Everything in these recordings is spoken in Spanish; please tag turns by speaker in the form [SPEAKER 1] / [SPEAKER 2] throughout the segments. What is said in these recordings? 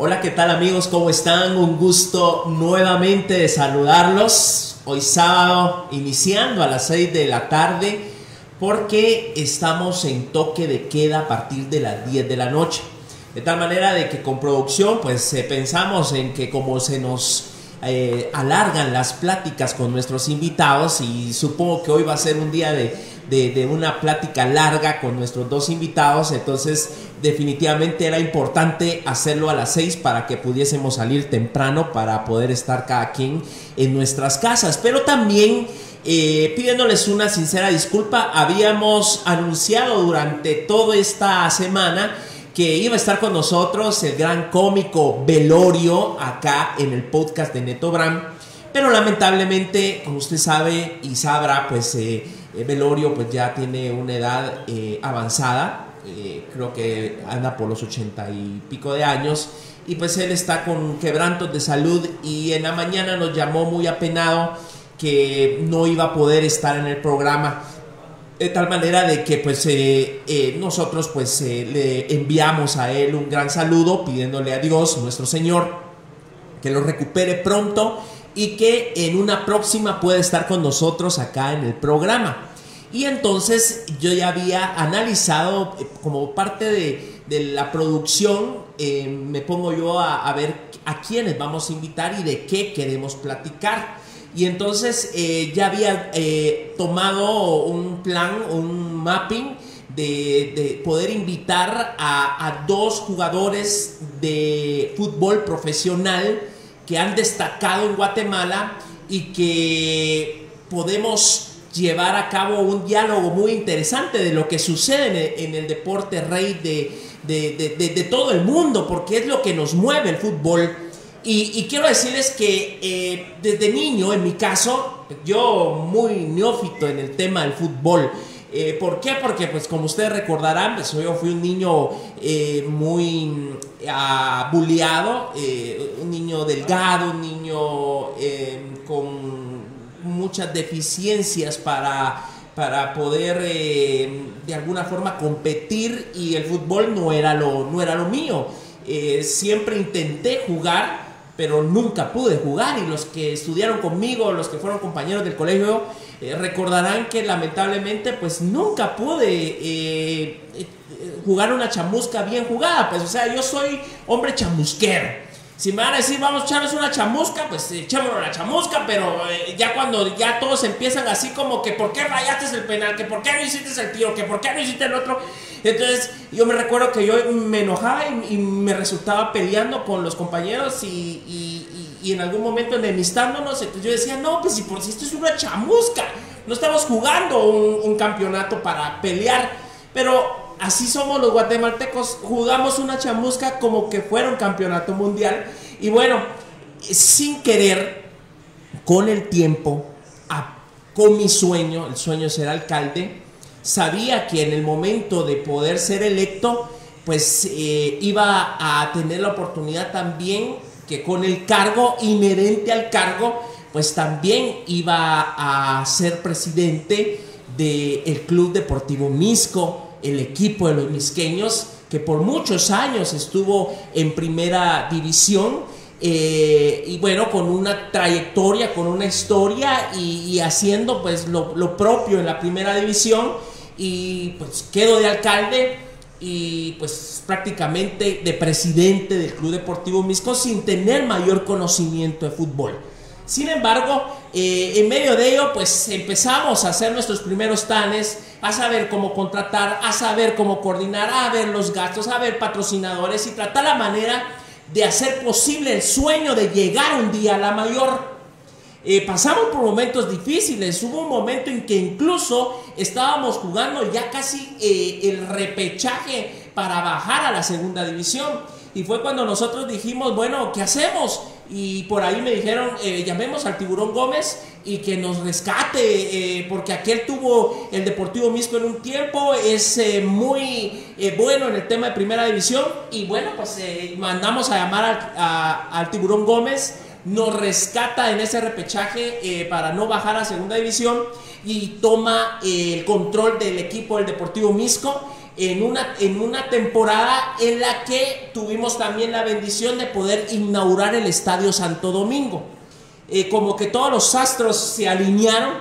[SPEAKER 1] Hola, ¿qué tal amigos? ¿Cómo están? Un gusto nuevamente de saludarlos. Hoy sábado, iniciando a las 6 de la tarde, porque estamos en toque de queda a partir de las 10 de la noche. De tal manera de que con producción, pues eh, pensamos en que como se nos eh, alargan las pláticas con nuestros invitados, y supongo que hoy va a ser un día de de, una plática larga con nuestros dos invitados, entonces definitivamente era importante hacerlo a las seis para que pudiésemos salir temprano para poder estar cada quien en nuestras casas, pero también eh, pidiéndoles una sincera disculpa, habíamos anunciado durante toda esta semana que iba a estar con nosotros el gran cómico Velorio acá en el podcast de Neto Bram. Pero lamentablemente, como usted sabe y sabrá, pues eh, Velorio pues ya tiene una edad eh, avanzada, eh, creo que anda por los ochenta y pico de años, y pues él está con quebrantos de salud y en la mañana nos llamó muy apenado que no iba a poder estar en el programa. De tal manera de que pues eh, nosotros pues le enviamos a él un gran saludo pidiéndole a Dios, nuestro Señor, que lo recupere pronto y que en una próxima pueda estar con nosotros acá en el programa. Y entonces yo ya había analizado eh, como parte de, la producción, eh, me pongo yo a, ver a quiénes vamos a invitar y de qué queremos platicar. Y entonces eh, ya había tomado un plan, un mapping de, poder invitar a, a, dos jugadores de fútbol profesional que han destacado en Guatemala y que podemos llevar a cabo un diálogo muy interesante de lo que sucede en el, deporte rey de, todo el mundo, porque es lo que nos mueve el fútbol. Y, quiero decirles que eh, desde niño, en mi caso, yo muy neófito en el tema del fútbol, eh, ¿Por qué? Porque, pues, como ustedes recordarán, pues, yo fui un niño eh, muy uh, bulleado, un niño delgado, un niño con muchas deficiencias para, para poder eh, de alguna forma competir y el fútbol no era lo, no era lo mío. Eh, siempre intenté jugar, pero nunca pude jugar y los que estudiaron conmigo, los que fueron compañeros del colegio, eh, recordarán que lamentablemente pues nunca pude jugar una chamusca bien jugada, pues o sea, yo soy hombre chamusquero. Si me van a decir, vamos a echarnos una chamusca, pues echémonos la chamusca, pero eh, ya cuando ya todos empiezan así como que, ¿por qué rayaste el penal? Que ¿por qué no hiciste el tiro? Que ¿por qué no hiciste el otro? Entonces, yo me recuerdo que yo me enojaba y, me resultaba peleando con los compañeros y, en algún momento enemistándonos, entonces yo decía, no, pues si por si esto es una chamusca, no estamos jugando un campeonato para pelear, pero así somos los guatemaltecos, jugamos una chamusca como que fuera un campeonato mundial. Y bueno, sin querer, con el tiempo, con mi sueño, el sueño de ser alcalde, sabía que en el momento de poder ser electo, pues eh, iba a tener la oportunidad también que con el cargo inherente al cargo, pues también iba a ser presidente del Club Deportivo Misco, el equipo de los misqueños, que por muchos años estuvo en primera división. Eh, y bueno, con una trayectoria, con una historia y, haciendo pues lo, propio en la primera división y pues quedo de alcalde y pues prácticamente de presidente del Club Deportivo Misco sin tener mayor conocimiento de fútbol. Sin embargo, eh, en medio de ello, pues empezamos a hacer nuestros primeros tanes, a saber cómo contratar, a saber cómo coordinar, a ver los gastos, a ver patrocinadores y tratar la manera de hacer posible el sueño de llegar un día a la mayor. Eh, pasamos por momentos difíciles, hubo un momento en que incluso estábamos jugando ya casi eh, el repechaje para bajar a la segunda división. Y fue cuando nosotros dijimos, bueno, ¿qué hacemos? y por ahí me dijeron, eh, llamemos al tiburón Gómez y que nos rescate, eh, porque aquel tuvo el Deportivo Misco en un tiempo, es eh, muy bueno en el tema de primera división y bueno, pues mandamos a llamar al, tiburón Gómez, nos rescata en ese repechaje para no bajar a segunda división y toma el control del equipo del Deportivo Misco en una, en una temporada en la que tuvimos también la bendición de poder inaugurar el Estadio Santo Domingo. Eh, como que todos los astros se alinearon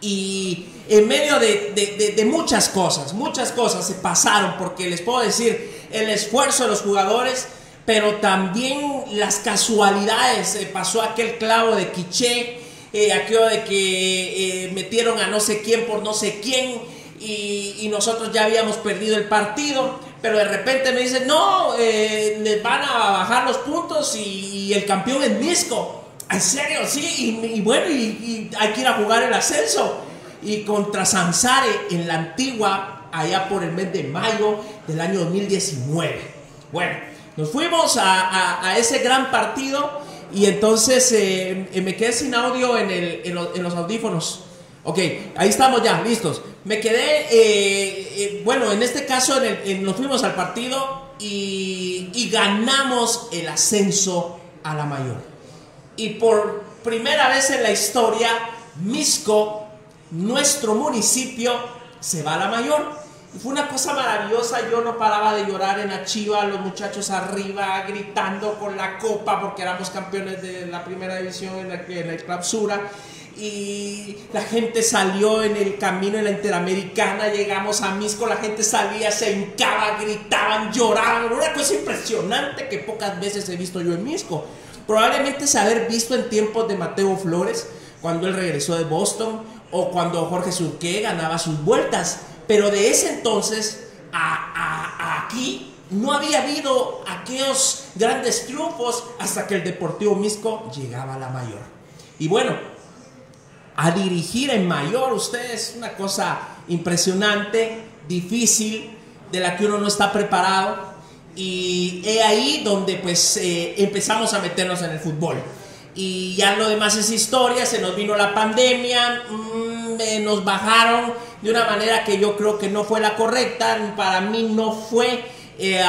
[SPEAKER 1] y en medio de, de, muchas cosas, muchas cosas se pasaron, porque les puedo decir, el esfuerzo de los jugadores, pero también las casualidades, eh, pasó aquel clavo de Quiché, eh, aquello de que metieron a no sé quién por no sé quién, y, nosotros ya habíamos perdido el partido, pero de repente me dicen, no, eh, van a bajar los puntos y, el campeón es Misco. ¿En serio? Sí, y, bueno, y, hay que ir a jugar el ascenso. Y contra Sansare en la antigua, allá por el mes de mayo del año 2019. Bueno, nos fuimos a, ese gran partido y entonces eh, me quedé sin audio en, en los audífonos. Ok, ahí estamos ya, listos. Me quedé, eh, eh, bueno, en este caso nos fuimos al partido y, ganamos el ascenso a la mayor. Y por primera vez en la historia, Misco, nuestro municipio, se va a la mayor. Y fue una cosa maravillosa, yo no paraba de llorar en la chiva, los muchachos arriba gritando con la copa porque éramos campeones de la primera división en la, en la clausura y la gente salió en el camino de la Interamericana, llegamos a Misco, la gente salía, se hincaba, gritaban, lloraban, una cosa impresionante que pocas veces he visto yo en Misco. Probablemente se haber visto en tiempos de Mateo Flores, cuando él regresó de Boston, o cuando Jorge Surqué ganaba sus vueltas, pero de ese entonces a, aquí no había habido aquellos grandes triunfos hasta que el Deportivo Misco llegaba a la mayor. Y bueno, a dirigir en mayor. Usted es una cosa impresionante, difícil, de la que uno no está preparado. Y es ahí donde pues eh, empezamos a meternos en el fútbol. Y ya lo demás es historia, se nos vino la pandemia, mm, eh, nos bajaron de una manera que yo creo que no fue la correcta, para mí no fue eh,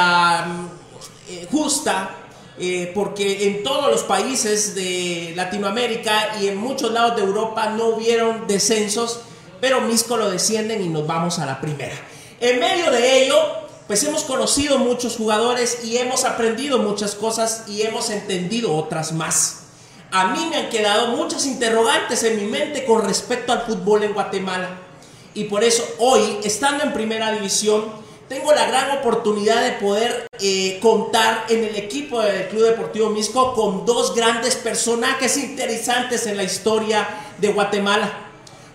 [SPEAKER 1] justa eh, porque en todos los países de Latinoamérica y en muchos lados de Europa no hubieron descensos, pero Misco lo descienden y nos vamos a la primera. En medio de ello, pues hemos conocido muchos jugadores y hemos aprendido muchas cosas y hemos entendido otras más. A mí me han quedado muchas interrogantes en mi mente con respecto al fútbol en Guatemala. Y por eso hoy, estando en primera división, tengo la gran oportunidad de poder eh, contar en el equipo del Club Deportivo Misco con dos grandes personajes interesantes en la historia de Guatemala.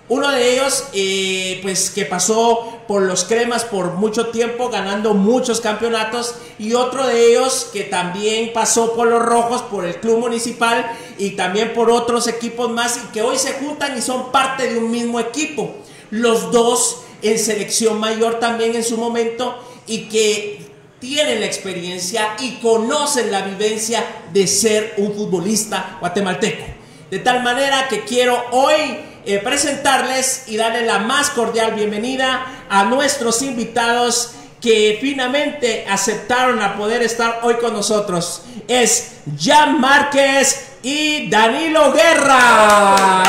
[SPEAKER 1] Uno de ellos, eh, pues que pasó por los cremas por mucho tiempo, ganando muchos campeonatos, y otro de ellos que también pasó por los rojos, por el club municipal y también por otros equipos más, y que hoy se juntan y son parte de un mismo equipo. Los dos en selección mayor también en su momento y que tienen la experiencia y conocen la vivencia de ser un futbolista guatemalteco. De tal manera que quiero hoy eh, presentarles y darle la más cordial bienvenida a nuestros invitados que finalmente aceptaron a poder estar hoy con nosotros. Es Jan Márquez y Danilo Guerra.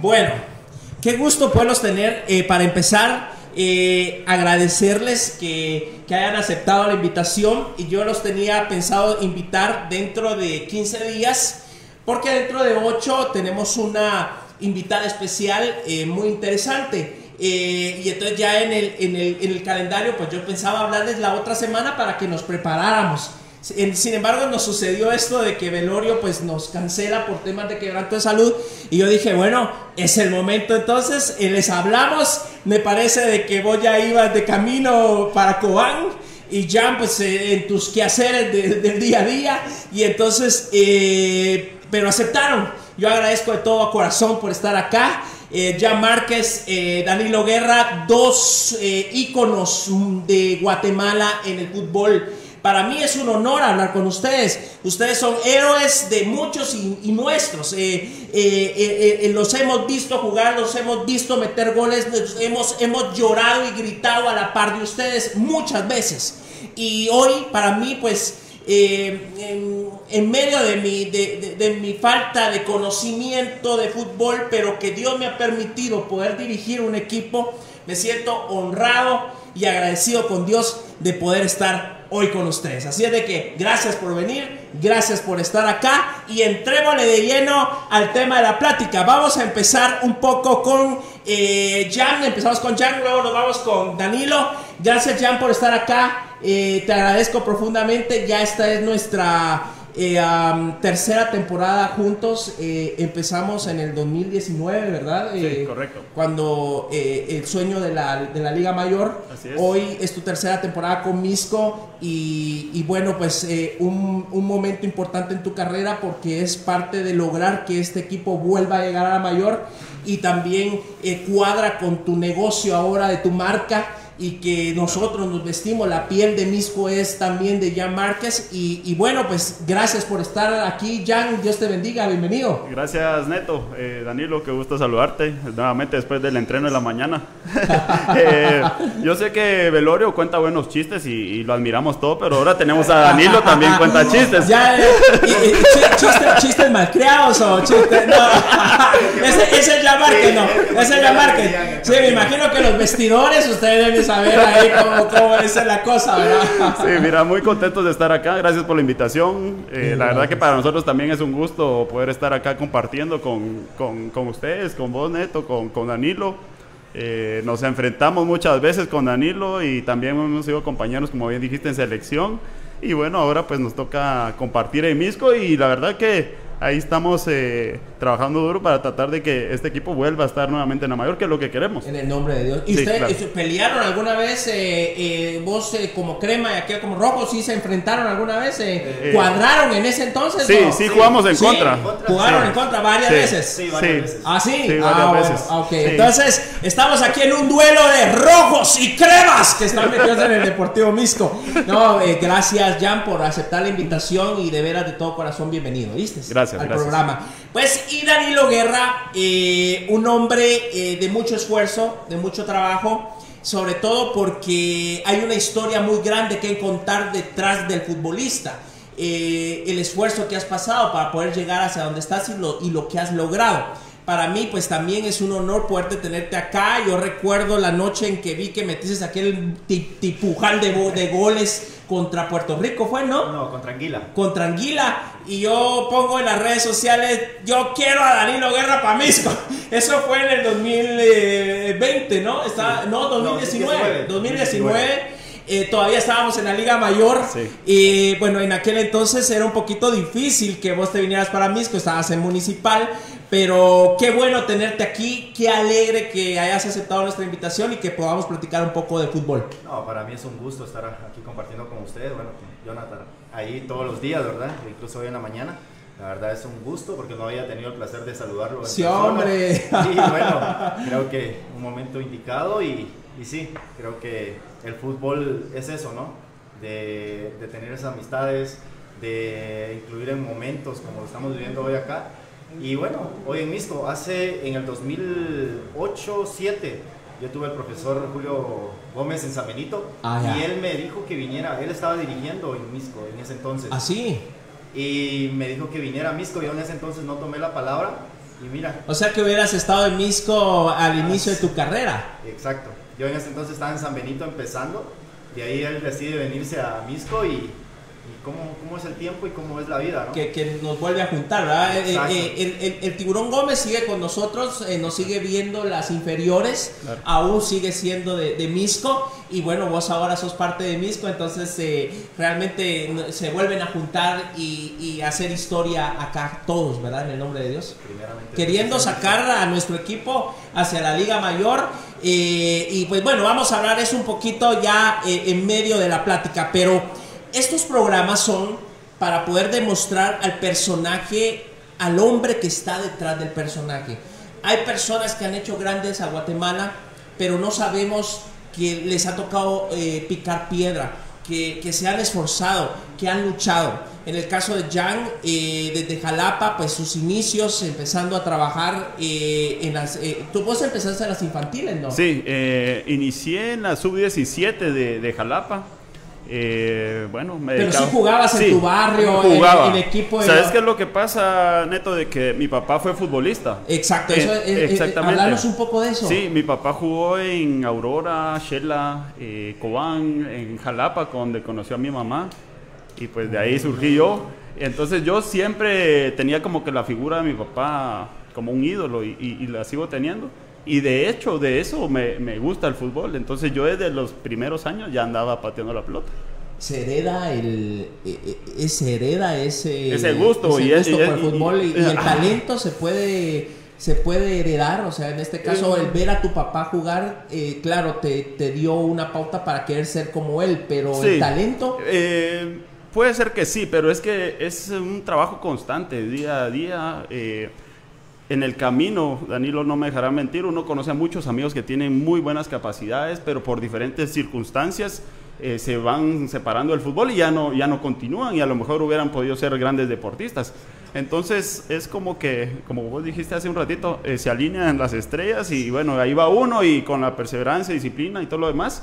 [SPEAKER 1] Bueno, qué gusto poderlos tener. Eh, para empezar, eh, agradecerles que, que, hayan aceptado la invitación y yo los tenía pensado invitar dentro de 15 días porque dentro de 8 tenemos una invitada especial eh, muy interesante. y entonces ya en el, en, el, en el calendario pues yo pensaba hablarles la otra semana para que nos preparáramos. Sin embargo, nos sucedió esto de que Velorio pues nos cancela por temas de quebranto de salud. Y yo dije, bueno, es el momento. Entonces, eh, les hablamos, me parece de que vos ya ibas de camino para Cobán. Y ya pues eh, en tus quehaceres del día a día. Y entonces, eh, pero aceptaron. Yo agradezco de todo corazón por estar acá. Eh, Jan Márquez, Danilo Guerra, dos íconos de Guatemala en el fútbol para mí es un honor hablar con ustedes. Ustedes son héroes de muchos y, nuestros. Eh, eh, eh, los hemos visto jugar, los hemos visto meter goles, hemos, hemos llorado y gritado a la par de ustedes muchas veces. Y hoy para mí pues en, medio de mi, de, mi falta de conocimiento de fútbol, pero que Dios me ha permitido poder dirigir un equipo, me siento honrado y agradecido con Dios de poder estar hoy con ustedes. Así es de que gracias por venir, gracias por estar acá y entrémosle de lleno al tema de la plática. Vamos a empezar un poco con eh, Jan, empezamos con Jan, luego nos vamos con Danilo. Gracias Jan por estar acá. Eh, te agradezco profundamente. Ya esta es nuestra eh, tercera temporada juntos. Eh, empezamos en el 2019, ¿verdad?
[SPEAKER 2] sí, correcto.
[SPEAKER 1] Cuando el sueño de la, de la, Liga Mayor. Hoy es tu tercera temporada con Misco. Y, bueno, pues un, un, momento importante en tu carrera porque es parte de lograr que este equipo vuelva a llegar a la mayor. Y también cuadra con tu negocio ahora de tu marca y que nosotros nos vestimos. La piel de Misco es también de Jan Márquez. Y, bueno, pues gracias por estar aquí, Jan. Dios te bendiga, bienvenido.
[SPEAKER 2] Gracias, Neto. Eh, Danilo, qué gusto saludarte nuevamente después del entreno de la mañana. Eh, yo sé que Velorio cuenta buenos chistes y, lo admiramos todo, pero ahora tenemos a Danilo también cuenta chistes.
[SPEAKER 1] Ya, eh, chistes, chistes malcriados o chistes. No, ese, ese es Jan Márquez, no. Ese es Jan Márquez. Sí, me imagino que los vestidores ustedes deben saber ahí cómo, cómo es la cosa, ¿verdad?
[SPEAKER 2] Sí, mira, muy contentos de estar acá. Gracias por la invitación. Eh, la verdad que para nosotros también es un gusto poder estar acá compartiendo con, con, con ustedes, con vos, Neto, con, con Danilo. Eh, nos enfrentamos muchas veces con Danilo y también hemos sido compañeros, como bien dijiste, en selección. Y bueno, ahora pues nos toca compartir en Misco y la verdad que ahí estamos eh, trabajando duro para tratar de que este equipo vuelva a estar nuevamente en la mayor, que es lo que queremos.
[SPEAKER 1] En el nombre de Dios. ¿Y ustedes pelearon alguna vez, eh, eh, vos como crema y aquel como rojo, sí se enfrentaron alguna vez? ¿Cuadraron en ese entonces?
[SPEAKER 2] Sí, sí, jugamos en contra.
[SPEAKER 1] ¿Jugaron en contra varias veces?
[SPEAKER 3] Sí, varias veces.
[SPEAKER 1] ¿Ah, sí? sí varias ah, veces. ok, entonces estamos aquí en un duelo de rojos y cremas que están metidos en el Deportivo Misco. No, gracias Jan por aceptar la invitación y de veras de todo corazón bienvenido, ¿viste?
[SPEAKER 2] Gracias
[SPEAKER 1] al programa. Pues y Danilo Guerra, eh, un hombre eh, de mucho esfuerzo, de mucho trabajo, sobre todo porque hay una historia muy grande que contar detrás del futbolista. Eh, el esfuerzo que has pasado para poder llegar hacia donde estás y lo, y lo que has logrado para mí pues también es un honor poderte tenerte acá. Yo recuerdo la noche en que vi que metiste aquel tipujal de, de goles contra Puerto Rico, ¿fue, no?
[SPEAKER 3] No, contra Anguila.
[SPEAKER 1] Contra Anguila. Y yo pongo en las redes sociales, yo quiero a Danilo Guerra para Misco. Eso fue en el 2020, ¿no? Está, No, 2019. 2019. Eh, todavía estábamos en la Liga Mayor. Y bueno, en aquel entonces era un poquito difícil que vos te vinieras para Misco, estabas en Municipal. Pero qué bueno tenerte aquí, qué alegre que hayas aceptado nuestra invitación y que podamos platicar un poco de fútbol.
[SPEAKER 3] No, para mí es un gusto estar aquí compartiendo con ustedes, bueno, con Jonathan, ahí todos los días, ¿verdad? Incluso hoy en la mañana. La verdad es un gusto porque no había tenido el placer de saludarlo.
[SPEAKER 1] Sí, hombre.
[SPEAKER 3] Y bueno, creo que un momento indicado y, y sí, creo que el fútbol es eso, ¿no? De, de tener esas amistades, de incluir en momentos como lo estamos viviendo hoy acá y bueno, hoy en Misco, hace en el 2008-2007, yo tuve el profesor Julio Gómez en San Benito ah, y él me dijo que viniera, él estaba dirigiendo en Misco en ese entonces.
[SPEAKER 1] ¿Ah, sí?
[SPEAKER 3] Y me dijo que viniera a Misco, yo en ese entonces no tomé la palabra y mira.
[SPEAKER 1] O sea que hubieras estado en Misco al inicio de tu carrera.
[SPEAKER 3] Exacto, yo en ese entonces estaba en San Benito empezando, y ahí él decide venirse a Misco y cómo, cómo, es el tiempo y cómo es la vida, ¿no?
[SPEAKER 1] que, que, nos vuelve a juntar, ¿verdad? Eh, eh, el, el, el, tiburón Gómez sigue con nosotros, eh, nos sigue viendo las inferiores, aún sigue siendo de, de, Misco, y bueno, vos ahora sos parte de Misco, entonces realmente se vuelven a juntar y, y, hacer historia acá todos, ¿verdad? En el nombre de Dios. Queriendo sacar a nuestro equipo hacia la Liga Mayor. y pues bueno, vamos a hablar eso un poquito ya en medio de la plática, pero estos programas son para poder demostrar al personaje, al hombre que está detrás del personaje. Hay personas que han hecho grandes a Guatemala, pero no sabemos que les ha tocado eh, picar piedra que, se han esforzado, que han luchado. En el caso de Jan, eh, desde Jalapa, pues sus inicios, empezando a trabajar eh, en las... Eh, tú vos empezaste en las infantiles, ¿no?
[SPEAKER 2] Sí, eh, inicié en la sub-17 de, de Jalapa. Eh, bueno, me
[SPEAKER 1] Pero
[SPEAKER 2] dedicaba-
[SPEAKER 1] sí jugabas en
[SPEAKER 2] Sí,
[SPEAKER 1] tu barrio, en-
[SPEAKER 2] jugaba.
[SPEAKER 1] en equipo de
[SPEAKER 2] ¿Sabes
[SPEAKER 1] la-
[SPEAKER 2] qué es lo que pasa, Neto? De que mi papá fue futbolista.
[SPEAKER 1] Exacto, eso,
[SPEAKER 2] Eh,
[SPEAKER 1] eh, eh,
[SPEAKER 2] exactamente.
[SPEAKER 1] hablarnos un poco de eso.
[SPEAKER 2] Sí, mi papá jugó en Aurora, Shela, eh, Cobán, en Jalapa, donde conoció a mi mamá. Y pues de ahí surgí yo. Entonces yo siempre tenía como que la figura de mi papá como un ídolo y, y- y la sigo teniendo. Y de hecho, de eso me, me gusta el fútbol. Entonces yo desde los primeros años ya andaba pateando la pelota.
[SPEAKER 1] Se hereda el... eh, eh, se hereda ese...
[SPEAKER 2] Ese gusto,
[SPEAKER 1] ese
[SPEAKER 2] y es-
[SPEAKER 1] gusto por el fútbol y,
[SPEAKER 2] y-
[SPEAKER 1] y el talento se puede... Se puede heredar, o sea, en este caso, el ver a tu papá jugar, eh, claro, te, te dio una pauta para querer ser como él, pero el talento,
[SPEAKER 2] Eh, puede ser que sí, pero es que es un trabajo constante, día a día. eh, en el camino, Danilo no me dejará mentir, uno conoce a muchos amigos que tienen muy buenas capacidades, pero por diferentes circunstancias eh, se van separando del fútbol y ya no, ya no continúan y a lo mejor hubieran podido ser grandes deportistas. Entonces es como que, como vos dijiste hace un ratito, eh, se alinean las estrellas y bueno, ahí va uno y con la perseverancia, disciplina y todo lo demás,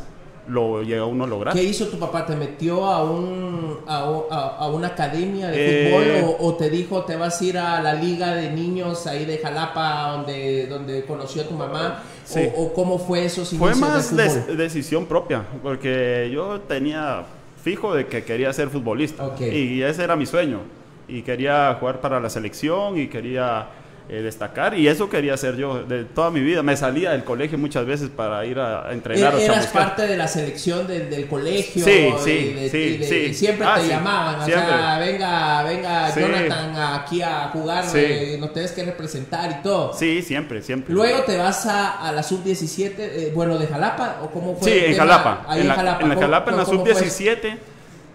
[SPEAKER 2] lo llega uno a lograr.
[SPEAKER 1] ¿qué hizo tu papá? ¿Te metió a, un, a, a- a una academia de
[SPEAKER 2] Eh.
[SPEAKER 1] fútbol o, o te dijo te vas a ir a la liga de niños ahí de Jalapa donde, donde conoció a tu mamá?
[SPEAKER 2] Sí.
[SPEAKER 1] O, o cómo fue esos
[SPEAKER 2] Fue más
[SPEAKER 1] de
[SPEAKER 2] des- decisión propia, porque yo tenía fijo de que quería ser futbolista
[SPEAKER 1] Ok.
[SPEAKER 2] y ese era mi sueño y quería jugar para la selección y quería eh, destacar y eso quería hacer yo de toda mi vida. Me salía del colegio muchas veces para ir a, a entrenar.
[SPEAKER 1] E-, Eras parte de la selección del, del colegio
[SPEAKER 2] Sí,
[SPEAKER 1] y
[SPEAKER 2] sí,
[SPEAKER 1] de-
[SPEAKER 2] sí,
[SPEAKER 1] y de-
[SPEAKER 2] sí.
[SPEAKER 1] y siempre
[SPEAKER 2] Ah,
[SPEAKER 1] te
[SPEAKER 2] sí,
[SPEAKER 1] llamaban, o sea, venga, venga
[SPEAKER 2] Sí.
[SPEAKER 1] Jonathan aquí a jugar, eh, nos tienes que representar y todo.
[SPEAKER 2] Sí, siempre, siempre.
[SPEAKER 1] Luego te vas a, a la sub-17, eh, bueno, de Jalapa, o cómo fue
[SPEAKER 2] Sí, en? Jalapa. En, la,
[SPEAKER 1] Jalapa.
[SPEAKER 2] en la
[SPEAKER 1] ¿Cómo-
[SPEAKER 2] Jalapa, en la
[SPEAKER 1] cómo fue?
[SPEAKER 2] sub-17.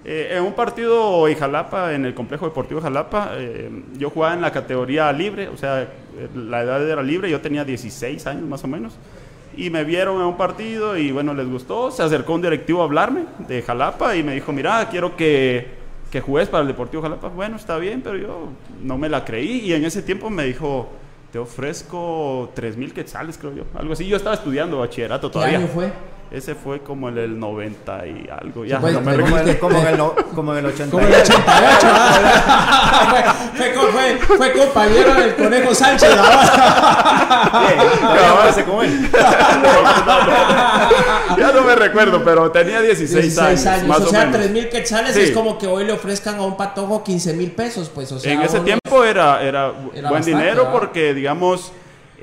[SPEAKER 2] Eh, en un partido en Jalapa, en el complejo deportivo Jalapa, eh, yo jugaba en la categoría libre, o sea, la edad era libre, yo tenía 16 años más o menos. Y me vieron en un partido y bueno, les gustó. Se acercó un directivo a hablarme de Jalapa y me dijo, mira, quiero que, que juegues para el Deportivo Jalapa. Bueno, está bien, pero yo no me la creí. Y en ese tiempo me dijo, te ofrezco 3 mil quetzales, creo yo. Algo así. Yo estaba estudiando bachillerato
[SPEAKER 1] ¿Qué
[SPEAKER 2] todavía.
[SPEAKER 1] año fue?
[SPEAKER 2] Ese fue como en el 90 y algo. Ya,
[SPEAKER 1] puede
[SPEAKER 2] no me.
[SPEAKER 3] Como
[SPEAKER 2] recuerdo.
[SPEAKER 3] en, como en el, como en el 80.
[SPEAKER 1] Como el 88. fue, fue, fue- fue compañero del Conejo Sánchez. ¿no?
[SPEAKER 3] Todavía parece como él.
[SPEAKER 2] ya no me recuerdo, pero tenía 16,
[SPEAKER 1] 16 años.
[SPEAKER 2] más
[SPEAKER 1] o
[SPEAKER 2] o,
[SPEAKER 1] sea,
[SPEAKER 2] menos.
[SPEAKER 1] 3 mil quetzales
[SPEAKER 2] Sí.
[SPEAKER 1] es como que hoy le ofrezcan a un patojo 15 mil pesos, pues. O sea,
[SPEAKER 2] en ese tiempo era, era,
[SPEAKER 1] Era
[SPEAKER 2] buen
[SPEAKER 1] bastante,
[SPEAKER 2] dinero
[SPEAKER 1] ¿verdad?
[SPEAKER 2] porque, digamos,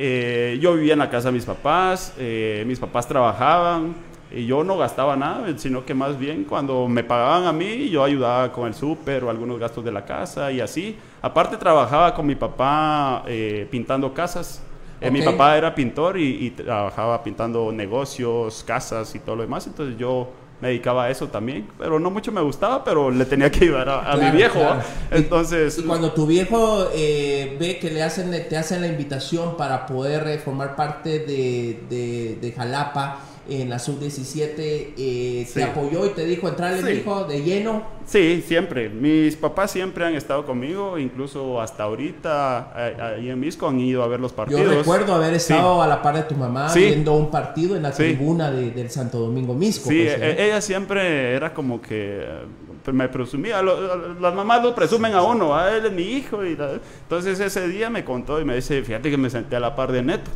[SPEAKER 2] eh, yo vivía en la casa de mis papás, eh, mis papás trabajaban y yo no gastaba nada, sino que más bien cuando me pagaban a mí, yo ayudaba con el súper o algunos gastos de la casa y así. Aparte trabajaba con mi papá eh, pintando casas. Mi papá era pintor y, y trabajaba pintando negocios, casas y todo lo demás, entonces yo me dedicaba a eso también, pero no mucho me gustaba, pero le tenía que ayudar a, a mi
[SPEAKER 1] Claro,
[SPEAKER 2] viejo.
[SPEAKER 1] claro.
[SPEAKER 2] ¿va?
[SPEAKER 1] Y-
[SPEAKER 2] Entonces,
[SPEAKER 1] Y cuando tu viejo eh, ve que le hacen, te hacen la invitación para poder eh, formar parte de, de, de Jalapa en la sub-17, eh,
[SPEAKER 2] Sí.
[SPEAKER 1] te apoyó y te dijo entrarle,
[SPEAKER 2] Sí.
[SPEAKER 1] hijo, de lleno.
[SPEAKER 2] Sí, siempre. Mis papás siempre han estado conmigo, incluso hasta ahorita a- ahí en Misco han ido a ver los partidos.
[SPEAKER 1] Yo recuerdo haber
[SPEAKER 2] Sí.
[SPEAKER 1] estado a la par de tu mamá
[SPEAKER 2] Sí.
[SPEAKER 1] viendo un partido en la
[SPEAKER 2] Sí.
[SPEAKER 1] tribuna de- del Santo Domingo Misco.
[SPEAKER 2] Sí,
[SPEAKER 1] pues, ¿eh?
[SPEAKER 2] ella siempre era como que eh, me presumía, lo- las mamás lo presumen a uno, a él es mi hijo. Y la- entonces ese día me contó y me dice, fíjate que me senté a la par de Neto.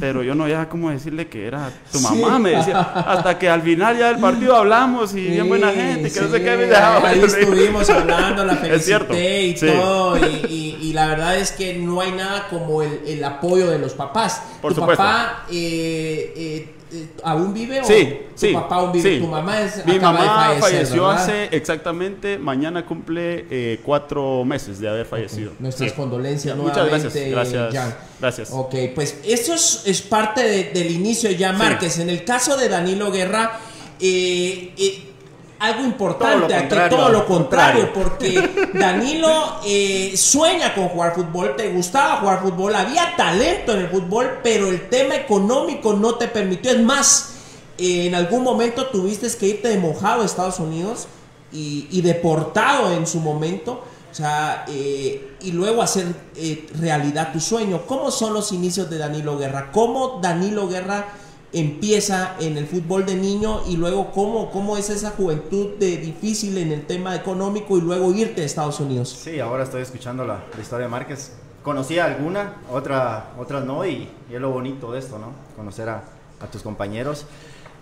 [SPEAKER 2] Pero yo no había como decirle que era tu
[SPEAKER 1] Sí.
[SPEAKER 2] mamá, me decía. Hasta que al final ya del partido hablamos y bien buena gente, que no sé qué me dejaba.
[SPEAKER 1] Ahí estuvimos hablando, la felicité y todo. Y, y- y la verdad es que no hay nada como el, el apoyo de los papás.
[SPEAKER 2] Por
[SPEAKER 1] ¿Tu
[SPEAKER 2] supuesto.
[SPEAKER 1] papá eh, eh, aún vive o
[SPEAKER 2] Sí,
[SPEAKER 1] tu
[SPEAKER 2] sí.
[SPEAKER 1] papá aún vive?
[SPEAKER 2] sí.
[SPEAKER 1] Tu mamá es,
[SPEAKER 2] Mi
[SPEAKER 1] acaba de
[SPEAKER 2] mamá
[SPEAKER 1] fallecer,
[SPEAKER 2] falleció
[SPEAKER 1] ¿verdad?
[SPEAKER 2] hace exactamente, mañana cumple eh, cuatro meses de haber fallecido.
[SPEAKER 1] Nuestras condolencias
[SPEAKER 2] Muchas
[SPEAKER 1] nuevamente,
[SPEAKER 2] gracias, gracias,
[SPEAKER 1] Jan.
[SPEAKER 2] gracias.
[SPEAKER 1] Ok, pues eso es, es parte de- del inicio de Jan. Márquez. En el caso de Danilo Guerra, eh, eh, algo importante,
[SPEAKER 3] Todo
[SPEAKER 1] todo lo contrario, porque Danilo eh, sueña con jugar fútbol, te gustaba jugar fútbol, había talento en el fútbol, pero el tema económico no te permitió. Es más, en algún momento tuviste que irte de mojado a Estados Unidos y, y deportado en su momento. O sea, eh, y luego hacer eh, realidad tu sueño. ¿Cómo son los inicios de Danilo Guerra? ¿Cómo Danilo Guerra empieza en el fútbol de niño y luego cómo, cómo es esa juventud de difícil en el tema económico y luego irte a Estados Unidos?
[SPEAKER 3] Sí, ahora estoy escuchando la, la historia de Márquez. Conocía alguna, otra, otras no, y, y, es lo bonito de esto, ¿no? Conocer a, a tus compañeros.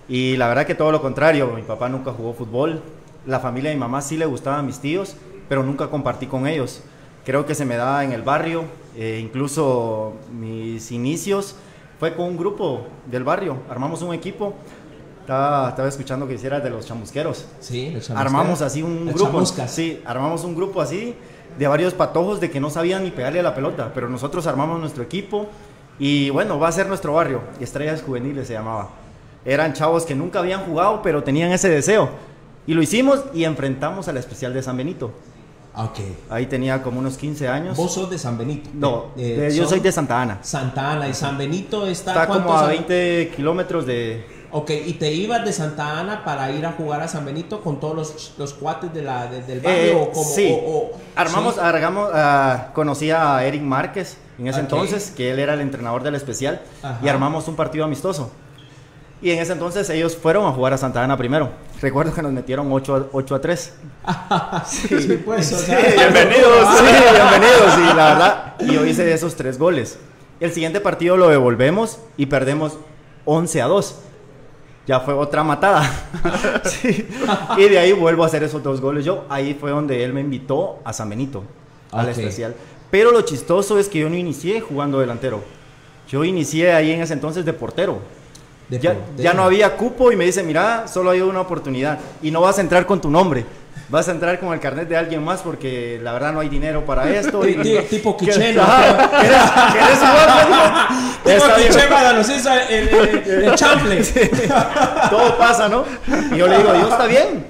[SPEAKER 3] Y la verdad que todo lo contrario, mi papá nunca jugó fútbol, la familia de mi mamá sí le gustaban mis tíos, pero nunca compartí con ellos. Creo que se me da en el barrio, eh, incluso mis inicios fue con un grupo del barrio, armamos un equipo. Estaba, estaba escuchando que hiciera de los chamusqueros.
[SPEAKER 1] Sí, los chamusqueros.
[SPEAKER 3] Armamos así un grupo.
[SPEAKER 1] chamuscas.
[SPEAKER 3] Sí, armamos un grupo así de varios patojos de que no sabían ni pegarle a la pelota, pero nosotros armamos nuestro equipo y bueno, va a ser nuestro barrio. Estrellas Juveniles se llamaba. Eran chavos que nunca habían jugado, pero tenían ese deseo. Y lo hicimos y enfrentamos al especial de San Benito.
[SPEAKER 1] Ok.
[SPEAKER 3] Ahí tenía como unos 15 años.
[SPEAKER 1] Vos sos de San Benito.
[SPEAKER 3] No,
[SPEAKER 1] Eh,
[SPEAKER 3] yo soy de Santa Ana.
[SPEAKER 1] Santa Ana y San Benito está,
[SPEAKER 3] Está como
[SPEAKER 1] ¿cuántos
[SPEAKER 3] a
[SPEAKER 1] a-
[SPEAKER 3] 20 kilómetros de...
[SPEAKER 1] Ok, y te ibas de Santa Ana para ir a jugar a San Benito con todos los, los cuates de la, de- del barrio
[SPEAKER 3] Eh,
[SPEAKER 1] o como
[SPEAKER 3] sí.
[SPEAKER 1] o- o-
[SPEAKER 3] Armamos,
[SPEAKER 1] sí.
[SPEAKER 3] argamos, ah, conocí a Eric Márquez en ese
[SPEAKER 1] Ok.
[SPEAKER 3] entonces, que él era el entrenador del especial,
[SPEAKER 1] Ajá.
[SPEAKER 3] y armamos un partido amistoso. Y en ese entonces ellos fueron a jugar a Santa Ana primero. Recuerdo que nos metieron 8 a, 8 a 3.
[SPEAKER 1] Sí, pues, o sea,
[SPEAKER 3] bienvenidos. Sí, bienvenidos. Y la verdad, y yo hice esos tres goles. El siguiente partido lo devolvemos y perdemos 11 a 2. Ya fue otra matada. Sí. Y de ahí vuelvo a hacer esos dos goles yo. Ahí fue donde él me invitó a San Benito, al
[SPEAKER 1] Ok.
[SPEAKER 3] especial. Pero lo chistoso es que yo no inicié jugando delantero. Yo inicié ahí en ese entonces de portero.
[SPEAKER 1] De
[SPEAKER 3] Ya, ya no había cupo y me dice, mira, solo hay una oportunidad y no vas a entrar con tu nombre. Vas a entrar con el carnet de alguien más porque la verdad no hay dinero para esto. y-
[SPEAKER 1] tipo
[SPEAKER 3] ¿Qué-
[SPEAKER 1] Quicheno.
[SPEAKER 3] ¿Quieres, jugar?
[SPEAKER 1] Hizo el, el, el- el chample.
[SPEAKER 3] Todo pasa, ¿no? Y yo le digo, yo está bien.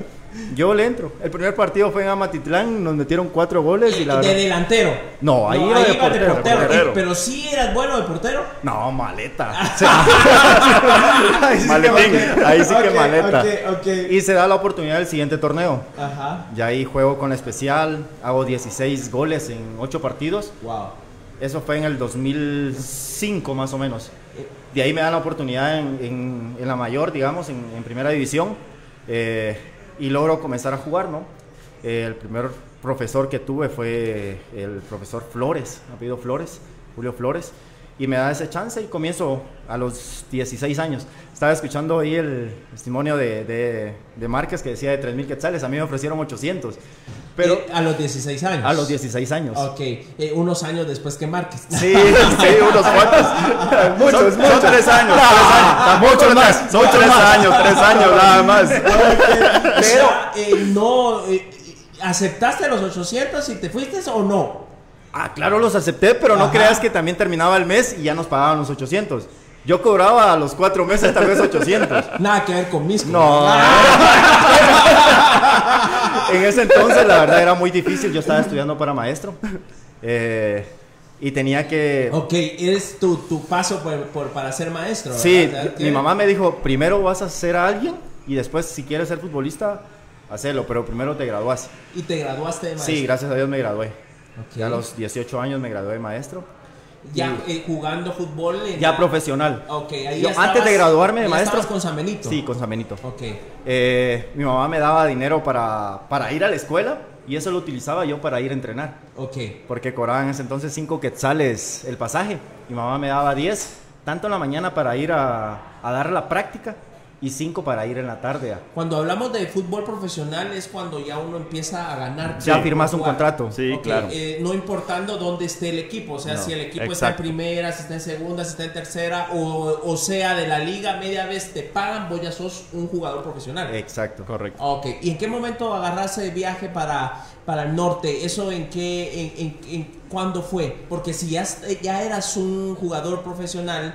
[SPEAKER 3] Yo le entro. El primer partido fue en Amatitlán, nos metieron cuatro goles y la
[SPEAKER 1] de delantero.
[SPEAKER 3] No, ahí iba de
[SPEAKER 1] ibas
[SPEAKER 3] portero,
[SPEAKER 1] portero.
[SPEAKER 2] portero.
[SPEAKER 1] Y- pero sí eras bueno de portero.
[SPEAKER 3] No, maleta. Ahí sí, que,
[SPEAKER 2] Maletín.
[SPEAKER 3] ahí sí que maleta. Y se da la oportunidad del siguiente torneo.
[SPEAKER 1] Ajá.
[SPEAKER 3] Ya ahí juego con especial, hago 16 goles en 8 partidos.
[SPEAKER 1] Wow.
[SPEAKER 3] Eso fue en el 2005 más o menos. De ahí me dan la oportunidad en, en- en la mayor, digamos, en, en primera división. eh, y logro comenzar a jugar, ¿no? El primer profesor que tuve fue el profesor Flores, apellido Flores, Julio Flores. Y me da ese chance y comienzo a los 16 años. Estaba escuchando ahí el testimonio de, de, de Márquez que decía de 3.000 quetzales. A mí me ofrecieron 800. Pero
[SPEAKER 1] Eh, a los 16 años.
[SPEAKER 3] a los 16 años.
[SPEAKER 1] Ok, eh, unos años después que Márquez.
[SPEAKER 3] Sí, sí, unos cuantos. muchos,
[SPEAKER 2] Son- son
[SPEAKER 3] muchos.
[SPEAKER 2] tres años,
[SPEAKER 3] No,
[SPEAKER 2] tres años. Muchos
[SPEAKER 3] más.
[SPEAKER 2] Son tres
[SPEAKER 3] más.
[SPEAKER 2] años, tres años nada más.
[SPEAKER 1] O sea, eh, no. eh, ¿Aceptaste los 800 y te fuiste o no?
[SPEAKER 3] Ah, claro, los acepté, pero no
[SPEAKER 1] Ajá.
[SPEAKER 3] creas que también terminaba el mes y ya nos pagaban los 800. Yo cobraba a los cuatro meses tal vez 800.
[SPEAKER 1] Nada que ver con mis.
[SPEAKER 3] No. en ese entonces la verdad era muy difícil. Yo estaba estudiando para maestro. eh, y tenía que...
[SPEAKER 1] Ok, es tu, tu paso por, por- para ser maestro.
[SPEAKER 3] Sí, mi mamá me dijo, primero vas a ser a alguien y después si quieres ser futbolista, hacelo, pero primero te gradúas.
[SPEAKER 1] Y te graduaste de maestro.
[SPEAKER 3] Sí, gracias a Dios me gradué.
[SPEAKER 1] Ok.
[SPEAKER 3] Ya a los 18 años me gradué de maestro.
[SPEAKER 1] Ya eh, jugando fútbol. en
[SPEAKER 3] ya
[SPEAKER 1] la-
[SPEAKER 3] profesional.
[SPEAKER 1] Ok, ahí
[SPEAKER 3] Yo
[SPEAKER 1] ya
[SPEAKER 3] antes de
[SPEAKER 1] estabas-
[SPEAKER 3] graduarme de maestro-
[SPEAKER 1] estabas con San Benito.
[SPEAKER 3] Sí, con San Benito.
[SPEAKER 1] Ok.
[SPEAKER 3] Eh, mi mamá me daba dinero para, para ir a la escuela y eso lo utilizaba yo para ir a entrenar.
[SPEAKER 1] Ok.
[SPEAKER 3] Porque cobraban en ese entonces 5 quetzales el pasaje. Mi mamá me daba 10, tanto en la mañana para ir a, a dar la práctica y 5 para ir en la tarde. a-
[SPEAKER 1] Cuando hablamos de fútbol profesional es cuando ya uno empieza a ganar.
[SPEAKER 3] Ya
[SPEAKER 1] por
[SPEAKER 3] firmas un contrato.
[SPEAKER 2] Sí, claro.
[SPEAKER 1] eh, no importando dónde esté el equipo, o sea,
[SPEAKER 3] No,
[SPEAKER 1] si el equipo está en primera, si está en segunda, si está en tercera, o, o sea, de la liga, media vez te pagan, vos ya sos un jugador profesional.
[SPEAKER 3] Exacto.
[SPEAKER 2] Correcto.
[SPEAKER 1] Ok, ¿y en qué momento agarraste de viaje para, para el norte? ¿Eso en qué, en, en- en cuándo fue? Porque si ya, ya eras un jugador profesional,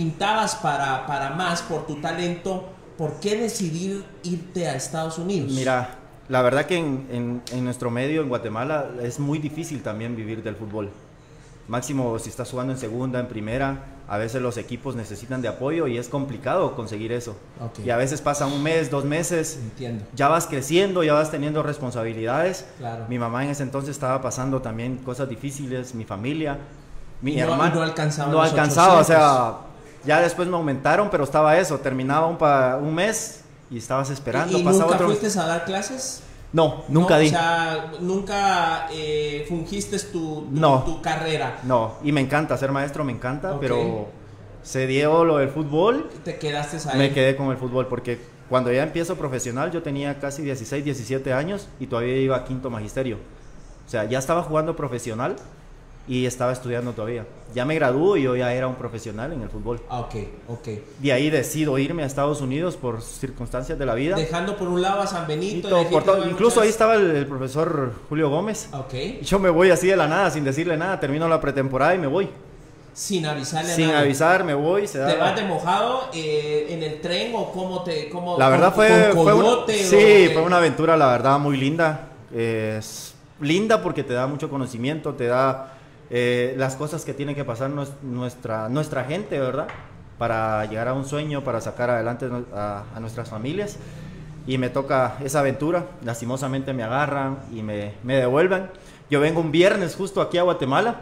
[SPEAKER 1] pintabas para, para más por tu talento, ¿por qué decidir irte a Estados Unidos?
[SPEAKER 3] Mira, la verdad que en, en- en nuestro medio, en Guatemala, es muy difícil también vivir del fútbol. Máximo si estás jugando en segunda, en primera, a veces los equipos necesitan de apoyo y es complicado conseguir eso.
[SPEAKER 1] Ok.
[SPEAKER 3] Y a veces pasa un mes, dos meses,
[SPEAKER 1] Entiendo.
[SPEAKER 3] ya vas creciendo, ya vas teniendo responsabilidades.
[SPEAKER 1] Claro.
[SPEAKER 3] Mi mamá en ese entonces estaba pasando también cosas difíciles, mi familia, mi
[SPEAKER 1] no-
[SPEAKER 3] hermano.
[SPEAKER 1] no alcanzaba
[SPEAKER 3] No alcanzaba,
[SPEAKER 1] 800.
[SPEAKER 3] o sea, ya después me aumentaron, pero estaba eso, terminaba un, pa- un mes y estabas esperando,
[SPEAKER 1] ¿Y, y
[SPEAKER 3] pasaba
[SPEAKER 1] nunca
[SPEAKER 3] otro
[SPEAKER 1] fuiste a dar clases?
[SPEAKER 3] No, nunca
[SPEAKER 1] No,
[SPEAKER 3] di.
[SPEAKER 1] O sea, nunca eh, fungiste tu, tu,
[SPEAKER 3] No.
[SPEAKER 1] tu carrera.
[SPEAKER 3] No, y me encanta ser maestro, me encanta, pero se dio lo del fútbol,
[SPEAKER 1] Te quedaste ahí.
[SPEAKER 3] me quedé con el fútbol porque cuando ya empiezo profesional yo tenía casi 16, 17 años y todavía iba a quinto magisterio. O sea, ya estaba jugando profesional y estaba estudiando todavía. Ya me graduó y yo ya era un profesional en el fútbol.
[SPEAKER 1] Ah, ok, ok.
[SPEAKER 3] De ahí decido irme a Estados Unidos por circunstancias de la vida.
[SPEAKER 1] Dejando por un lado a San Benito.
[SPEAKER 3] Todo, por
[SPEAKER 1] dijiste,
[SPEAKER 3] todo.
[SPEAKER 1] "Bueno,
[SPEAKER 3] Incluso ahí
[SPEAKER 1] muchas-".
[SPEAKER 3] estaba el, el profesor Julio Gómez.
[SPEAKER 1] Ok.
[SPEAKER 3] Y Yo me voy así de la nada, sin decirle nada. Termino la pretemporada y me voy.
[SPEAKER 1] Sin avisarle a
[SPEAKER 3] Sin
[SPEAKER 1] nadie.
[SPEAKER 3] avisar, me voy. Se da
[SPEAKER 1] ¿Te
[SPEAKER 3] la-
[SPEAKER 1] vas de mojado eh, en el tren o cómo te.? Cómo,
[SPEAKER 3] La verdad
[SPEAKER 1] con-
[SPEAKER 3] fue,
[SPEAKER 1] con
[SPEAKER 3] fue un-
[SPEAKER 1] coyote o
[SPEAKER 3] sí, fue una aventura, la verdad, muy linda. Es linda porque te da mucho conocimiento, te da eh, las cosas que tiene que pasar nues- nuestra, nuestra gente, ¿verdad? Para llegar a un sueño, para sacar adelante a, a nuestras familias. Y me toca esa aventura, lastimosamente me agarran y me, me devuelven. Yo vengo un viernes justo aquí a Guatemala.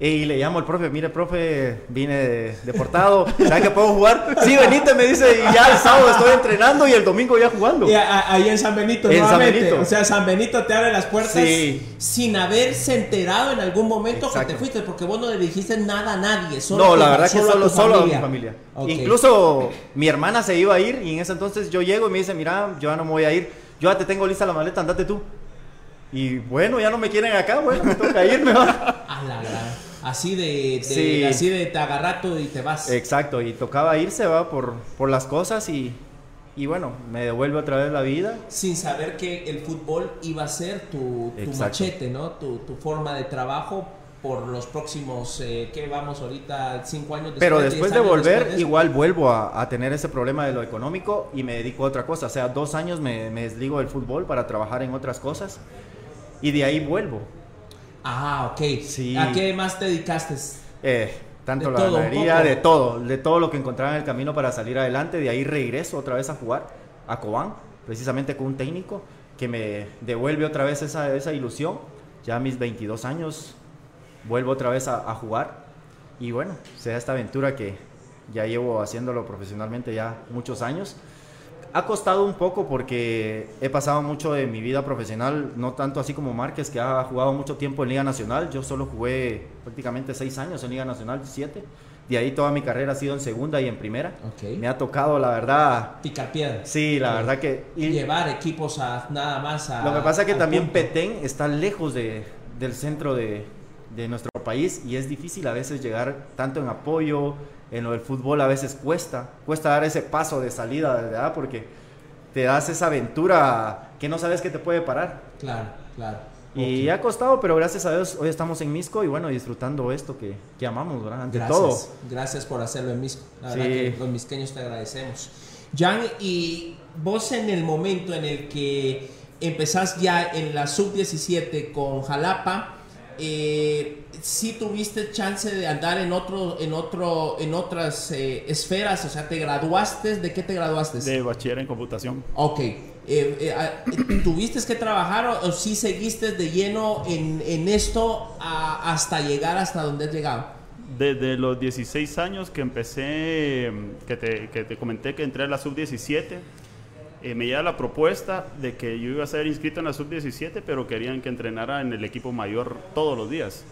[SPEAKER 3] Y le llamo al profe, mire profe, vine de- deportado, ¿sabes que puedo jugar? Sí, venite, me dice, y ya el sábado estoy entrenando y el domingo ya jugando.
[SPEAKER 1] Y a- ahí en San Benito,
[SPEAKER 3] En San
[SPEAKER 1] nuevamente.
[SPEAKER 3] Benito.
[SPEAKER 1] O sea, San Benito te abre las puertas
[SPEAKER 3] Sí.
[SPEAKER 1] sin haberse enterado en algún momento que te fuiste, porque vos no le dijiste nada a nadie. Solo
[SPEAKER 3] No, la verdad que solo, solo a mi familia. Incluso mi hermana se iba a ir y en ese entonces yo llego y me dice, mira, yo ya no me voy a ir, yo ya te tengo lista la maleta, andate tú. Y bueno, ya no me quieren acá, bueno, me toca irme. ¿va?
[SPEAKER 1] A la gran. Así de, de-
[SPEAKER 3] Sí.
[SPEAKER 1] así de te agarrato y te vas.
[SPEAKER 3] Exacto, y tocaba irse, va, por, por las cosas y, y bueno, me devuelve otra vez la vida.
[SPEAKER 1] sin saber que el fútbol iba a ser tu, tu machete, ¿no? Tu, tu forma de trabajo por los próximos, eh, ¿qué vamos ahorita? Cinco años después.
[SPEAKER 3] Pero después de volver,
[SPEAKER 1] después de
[SPEAKER 3] igual vuelvo a, a tener ese problema de lo económico y me dedico a otra cosa. O sea, dos años me, me desligo del fútbol para trabajar en otras cosas y de ahí vuelvo.
[SPEAKER 1] Ah, ok.
[SPEAKER 3] Sí.
[SPEAKER 1] ¿A qué más te dedicaste?
[SPEAKER 3] Eh, tanto
[SPEAKER 1] De
[SPEAKER 3] la
[SPEAKER 1] todo
[SPEAKER 3] ganadería, de todo, de todo lo que encontraba en el camino para salir adelante. De ahí regreso otra vez a jugar a Cobán, precisamente con un técnico que me devuelve otra vez esa, esa ilusión. Ya a mis 22 años vuelvo otra vez a, a jugar. Y bueno, se da esta aventura que ya llevo haciéndolo profesionalmente ya muchos años. Ha costado un poco porque he pasado mucho de mi vida profesional, no tanto así como Márquez, que ha jugado mucho tiempo en Liga Nacional. Yo solo jugué prácticamente seis años en Liga Nacional, siete. De ahí toda mi carrera ha sido en segunda y en primera.
[SPEAKER 1] Ok.
[SPEAKER 3] Me ha tocado, la verdad.
[SPEAKER 1] Picar piedra.
[SPEAKER 3] Sí, la verdad que. y
[SPEAKER 1] Llevar equipos a nada más a.
[SPEAKER 3] lo que pasa es que también
[SPEAKER 1] punto.
[SPEAKER 3] Petén está lejos de, del centro de, de nuestro país y es difícil a veces llegar tanto en apoyo, en lo del fútbol a veces cuesta, cuesta dar ese paso de salida, ¿verdad? Porque te das esa aventura que no sabes que te puede parar.
[SPEAKER 1] Claro, claro.
[SPEAKER 3] Y ha costado, pero gracias a Dios hoy estamos en Misco y bueno, disfrutando esto que, que amamos, ¿verdad? Ante
[SPEAKER 1] Gracias,
[SPEAKER 3] todo.
[SPEAKER 1] gracias por hacerlo en Misco. La
[SPEAKER 3] Sí.
[SPEAKER 1] verdad que los misqueños te agradecemos. Jan, y vos en el momento en el que empezás ya en la sub-17 con Jalapa, eh, sí tuviste chance de andar en otro, en otro, en otras eh, esferas, o sea, te graduaste, ¿de qué te graduaste?
[SPEAKER 2] De bachiller en computación.
[SPEAKER 1] Ok. Eh, eh, ah, ¿Tuviste que trabajar o, o sí seguiste de lleno en, en esto a- hasta llegar hasta donde has llegado?
[SPEAKER 2] Desde los 16 años que empecé, que te, que te comenté que entré a la sub-17, eh, me llega la propuesta de que yo iba a ser inscrito en la sub-17, pero querían que entrenara en el equipo mayor todos los días.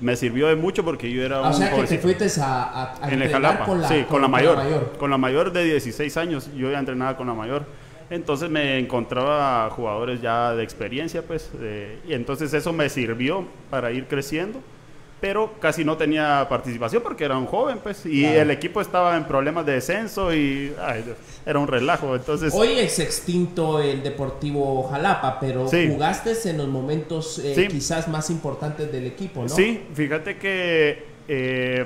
[SPEAKER 2] Me sirvió de mucho porque yo era
[SPEAKER 1] Ah, O
[SPEAKER 2] un
[SPEAKER 1] sea que te fuiste a, a, a
[SPEAKER 2] en el
[SPEAKER 1] entrenar
[SPEAKER 2] Jalapa,
[SPEAKER 1] con la,
[SPEAKER 2] sí, con, la mayor,
[SPEAKER 1] mayor.
[SPEAKER 2] Con la mayor de 16 años, yo ya entrenaba con la mayor. Entonces me encontraba jugadores ya de experiencia, pues, y entonces eso me sirvió para ir creciendo, pero casi no tenía participación porque era un joven, pues, y
[SPEAKER 1] Claro.
[SPEAKER 2] el equipo estaba en problemas de descenso y ay, era un relajo, entonces...
[SPEAKER 1] Hoy es extinto el Deportivo Jalapa, pero
[SPEAKER 2] Sí.
[SPEAKER 1] jugaste en los momentos eh,
[SPEAKER 2] Sí.
[SPEAKER 1] quizás más importantes del equipo, ¿no?
[SPEAKER 2] Sí, fíjate que eh,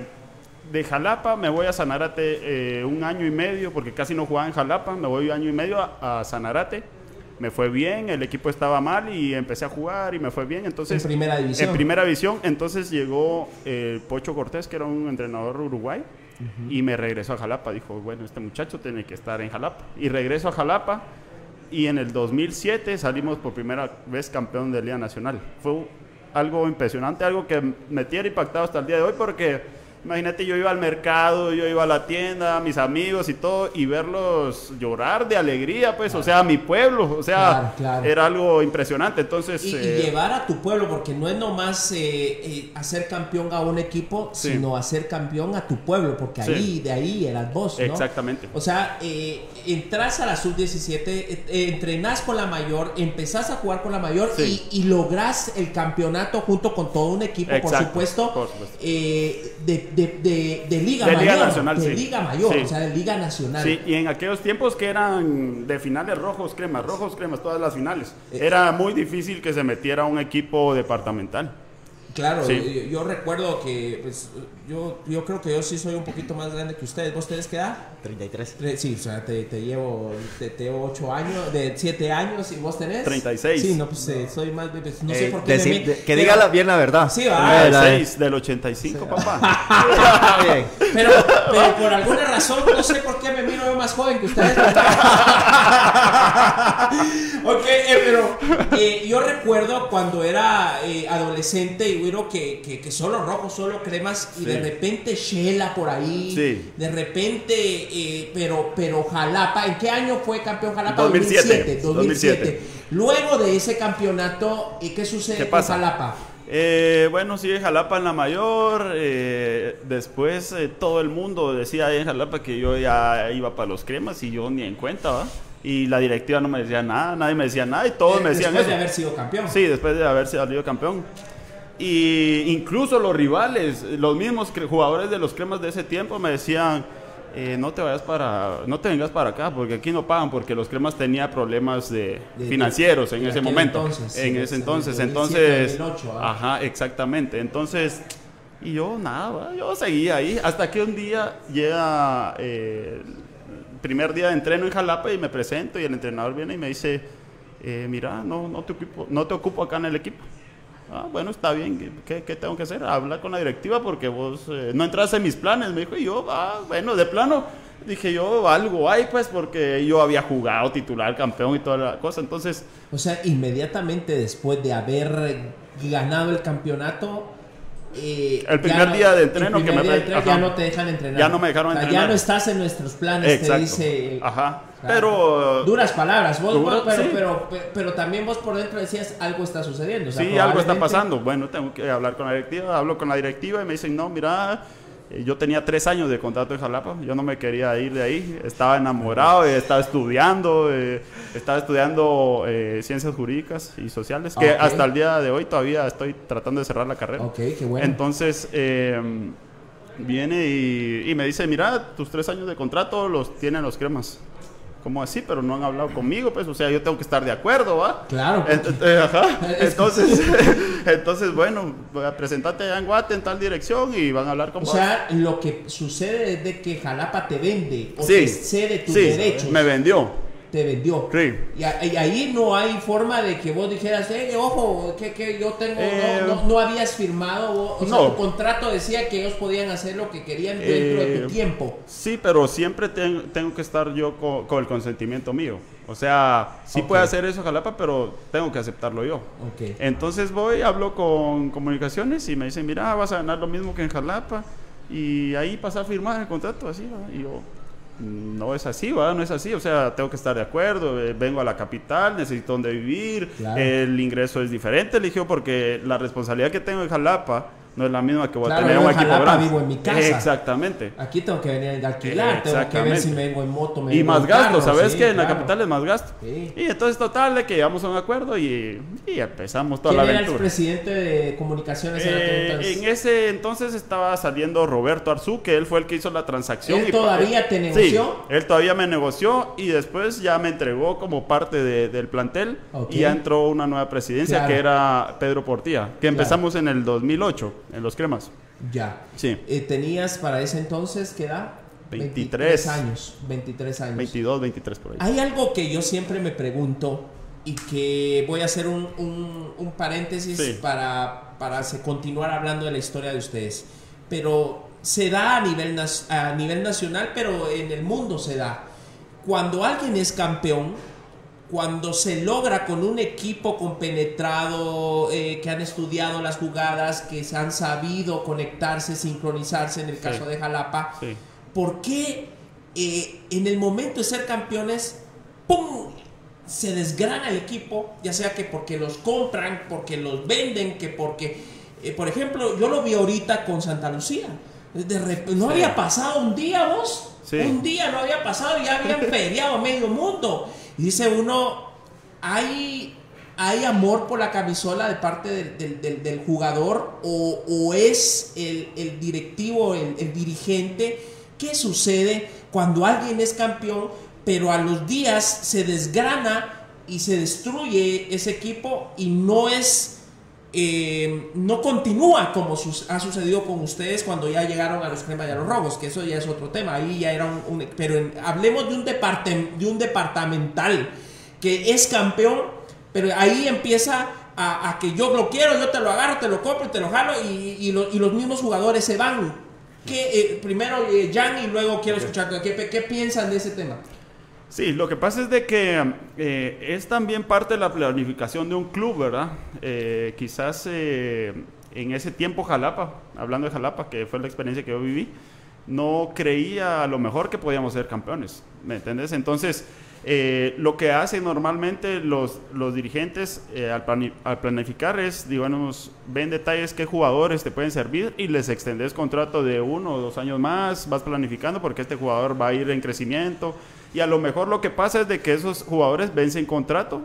[SPEAKER 2] de Jalapa me voy a Sanarate eh, un año y medio, porque casi no jugaba en Jalapa, me voy un año y medio a, a Sanarate. Me fue bien, el equipo estaba mal y empecé a jugar y me fue bien. Entonces,
[SPEAKER 1] En primera división.
[SPEAKER 2] En primera división, entonces llegó eh, Pocho Cortés, que era un entrenador uruguay, y me regresó a Jalapa. Dijo, bueno, este muchacho tiene que estar en Jalapa. Y regreso a Jalapa y en el 2007 salimos por primera vez campeón de Liga Nacional. Fue algo impresionante, algo que me tiene impactado hasta el día de hoy porque Imagínate, yo iba al mercado, yo iba a la tienda, mis amigos y todo, y verlos llorar de alegría, pues, o sea, mi pueblo, o sea, era algo impresionante. Entonces.
[SPEAKER 1] Y, eh, llevar a tu pueblo, porque no es nomás eh, eh, hacer campeón a un equipo, sino hacer campeón a tu pueblo, porque ahí, de ahí eras vos, ¿no?
[SPEAKER 2] Exactamente.
[SPEAKER 1] O sea, entras a la sub-17, entrenás con la mayor, empezás a jugar con la mayor y, y, lográs el campeonato junto con todo un equipo, por supuesto, por supuesto. de de, de, Liga Mayor. Liga Nacional, de Liga Mayor, o sea, de Liga Nacional.
[SPEAKER 2] Sí, y en aquellos tiempos que eran de finales rojos, cremas, rojos, cremas, todas las finales. Eh, era muy difícil que se metiera un equipo departamental.
[SPEAKER 1] Claro, yo, recuerdo que pues, yo, yo creo que yo sí soy un poquito más grande que ustedes. ¿Vos tenés qué edad?
[SPEAKER 3] 33.
[SPEAKER 1] Sí, o sea, te, te llevo te, te 8 años, de 7 años y vos tenés.
[SPEAKER 2] 36.
[SPEAKER 1] Sí, no, pues eh, soy más. Pues, no sé eh, por qué.
[SPEAKER 3] que diga la, bien la verdad.
[SPEAKER 1] Sí, va.
[SPEAKER 2] 36 del 85, papá.
[SPEAKER 1] pero, pero por alguna razón, no sé por qué me miro yo más joven que ustedes. ok, eh, pero yo recuerdo cuando era adolescente y que, que, solo rojo, solo cremas y de repente Shela por ahí, de repente, eh, pero, pero Jalapa, ¿en qué año fue campeón Jalapa?
[SPEAKER 2] 2007. 2007.
[SPEAKER 1] Luego de ese campeonato, ¿y qué sucede
[SPEAKER 2] con
[SPEAKER 1] Jalapa?
[SPEAKER 2] Eh, bueno, sigue Jalapa en la mayor. Eh, después todo el mundo decía en Jalapa que yo ya iba para los cremas y yo ni en cuenta, ¿va? Y la directiva no me decía nada, nadie me decía nada y todos me decían
[SPEAKER 1] Después de haber sido campeón.
[SPEAKER 2] Sí, después de haber sido campeón. Y incluso los rivales, los mismos jugadores de los cremas de ese tiempo me decían, eh, no te vayas para, no te vengas para acá porque aquí no pagan porque los cremas tenía problemas de, financieros en ese momento, en ese entonces, entonces, ¿ah? ajá, exactamente, entonces y yo nada, yo seguía ahí hasta que un día llega eh, el primer día de entreno en Jalapa y me presento y el entrenador viene y me dice, eh, mira, no, no te ocupo, no te ocupo acá en el equipo Ah, bueno, está bien, ¿Qué, tengo que hacer? Hablar con la directiva porque vos eh, no entras en mis planes. Me dijo, y yo, ah, bueno, de plano, dije yo, algo hay, pues, porque yo había jugado titular, campeón y toda la cosa. Entonces.
[SPEAKER 1] O sea, inmediatamente después de haber ganado el campeonato.
[SPEAKER 2] Eh, el primer día de entreno que me
[SPEAKER 1] ya no te dejan entrenar.
[SPEAKER 2] Ya no me dejaron entrenar.
[SPEAKER 1] Ya no estás en nuestros planes, te dice.
[SPEAKER 2] Ajá. Pero.
[SPEAKER 1] Duras palabras, vos, pero, pero, pero, también vos por dentro decías algo está sucediendo.
[SPEAKER 2] sí, algo está pasando. Bueno, tengo que hablar con la directiva. Hablo con la directiva y me dicen, no, mira. Eh, yo tenía tres años de contrato en Jalapa, yo no me quería ir de ahí, estaba enamorado, estaba estudiando, eh, estaba estudiando eh, ciencias jurídicas y sociales, que hasta el día de hoy todavía estoy tratando de cerrar la carrera.
[SPEAKER 1] Ok, qué bueno.
[SPEAKER 2] Entonces, viene y, y, me dice, mira, tus tres años de contrato los tienen los cremas. ¿Cómo así? Pero no han hablado conmigo, pues, o sea, yo tengo que estar de acuerdo, ¿va?
[SPEAKER 1] Claro.
[SPEAKER 2] Eh, ajá. Entonces, entonces, bueno, presentarte allá en Guate en tal dirección y van a hablar con
[SPEAKER 1] O sea, lo que sucede es de que Jalapa te vende o te cede tus sí, derechos.
[SPEAKER 2] me vendió
[SPEAKER 1] te vendió.
[SPEAKER 2] Sí.
[SPEAKER 1] Y, ahí no hay forma de que vos dijeras, eh, ojo, que, que yo tengo, no, no, eh, habías firmado, o sea, tu contrato decía que ellos podían hacer lo que querían dentro de tu eh, tiempo.
[SPEAKER 2] Sí, pero siempre tengo que estar yo con, el consentimiento mío. O sea, sí puede hacer eso Jalapa, pero tengo que aceptarlo yo.
[SPEAKER 1] Okay.
[SPEAKER 2] Entonces voy, hablo con comunicaciones y me dicen, mira, vas a ganar lo mismo que en Jalapa. Y ahí pasa a firmar el contrato, así. Y yo, no es así, ¿verdad? No es así. O sea, tengo que estar de acuerdo. Eh, vengo a la capital, necesito donde vivir. El ingreso es diferente, eligió, porque la responsabilidad que tengo en Jalapa no es la misma que voy a tener un equipo grande.
[SPEAKER 1] vivo en mi casa.
[SPEAKER 2] Exactamente.
[SPEAKER 1] Aquí tengo que venir a alquilar, tengo que ver si me vengo en moto, me
[SPEAKER 2] Y más gasto, ¿sabes que En la capital es más gasto. Y entonces total de que llegamos a un acuerdo y, y empezamos toda la aventura.
[SPEAKER 1] ¿Quién era el presidente de comunicaciones
[SPEAKER 2] eh, en ese entonces estaba saliendo Roberto Arzú, que él fue el que hizo la transacción.
[SPEAKER 1] ¿Él todavía te negoció?
[SPEAKER 2] Sí, él todavía me negoció y después ya me entregó como parte de, del plantel y ya entró una nueva presidencia que era Pedro Portilla, que empezamos en el 2008 en los cremas.
[SPEAKER 1] Ya.
[SPEAKER 2] Sí.
[SPEAKER 1] Eh, ¿Tenías para ese entonces qué edad?
[SPEAKER 2] 23.
[SPEAKER 1] años. 23 años.
[SPEAKER 2] 22, 23 por ahí.
[SPEAKER 1] Hay algo que yo siempre me pregunto y que voy a hacer un, un, paréntesis para, para continuar hablando de la historia de ustedes. Pero se da a nivel, a nivel nacional, pero en el mundo se da. Cuando alguien es campeón, cuando se logra con un equipo compenetrado, eh, que han estudiado las jugadas, que se han sabido conectarse, sincronizarse en el caso de Jalapa, ¿por qué eh, en el momento de ser campeones, ¡pum! se desgrana el equipo, ya sea que porque los compran, porque los venden, que porque, eh, por ejemplo, yo lo vi ahorita con Santa Lucía. De no había pasado un día vos, un día no había pasado y ya habían feriado medio mundo. Dice uno, hay, hay amor por la camisola de parte del, jugador o, es el, directivo, el, el dirigente. ¿Qué sucede cuando alguien es campeón? pero a los días se desgrana y se destruye ese equipo y no es eh, no continúa como ha sucedido con ustedes cuando ya llegaron a los cremas y a los robos, que eso ya es otro tema, ahí ya era un, pero hablemos de un, de un departamental que es campeón, pero ahí empieza a, que yo lo quiero, yo te lo agarro, te lo compro, te lo jalo y, los mismos jugadores se van. Que, eh, primero eh, Jan y luego quiero escuchar, ¿qué, ¿qué piensan de ese tema?
[SPEAKER 2] Sí, lo que pasa es de que eh, es también parte de la planificación de un club, ¿verdad? Eh, quizás eh, en ese tiempo Jalapa, hablando de Jalapa, que fue la experiencia que yo viví, no creía a lo mejor que podíamos ser campeones, ¿me entiendes? Entonces, lo que hacen normalmente los, los dirigentes al, al, planificar es, digamos, ven detalles qué jugadores te pueden servir y les extendes contrato de uno o dos años más, vas planificando porque este jugador va a ir en crecimiento y a lo mejor lo que pasa es de que esos jugadores vencen contrato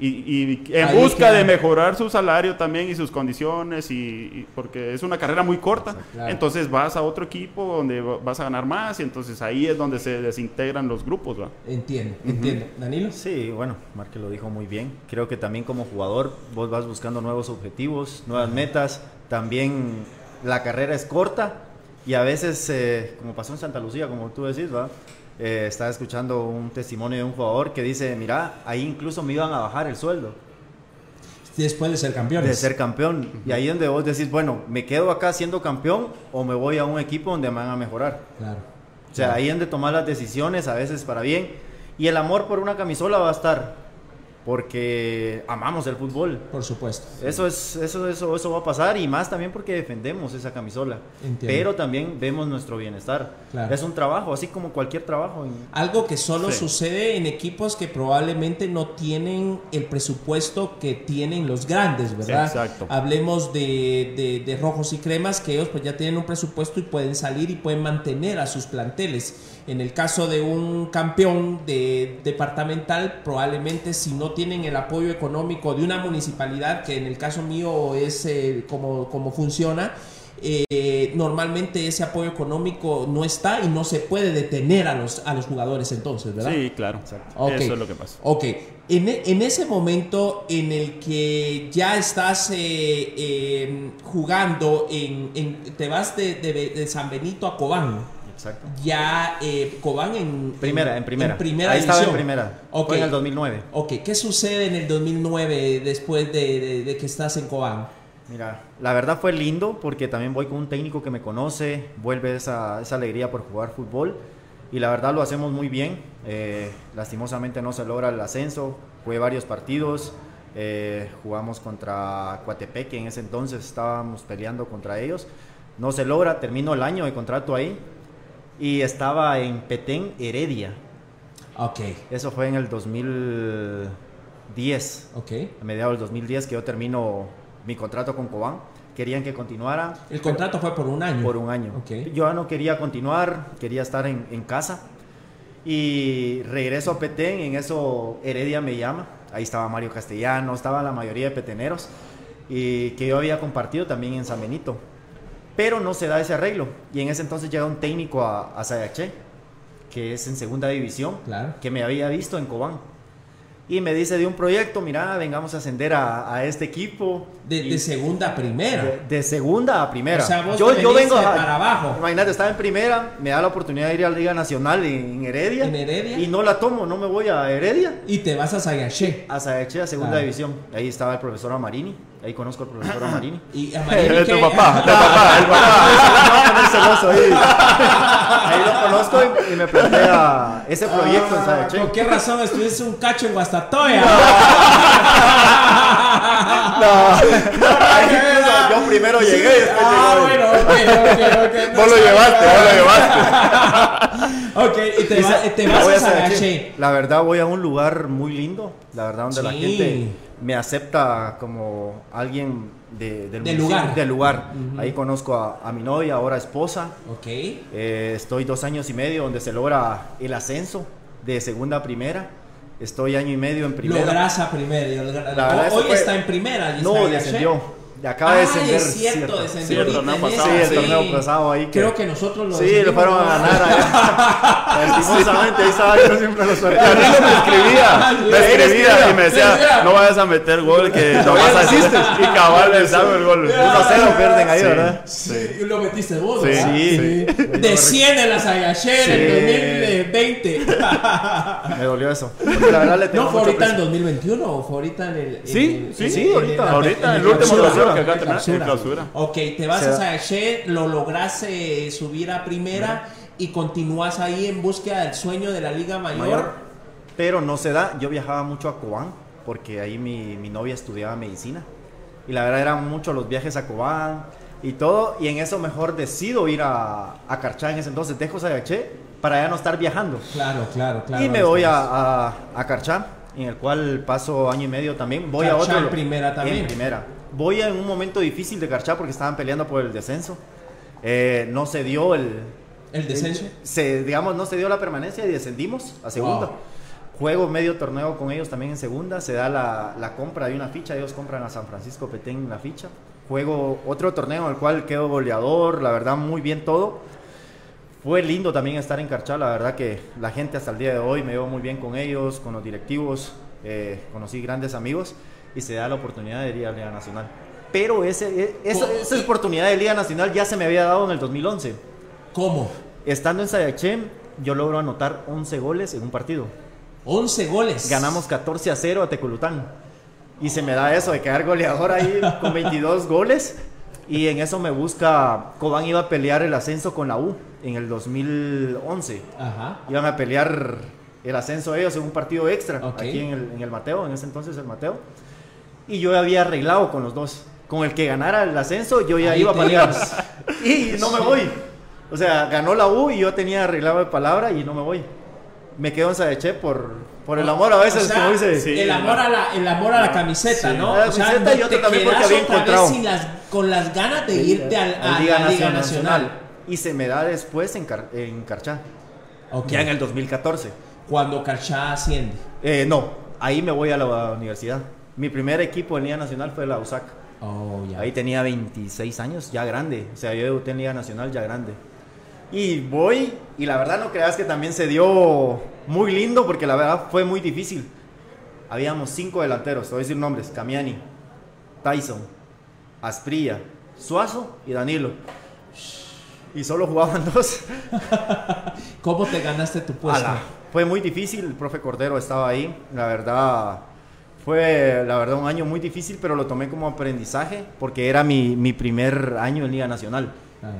[SPEAKER 2] y, en busca de mejorar su salario también y sus condiciones y, porque es una carrera muy corta. Entonces vas a otro equipo donde vas a ganar más y entonces ahí es donde se desintegran los grupos ¿va?
[SPEAKER 1] entiendo entiendo. Danilo.
[SPEAKER 3] Sí bueno Marque lo dijo muy bien. Creo que también como jugador vos vas buscando nuevos objetivos nuevas metas. También la carrera es corta y a veces eh, como pasó en Santa Lucía como tú decís va eh, estaba escuchando un testimonio de un jugador que dice, mira, ahí incluso me iban a bajar el sueldo.
[SPEAKER 1] Después de ser campeón.
[SPEAKER 3] De ser campeón. Y ahí donde vos decís, bueno, ¿me quedo acá siendo campeón o me voy a un equipo donde me van a mejorar? Claro. O sea, ahí donde tomar las decisiones, a veces para bien. Y el amor por una camisola va a estar porque amamos el fútbol.
[SPEAKER 1] Por supuesto.
[SPEAKER 3] Eso es eso eso eso va a pasar y más también porque defendemos esa camisola. Pero también vemos nuestro bienestar. Es un trabajo, así como cualquier trabajo.
[SPEAKER 1] Algo que solo sucede en equipos que probablemente no tienen el presupuesto que tienen los grandes, ¿verdad? Exacto. Hablemos de, de rojos y cremas que ellos pues ya tienen un presupuesto y pueden salir y pueden mantener a sus planteles en el caso de un campeón de departamental, probablemente si no tienen el apoyo económico de una municipalidad, que en el caso mío es eh, como, como funciona, eh, normalmente ese apoyo económico no está y no se puede detener a los, a los jugadores entonces, ¿verdad?
[SPEAKER 2] Sí, claro. Eso es lo que pasa.
[SPEAKER 1] Ok. En, en, ese momento en el que ya estás eh, jugando, en, te vas de, de San Benito a Cobán. Exacto. Ya eh, Cobán en
[SPEAKER 3] primera, en, primera.
[SPEAKER 1] primera
[SPEAKER 3] Ahí estaba en primera. Fue en el 2009.
[SPEAKER 1] Ok, ¿qué sucede en el 2009 después de, que estás en Cobán?
[SPEAKER 3] Mira, la verdad fue lindo porque también voy con un técnico que me conoce, vuelve esa, esa alegría por jugar fútbol y la verdad lo hacemos muy bien. Eh, lastimosamente no se logra el ascenso, jugué varios partidos, eh, jugamos contra Coatepeque, en ese entonces estábamos peleando contra ellos. No se logra, termino el año de contrato ahí, y estaba en Petén, Heredia.
[SPEAKER 1] Ok.
[SPEAKER 3] Eso fue en el 2010.
[SPEAKER 1] Ok.
[SPEAKER 3] A mediados del 2010 que yo termino mi contrato con Cobán. Querían que continuara.
[SPEAKER 1] ¿El contrato fue por un año?
[SPEAKER 3] Por un año. Okay. Yo no quería continuar, quería estar en, en casa. Y regreso a Petén, en eso Heredia me llama. Ahí estaba Mario Castellano, estaba la mayoría de peteneros. Y que yo había compartido también en San Benito pero no se da ese arreglo. Y en ese entonces llega un técnico a, a Sayaché, que es en segunda división, que me había visto en Cobán. Y me dice de un proyecto, mira, vengamos a ascender a, este equipo.
[SPEAKER 1] De, segunda a primera.
[SPEAKER 3] De, segunda a primera.
[SPEAKER 1] O sea, vos yo, yo vengo para abajo.
[SPEAKER 3] Imagínate, estaba en primera, me da la oportunidad de ir a la Liga Nacional en, Heredia.
[SPEAKER 1] En Heredia.
[SPEAKER 3] Y no la tomo, no me voy a Heredia.
[SPEAKER 1] Y te vas a Sayaché.
[SPEAKER 3] A Sayaché, a segunda división. Ahí estaba el profesor Amarini Ahí conozco al profesor Amarini.
[SPEAKER 1] Y
[SPEAKER 2] De
[SPEAKER 1] Amarini,
[SPEAKER 2] tu papá, de papá, el papá.
[SPEAKER 3] ahí. Ahí lo conozco y, y me plantea ese proyecto en
[SPEAKER 1] Ah,
[SPEAKER 3] Sayache.
[SPEAKER 1] ¿Con qué razón estuviste un cacho en Guastatoya?
[SPEAKER 3] No, yo primero llegué
[SPEAKER 1] Ah, bueno, ok, ok, ok.
[SPEAKER 2] Vos lo llevaste, vos lo llevaste.
[SPEAKER 1] Ok, y te, va- te
[SPEAKER 3] Me
[SPEAKER 1] vas
[SPEAKER 3] voy
[SPEAKER 1] a. Sagaché.
[SPEAKER 3] La verdad voy a un lugar muy lindo, la verdad donde la gente me acepta como alguien de, del,
[SPEAKER 1] lugar.
[SPEAKER 3] Del lugar. Ahí conozco a, a mi novia, ahora esposa.
[SPEAKER 1] Ok.
[SPEAKER 3] Eh, estoy dos años y medio donde se logra el ascenso de segunda a primera. Estoy año y medio en primera.
[SPEAKER 1] Logras a primera.
[SPEAKER 3] La
[SPEAKER 1] Hoy
[SPEAKER 3] fue-
[SPEAKER 1] está en primera. ¿y
[SPEAKER 3] No, descendió. Acaba de
[SPEAKER 1] Ay,
[SPEAKER 3] descender.
[SPEAKER 1] es cierto,
[SPEAKER 3] cierto.
[SPEAKER 1] descendió
[SPEAKER 2] Sí, el torneo pasado.
[SPEAKER 3] Sí, el torneo pasado ahí.
[SPEAKER 1] Creo que nosotros lo
[SPEAKER 3] Sí, lo fueron a ganar ahí. Lastimosamente, ahí estaba yo siempre los
[SPEAKER 2] no me escribía, me escribía y me decía, no vayas a meter gol, que no vas a asistir. Y cabal le salgo el gol.
[SPEAKER 3] 1 a 0 pierden ahí. ¿verdad?
[SPEAKER 1] Sí, y lo metiste vos,
[SPEAKER 2] Sí,
[SPEAKER 1] ¿verdad?
[SPEAKER 3] sí.
[SPEAKER 1] Desciende la Sagaché en el
[SPEAKER 3] Sí.
[SPEAKER 1] 2020.
[SPEAKER 3] Me dolió eso. La verdad le tengo
[SPEAKER 1] ¿No fue ahorita en
[SPEAKER 3] aprecio.
[SPEAKER 1] 2021 o fue ahorita en el.
[SPEAKER 2] Sí, sí,
[SPEAKER 3] ahorita.
[SPEAKER 2] Ahorita,
[SPEAKER 1] en
[SPEAKER 2] el último
[SPEAKER 1] clausura,
[SPEAKER 2] clausura que acá
[SPEAKER 1] en
[SPEAKER 2] clausura.
[SPEAKER 1] Ok, te vas
[SPEAKER 3] Se
[SPEAKER 1] a Sagaché, lo logras eh, subir a primera y continúas ahí en búsqueda del sueño de la Liga Mayor.
[SPEAKER 3] Mayor. Pero no se da. Yo viajaba mucho a Cobán porque ahí mi, mi novia estudiaba medicina. Y la verdad eran muchos los viajes a Cobán y todo. Y en eso mejor decido ir a, a Carchá en ese entonces. Dejo Sayaché para ya no estar viajando.
[SPEAKER 1] Claro, claro, claro.
[SPEAKER 3] y me voy a, a, a Carchá, en el cual paso año y medio también. Voy a
[SPEAKER 1] Carchá
[SPEAKER 3] otro.
[SPEAKER 1] en primera también.
[SPEAKER 3] En primera. Voy en un momento difícil de Carchá porque estaban peleando por el descenso. Eh, no se dio el,
[SPEAKER 1] ¿El descenso?
[SPEAKER 3] se, digamos, no se dio la permanencia y descendimos a segunda.
[SPEAKER 1] Wow.
[SPEAKER 3] Juego medio torneo con ellos también en segunda. Se da la, la compra de una ficha. Ellos compran a San Francisco Petén la ficha. Juego otro torneo en el cual quedo goleador. La verdad, muy bien todo. Fue lindo también estar en Carchá. La verdad que la gente hasta el día de hoy me llevo muy bien con ellos, con los directivos. eh, conocí grandes amigos y se da la oportunidad de ir a Liga Nacional. Pero ese, e- esa, esa oportunidad de Liga Nacional ya se me había dado en el 2011.
[SPEAKER 1] ¿Cómo?
[SPEAKER 3] Estando en Sayaché, yo logro anotar 11 goles en un partido.
[SPEAKER 1] 11 goles.
[SPEAKER 3] Ganamos 14 a 0 a Teculután. Y se me da eso de quedar goleador ahí con 22 goles. Y en eso me busca. Cobán iba a pelear el ascenso con la U en el 2011.
[SPEAKER 1] Ajá.
[SPEAKER 3] Iban a pelear el ascenso ellos en un partido extra
[SPEAKER 1] Ok.
[SPEAKER 3] aquí en el, en el Mateo, en ese entonces el Mateo. Y yo había arreglado con los dos. Con el que ganara el ascenso, yo ya
[SPEAKER 1] Ahí
[SPEAKER 3] iba para Liga.
[SPEAKER 1] ibas.
[SPEAKER 3] Y no me voy. O sea, ganó la U y yo tenía arreglado de palabra y no me voy. Me quedo en Sadeche por, por el amor a veces,
[SPEAKER 1] O sea,
[SPEAKER 3] como dice.
[SPEAKER 2] sí.
[SPEAKER 1] el amor a la, el amor a la camiseta,
[SPEAKER 3] Sí.
[SPEAKER 1] ¿no?
[SPEAKER 3] La
[SPEAKER 1] o sea,
[SPEAKER 3] camiseta y otro también porque había encontrado.
[SPEAKER 1] sin las, con las ganas de irte al, a,
[SPEAKER 3] Liga
[SPEAKER 1] la Liga
[SPEAKER 3] Nacional.
[SPEAKER 1] Nacional.
[SPEAKER 3] Y se me da después en, Car- en Carchá,
[SPEAKER 1] Ok.
[SPEAKER 3] ya en el 2014.
[SPEAKER 1] Cuando Carchá asciende.
[SPEAKER 3] Eh, no, ahí me voy a la universidad. Mi primer equipo en Liga Nacional fue la USAC.
[SPEAKER 1] Oh, ya.
[SPEAKER 3] Ahí tenía 26 años, ya grande. O sea, yo debuté en Liga Nacional ya grande. Y voy, y la verdad no creas que también se dio muy lindo, porque la verdad fue muy difícil. Habíamos cinco delanteros, te voy a decir nombres: Camiani, Tyson, Asprilla, Suazo y Danilo. Y solo jugaban dos.
[SPEAKER 1] ¿Cómo te ganaste tu puesto?
[SPEAKER 3] Ala, Fue muy difícil, el profe Cordero estaba ahí. La verdad, fue la verdad un año muy difícil, pero lo tomé como aprendizaje porque era mi, mi primer año en Liga Nacional.
[SPEAKER 1] Ah,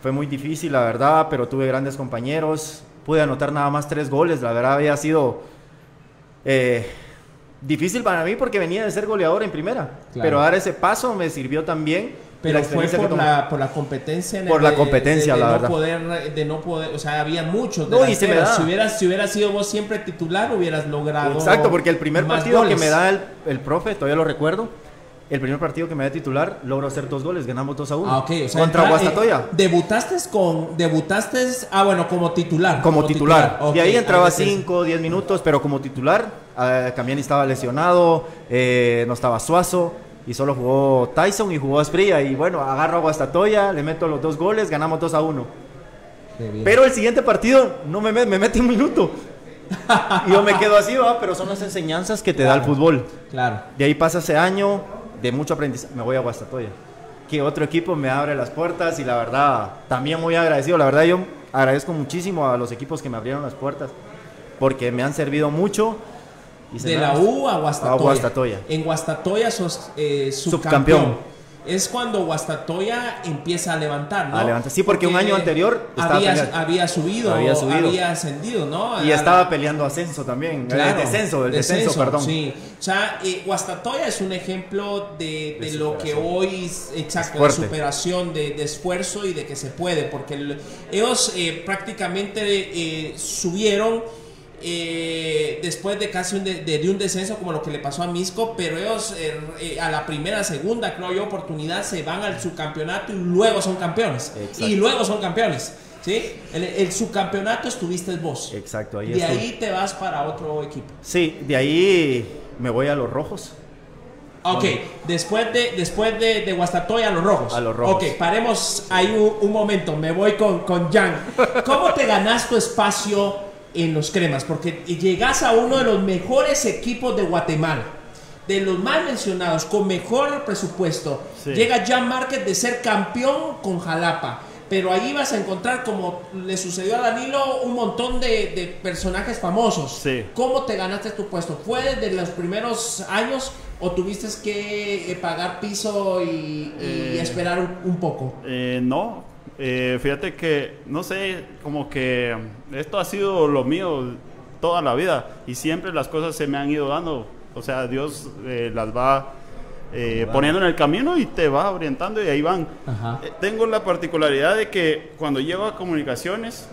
[SPEAKER 3] Fue muy difícil, la verdad, pero tuve grandes compañeros. Pude anotar nada más tres goles. La verdad había sido eh, difícil para mí porque venía de ser goleador en primera.
[SPEAKER 1] Claro.
[SPEAKER 3] Pero dar ese paso me sirvió también.
[SPEAKER 1] Pero fue por la, por la competencia. en
[SPEAKER 3] Por
[SPEAKER 1] el-
[SPEAKER 3] la
[SPEAKER 1] de-
[SPEAKER 3] competencia,
[SPEAKER 1] de, de
[SPEAKER 3] la
[SPEAKER 1] no
[SPEAKER 3] verdad.
[SPEAKER 1] Poder, de no poder, o sea, había muchos.
[SPEAKER 3] No, y se me da.
[SPEAKER 1] Si hubieras, si hubieras sido vos siempre titular, hubieras logrado.
[SPEAKER 3] Exacto, porque el primer partido
[SPEAKER 1] goles.
[SPEAKER 3] que me da el, el profe, todavía lo recuerdo, el primer partido que me da titular, logro hacer dos goles, ganamos 2 a 1.
[SPEAKER 1] Ah, ok, o sea,
[SPEAKER 3] contra Guastatoya.
[SPEAKER 1] eh, debutaste con. Debutaste. Ah, bueno, como titular.
[SPEAKER 3] como titular. Y ahí entraba
[SPEAKER 1] a veces-
[SPEAKER 3] 5, 10 minutos, pero como titular, eh, Camiani estaba lesionado, eh, no estaba Suazo, y solo jugó Tyson y jugó Asprilla. Y bueno, agarro a Guastatoya, le meto los dos goles, ganamos 2 a 1.
[SPEAKER 1] Qué bien.
[SPEAKER 3] Pero el siguiente partido no me, me mete un minuto. y yo me quedo así, ¿va? pero son las enseñanzas que te da el
[SPEAKER 1] Claro.
[SPEAKER 3] fútbol.
[SPEAKER 1] Claro.
[SPEAKER 3] De ahí pasa ese año de mucho aprendizaje. Me voy a Guastatoya. Que otro equipo me abre las puertas y la verdad, también muy agradecido. La verdad, yo agradezco muchísimo a los equipos que me abrieron las puertas porque me han servido mucho. Hice
[SPEAKER 1] De la. U a Guastatoya.
[SPEAKER 3] A Guastatoya.
[SPEAKER 1] En Guastatoya sos eh,
[SPEAKER 3] Subcampeón.
[SPEAKER 1] subcampeón. Es cuando Guastatoya empieza a levantar, ¿no?
[SPEAKER 3] A levantar. Sí, porque un año anterior
[SPEAKER 1] había, había subido,
[SPEAKER 3] Había
[SPEAKER 1] había,
[SPEAKER 3] subido.
[SPEAKER 1] ascendido, ¿no?
[SPEAKER 3] Y
[SPEAKER 1] A
[SPEAKER 3] estaba
[SPEAKER 1] la-
[SPEAKER 3] peleando ascenso también.
[SPEAKER 1] Claro,
[SPEAKER 3] el descenso, el descenso, perdón.
[SPEAKER 1] Sí, o sea, eh, Guastatoya es un ejemplo de, de
[SPEAKER 3] De
[SPEAKER 1] lo que hoy es exacto, de superación, de, de esfuerzo y de que se puede, porque el- ellos eh, prácticamente eh, subieron eh, después de casi un, de, de- de un descenso como lo que le pasó a Misco, pero ellos eh, eh, a la primera, segunda, creo yo, oportunidad se van al subcampeonato y luego son campeones.
[SPEAKER 3] Exacto.
[SPEAKER 1] Y luego son campeones. ¿sí? El, el subcampeonato estuviste vos.
[SPEAKER 3] Exacto, ahí
[SPEAKER 1] De ahí te vas para otro equipo.
[SPEAKER 3] Sí, de ahí me voy a los rojos.
[SPEAKER 1] Ok, después de, después de, de Guastatoya a los rojos.
[SPEAKER 3] A los rojos.
[SPEAKER 1] Ok, paremos ahí un, un momento. Me voy con, con Jan. ¿Cómo te ganas tu espacio en los cremas? Porque llegas a uno de los mejores equipos de Guatemala. De los más mencionados, con mejor presupuesto.
[SPEAKER 2] Sí.
[SPEAKER 1] Llega Jan Márquez de ser campeón con Jalapa. Pero ahí vas a encontrar, como le sucedió a Danilo, un montón de, de personajes famosos.
[SPEAKER 2] Sí.
[SPEAKER 1] ¿Cómo te ganaste tu puesto? ¿Fue desde los primeros años o tuviste que eh, pagar piso y, y
[SPEAKER 2] Eh.
[SPEAKER 1] esperar un, un poco?
[SPEAKER 2] Eh, no, Eh, fíjate que, no sé, como que esto ha sido lo mío toda la vida y siempre las cosas se me han ido dando. O sea, Dios eh, las va eh, poniendo en el camino y te va orientando y ahí van. Eh, tengo la particularidad de que cuando llego a comunicaciones,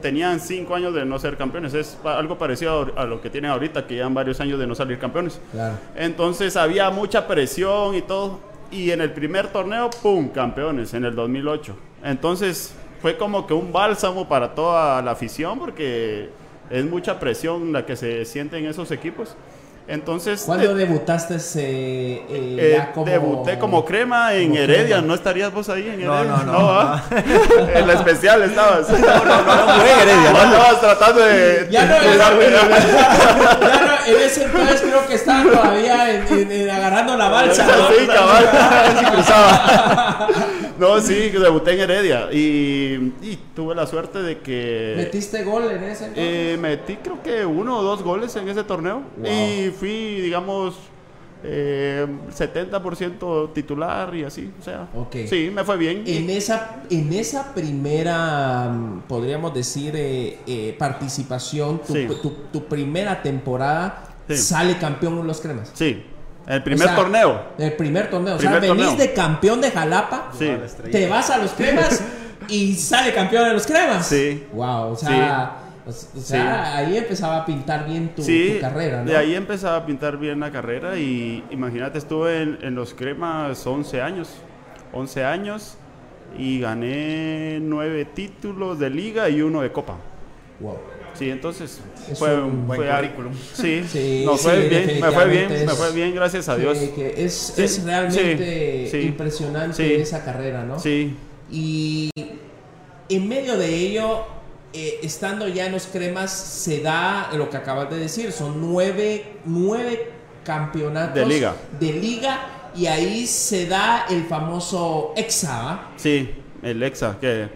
[SPEAKER 2] tenían cinco años de no ser campeones. Es algo parecido a, a lo que tienen ahorita, que llevan varios años de no salir campeones.
[SPEAKER 1] Claro.
[SPEAKER 2] Entonces había mucha presión y todo. Y en el primer torneo, ¡pum! Campeones en el 2008. Entonces fue como que un bálsamo para toda la afición porque es mucha presión la que se siente en esos equipos. Entonces
[SPEAKER 1] ¿Cuándo
[SPEAKER 2] eh,
[SPEAKER 1] debutaste eh, eh,
[SPEAKER 2] eh,
[SPEAKER 1] ya como...
[SPEAKER 2] debuté como crema en
[SPEAKER 1] como
[SPEAKER 2] Heredia.
[SPEAKER 1] crema?
[SPEAKER 2] ¿No estarías vos ahí en
[SPEAKER 3] No,
[SPEAKER 2] Heredia?
[SPEAKER 3] no, no.
[SPEAKER 2] ¿ah? en la especial estabas. No, no,
[SPEAKER 3] no jugué en Heredia, no.
[SPEAKER 2] estabas tratando de...
[SPEAKER 1] Ya no,
[SPEAKER 2] de
[SPEAKER 1] ya, no, en ese entonces creo que estaban todavía en- en- en agarrando la balsa. ¿no?
[SPEAKER 2] Sí, cabal. Sí, cruzaba. No, sí, debuté en Heredia y, y tuve la suerte de que
[SPEAKER 1] ¿Metiste gol en ese entonces?
[SPEAKER 2] eh, metí creo que uno o dos goles en ese torneo
[SPEAKER 1] Wow.
[SPEAKER 2] y fui, digamos, eh, 70% titular y así, o sea,
[SPEAKER 1] Ok.
[SPEAKER 2] sí, me fue bien.
[SPEAKER 1] En esa, en esa primera, mm, podríamos decir, eh, eh, participación, tu,
[SPEAKER 2] Sí.
[SPEAKER 1] tu- tu primera temporada,
[SPEAKER 2] Sí.
[SPEAKER 1] sale campeón en los cremas.
[SPEAKER 2] Sí, el primer
[SPEAKER 1] O sea,
[SPEAKER 2] torneo.
[SPEAKER 1] El primer torneo. o
[SPEAKER 2] Primer
[SPEAKER 1] sea, venís
[SPEAKER 2] torneo.
[SPEAKER 1] de campeón de Jalapa,
[SPEAKER 2] Sí.
[SPEAKER 1] te vas a los cremas y sale campeón en los cremas.
[SPEAKER 2] Sí.
[SPEAKER 1] Wow, o sea, o, o sea, ahí empezaba a pintar bien tu,
[SPEAKER 2] sí,
[SPEAKER 1] tu carrera, ¿no?
[SPEAKER 2] de ahí empezaba a pintar bien la carrera y imagínate, estuve en, en los cremas 11 años, 11 años y gané 9 títulos de liga y uno de copa.
[SPEAKER 1] Wow.
[SPEAKER 2] Sí, entonces
[SPEAKER 1] Es
[SPEAKER 2] fue
[SPEAKER 1] un
[SPEAKER 3] buen
[SPEAKER 2] fue
[SPEAKER 3] currículum.
[SPEAKER 2] Sí,
[SPEAKER 1] Sí,
[SPEAKER 2] no, fue
[SPEAKER 1] sí,
[SPEAKER 2] bien, me fue bien,
[SPEAKER 1] definitivamente
[SPEAKER 2] me
[SPEAKER 1] es-
[SPEAKER 2] fue bien, gracias a Dios.
[SPEAKER 1] que es,
[SPEAKER 2] Sí,
[SPEAKER 1] es realmente
[SPEAKER 2] sí, sí.
[SPEAKER 1] impresionante
[SPEAKER 2] Sí.
[SPEAKER 1] esa carrera, ¿no?
[SPEAKER 2] Sí,
[SPEAKER 1] Y en medio de ello, eh, estando ya en los cremas, se da lo que acabas de decir, son nueve, nueve campeonatos
[SPEAKER 2] De liga.
[SPEAKER 1] de liga, y ahí se da el famoso EXA, ¿va?
[SPEAKER 2] sí, el Exa, que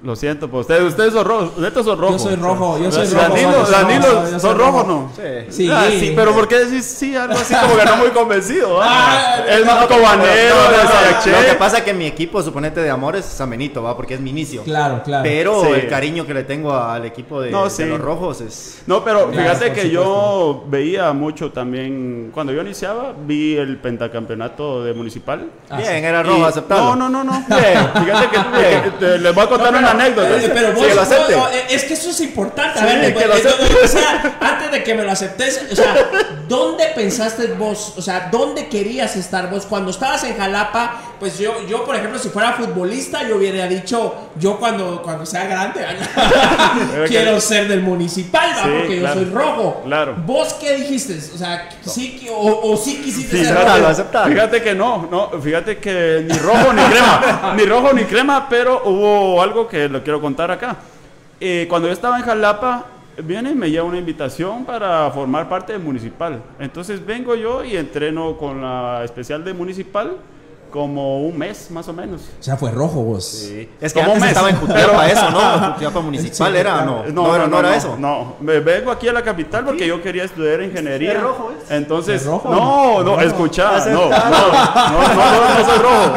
[SPEAKER 2] lo siento, pues ustedes, ustedes son rojos, netos son rojos.
[SPEAKER 1] soy rojo, yo soy
[SPEAKER 2] Danilo,
[SPEAKER 1] rojo, yo soy
[SPEAKER 2] Danilo,
[SPEAKER 1] rojo, yo soy
[SPEAKER 2] ¿son rojos
[SPEAKER 1] rojo.
[SPEAKER 2] no?
[SPEAKER 3] Sí.
[SPEAKER 1] Sí.
[SPEAKER 2] Ah, sí, pero ¿por qué decís sí? Algo así como que no muy convencido.
[SPEAKER 1] Ah,
[SPEAKER 2] ¿va? es más cobanero,
[SPEAKER 3] no, no,
[SPEAKER 2] de
[SPEAKER 3] no,
[SPEAKER 2] Sayaché.
[SPEAKER 3] Lo que pasa es que mi equipo, suponete de amor, es Samenito, ¿va? Porque es mi inicio.
[SPEAKER 1] Claro, claro.
[SPEAKER 3] Pero
[SPEAKER 2] Sí.
[SPEAKER 3] el cariño que le tengo al equipo de,
[SPEAKER 2] No,
[SPEAKER 3] de
[SPEAKER 2] sí.
[SPEAKER 3] los rojos es...
[SPEAKER 2] No, pero
[SPEAKER 1] Claro,
[SPEAKER 2] fíjate que yo veía mucho también, cuando yo iniciaba, vi el pentacampeonato de municipal.
[SPEAKER 1] Ah,
[SPEAKER 3] Bien,
[SPEAKER 1] sí.
[SPEAKER 3] era rojo, aceptado.
[SPEAKER 2] No, no, no, no. Bien, fíjate que, les voy a contar una anécdota.
[SPEAKER 1] Eh, pero vos,
[SPEAKER 3] Sí, lo acepte.
[SPEAKER 1] vos- eh, es que eso es importante. A ver,
[SPEAKER 3] que lo
[SPEAKER 1] eh, o sea, antes de que me lo aceptes, o sea, ¿dónde pensaste vos? O sea, ¿dónde querías estar vos? Cuando estabas en Jalapa, pues yo, yo por ejemplo, si fuera futbolista, yo hubiera dicho, yo cuando, cuando sea grande, quiero ser del municipal, ¿va?
[SPEAKER 2] Sí,
[SPEAKER 1] porque
[SPEAKER 2] claro.
[SPEAKER 1] yo soy rojo.
[SPEAKER 2] Claro.
[SPEAKER 1] ¿Vos qué dijiste? O sea, sí, o, o sí quisiste
[SPEAKER 2] Sí,
[SPEAKER 1] ser rojo.
[SPEAKER 2] Fíjate que no, no, fíjate que ni rojo ni crema, ni rojo ni crema, pero hubo algo que lo quiero contar acá. Eh, cuando yo estaba en Jalapa, viene y me lleva una invitación para formar parte de Municipal. Entonces vengo yo y entreno con la especial de Municipal Como un mes, más o menos.
[SPEAKER 1] O sea, fue rojo vos.
[SPEAKER 3] Sí. Es que
[SPEAKER 2] Como
[SPEAKER 3] antes
[SPEAKER 2] mes.
[SPEAKER 3] estaba en Jutiapa eso, ¿no? Jutiapa municipal
[SPEAKER 1] Sí,
[SPEAKER 3] era,
[SPEAKER 1] claro.
[SPEAKER 3] no, no, era, no era eso.
[SPEAKER 2] No, me vengo aquí a la capital porque yo quería estudiar ingeniería.
[SPEAKER 3] ¿Es rojo, es?
[SPEAKER 2] Entonces,
[SPEAKER 1] ¿Es rojo?
[SPEAKER 2] no, no,
[SPEAKER 1] No.
[SPEAKER 2] escuchá, no, no, no, no, no, no soy rojo.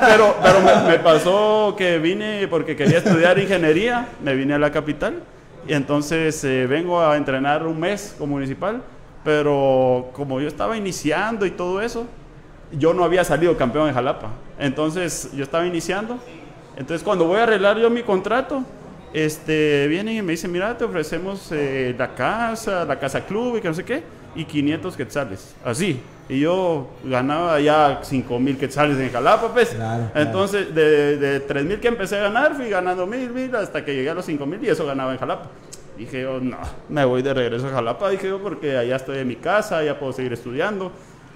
[SPEAKER 2] Pero, pero me, me pasó que vine porque quería estudiar ingeniería, me vine a la capital y entonces eh, vengo a entrenar un mes con municipal, pero como yo estaba iniciando y todo eso, yo no había salido campeón en Jalapa. Entonces yo estaba iniciando. Entonces cuando voy a arreglar yo mi contrato, este, vienen y me dicen, mira, te ofrecemos eh, la casa, la casa club y que no sé qué, y 500 quetzales, así. Y yo ganaba ya 5 mil quetzales en Jalapa, pues.
[SPEAKER 1] Claro, claro.
[SPEAKER 2] Entonces, de, de 3 mil que empecé a ganar, fui ganando mil, mil, hasta que llegué a los 5 mil y eso ganaba en Jalapa. Dije yo, no, me voy de regreso a Jalapa, dije yo, porque allá estoy en mi casa, ya puedo seguir estudiando.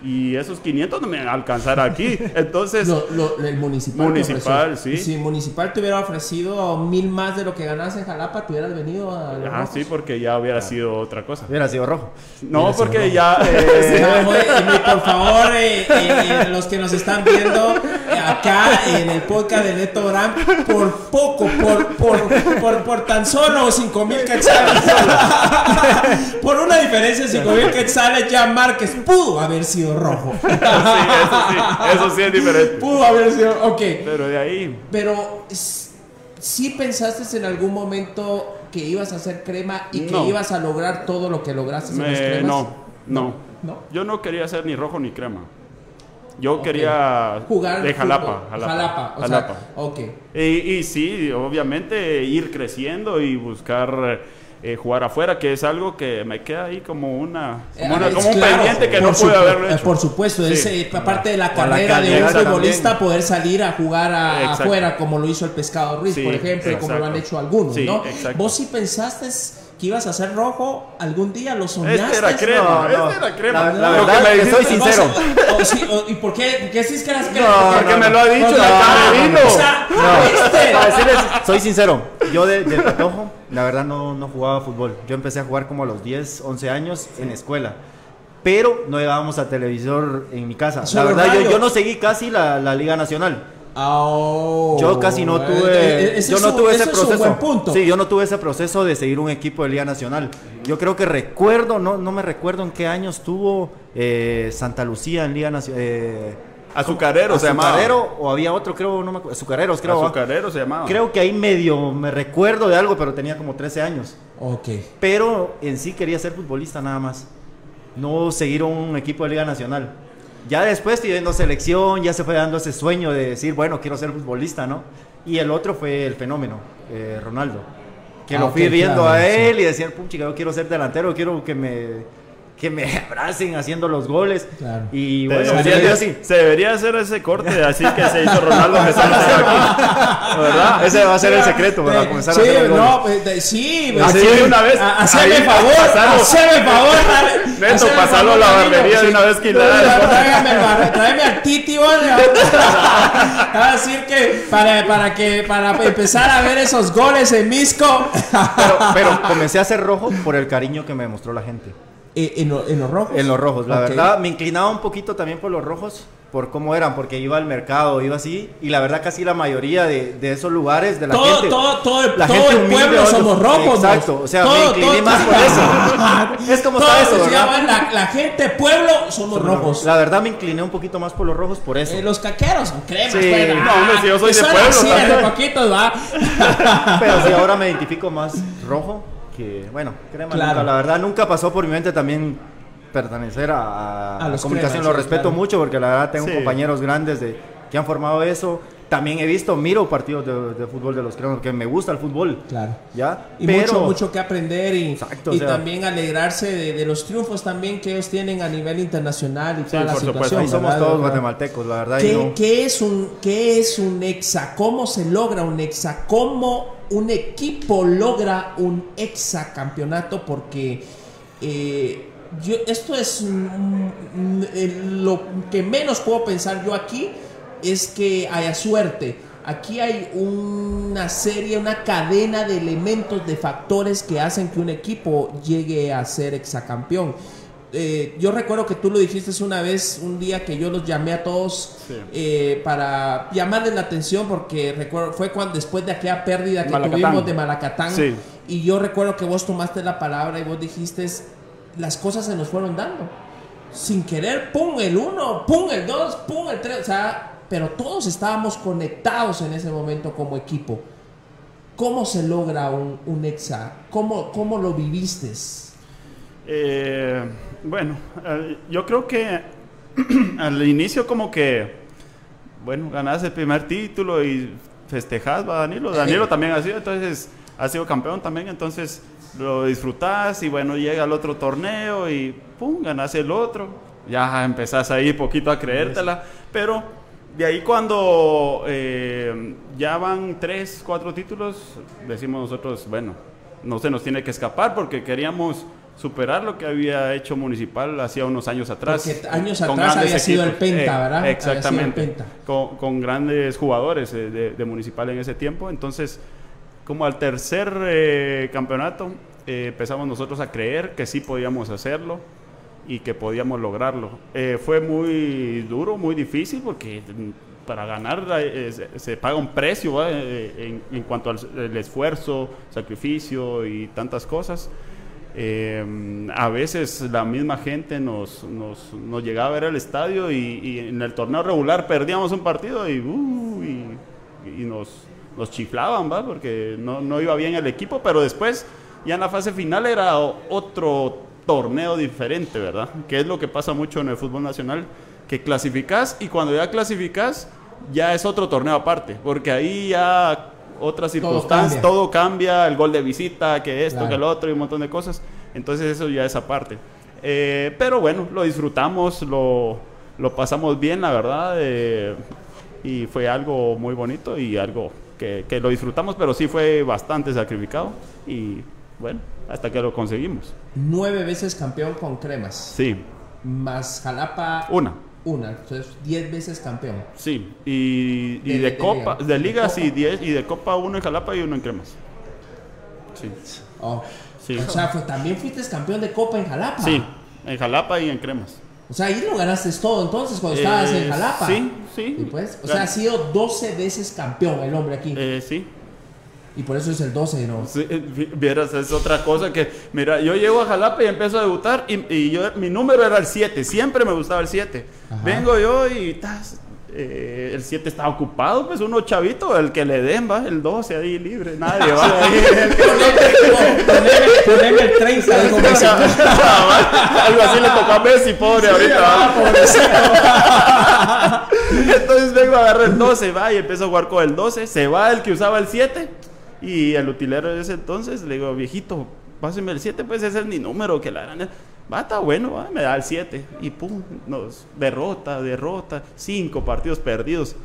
[SPEAKER 2] Y esos 500 no me van a alcanzar aquí. Entonces,
[SPEAKER 1] Lo- lo- el municipal.
[SPEAKER 2] Municipal, sí.
[SPEAKER 1] Si el municipal te hubiera ofrecido mil más de lo que ganas en Jalapa, te hubieras venido a. los
[SPEAKER 2] ah,
[SPEAKER 1] rojos.
[SPEAKER 2] sí, porque ya hubiera sido otra cosa.
[SPEAKER 3] Hubiera sido rojo.
[SPEAKER 2] No,
[SPEAKER 1] Hubiera
[SPEAKER 2] porque
[SPEAKER 1] rojo.
[SPEAKER 2] ya... eh,
[SPEAKER 1] No, oye, por favor, eh, eh, los que nos están viendo acá en el podcast de Neto Brand, por poco, por, por, por, por tan solo 5 mil quetzales, por una diferencia de 5 mil quetzales, ya Márquez pudo haber sido rojo.
[SPEAKER 2] sí, eso sí, eso sí es diferente.
[SPEAKER 1] Pudo haber sido, ok.
[SPEAKER 2] Pero de ahí,
[SPEAKER 1] Pero, ¿sí pensaste en algún momento que ibas a hacer crema y que
[SPEAKER 2] No.
[SPEAKER 1] ibas a lograr todo lo que lograste en las
[SPEAKER 2] me-
[SPEAKER 1] cremas?
[SPEAKER 2] no, no,
[SPEAKER 1] ¿No?
[SPEAKER 2] Yo no quería ser ni rojo ni crema. Yo quería
[SPEAKER 1] Jugar
[SPEAKER 2] de Jalapa. Jalapa,
[SPEAKER 1] Jalapa, o
[SPEAKER 2] Jalapa.
[SPEAKER 1] sea, ok.
[SPEAKER 2] Y, y sí, obviamente ir creciendo y buscar eh, jugar afuera, que es algo que me queda ahí como una, como, una-
[SPEAKER 1] Eh,
[SPEAKER 2] como un
[SPEAKER 1] claro,
[SPEAKER 2] pendiente que no pude haberlo
[SPEAKER 1] eh,
[SPEAKER 2] hecho.
[SPEAKER 1] Por supuesto,
[SPEAKER 2] Sí.
[SPEAKER 1] es eh, parte de la
[SPEAKER 3] Por la
[SPEAKER 1] carrera de un futbolista
[SPEAKER 3] también.
[SPEAKER 1] poder salir a jugar a-
[SPEAKER 2] Exacto.
[SPEAKER 1] afuera, como lo hizo el Pescado Ruiz,
[SPEAKER 2] Sí,
[SPEAKER 1] por ejemplo, y como lo han
[SPEAKER 2] exacto.
[SPEAKER 1] hecho algunos,
[SPEAKER 2] Sí,
[SPEAKER 1] ¿no?
[SPEAKER 2] exacto.
[SPEAKER 1] ¿Vos sí pensaste que ibas a ser rojo algún día? ¿Lo soñaste?
[SPEAKER 2] Este era crema,
[SPEAKER 3] No, no.
[SPEAKER 2] este era crema.
[SPEAKER 3] La- la
[SPEAKER 2] que
[SPEAKER 3] verdad,
[SPEAKER 2] me dijiste-
[SPEAKER 3] soy sincero.
[SPEAKER 1] O- o sí, o- ¿Y por qué? ¿Por qué es que eras crema?
[SPEAKER 3] No,
[SPEAKER 2] Porque me lo ha dicho la
[SPEAKER 1] ah,
[SPEAKER 2] camerino.
[SPEAKER 1] o sea,
[SPEAKER 3] decirles, soy sincero, yo de, de patojo, la verdad no, no jugaba fútbol. Yo empecé a jugar como a los 10, 11 años en escuela. Pero no llevábamos a televisor en mi casa. La verdad, yo, yo no seguí casi la, la Liga Nacional.
[SPEAKER 1] Oh,
[SPEAKER 3] Yo casi no tuve,
[SPEAKER 1] ese
[SPEAKER 3] yo
[SPEAKER 1] es
[SPEAKER 3] no tuve ese proceso.
[SPEAKER 1] punto.
[SPEAKER 3] Sí, yo no tuve ese proceso de seguir un equipo de Liga Nacional. Yo creo que recuerdo, no, no me recuerdo en qué años tuvo eh, Santa Lucía en Liga Nacional. Eh,
[SPEAKER 2] Azucarero se llamaba.
[SPEAKER 3] Azucarero o había otro, creo, no me acuerdo. Azucareros, creo. ¿va?
[SPEAKER 2] Azucarero se llamaba.
[SPEAKER 3] Creo que ahí medio me recuerdo de algo, pero tenía como 13 años.
[SPEAKER 1] Ok.
[SPEAKER 3] Pero en sí quería ser futbolista nada más. No seguir un equipo de Liga Nacional. Ya después, viendo selección, ya se fue dando ese sueño de decir, bueno, quiero ser futbolista, ¿no? Y el otro fue el fenómeno, eh, Ronaldo. Que
[SPEAKER 1] Ah,
[SPEAKER 3] lo fui viendo
[SPEAKER 1] claro,
[SPEAKER 3] a
[SPEAKER 1] sí.
[SPEAKER 3] él y decía, puchica, yo quiero ser delantero, quiero que me, que me abracen haciendo los goles.
[SPEAKER 1] Claro.
[SPEAKER 3] Y
[SPEAKER 2] Se
[SPEAKER 3] bueno,
[SPEAKER 2] debería,
[SPEAKER 3] yo
[SPEAKER 2] de-
[SPEAKER 3] sí.
[SPEAKER 2] se debería hacer ese corte así que se hizo Ronaldo que aquí. ¿Verdad?
[SPEAKER 3] Ese va a ser el secreto para
[SPEAKER 1] Eh,
[SPEAKER 3] comenzar
[SPEAKER 1] sí,
[SPEAKER 3] a hacer los goles.
[SPEAKER 1] no, pues, de- sí, pues,
[SPEAKER 2] Así
[SPEAKER 1] sí.
[SPEAKER 2] de una vez,
[SPEAKER 1] Ha- Haceme favor, haceme favor.
[SPEAKER 2] Neto, pasalo a la barbería de una vez que
[SPEAKER 1] bar- tráeme al Titi, vale. Va a decir que para, para que para empezar a ver esos goles en Misco
[SPEAKER 3] Pero, pero comencé a ser rojo por el cariño que me demostró la gente.
[SPEAKER 1] Eh, en, lo- en los rojos.
[SPEAKER 3] En los rojos, la
[SPEAKER 1] Ok.
[SPEAKER 3] verdad, me inclinaba un poquito también por los rojos, por cómo eran, porque iba al mercado, iba así, y la verdad casi la mayoría de, de esos lugares, de la
[SPEAKER 1] todo,
[SPEAKER 3] gente...
[SPEAKER 1] todo, todo, el-
[SPEAKER 3] la
[SPEAKER 1] todo
[SPEAKER 3] gente
[SPEAKER 1] el pueblo
[SPEAKER 3] otros-
[SPEAKER 1] somos rojos.
[SPEAKER 3] Exacto,
[SPEAKER 1] vos.
[SPEAKER 3] o sea, me incliné más por eso. Es como
[SPEAKER 1] Todo
[SPEAKER 3] está eso,
[SPEAKER 1] se
[SPEAKER 3] ¿verdad?
[SPEAKER 1] La, la gente pueblo somos rojos.
[SPEAKER 3] La verdad me incliné un poquito más por los rojos por eso.
[SPEAKER 1] Eh, los caqueros son cremas,
[SPEAKER 3] Sí.
[SPEAKER 1] pues,
[SPEAKER 2] No,
[SPEAKER 1] ah,
[SPEAKER 2] hombre, si yo soy de pueblo
[SPEAKER 1] así, de poquitos, va.
[SPEAKER 3] Pero sí, ahora me identifico más rojo que, bueno, crema
[SPEAKER 1] Claro.
[SPEAKER 3] nunca, la verdad nunca pasó por mi mente también pertenecer a,
[SPEAKER 1] A los
[SPEAKER 3] comunicación.
[SPEAKER 1] cremas,
[SPEAKER 3] Lo respeto
[SPEAKER 1] claro.
[SPEAKER 3] mucho porque la verdad tengo
[SPEAKER 2] Sí.
[SPEAKER 3] compañeros grandes de, que han formado eso. También he visto, miro partidos de, de fútbol de los cremas porque me gusta el fútbol.
[SPEAKER 1] Claro.
[SPEAKER 3] ¿Ya?
[SPEAKER 1] Y
[SPEAKER 3] Pero
[SPEAKER 1] mucho, mucho que aprender y,
[SPEAKER 3] Exacto,
[SPEAKER 1] y
[SPEAKER 3] o sea-
[SPEAKER 1] también alegrarse de, de los triunfos también que ellos tienen a nivel internacional y toda la
[SPEAKER 2] por supuesto.
[SPEAKER 1] situación.
[SPEAKER 3] ahí somos todos
[SPEAKER 1] ¿verdad?
[SPEAKER 3] guatemaltecos, la verdad. y
[SPEAKER 1] ¿Qué,
[SPEAKER 3] no-
[SPEAKER 1] qué es un, ¿Qué es un exa? ¿Cómo se logra un exa? ¿Cómo un equipo logra un exacampeonato? Porque eh, yo, esto es mm, mm, lo que menos puedo pensar yo aquí es que haya suerte. Aquí hay una serie, una cadena de elementos, de factores que hacen que un equipo llegue a ser exacampeón. eh, yo recuerdo que tú lo dijiste una vez, un día que yo los llamé a todos
[SPEAKER 2] Sí.
[SPEAKER 1] eh, para llamarles la atención porque recuerdo fue cuando después de aquella pérdida que
[SPEAKER 2] Malacatán.
[SPEAKER 1] tuvimos de Malacatán
[SPEAKER 2] Sí.
[SPEAKER 1] y yo recuerdo que vos tomaste la palabra y vos dijiste las cosas se nos fueron dando sin querer, pum el uno, pum el dos, pum el tres, o sea, pero todos estábamos conectados en ese momento como equipo. ¿Cómo se logra un, un exa? ¿Cómo, ¿Cómo lo viviste?
[SPEAKER 2] Eh, bueno, eh, yo creo que al inicio como que, bueno, ganás el primer título y festejás, va Danilo. Danilo también ha sido, entonces ha sido campeón también, entonces lo disfrutás y bueno, llega el otro torneo y pum, ganás el otro. Ya empezás ahí poquito a creértela, pero de ahí cuando eh, ya van tres, cuatro títulos, decimos nosotros, bueno, no se nos tiene que escapar porque queríamos superar lo que había hecho Municipal hacía unos años atrás.
[SPEAKER 1] Porque años
[SPEAKER 2] con
[SPEAKER 1] atrás había sido el. Penta,
[SPEAKER 2] Eh,
[SPEAKER 1] ¿verdad? Había sido el
[SPEAKER 2] Exactamente. Con, con grandes jugadores eh, de, de Municipal en ese tiempo. Entonces, como al tercer eh, campeonato, eh, empezamos nosotros a creer que sí podíamos hacerlo y que podíamos lograrlo. Eh, fue muy duro, muy difícil, porque mm, para ganar eh, se, se paga un precio ¿va? Eh, en, en cuanto al el esfuerzo, sacrificio y tantas cosas. Eh, a veces la misma gente nos, nos, nos llegaba a ver al estadio y, y en el torneo regular perdíamos un partido y, uh, y, y nos, nos chiflaban, ¿va? porque no, no iba bien el equipo, pero después ya en la fase final era otro torneo diferente, ¿verdad? Que es lo que pasa mucho en el fútbol nacional, que clasificás y cuando ya clasificás ya es otro torneo aparte, porque ahí ya otras
[SPEAKER 1] Todo
[SPEAKER 2] circunstancias,
[SPEAKER 1] cambia.
[SPEAKER 2] todo cambia, el gol de visita, que esto,
[SPEAKER 1] Claro.
[SPEAKER 2] que el otro y un montón de cosas. Entonces eso ya es aparte. Eh, pero bueno, lo disfrutamos, lo, lo pasamos bien, la verdad. eh, y fue algo muy bonito y algo que, que lo disfrutamos, pero sí fue bastante sacrificado. Y bueno, hasta que lo conseguimos.
[SPEAKER 1] Nueve veces campeón con cremas.
[SPEAKER 2] Sí,
[SPEAKER 1] Más Jalapa.
[SPEAKER 2] una.
[SPEAKER 1] Una. Entonces, diez veces campeón.
[SPEAKER 2] Sí, y, y
[SPEAKER 1] De-
[SPEAKER 2] de,
[SPEAKER 1] de
[SPEAKER 2] Copa,
[SPEAKER 1] liga.
[SPEAKER 2] de
[SPEAKER 1] De
[SPEAKER 2] Liga,
[SPEAKER 1] Copa.
[SPEAKER 2] sí, 10, y de Copa uno en Jalapa y uno en Cremas. Sí,
[SPEAKER 1] Oh.
[SPEAKER 2] Sí.
[SPEAKER 1] O sea, fue- también fuiste campeón de Copa en Jalapa.
[SPEAKER 2] sí, en Jalapa y en Cremas.
[SPEAKER 1] O sea, ahí lo ganaste todo entonces cuando estabas
[SPEAKER 2] Eh,
[SPEAKER 1] en Jalapa.
[SPEAKER 2] Sí, sí.
[SPEAKER 1] Y pues, o sea, ha sido 12 veces campeón el hombre aquí.
[SPEAKER 2] Eh, sí.
[SPEAKER 1] Y por eso es el 12, ¿no?
[SPEAKER 2] Sí, eh, vi- vieras, es otra cosa que, mira, yo llego a Jalapa y empiezo a debutar y, y yo, mi número era el 7, siempre me gustaba el 7.
[SPEAKER 1] Ajá.
[SPEAKER 2] Vengo yo y tas, eh, el 7 está ocupado, pues uno chavito, el que le den, va, el 12 ahí libre, nadie va.
[SPEAKER 1] Poneme, poneme el 30, dijo Messi.
[SPEAKER 2] Algo así le tocó a Messi, pobre ahorita. ¿va? Entonces vengo a agarrar el 12, va, y empiezo a jugar con el 12. Se va el que usaba el 7. Y el utilero de ese entonces le digo, viejito, páseme el 7, pues ese es mi número. Que la gran. Va, está bueno, va, me da el 7. Y pum, nos, derrota, derrota. Cinco partidos perdidos.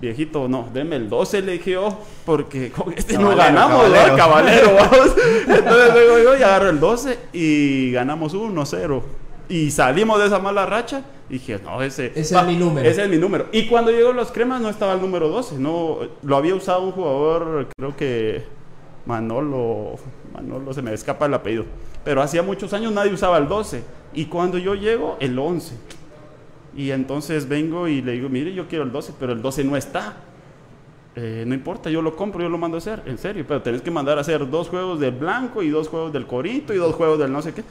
[SPEAKER 2] Viejito, no, deme el 12, le dije yo, porque con este no ganamos,
[SPEAKER 3] caballero.
[SPEAKER 2] caballero, vamos. Entonces luego yo y agarro el 12 y ganamos 1-0. Y salimos de esa mala racha. Y dije, no, ese,
[SPEAKER 1] Ese es mi número.
[SPEAKER 2] Ese es mi número. Y cuando llegó los cremas no estaba el número 12. No, lo había usado un jugador, creo que Manolo. Manolo, se me escapa el apellido. Pero hacía muchos años nadie usaba el 12. Y cuando yo llego, el 11. Y entonces vengo y le digo, mire, yo quiero el 12, pero el 12 no está. Eh, no importa, yo lo compro, yo lo mando a hacer, en serio, pero tenés que mandar a hacer dos juegos del blanco y dos juegos del corito y dos juegos del no sé qué.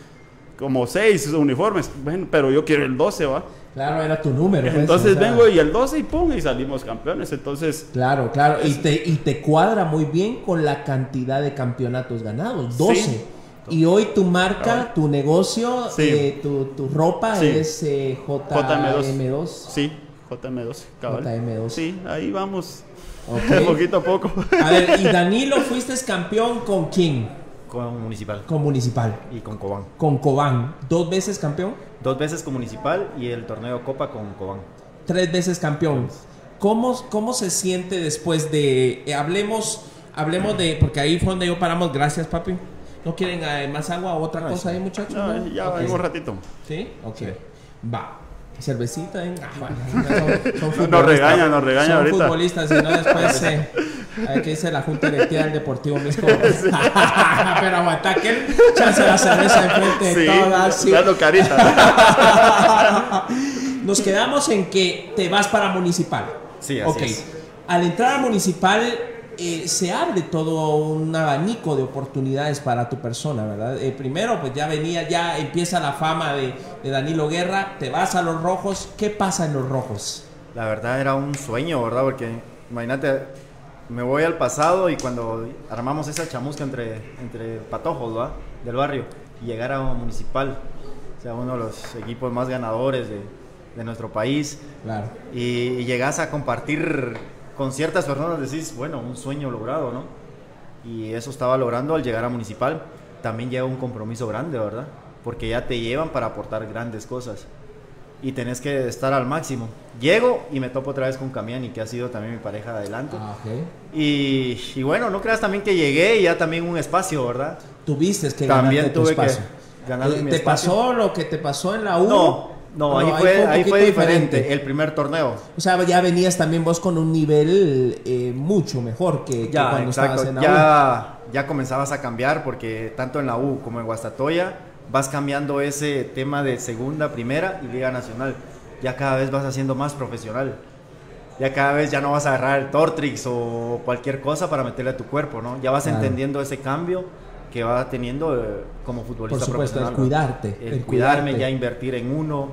[SPEAKER 2] Como seis uniformes. Bueno, pero yo quiero el 12, ¿va?
[SPEAKER 1] Claro, era tu número. pues,
[SPEAKER 2] Entonces
[SPEAKER 1] o sea,
[SPEAKER 2] vengo y el 12 y pum, y salimos campeones. Entonces,
[SPEAKER 1] Claro, claro. Y te, y te cuadra muy bien con la cantidad de campeonatos ganados. 12.
[SPEAKER 2] Sí.
[SPEAKER 1] Y hoy tu marca, tu negocio,
[SPEAKER 2] Sí.
[SPEAKER 1] eh, tu, tu ropa
[SPEAKER 2] Sí.
[SPEAKER 1] es eh, JM2.
[SPEAKER 2] sí, JM12, cabal.
[SPEAKER 1] JM2.
[SPEAKER 2] Sí, ahí vamos,
[SPEAKER 1] Ok.
[SPEAKER 2] poquito a poco.
[SPEAKER 1] A ver, y Danilo, fuiste campeón con quién?
[SPEAKER 3] Con Municipal
[SPEAKER 1] Con Municipal.
[SPEAKER 3] y con Cobán.
[SPEAKER 1] Con Cobán. ¿Dos veces campeón?
[SPEAKER 3] Dos veces con Municipal y el torneo Copa con Cobán.
[SPEAKER 1] Tres veces campeón. ¿Cómo, cómo se siente después de... eh, hablemos, hablemos de... Porque ahí fue donde yo paramos. Gracias, papi. ¿No quieren eh, más agua o otra
[SPEAKER 3] No,
[SPEAKER 1] cosa ahí, muchachos?
[SPEAKER 2] No,
[SPEAKER 1] No.
[SPEAKER 2] ya
[SPEAKER 1] Ok.
[SPEAKER 2] vengo un ratito.
[SPEAKER 1] ¿Sí? Ok. Va. Cervecita, ¿eh? Ah, bueno, ya son, son
[SPEAKER 2] Nos
[SPEAKER 1] futbolistas.
[SPEAKER 2] nos regañan
[SPEAKER 1] Son
[SPEAKER 2] ahorita.
[SPEAKER 1] futbolistas y no después... eh, A ver qué dice la Junta Directiva del Deportivo Misco. Pero aguanta que chance la cerveza enfrente de
[SPEAKER 2] Sí,
[SPEAKER 1] todas. sí.
[SPEAKER 2] dando carita.
[SPEAKER 1] Nos quedamos en que te vas para Municipal.
[SPEAKER 3] Sí, así
[SPEAKER 1] Ok.
[SPEAKER 3] es.
[SPEAKER 1] Al entrar a Municipal eh, se abre todo un abanico de oportunidades para tu persona, ¿verdad? Eh, primero, pues ya venía, ya empieza la fama de, de Danilo Guerra, te vas a los rojos. ¿Qué pasa en los rojos?
[SPEAKER 3] La verdad era un sueño, ¿verdad? Porque imagínate, me voy al pasado y cuando armamos esa chamusca entre, entre patojos, ¿verdad? Del barrio, y llegar a Municipal, o sea, uno de los equipos más ganadores de, de nuestro país,
[SPEAKER 1] Claro.
[SPEAKER 3] y, y llegas a compartir con ciertas personas, decís, bueno, un sueño logrado, ¿no? Y eso estaba logrando al llegar a Municipal. También lleva un compromiso grande, ¿verdad? Porque ya te llevan para aportar grandes cosas. Y tenés que estar al máximo. Llego y me topo otra vez con Camiani, que ha sido también mi pareja de adelante.
[SPEAKER 1] Ah.
[SPEAKER 3] Y, y bueno, no creas también que llegué y ya también un espacio, ¿verdad?
[SPEAKER 1] Tuviste que
[SPEAKER 3] También
[SPEAKER 1] ganarte tu
[SPEAKER 3] tuve que
[SPEAKER 1] espacio.
[SPEAKER 3] ganar
[SPEAKER 1] Eh,
[SPEAKER 3] mi
[SPEAKER 1] ¿Te
[SPEAKER 3] espacio.
[SPEAKER 1] pasó lo que te pasó en la U?
[SPEAKER 3] No, no, ahí,
[SPEAKER 1] ahí
[SPEAKER 3] fue, ahí fue diferente. El primer torneo.
[SPEAKER 1] O sea, ya venías también vos con un nivel eh, mucho mejor que, que
[SPEAKER 3] Ya,
[SPEAKER 1] cuando
[SPEAKER 3] exacto.
[SPEAKER 1] estabas en la
[SPEAKER 3] Ya, ya comenzabas a cambiar porque tanto en la U como en Guastatoya vas cambiando ese tema de segunda, primera y Liga Nacional. Ya cada vez vas haciendo más profesional. Ya cada vez ya no vas a agarrar el Tortrix o cualquier cosa para meterle a tu cuerpo, ¿no? Ya vas
[SPEAKER 1] Claro.
[SPEAKER 3] entendiendo ese cambio que va teniendo eh, como futbolista
[SPEAKER 1] Por supuesto, el
[SPEAKER 3] profesional. ¿no?
[SPEAKER 1] cuidarte.
[SPEAKER 3] El,
[SPEAKER 1] el
[SPEAKER 3] cuidarme,
[SPEAKER 1] cuidarte.
[SPEAKER 3] ya invertir en uno.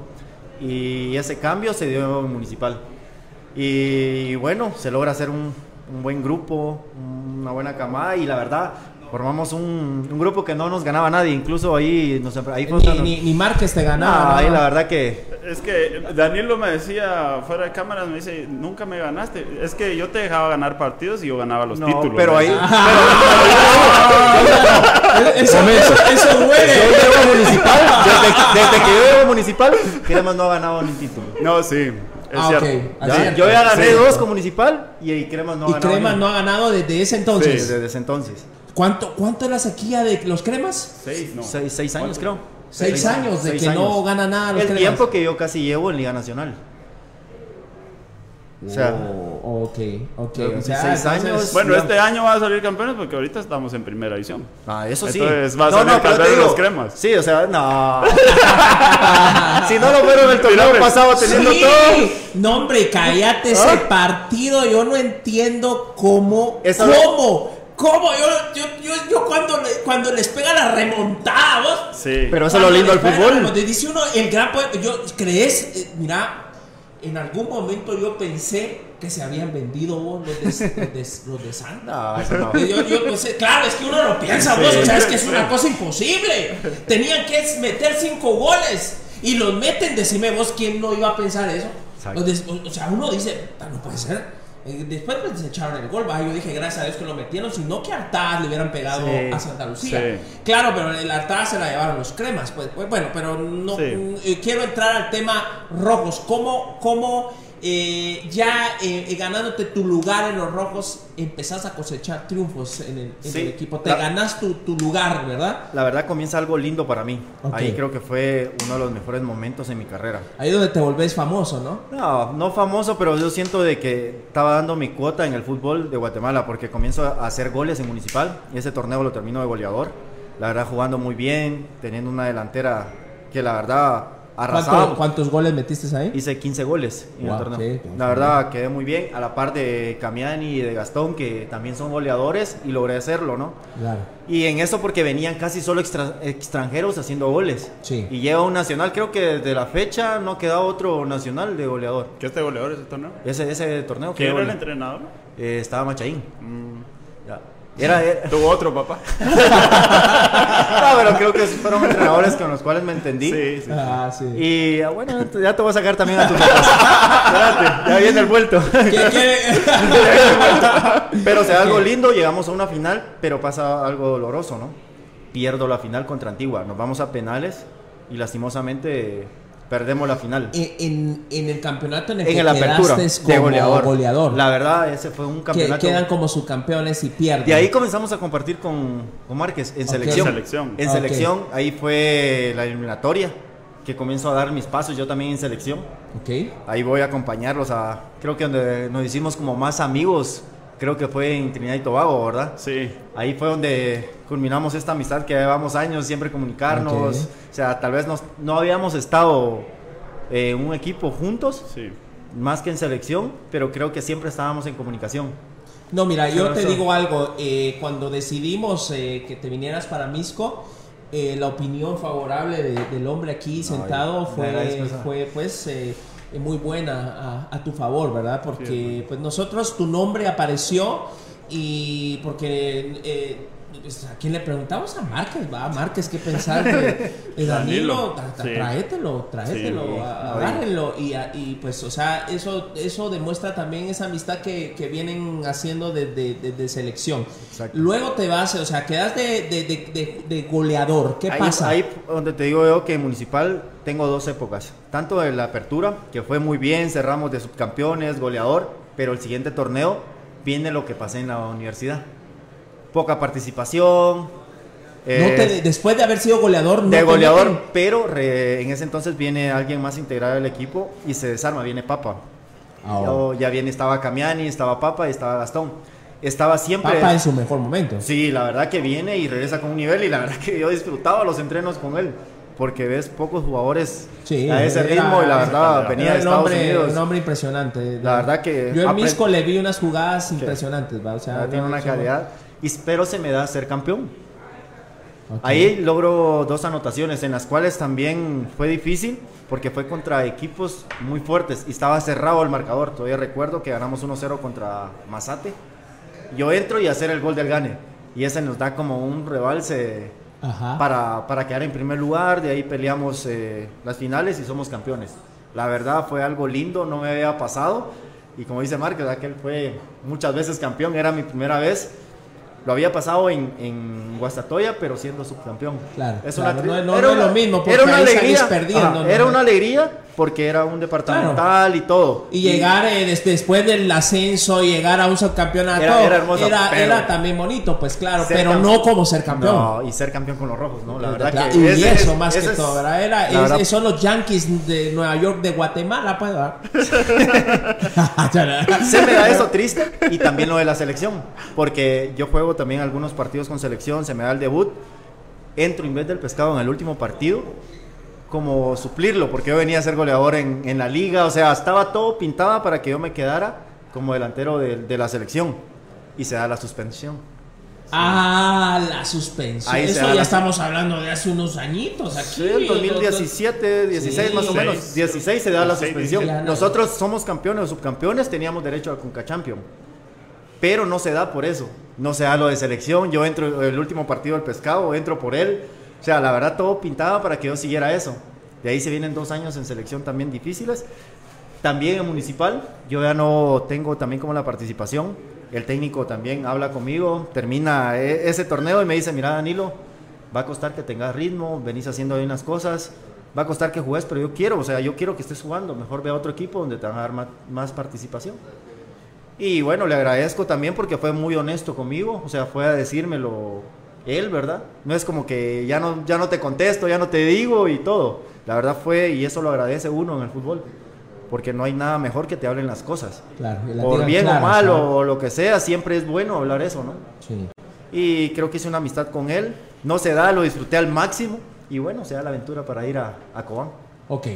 [SPEAKER 3] Y ese cambio se dio en Municipal. Y bueno, se logra hacer un, un buen grupo, una buena camada y la verdad, formamos un, un grupo que no nos ganaba nadie. Incluso ahí, nos, ahí
[SPEAKER 1] Ni, ni, ni Márquez te
[SPEAKER 3] No,
[SPEAKER 1] ganaba.
[SPEAKER 3] ahí
[SPEAKER 1] ¿no?
[SPEAKER 3] la verdad que
[SPEAKER 2] Es que Danilo me decía fuera de cámaras, me dice, nunca me ganaste. Es que yo te dejaba ganar partidos y yo ganaba los
[SPEAKER 3] no,
[SPEAKER 2] títulos.
[SPEAKER 3] pero
[SPEAKER 2] me
[SPEAKER 3] ahí
[SPEAKER 2] decía.
[SPEAKER 1] Eso, eso, duele.
[SPEAKER 3] municipal, desde, desde que yo llevo a municipal, Cremas no ha ganado ni título.
[SPEAKER 2] No, sí, es
[SPEAKER 1] Ah,
[SPEAKER 2] cierto.
[SPEAKER 1] ok.
[SPEAKER 3] Ya,
[SPEAKER 1] Cierto,
[SPEAKER 3] yo ya gané
[SPEAKER 1] cierto.
[SPEAKER 3] dos con municipal y, y Cremas no ha
[SPEAKER 1] Y
[SPEAKER 3] ganado.
[SPEAKER 1] Cremas
[SPEAKER 3] ni-
[SPEAKER 1] no ha ganado desde ese entonces.
[SPEAKER 3] Sí, desde ese entonces.
[SPEAKER 1] ¿Cuánto, ¿Cuánto es la sequía de los Cremas?
[SPEAKER 2] Seis, no.
[SPEAKER 3] Seis, seis años
[SPEAKER 2] ¿Cuánto?
[SPEAKER 3] creo.
[SPEAKER 1] Seis años de
[SPEAKER 3] seis
[SPEAKER 1] que no gana nada los
[SPEAKER 3] El
[SPEAKER 1] Cremas.
[SPEAKER 3] tiempo que yo casi llevo en Liga Nacional. O sea,
[SPEAKER 1] Oh, ok, ok.
[SPEAKER 3] Creo que
[SPEAKER 1] O sea,
[SPEAKER 3] 16
[SPEAKER 1] entonces-
[SPEAKER 3] años.
[SPEAKER 2] Bueno, este año va a salir campeones porque ahorita estamos en primera edición.
[SPEAKER 3] ah, eso sí.
[SPEAKER 2] Entonces, va a salir campeón de los cremas.
[SPEAKER 3] Sí, o sea, no. si no lo fueron el torneo pasado teniendo
[SPEAKER 1] Sí.
[SPEAKER 3] todo.
[SPEAKER 1] No, hombre, cállate ese
[SPEAKER 3] ¿Ah?
[SPEAKER 1] partido. Yo no entiendo cómo.
[SPEAKER 3] Esa-
[SPEAKER 1] ¿Cómo? ¿Cómo? Yo, yo, yo, yo cuando, le- cuando les pega la remontada, vos.
[SPEAKER 2] Sí.
[SPEAKER 3] Pero eso es lo lindo del fútbol.
[SPEAKER 1] Dice uno, el gran poder. Yo, ¿crees? Eh, mira, en algún momento yo pensé que se habían vendido vos los de, los de, los de Santa.
[SPEAKER 3] No, eso no.
[SPEAKER 1] Yo, yo pensé, claro, es que uno lo piensa, vos, o sea, es que es una cosa imposible. Tenían que meter cinco goles y los meten, decime vos, ¿quién no iba a pensar eso? Los des- O, o sea, uno dice, "Ah, no puede ser. Eh, Después pues, echaron el gol, ¿va? yo dije, gracias a Dios que lo metieron, si no que Artaz le hubieran pegado
[SPEAKER 3] Sí.
[SPEAKER 1] a Santa Lucía.
[SPEAKER 2] Sí.
[SPEAKER 1] Claro, pero el Artaz se la llevaron los cremas, pues, pues, bueno, pero no
[SPEAKER 2] Sí.
[SPEAKER 1] eh, quiero entrar al tema rojos. ¿Cómo, cómo eh, ya eh, ganándote tu lugar en los rojos empezás a cosechar triunfos en el, en
[SPEAKER 3] Sí.
[SPEAKER 1] el equipo? Te
[SPEAKER 3] La-
[SPEAKER 1] ganas tu, tu lugar, ¿verdad?
[SPEAKER 3] La verdad comienza algo lindo para mí. Ahí creo que fue uno de los mejores momentos en mi carrera.
[SPEAKER 1] Ahí donde te volvés famoso, ¿no?
[SPEAKER 3] No, no famoso, pero yo siento de que estaba dando mi cuota en el fútbol de Guatemala porque comienzo a hacer goles en Municipal y ese torneo lo termino de goleador. La verdad jugando muy bien, teniendo una delantera que la verdad
[SPEAKER 1] ¿Cuánto-
[SPEAKER 3] arrasaba.
[SPEAKER 1] ¿Cuántos goles metiste ahí?
[SPEAKER 3] Hice 15 goles en
[SPEAKER 1] Wow,
[SPEAKER 3] el torneo.
[SPEAKER 1] sí,
[SPEAKER 3] la verdad quedé muy bien, a la par de Camiani y de Gastón que también son goleadores y logré hacerlo, ¿no?
[SPEAKER 1] Claro.
[SPEAKER 3] Y en eso porque venían casi solo extra- extranjeros haciendo goles.
[SPEAKER 1] Sí.
[SPEAKER 3] Y llega un nacional, creo que desde la fecha no ha quedado otro nacional de goleador.
[SPEAKER 2] ¿Qué este goleador ese torneo?
[SPEAKER 3] Ese, ese torneo
[SPEAKER 2] ¿Quién era el entrenador?
[SPEAKER 3] eh, estaba Machaín.
[SPEAKER 2] Mm.
[SPEAKER 3] Era, era-
[SPEAKER 2] Tuvo otro papá.
[SPEAKER 3] no, pero creo que fueron entrenadores con los cuales me entendí.
[SPEAKER 2] Sí, sí.
[SPEAKER 1] Ah, sí.
[SPEAKER 3] Y ah, bueno, ya te voy a sacar también a tus papás. Espérate, ya viene el vuelto.
[SPEAKER 1] ¿Qué- qué?
[SPEAKER 3] Pero o sea, algo lindo, llegamos a una final, pero pasa algo doloroso, ¿no? Pierdo la final contra Antigua, nos vamos a penales y lastimosamente perdemos la final.
[SPEAKER 1] En, en- el campeonato en el
[SPEAKER 3] En
[SPEAKER 1] que
[SPEAKER 3] el apertura
[SPEAKER 1] quedaste
[SPEAKER 3] de
[SPEAKER 1] como
[SPEAKER 3] goleador.
[SPEAKER 1] goleador.
[SPEAKER 3] La verdad, ese fue un
[SPEAKER 1] que
[SPEAKER 3] campeonato.
[SPEAKER 1] quedan como subcampeones y pierden.
[SPEAKER 3] De ahí comenzamos a compartir con, con Márquez en selección.
[SPEAKER 2] En selección.
[SPEAKER 3] En selección, ahí fue la eliminatoria, que comienzo a dar mis pasos yo también en selección.
[SPEAKER 1] Ok.
[SPEAKER 3] Ahí voy a acompañarlos a, creo que donde nos hicimos como más amigos creo que fue en Trinidad y Tobago, ¿verdad?
[SPEAKER 2] Sí.
[SPEAKER 3] Ahí fue donde culminamos esta amistad que llevamos años siempre comunicarnos. O sea, tal vez nos- no habíamos estado eh, en un equipo juntos,
[SPEAKER 2] Sí.
[SPEAKER 3] más que en selección, pero creo que siempre estábamos en comunicación.
[SPEAKER 1] No, mira, yo
[SPEAKER 3] Pero
[SPEAKER 1] te
[SPEAKER 3] eso-
[SPEAKER 1] digo algo. eh, cuando decidimos eh, que te vinieras para Misco, eh, la opinión favorable de- del hombre aquí sentado
[SPEAKER 3] le
[SPEAKER 1] fue, fue pues eh, eh, muy buena a, a tu favor, ¿verdad? Porque pues nosotros, tu nombre apareció y porque... eh, pues, ¿A quién le preguntamos? A Márquez, va, Márquez, ¿qué pensar de, de Danilo? Tra- tra-
[SPEAKER 2] sí.
[SPEAKER 1] Tráetelo, tráetelo,
[SPEAKER 2] Sí.
[SPEAKER 1] agárrenlo. Y, pues, o sea, eso, eso demuestra también esa amistad que, que vienen haciendo desde de, de selección.
[SPEAKER 3] Exacto.
[SPEAKER 1] Luego te vas, o sea, quedas de, goleador. ¿Qué
[SPEAKER 3] ahí,
[SPEAKER 1] pasa?
[SPEAKER 3] Ahí donde te digo yo que en Municipal tengo dos épocas. Tanto de la apertura, que fue muy bien, cerramos de subcampeones, goleador, pero el siguiente torneo viene lo que pasé en la universidad. Poca participación.
[SPEAKER 1] No
[SPEAKER 3] eh,
[SPEAKER 1] te- después de haber sido goleador, no
[SPEAKER 3] de goleador,
[SPEAKER 1] meten.
[SPEAKER 3] pero re- en ese entonces viene alguien más integrado al equipo y se desarma, viene Papa.
[SPEAKER 1] Ah,
[SPEAKER 3] Yo- ya viene, estaba Camiani, estaba Papa y estaba Gastón. Estaba siempre...
[SPEAKER 1] Papa en su mejor momento.
[SPEAKER 3] Sí, la verdad que viene y regresa con un nivel y la verdad que yo disfrutaba los entrenos con él. Porque ves pocos jugadores
[SPEAKER 1] Sí,
[SPEAKER 3] a ese
[SPEAKER 1] era-
[SPEAKER 3] ritmo y la verdad venía de Estados
[SPEAKER 1] hombre,
[SPEAKER 3] Unidos.
[SPEAKER 1] un hombre impresionante.
[SPEAKER 3] La verdad que
[SPEAKER 1] Yo en Misco le vi unas jugadas impresionantes, ¿va? O sea,
[SPEAKER 3] tiene
[SPEAKER 1] no,
[SPEAKER 3] una calidad. Y, pero se me da ser campeón.
[SPEAKER 1] Ok.
[SPEAKER 3] Ahí logro dos anotaciones en las cuales también fue difícil porque fue contra equipos muy fuertes y estaba cerrado el marcador. Todavía recuerdo que ganamos 1-0 contra Mazate. Yo entro y hacer el gol del gane. Y ese nos da como un rebalse
[SPEAKER 1] Ajá.
[SPEAKER 3] para, para quedar en primer lugar. De ahí peleamos eh, las finales y somos campeones. La verdad fue algo lindo, no me había pasado. Y como dice Márquez, aquel fue muchas veces campeón, era mi primera vez. Lo había pasado en, en Guastatoya, pero siendo subcampeón.
[SPEAKER 1] Claro,
[SPEAKER 3] Es una
[SPEAKER 1] no- no-
[SPEAKER 3] era
[SPEAKER 1] no es
[SPEAKER 3] una-
[SPEAKER 1] lo mismo, porque
[SPEAKER 3] Era una
[SPEAKER 1] ahí
[SPEAKER 3] alegría.
[SPEAKER 1] perdiendo,
[SPEAKER 3] ajá. Era una alegría porque era un departamental y todo.
[SPEAKER 1] Y llegar eh, des- después del ascenso, llegar a un subcampeonato,
[SPEAKER 3] Era- era hermoso,
[SPEAKER 1] era, también bonito, pues claro, pero no como ser campeón.
[SPEAKER 3] No, y ser campeón con los rojos, ¿no? La verdad
[SPEAKER 1] Claro,
[SPEAKER 3] que
[SPEAKER 1] y
[SPEAKER 3] ese
[SPEAKER 1] eso
[SPEAKER 3] es-
[SPEAKER 1] más que
[SPEAKER 3] es-
[SPEAKER 1] todo, ¿verdad? Era, es-
[SPEAKER 3] verdad-
[SPEAKER 1] son los Yankees de Nueva York, de Guatemala, pues.
[SPEAKER 3] Se me da eso triste y también lo de la selección, porque yo juego también algunos partidos con selección, se me da el debut, entro en vez del pescado en el último partido, como suplirlo, porque yo venía a ser goleador en, en la liga, o sea, estaba todo pintado para que yo me quedara como delantero de, de la selección y se da la suspensión.
[SPEAKER 1] Ah, la suspensión.
[SPEAKER 3] Ahí
[SPEAKER 1] Eso ya
[SPEAKER 3] la-
[SPEAKER 1] estamos hablando de hace unos añitos aquí.
[SPEAKER 3] Sí, en 2017, 16
[SPEAKER 1] Sí.
[SPEAKER 3] más o menos,
[SPEAKER 2] 16.
[SPEAKER 3] 16 se da la
[SPEAKER 2] 16,
[SPEAKER 3] suspensión.
[SPEAKER 1] 16.
[SPEAKER 3] Nosotros somos campeones o subcampeones, teníamos derecho a Conca Champion. Pero no se da por eso. No se da lo de selección. Yo entro el último partido del pescado, entro por él. O sea, la verdad todo pintaba para que yo siguiera eso. De ahí se vienen dos años en selección también difíciles. También en municipal, yo ya no tengo también como la participación. El técnico también habla conmigo, termina e- ese torneo y me dice, mira Danilo, va a costar que tengas ritmo, venís haciendo ahí unas cosas, va a costar que juegues, pero yo quiero, o sea, yo quiero que estés jugando, mejor ve a otro equipo donde te van a dar ma- más, participación. Y bueno, le agradezco también porque fue muy honesto conmigo, o sea, fue a decírmelo él, ¿verdad? No es como que ya no, ya no te contesto, ya no te digo y todo. La verdad fue, y eso lo agradece uno en el fútbol, porque no hay nada mejor que te hablen las cosas.
[SPEAKER 1] Claro, la
[SPEAKER 3] Por bien o mal o lo que sea, siempre es bueno hablar eso, ¿no?
[SPEAKER 1] Sí.
[SPEAKER 3] Y creo que hice una amistad con él. No se da, lo disfruté al máximo. Y bueno, se da la aventura para ir a, a Cobán.
[SPEAKER 1] Ok,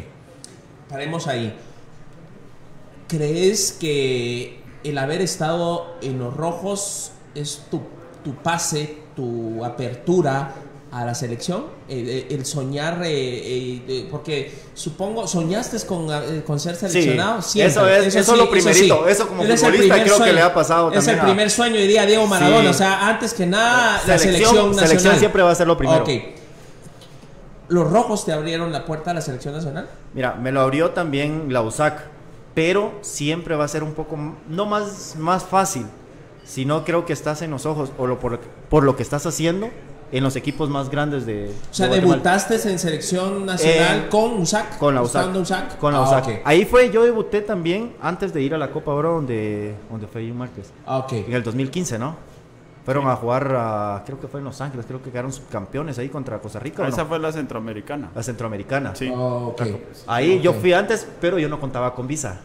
[SPEAKER 1] paremos ahí. ¿Crees que el haber estado en los rojos es tu, tu pase, tu apertura a la selección? El, el- el soñar, eh, eh, porque supongo, ¿soñaste con, eh, con ser seleccionado?
[SPEAKER 3] Sí, eso es- eso es
[SPEAKER 1] sí,
[SPEAKER 3] lo primerito, eso como
[SPEAKER 1] Él
[SPEAKER 3] futbolista
[SPEAKER 1] primer
[SPEAKER 3] creo que le ha pasado
[SPEAKER 1] Es el
[SPEAKER 3] también a-
[SPEAKER 1] primer sueño, diría Diego Maradona. O sea, antes que nada, la
[SPEAKER 3] Selección-
[SPEAKER 1] selección nacional.
[SPEAKER 3] selección siempre va a ser lo primero.
[SPEAKER 1] Ok. ¿Los rojos te abrieron la puerta a la selección nacional?
[SPEAKER 3] Mira, me lo abrió también la USAC. Pero siempre va a ser un poco, no más, más fácil, sino creo que estás en los ojos, o lo, por, por lo que estás haciendo, en los equipos más grandes de.
[SPEAKER 1] O sea,
[SPEAKER 3] de
[SPEAKER 1] debutaste en selección nacional
[SPEAKER 3] Eh,
[SPEAKER 1] con USAC.
[SPEAKER 3] Con la USAC.
[SPEAKER 1] USAC.
[SPEAKER 3] Con la
[SPEAKER 1] Ah,
[SPEAKER 3] USAC.
[SPEAKER 1] ok.
[SPEAKER 3] Ahí fue, yo debuté también antes de ir a la Copa Oro donde, donde fue Jun Márquez.
[SPEAKER 1] Ah, ok.
[SPEAKER 3] En el 2015, ¿no? Fueron a jugar, a- creo que fue en Los Ángeles, creo que quedaron subcampeones ahí contra Costa Rica. ¿o no?
[SPEAKER 2] Esa fue la centroamericana.
[SPEAKER 3] La centroamericana.
[SPEAKER 2] Sí.
[SPEAKER 1] Ah, ok.
[SPEAKER 3] Ahí yo
[SPEAKER 1] Ok.
[SPEAKER 3] fui antes, pero yo no contaba con visa.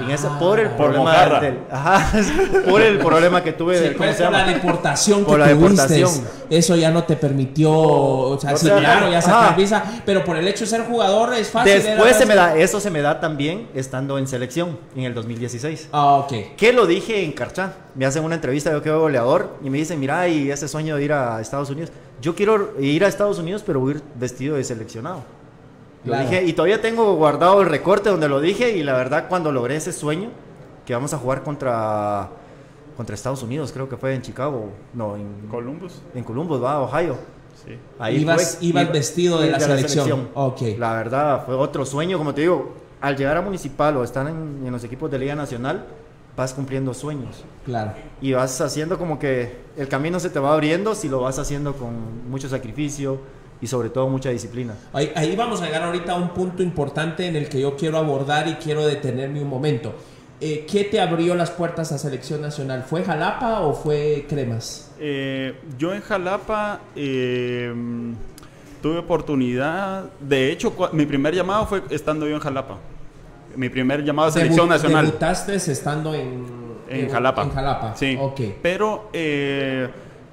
[SPEAKER 3] En ese,
[SPEAKER 1] Ah.
[SPEAKER 3] por el
[SPEAKER 1] Por
[SPEAKER 3] problema del, ajá, por el problema que tuve
[SPEAKER 1] Sí,
[SPEAKER 3] del, ¿cómo se
[SPEAKER 1] por la
[SPEAKER 3] llama?
[SPEAKER 1] deportación
[SPEAKER 3] Por
[SPEAKER 1] que
[SPEAKER 3] la
[SPEAKER 1] tuviste,
[SPEAKER 3] deportación.
[SPEAKER 1] eso ya no te permitió, o sea,
[SPEAKER 3] O
[SPEAKER 1] sí,
[SPEAKER 3] sea,
[SPEAKER 1] claro, ya sacar visa, pero por el hecho de ser jugador es fácil.
[SPEAKER 3] Después
[SPEAKER 1] era
[SPEAKER 3] se me da, eso se me da también estando en selección en el 2016.
[SPEAKER 1] Ah, ok.
[SPEAKER 3] ¿Qué lo dije en Carchá? Me hacen una entrevista, yo quedo goleador, y me dicen, mira, y ese sueño de ir a Estados Unidos. Yo quiero ir a Estados Unidos, pero ir vestido de seleccionado. Lo
[SPEAKER 1] Claro.
[SPEAKER 3] dije, y todavía tengo guardado el recorte donde lo dije, y la verdad, cuando logré ese sueño, que vamos a jugar contra, contra Estados Unidos, creo que fue en Chicago, no, en,
[SPEAKER 2] Columbus.
[SPEAKER 3] en Columbus, va, Ohio.
[SPEAKER 2] Sí.
[SPEAKER 1] Ibas-
[SPEAKER 3] fue,
[SPEAKER 1] ibas
[SPEAKER 3] iba-
[SPEAKER 1] vestido de la selección. Ok.
[SPEAKER 3] La verdad, fue otro sueño, como te digo, al llegar a Municipal o estar en, en los equipos de Liga Nacional, vas cumpliendo sueños.
[SPEAKER 1] Claro.
[SPEAKER 3] Y vas haciendo como que el camino se te va abriendo si lo vas haciendo con mucho sacrificio y sobre todo mucha disciplina.
[SPEAKER 1] Ahí, ahí vamos a llegar ahorita a un punto importante en el que yo quiero abordar y quiero detenerme un momento. Eh, ¿Qué te abrió las puertas a selección nacional? ¿Fue Jalapa o fue Cremas?
[SPEAKER 2] Eh, yo en Jalapa eh, tuve oportunidad. De hecho, mi primer llamado fue estando yo en Jalapa. Mi primer llamado a selección
[SPEAKER 1] Debu-
[SPEAKER 2] nacional.
[SPEAKER 1] Debutaste estando en,
[SPEAKER 2] En Jalapa.
[SPEAKER 1] En Jalapa.
[SPEAKER 2] Sí.
[SPEAKER 1] Ok.
[SPEAKER 2] Pero eh,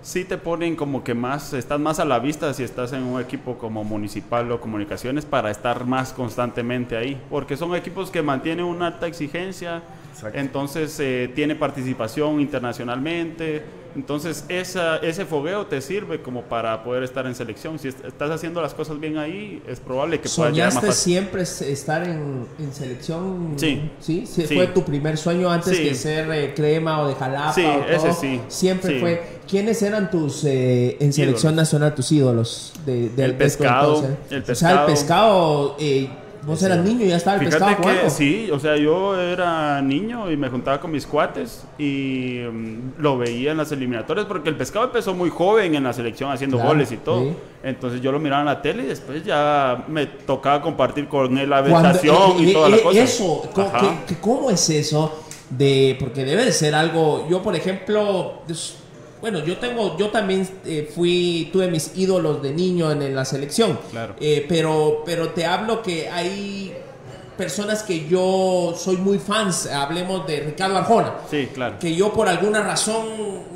[SPEAKER 2] sí te ponen como que más, estás más a la vista si estás en un equipo como municipal o comunicaciones para estar más constantemente ahí. Porque son equipos que mantienen una alta exigencia.
[SPEAKER 3] Exacto.
[SPEAKER 2] Entonces eh, tiene participación internacionalmente. Entonces esa, ese fogueo te sirve como para poder estar en selección. Si est- estás haciendo las cosas bien ahí, es probable que puedas llegar más
[SPEAKER 1] ¿Soñaste
[SPEAKER 2] fácil.
[SPEAKER 1] siempre estar en, en selección?
[SPEAKER 2] Sí.
[SPEAKER 1] sí. Sí,
[SPEAKER 2] Sí.
[SPEAKER 1] Fue tu primer sueño antes
[SPEAKER 2] Sí.
[SPEAKER 1] que ser eh, crema o de Jalapa.
[SPEAKER 2] Sí,
[SPEAKER 1] o
[SPEAKER 2] ese
[SPEAKER 1] todo?
[SPEAKER 2] sí.
[SPEAKER 1] Siempre
[SPEAKER 2] Sí.
[SPEAKER 1] fue. ¿Quiénes eran tus eh, en selección
[SPEAKER 2] Ídolos.
[SPEAKER 1] nacional tus ídolos? De, de-
[SPEAKER 2] El
[SPEAKER 1] de tu
[SPEAKER 2] pescado,
[SPEAKER 1] entonces?
[SPEAKER 2] el
[SPEAKER 1] O sea, el
[SPEAKER 2] pescado.
[SPEAKER 1] pescado. eh, vos eras niño y ya estaba el
[SPEAKER 2] Fíjate
[SPEAKER 1] pescado
[SPEAKER 2] que
[SPEAKER 1] jugando.
[SPEAKER 2] sí, o sea, yo era niño y me juntaba con mis cuates y mm, lo veía en las eliminatorias porque el pescado empezó muy joven en la selección haciendo
[SPEAKER 1] Claro,
[SPEAKER 2] goles y todo.
[SPEAKER 1] sí.
[SPEAKER 2] Entonces yo lo miraba en la tele y después ya me tocaba compartir con él la habitación
[SPEAKER 1] eh,
[SPEAKER 2] y
[SPEAKER 1] eh,
[SPEAKER 2] toda la cosa.
[SPEAKER 1] Eso, que ¿cómo es eso? De, porque debe de ser algo. Yo, por ejemplo, bueno, yo tengo, yo también eh, fui, tuve mis ídolos de niño en, en la selección.
[SPEAKER 2] Claro.
[SPEAKER 1] Eh, pero, pero te hablo que hay personas que yo soy muy fans. Hablemos de Ricardo Arjona
[SPEAKER 2] Sí, claro.
[SPEAKER 1] que yo por alguna razón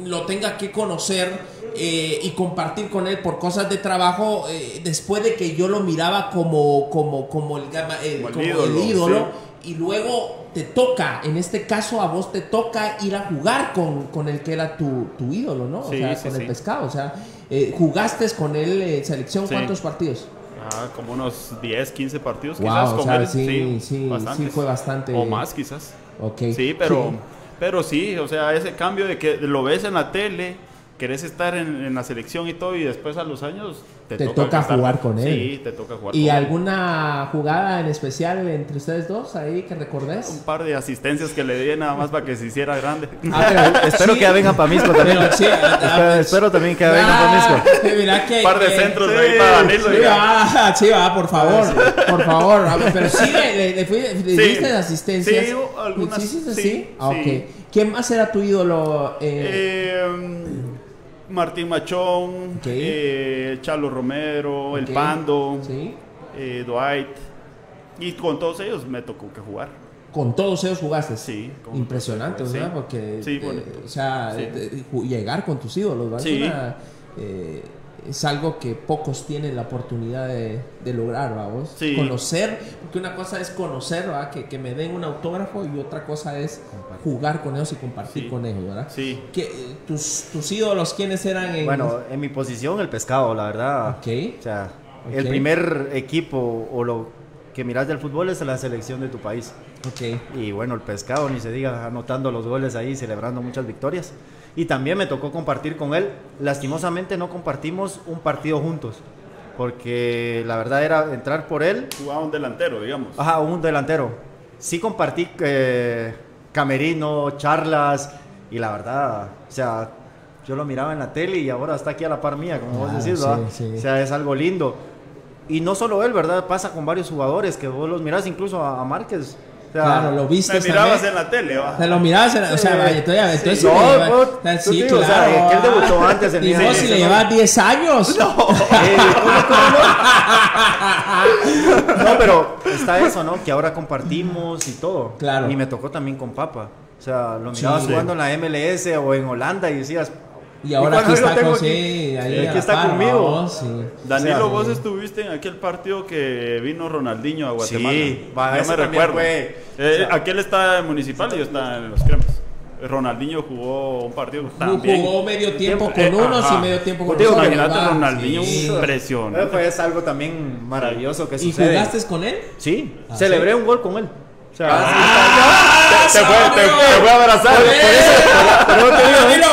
[SPEAKER 1] lo tenga que conocer eh, y compartir con él por cosas de trabajo eh, después de que yo lo miraba como como como el, gama-
[SPEAKER 2] Como el
[SPEAKER 1] como el
[SPEAKER 2] ídolo,
[SPEAKER 1] ídolo y luego te toca en este caso a vos te toca ir a jugar con, con el que era tu, tu ídolo no o sea
[SPEAKER 2] sí,
[SPEAKER 1] con el pescado o sea eh, jugaste con él en selección
[SPEAKER 2] Sí.
[SPEAKER 1] cuántos partidos
[SPEAKER 2] Ah, como unos 10, 15 partidos
[SPEAKER 1] Wow,
[SPEAKER 2] quizás con
[SPEAKER 1] sea,
[SPEAKER 2] él.
[SPEAKER 1] sí, sí, sí fue bastante-
[SPEAKER 2] O más quizás.
[SPEAKER 1] Ok.
[SPEAKER 2] Sí, pero, pero sí, o sea, ese cambio de que lo ves en la tele, querés estar en, en la selección y todo, y después a los años te,
[SPEAKER 1] Te toca jugar con él.
[SPEAKER 2] Sí, te toca jugar
[SPEAKER 1] ¿Y
[SPEAKER 2] con él.
[SPEAKER 1] alguna jugada en especial entre ustedes dos ahí que
[SPEAKER 2] Un
[SPEAKER 1] recordés?
[SPEAKER 2] par de asistencias que le di nada más para que se hiciera grande.
[SPEAKER 1] Ah, pero-
[SPEAKER 3] Espero
[SPEAKER 1] sí,
[SPEAKER 3] que ya vengan para Misco también.
[SPEAKER 1] pero sí, ah,
[SPEAKER 3] espero,
[SPEAKER 1] ah,
[SPEAKER 3] espero también que ya vengan para
[SPEAKER 1] Ah,
[SPEAKER 3] Misco.
[SPEAKER 1] mira que,
[SPEAKER 2] Un par de
[SPEAKER 1] que-
[SPEAKER 2] centros
[SPEAKER 1] sí,
[SPEAKER 2] ahí para Danilo.
[SPEAKER 1] Sí, va, sí, va, por favor, por favor. A Pero sí, le, le, le fui- le
[SPEAKER 2] Sí.
[SPEAKER 1] diste asistencias.
[SPEAKER 2] Sí, algunas,
[SPEAKER 1] ¿Sí, sí, sí,
[SPEAKER 2] sí,
[SPEAKER 1] sí? Ah,
[SPEAKER 2] sí.
[SPEAKER 1] ok. ¿Quién más era tu ídolo? Eh,
[SPEAKER 2] Eh, Martín Machón,
[SPEAKER 1] Ok.
[SPEAKER 2] eh, Chalo Romero, El. Pando,
[SPEAKER 1] Sí.
[SPEAKER 2] eh, Dwight. Y con todos ellos me tocó que jugar.
[SPEAKER 1] Con todos ellos jugaste.
[SPEAKER 2] Sí,
[SPEAKER 1] Impresionante,
[SPEAKER 2] sí.
[SPEAKER 1] ¿verdad? Porque,
[SPEAKER 2] Sí,
[SPEAKER 1] eh,
[SPEAKER 2] bonito.
[SPEAKER 1] o sea, llegar con tus ídolos, ¿verdad?
[SPEAKER 2] Sí.
[SPEAKER 1] Una, eh, es algo que pocos tienen la oportunidad de, de lograr, vamos.
[SPEAKER 2] Sí.
[SPEAKER 1] Conocer, porque una cosa es conocer, ¿verdad? Que, que me den un autógrafo y otra cosa es jugar con ellos y compartir
[SPEAKER 2] Sí.
[SPEAKER 1] con ellos, ¿verdad?
[SPEAKER 2] Sí.
[SPEAKER 1] ¿Qué, eh, tus, ¿Tus ídolos quiénes eran en...?
[SPEAKER 3] Bueno, en mi posición el pescado, la verdad.
[SPEAKER 1] Ok.
[SPEAKER 3] O sea, el primer equipo o lo que miras del fútbol es la selección de tu país.
[SPEAKER 1] Ok.
[SPEAKER 3] Y bueno, el pescado, ni se diga, anotando los goles ahí, celebrando muchas victorias. Y también me tocó compartir con él. Lastimosamente no compartimos un partido juntos. Porque la verdad era entrar por él.
[SPEAKER 2] Jugaba un delantero, digamos.
[SPEAKER 3] Ajá, un delantero. Sí compartí eh, camerino, charlas. Y la verdad, o sea, yo lo miraba en la tele y ahora está aquí a la par mía, como vos
[SPEAKER 1] Ah,
[SPEAKER 3] decís,
[SPEAKER 1] sí,
[SPEAKER 3] ¿verdad?
[SPEAKER 1] sí.
[SPEAKER 3] O sea, es algo lindo. Y no solo él, ¿verdad? Pasa con varios jugadores que vos los mirás incluso a, a Márquez. O sea,
[SPEAKER 1] Claro, lo viste
[SPEAKER 2] Me mirabas
[SPEAKER 1] también.
[SPEAKER 2] en la tele, ¿va?
[SPEAKER 1] Te lo mirabas, en la- o sea,
[SPEAKER 3] Sí.
[SPEAKER 1] vaya, entonces, entonces
[SPEAKER 3] No,
[SPEAKER 1] sí
[SPEAKER 3] vos-
[SPEAKER 1] o sea, sí,
[SPEAKER 3] o sea,
[SPEAKER 1] claro.
[SPEAKER 3] que él debutó antes en
[SPEAKER 1] Y
[SPEAKER 3] mi-
[SPEAKER 1] vos si le llevas 10 años.
[SPEAKER 3] Eh, ¿cómo, cómo no? No, pero, o está eso, ¿no? Que ahora compartimos y todo.
[SPEAKER 1] Claro.
[SPEAKER 3] Y me tocó también con Papa. O sea, lo mirabas
[SPEAKER 2] Sí.
[SPEAKER 3] jugando en la MLS o en Holanda y decías.
[SPEAKER 1] Y ahora
[SPEAKER 3] cuando
[SPEAKER 1] aquí está
[SPEAKER 3] tengo
[SPEAKER 1] José,
[SPEAKER 3] aquí,
[SPEAKER 1] ahí
[SPEAKER 3] aquí
[SPEAKER 1] a la
[SPEAKER 3] está
[SPEAKER 1] par,
[SPEAKER 3] conmigo.
[SPEAKER 1] sí.
[SPEAKER 2] Danilo,
[SPEAKER 3] O sea,
[SPEAKER 2] vos estuviste en aquel partido que vino Ronaldinho a Guatemala.
[SPEAKER 3] Sí, va,
[SPEAKER 2] yo me recuerdo.
[SPEAKER 3] fue-
[SPEAKER 2] Eh,
[SPEAKER 3] o sea-
[SPEAKER 2] aquel está en Municipal y yo estaba en los cremas. Ronaldinho jugó un partido también.
[SPEAKER 1] Jugó medio tiempo con
[SPEAKER 2] Eh,
[SPEAKER 1] unos
[SPEAKER 2] ajá.
[SPEAKER 1] y medio tiempo con otros.
[SPEAKER 2] Ronaldinho,
[SPEAKER 1] sí.
[SPEAKER 2] impresionante.
[SPEAKER 3] Pues es algo también maravilloso que
[SPEAKER 1] ¿Y
[SPEAKER 3] sucede.
[SPEAKER 1] jugaste con él?
[SPEAKER 3] Sí,
[SPEAKER 1] Ah,
[SPEAKER 3] celebré
[SPEAKER 1] ¿sí?
[SPEAKER 3] un gol con él. O sea,
[SPEAKER 1] ¡Ah!
[SPEAKER 2] te, te, te fue a abrazar.
[SPEAKER 1] Por eso,
[SPEAKER 3] pero te digo,
[SPEAKER 1] Ronaldinho,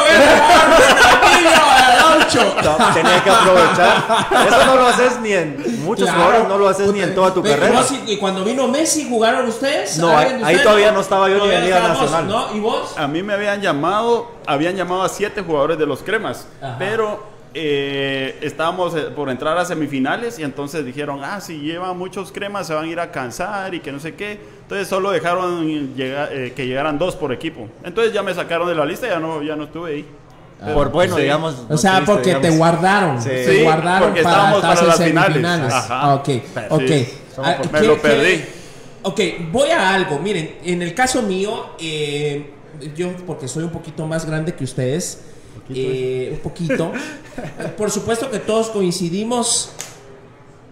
[SPEAKER 1] al ocho.
[SPEAKER 3] no, tenía que aprovechar. Eso no lo haces ni en muchos
[SPEAKER 1] Claro.
[SPEAKER 3] jugadores, no lo haces ni en toda tu carrera.
[SPEAKER 1] no, y cuando vino Messi, ¿jugaron ustedes?
[SPEAKER 3] No,
[SPEAKER 1] ¿Alguien
[SPEAKER 3] ahí-
[SPEAKER 1] ustedes?
[SPEAKER 3] todavía no estaba yo ni en Liga Nacional.
[SPEAKER 1] ¿No? ¿Y vos?
[SPEAKER 2] A mí me habían llamado, habían llamado a siete jugadores de los cremas,
[SPEAKER 1] Ajá.
[SPEAKER 2] pero eh, estábamos eh, por entrar a semifinales y entonces dijeron, ah, si llevan muchos cremas se van a ir a cansar y que no sé qué. Entonces solo dejaron llegar- eh, que llegaran dos por equipo. Entonces ya me sacaron de la lista y ya no, ya no estuve ahí.
[SPEAKER 3] Por bueno,
[SPEAKER 2] Sí.
[SPEAKER 3] digamos.
[SPEAKER 1] O
[SPEAKER 3] no
[SPEAKER 1] sea,
[SPEAKER 3] tuviste,
[SPEAKER 1] porque te
[SPEAKER 3] digamos.
[SPEAKER 1] guardaron.
[SPEAKER 3] Sí.
[SPEAKER 1] Te guardaron
[SPEAKER 2] porque
[SPEAKER 1] para
[SPEAKER 2] estábamos para las finales.
[SPEAKER 1] semifinales.
[SPEAKER 2] Ajá.
[SPEAKER 1] Ah, ok, ok.
[SPEAKER 2] Sí.
[SPEAKER 1] Ah,
[SPEAKER 2] Me
[SPEAKER 1] ¿qué-
[SPEAKER 2] lo
[SPEAKER 1] qué-
[SPEAKER 2] perdí.
[SPEAKER 1] Ok, voy a algo. Miren, en el caso mío, eh, yo porque soy un poquito más grande que ustedes, eh, un poquito. Por supuesto que todos coincidimos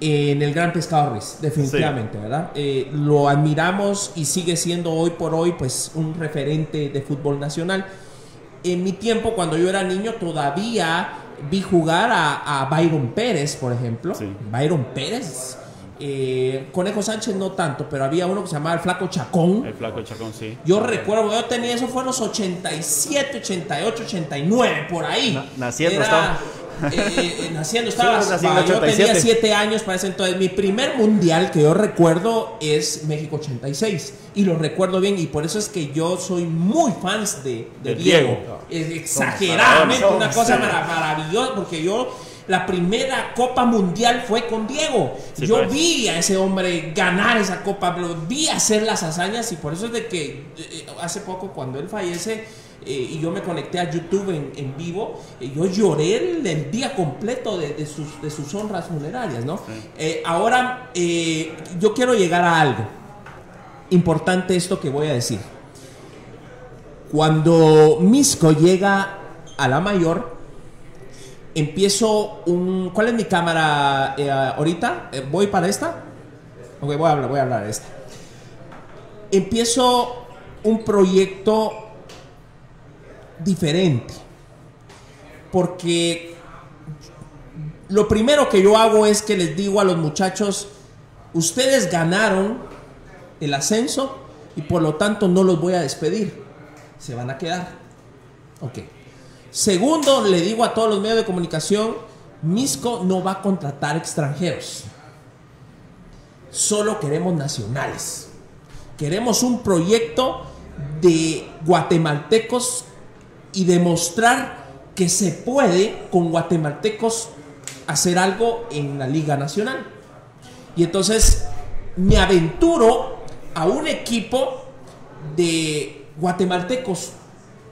[SPEAKER 1] en el gran pescado Ruiz, definitivamente, ¿verdad? Eh, lo admiramos y sigue siendo hoy por hoy, pues, un referente de fútbol nacional. En mi tiempo, cuando yo era niño, todavía vi jugar a, a Byron Pérez, por ejemplo.
[SPEAKER 2] Sí.
[SPEAKER 1] Byron Pérez. Eh, Conejo Sánchez no tanto, pero había uno que se llamaba el Flaco Chacón.
[SPEAKER 2] El flaco Chacón, sí.
[SPEAKER 1] Yo recuerdo, yo tenía eso fue en los 87, 88, 89, por ahí.
[SPEAKER 3] Na- naciendo
[SPEAKER 1] Era,
[SPEAKER 3] estaba.
[SPEAKER 1] eh, eh, naciendo estaba.
[SPEAKER 3] Sí, en
[SPEAKER 1] va, yo
[SPEAKER 3] 87.
[SPEAKER 1] tenía 7 años para ese entonces. Mi primer mundial que yo recuerdo es México 86. Y lo recuerdo bien, y por eso es que yo soy muy fans de, Diego.
[SPEAKER 2] Diego.
[SPEAKER 1] Es exageradamente una cosa maravillosa, porque yo. La primera Copa Mundial fue con Diego.
[SPEAKER 2] Sí,
[SPEAKER 1] yo
[SPEAKER 2] pues.
[SPEAKER 1] vi a ese hombre ganar esa copa, lo vi hacer las hazañas y por eso es de que eh, hace poco cuando él fallece eh, y yo me conecté a YouTube en, en vivo, eh, yo lloré el, el día completo de, de sus, de sus honras funerarias, ¿no? Eh, ahora, yo quiero llegar a algo importante esto que voy a decir. Cuando Misco llega a la mayor, empiezo un... ¿Cuál es mi cámara eh, ahorita? Eh, ¿Voy para esta? Ok, voy a hablar, voy a hablar de esta. Empiezo un proyecto diferente. Porque lo primero que yo hago es que les digo a los muchachos, ustedes ganaron el ascenso y por lo tanto no los voy a despedir. Se van a quedar. Ok. Segundo, le digo a todos los medios de comunicación, Misco no va a contratar extranjeros. Solo queremos nacionales. Queremos un proyecto de guatemaltecos y demostrar que se puede con guatemaltecos hacer algo en la Liga Nacional. Y entonces me aventuro a un equipo de guatemaltecos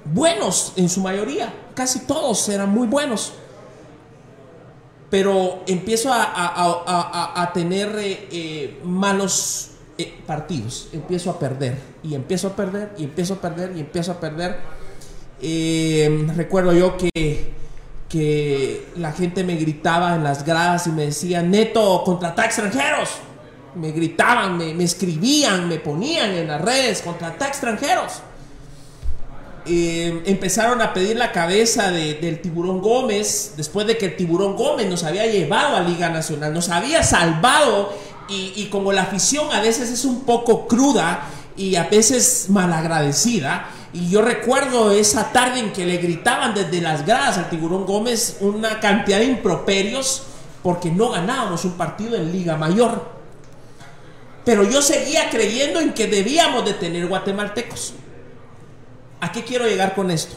[SPEAKER 1] buenos en su mayoría, casi todos eran muy buenos. Pero empiezo a, tener eh, eh, malos eh, partidos, empiezo a perder y empiezo a perder y empiezo a perder y empiezo a perder. Eh, recuerdo yo que, que la gente me gritaba en las gradas y me decía, neto, contrata extranjeros. Me gritaban, me, me escribían, me ponían en las redes, contrata extranjeros. Eh, empezaron a pedir la cabeza de- del tiburón Gómez, después de que el tiburón Gómez nos había llevado a Liga Nacional, nos había salvado y, y como la afición a veces es un poco cruda y a veces malagradecida, y yo recuerdo esa tarde en que le gritaban desde las gradas al tiburón Gómez una cantidad de improperios porque no ganábamos un partido en Liga Mayor. Pero yo seguía creyendo en que debíamos de tener guatemaltecos. ¿A qué quiero llegar con esto?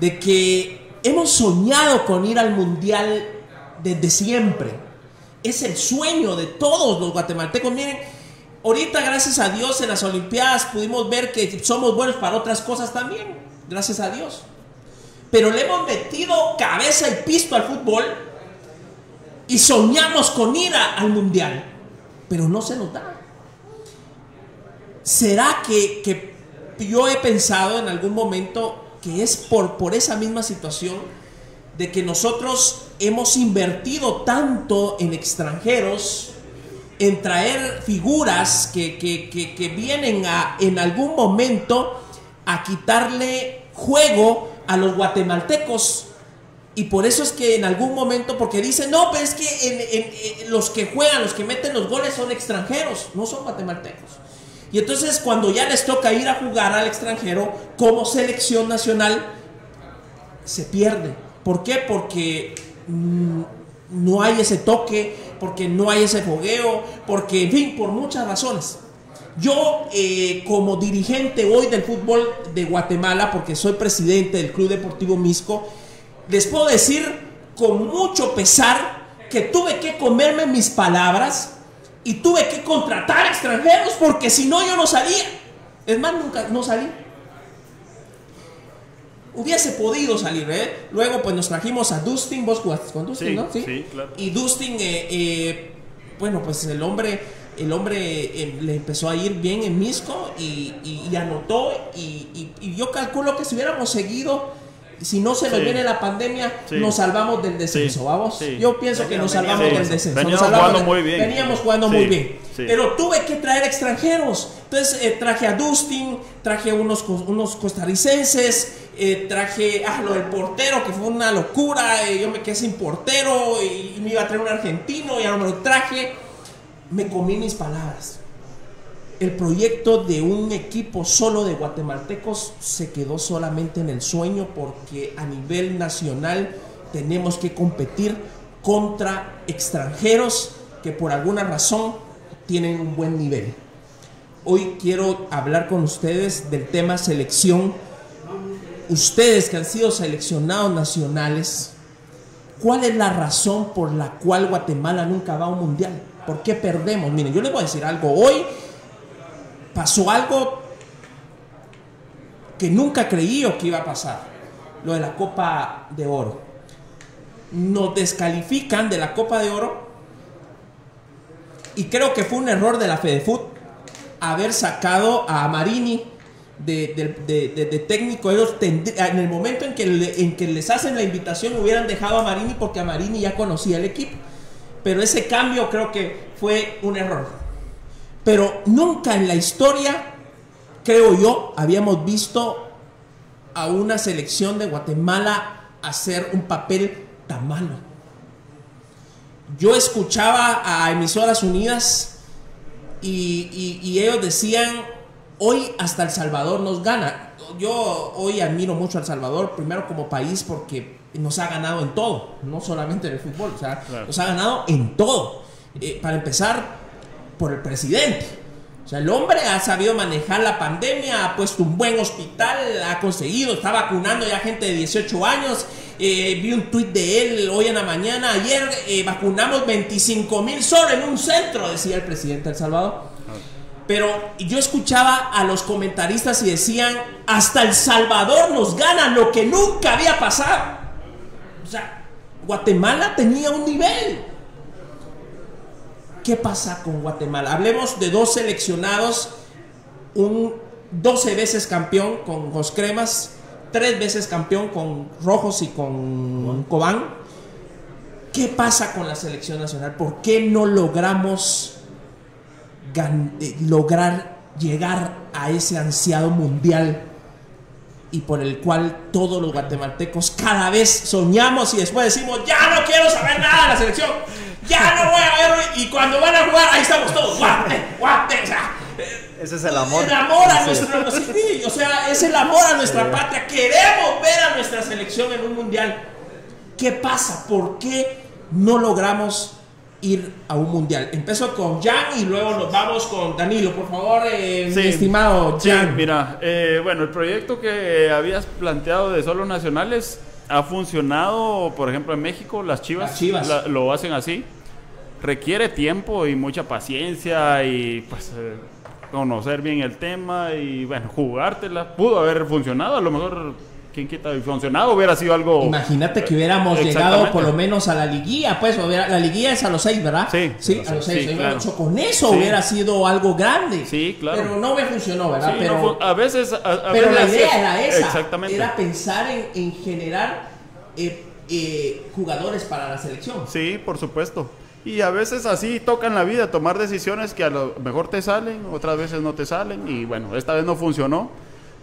[SPEAKER 1] De que hemos soñado con ir al mundial desde siempre. Es el sueño de todos los guatemaltecos. Miren, ahorita gracias a Dios en las Olimpiadas pudimos ver que somos buenos para otras cosas también. Gracias a Dios. Pero le hemos metido cabeza y pisto al fútbol y soñamos con ir a- al mundial. pero no se nos da. ¿Será que, que yo he pensado en algún momento que es por, por esa misma situación de que nosotros hemos invertido tanto en extranjeros, en traer figuras que, que, que, vienen a, en algún momento a quitarle juego a los guatemaltecos. Y por eso es que en algún momento, porque dicen, no, pero es que en, los que juegan, los que meten los goles son extranjeros, no son guatemaltecos. Y entonces cuando ya les toca ir a jugar al extranjero como selección nacional, se pierde. ¿Por qué? Porque mmm, no hay ese toque, porque no hay ese fogueo, porque, en fin, por muchas razones. Yo, eh, como dirigente hoy del fútbol de Guatemala, porque soy presidente del Club Deportivo Misco, les puedo decir con mucho pesar que tuve que comerme mis palabras y tuve que contratar extranjeros porque si no yo no salía. Es más, nunca no salí. Hubiese podido salir, ¿eh? Luego pues nos trajimos a Dustin, vos jugaste con Dustin,
[SPEAKER 2] Sí,
[SPEAKER 1] ¿no?
[SPEAKER 2] sí, claro.
[SPEAKER 1] Y Dustin, eh, eh, bueno, pues el hombre, el hombre eh, le empezó a ir bien en Misco y, y- y anotó y yo calculo que si hubiéramos seguido, si no se nos
[SPEAKER 2] Sí.
[SPEAKER 1] viene la pandemia,
[SPEAKER 2] Sí.
[SPEAKER 1] nos salvamos del descenso,
[SPEAKER 2] Sí.
[SPEAKER 1] vamos.
[SPEAKER 2] Sí.
[SPEAKER 1] Yo pienso que nos salvamos
[SPEAKER 2] sí.
[SPEAKER 1] del descenso.
[SPEAKER 2] Veníamos jugando muy bien.
[SPEAKER 1] Veníamos jugando
[SPEAKER 2] Sí.
[SPEAKER 1] muy bien.
[SPEAKER 2] Sí.
[SPEAKER 1] Pero tuve que traer extranjeros. Entonces eh, traje a Dustin, traje unos, cos- unos costarricenses, eh, traje a lo del portero, que fue una locura. eh, yo me quedé sin portero y, y me iba a traer un argentino, ya no me lo traje. Me comí mis palabras. El proyecto de un equipo solo de guatemaltecos se quedó solamente en el sueño porque a nivel nacional tenemos que competir contra extranjeros que por alguna razón tienen un buen nivel. Hoy quiero hablar con ustedes del tema selección. Ustedes que han sido seleccionados nacionales, ¿cuál es la razón por la cual Guatemala nunca va a un mundial? ¿Por qué perdemos? Miren, yo les voy a decir algo. Hoy pasó algo que nunca creí o que iba a pasar. Lo de la Copa de Oro. Nos descalifican de la Copa de Oro y creo que fue un error de la FedeFut haber sacado a Marini de, técnico. Ellos en el momento en que, en que les hacen la invitación hubieran dejado a Marini porque a Marini ya conocía el equipo. Pero ese cambio creo que fue un error. Pero nunca en la historia, creo yo, habíamos visto a una selección de Guatemala hacer un papel tan malo. Yo escuchaba a Emisoras Unidas y, y- y ellos decían, hoy hasta El Salvador nos gana. Yo hoy admiro mucho a El Salvador, primero como país porque nos ha ganado en todo, no solamente en el fútbol, o sea,
[SPEAKER 2] Claro.
[SPEAKER 1] nos ha ganado en todo. Eh, para empezar, por el presidente. O sea, el hombre ha sabido manejar la pandemia, ha puesto un buen hospital, ha conseguido, está vacunando ya gente de 18 años. Eh, vi un tuit de él hoy en la mañana, ayer eh, vacunamos 25 mil solo en un centro, decía el presidente de El Salvador. Pero yo escuchaba a los comentaristas y decían, hasta El Salvador nos gana lo que nunca había pasado. O sea, Guatemala tenía un nivel. ¿Qué pasa con Guatemala? Hablemos de dos seleccionados, un 12 veces campeón con Jos Cremas, tres veces campeón con Rojos y con Cobán. ¿Qué pasa con la selección nacional? ¿Por qué no logramos eh, lograr llegar a ese ansiado mundial y por el cual todos los guatemaltecos cada vez soñamos y después decimos, ya no quiero saber nada de la selección, ya no voy a ver, y cuando van a jugar, ahí estamos todos, guate, guate, o sea,
[SPEAKER 3] Ese es el amor.
[SPEAKER 1] el amor a
[SPEAKER 3] Sí.
[SPEAKER 1] nuestro, sí, o sea, es el amor a nuestra patria, queremos ver a nuestra selección en un mundial. ¿Qué pasa? ¿Por qué no logramos ir a un mundial? Empezó con Jan y luego nos vamos con Danilo, por favor, eh,
[SPEAKER 2] Sí.
[SPEAKER 1] mi estimado
[SPEAKER 2] Sí,
[SPEAKER 1] Jan.
[SPEAKER 2] mira, eh, bueno, el proyecto que habías planteado de solo nacionales ha funcionado, por ejemplo, en México, las Chivas,
[SPEAKER 1] Las Chivas.
[SPEAKER 2] la- lo hacen así. Requiere tiempo y mucha paciencia y pues eh, conocer bien el tema y bueno, jugártela. Pudo haber funcionado, a lo mejor quién quita y funcionado hubiera sido algo.
[SPEAKER 1] Imagínate que hubiéramos llegado por lo menos a la liguilla, pues la liguilla es a los seis, ¿verdad?
[SPEAKER 2] Sí,
[SPEAKER 1] sí, a los seis. Con eso hubiera sido algo grande.
[SPEAKER 2] Sí, claro.
[SPEAKER 1] Pero no me funcionó, ¿verdad? pero,
[SPEAKER 2] a veces.
[SPEAKER 1] pero
[SPEAKER 2] la
[SPEAKER 1] idea era esa.
[SPEAKER 2] Exactamente.
[SPEAKER 1] Era pensar en, en generar eh, eh, jugadores para la selección.
[SPEAKER 2] Sí, por supuesto. Y a veces así tocan la vida, tomar decisiones que a lo mejor te salen, otras veces no te salen. Y bueno, esta vez no funcionó.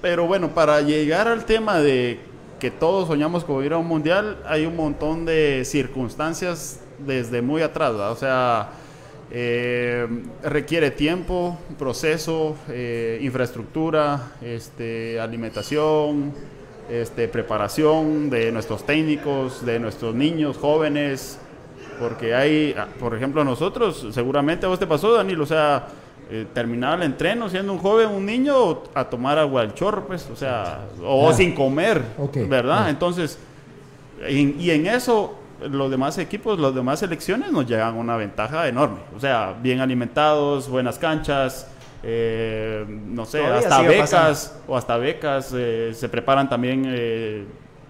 [SPEAKER 2] Pero bueno, para llegar al tema de que todos soñamos con ir a un mundial, hay un montón de circunstancias desde muy atrás. O sea, eh, requiere tiempo, proceso, eh, infraestructura, este, alimentación, este, preparación de nuestros técnicos, de nuestros niños, jóvenes, porque hay, ah, por ejemplo, nosotros, seguramente a vos te pasó, Daniel, o sea, eh, terminaba el entreno siendo un joven, un niño, a tomar agua del chorro, pues, o sea, o sin comer, ¿verdad? Entonces, y en eso, los demás equipos, las demás selecciones nos llegan una ventaja enorme, o sea, bien alimentados, buenas canchas, eh, no sé, hasta becas, o hasta becas, eh, se preparan también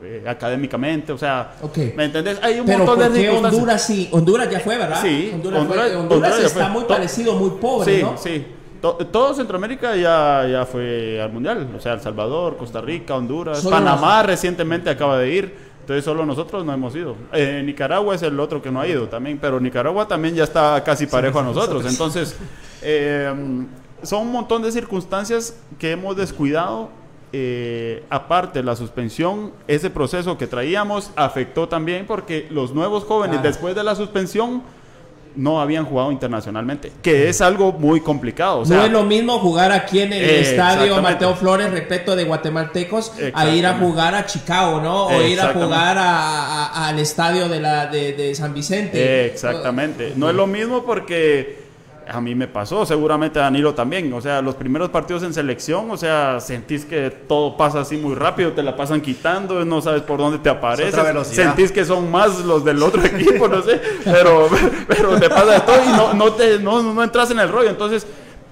[SPEAKER 2] eh, académicamente, o sea, ¿me entendés? Hay un
[SPEAKER 1] montón de circunstancias. Honduras sí, Honduras ya fue, ¿verdad?
[SPEAKER 2] Sí,
[SPEAKER 1] Honduras, está muy parecido, muy pobre,
[SPEAKER 2] sí,
[SPEAKER 1] ¿no?
[SPEAKER 2] Sí, todo Centroamérica ya, ya fue al Mundial, o sea, El Salvador, Costa Rica, Honduras, Panamá recientemente acaba de ir, entonces solo nosotros no hemos ido. Eh, Nicaragua es el otro que no ha ido también, pero Nicaragua también ya está casi parejo a nosotros, entonces eh, son un montón de circunstancias que hemos descuidado eh, aparte la suspensión, ese proceso que traíamos afectó también porque los nuevos jóvenes después de la suspensión no habían jugado internacionalmente, que es algo muy complicado.
[SPEAKER 1] no es lo mismo jugar aquí en el estadio Mateo Flores, repleto de guatemaltecos, a ir a jugar a Chicago, ¿no? O ir a jugar al estadio de, la, de San Vicente.
[SPEAKER 2] Exactamente. No es lo mismo porque a mí me pasó, seguramente a Danilo también. O sea, los primeros partidos en selección, o sea, sentís que todo pasa así muy rápido, te la pasan quitando, no sabes por dónde te aparece. Sentís que son más los del otro equipo, no sé, pero, pero te pasa todo y no, no, te, no, no entras en el rollo. Entonces,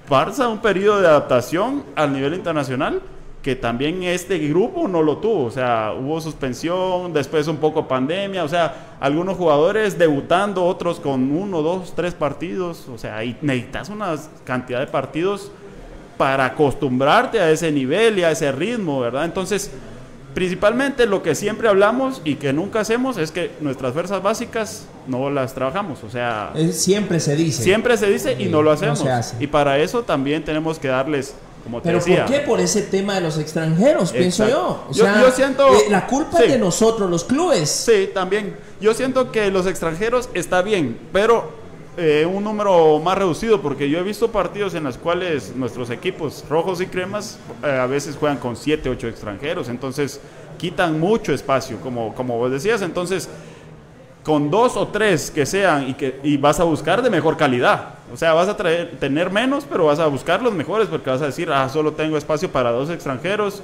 [SPEAKER 2] pasa un periodo de adaptación al nivel internacional que también este grupo no lo tuvo, o sea, hubo suspensión, después un poco pandemia, o sea, algunos jugadores debutando, otros con uno, dos, tres partidos, o sea, y necesitas una cantidad de partidos para acostumbrarte a ese nivel y a ese ritmo, ¿verdad? Entonces, principalmente lo que siempre hablamos y que nunca hacemos es que nuestras fuerzas básicas no las trabajamos, o sea...
[SPEAKER 1] siempre se dice.
[SPEAKER 2] Siempre se dice y no lo hacemos. y para eso también tenemos que darles
[SPEAKER 1] pero ¿por qué? Por ese tema de los extranjeros, pienso yo.
[SPEAKER 2] yo, siento...
[SPEAKER 1] Eh, la culpa es de nosotros, los clubes.
[SPEAKER 2] Sí, también. Yo siento que los extranjeros está bien, pero eh, un número más reducido, porque yo he visto partidos en los cuales nuestros equipos rojos y cremas eh, a veces juegan con 7, 8 extranjeros, entonces quitan mucho espacio, como, como vos decías, entonces con dos o tres que sean y que y vas a buscar de mejor calidad. O sea, vas a tener menos, pero vas a buscar los mejores porque vas a decir, ah, solo tengo espacio para dos extranjeros,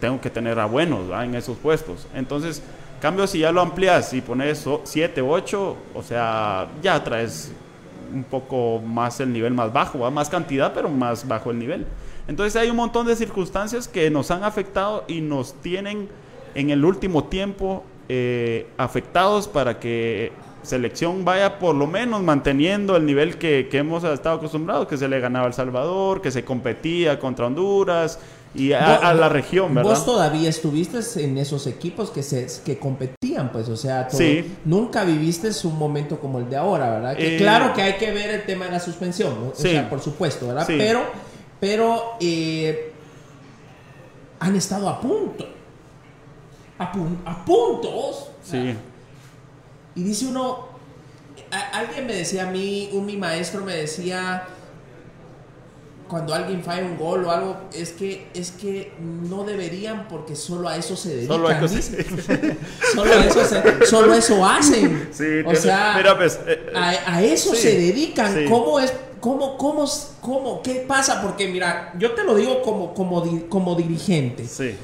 [SPEAKER 2] tengo que tener a buenos en esos puestos. Entonces, cambio si ya lo amplias y pones siete, ocho, o sea, ya traes un poco más el nivel más bajo, más cantidad, pero más bajo el nivel. Entonces hay un montón de circunstancias que nos han afectado y nos tienen en el último tiempo eh, afectados para que selección vaya por lo menos manteniendo el nivel que, hemos estado acostumbrados, que se le ganaba a El Salvador, que se competía contra Honduras y a, la región, ¿verdad?
[SPEAKER 1] Vos todavía estuviste en esos equipos que se que competían, pues, o sea, nunca viviste un momento como el de ahora, ¿verdad? Que eh, claro que hay que ver el tema de la suspensión, o sea, por supuesto, ¿verdad? Pero, pero eh, han estado a punto a, puntos.
[SPEAKER 2] Sí.
[SPEAKER 1] Y dice uno, alguien me decía a mí, un mi maestro me decía, cuando alguien falla un gol o algo, es que, es que no deberían porque solo a eso se dedican. Solo, a eso, solo, eso, hacen. o sea,
[SPEAKER 2] pues, eh, eh,
[SPEAKER 1] a, eso se dedican. ¿Cómo es? ¿Cómo, cómo, cómo, qué pasa? Porque mira, yo te lo digo como, como, como dirigente.
[SPEAKER 2] Sí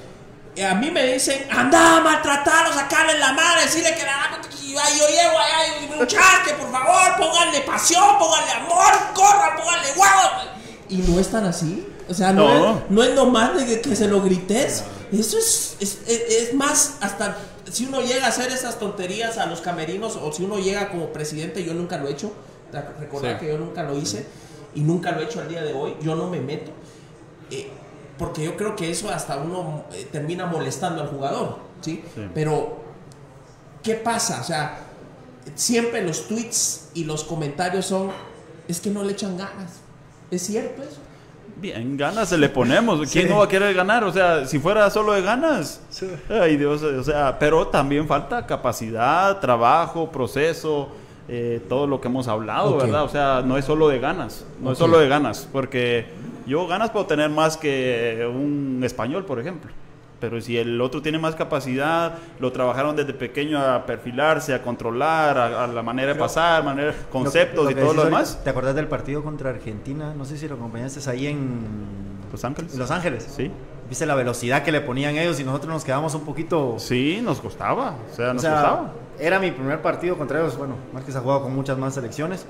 [SPEAKER 1] a mí me dicen, anda a maltratarlo, sacarle la madre, decirle que la yo llego allá y muchachos, por favor, pónganle pasión, pónganle amor, corran, pónganle huevos. Y no es tan así. O sea, no, Es, no es nomás de que, se lo grites. Eso es, es, es, más, hasta si uno llega a hacer esas tonterías a los camerinos o si uno llega como presidente, yo nunca lo he hecho. Recordar que yo nunca lo hice y nunca lo he hecho al día de hoy. Yo no me meto. Eh, porque yo creo que eso hasta uno eh, termina molestando al jugador. ¿sí? Pero, ¿qué pasa? O sea, siempre los tweets y los comentarios son, es que no le echan ganas. ¿Es cierto eso?
[SPEAKER 2] Bien, ganas se le ponemos. ¿Quién no va a querer ganar? O sea, si fuera solo de ganas. Ay, Dios, o sea, pero también falta capacidad, trabajo, proceso, eh, todo lo que hemos hablado, ¿verdad? O sea, no es solo de ganas, no es solo de ganas, porque yo ganas puedo tener más que un español, por ejemplo. Pero si el otro tiene más capacidad, lo trabajaron desde pequeño a perfilarse, a controlar, a, la manera de pasar, manera, conceptos y todo lo demás.
[SPEAKER 3] ¿Te acordás del partido contra Argentina? No sé si lo acompañaste ahí en
[SPEAKER 2] Los Ángeles.
[SPEAKER 3] Los Ángeles.
[SPEAKER 2] Sí.
[SPEAKER 3] ¿Viste la velocidad que le ponían ellos y nosotros nos quedamos un poquito...
[SPEAKER 2] Sí, nos costaba. O sea, nos costaba.
[SPEAKER 3] Era mi primer partido contra ellos. Bueno, Márquez ha jugado con muchas más selecciones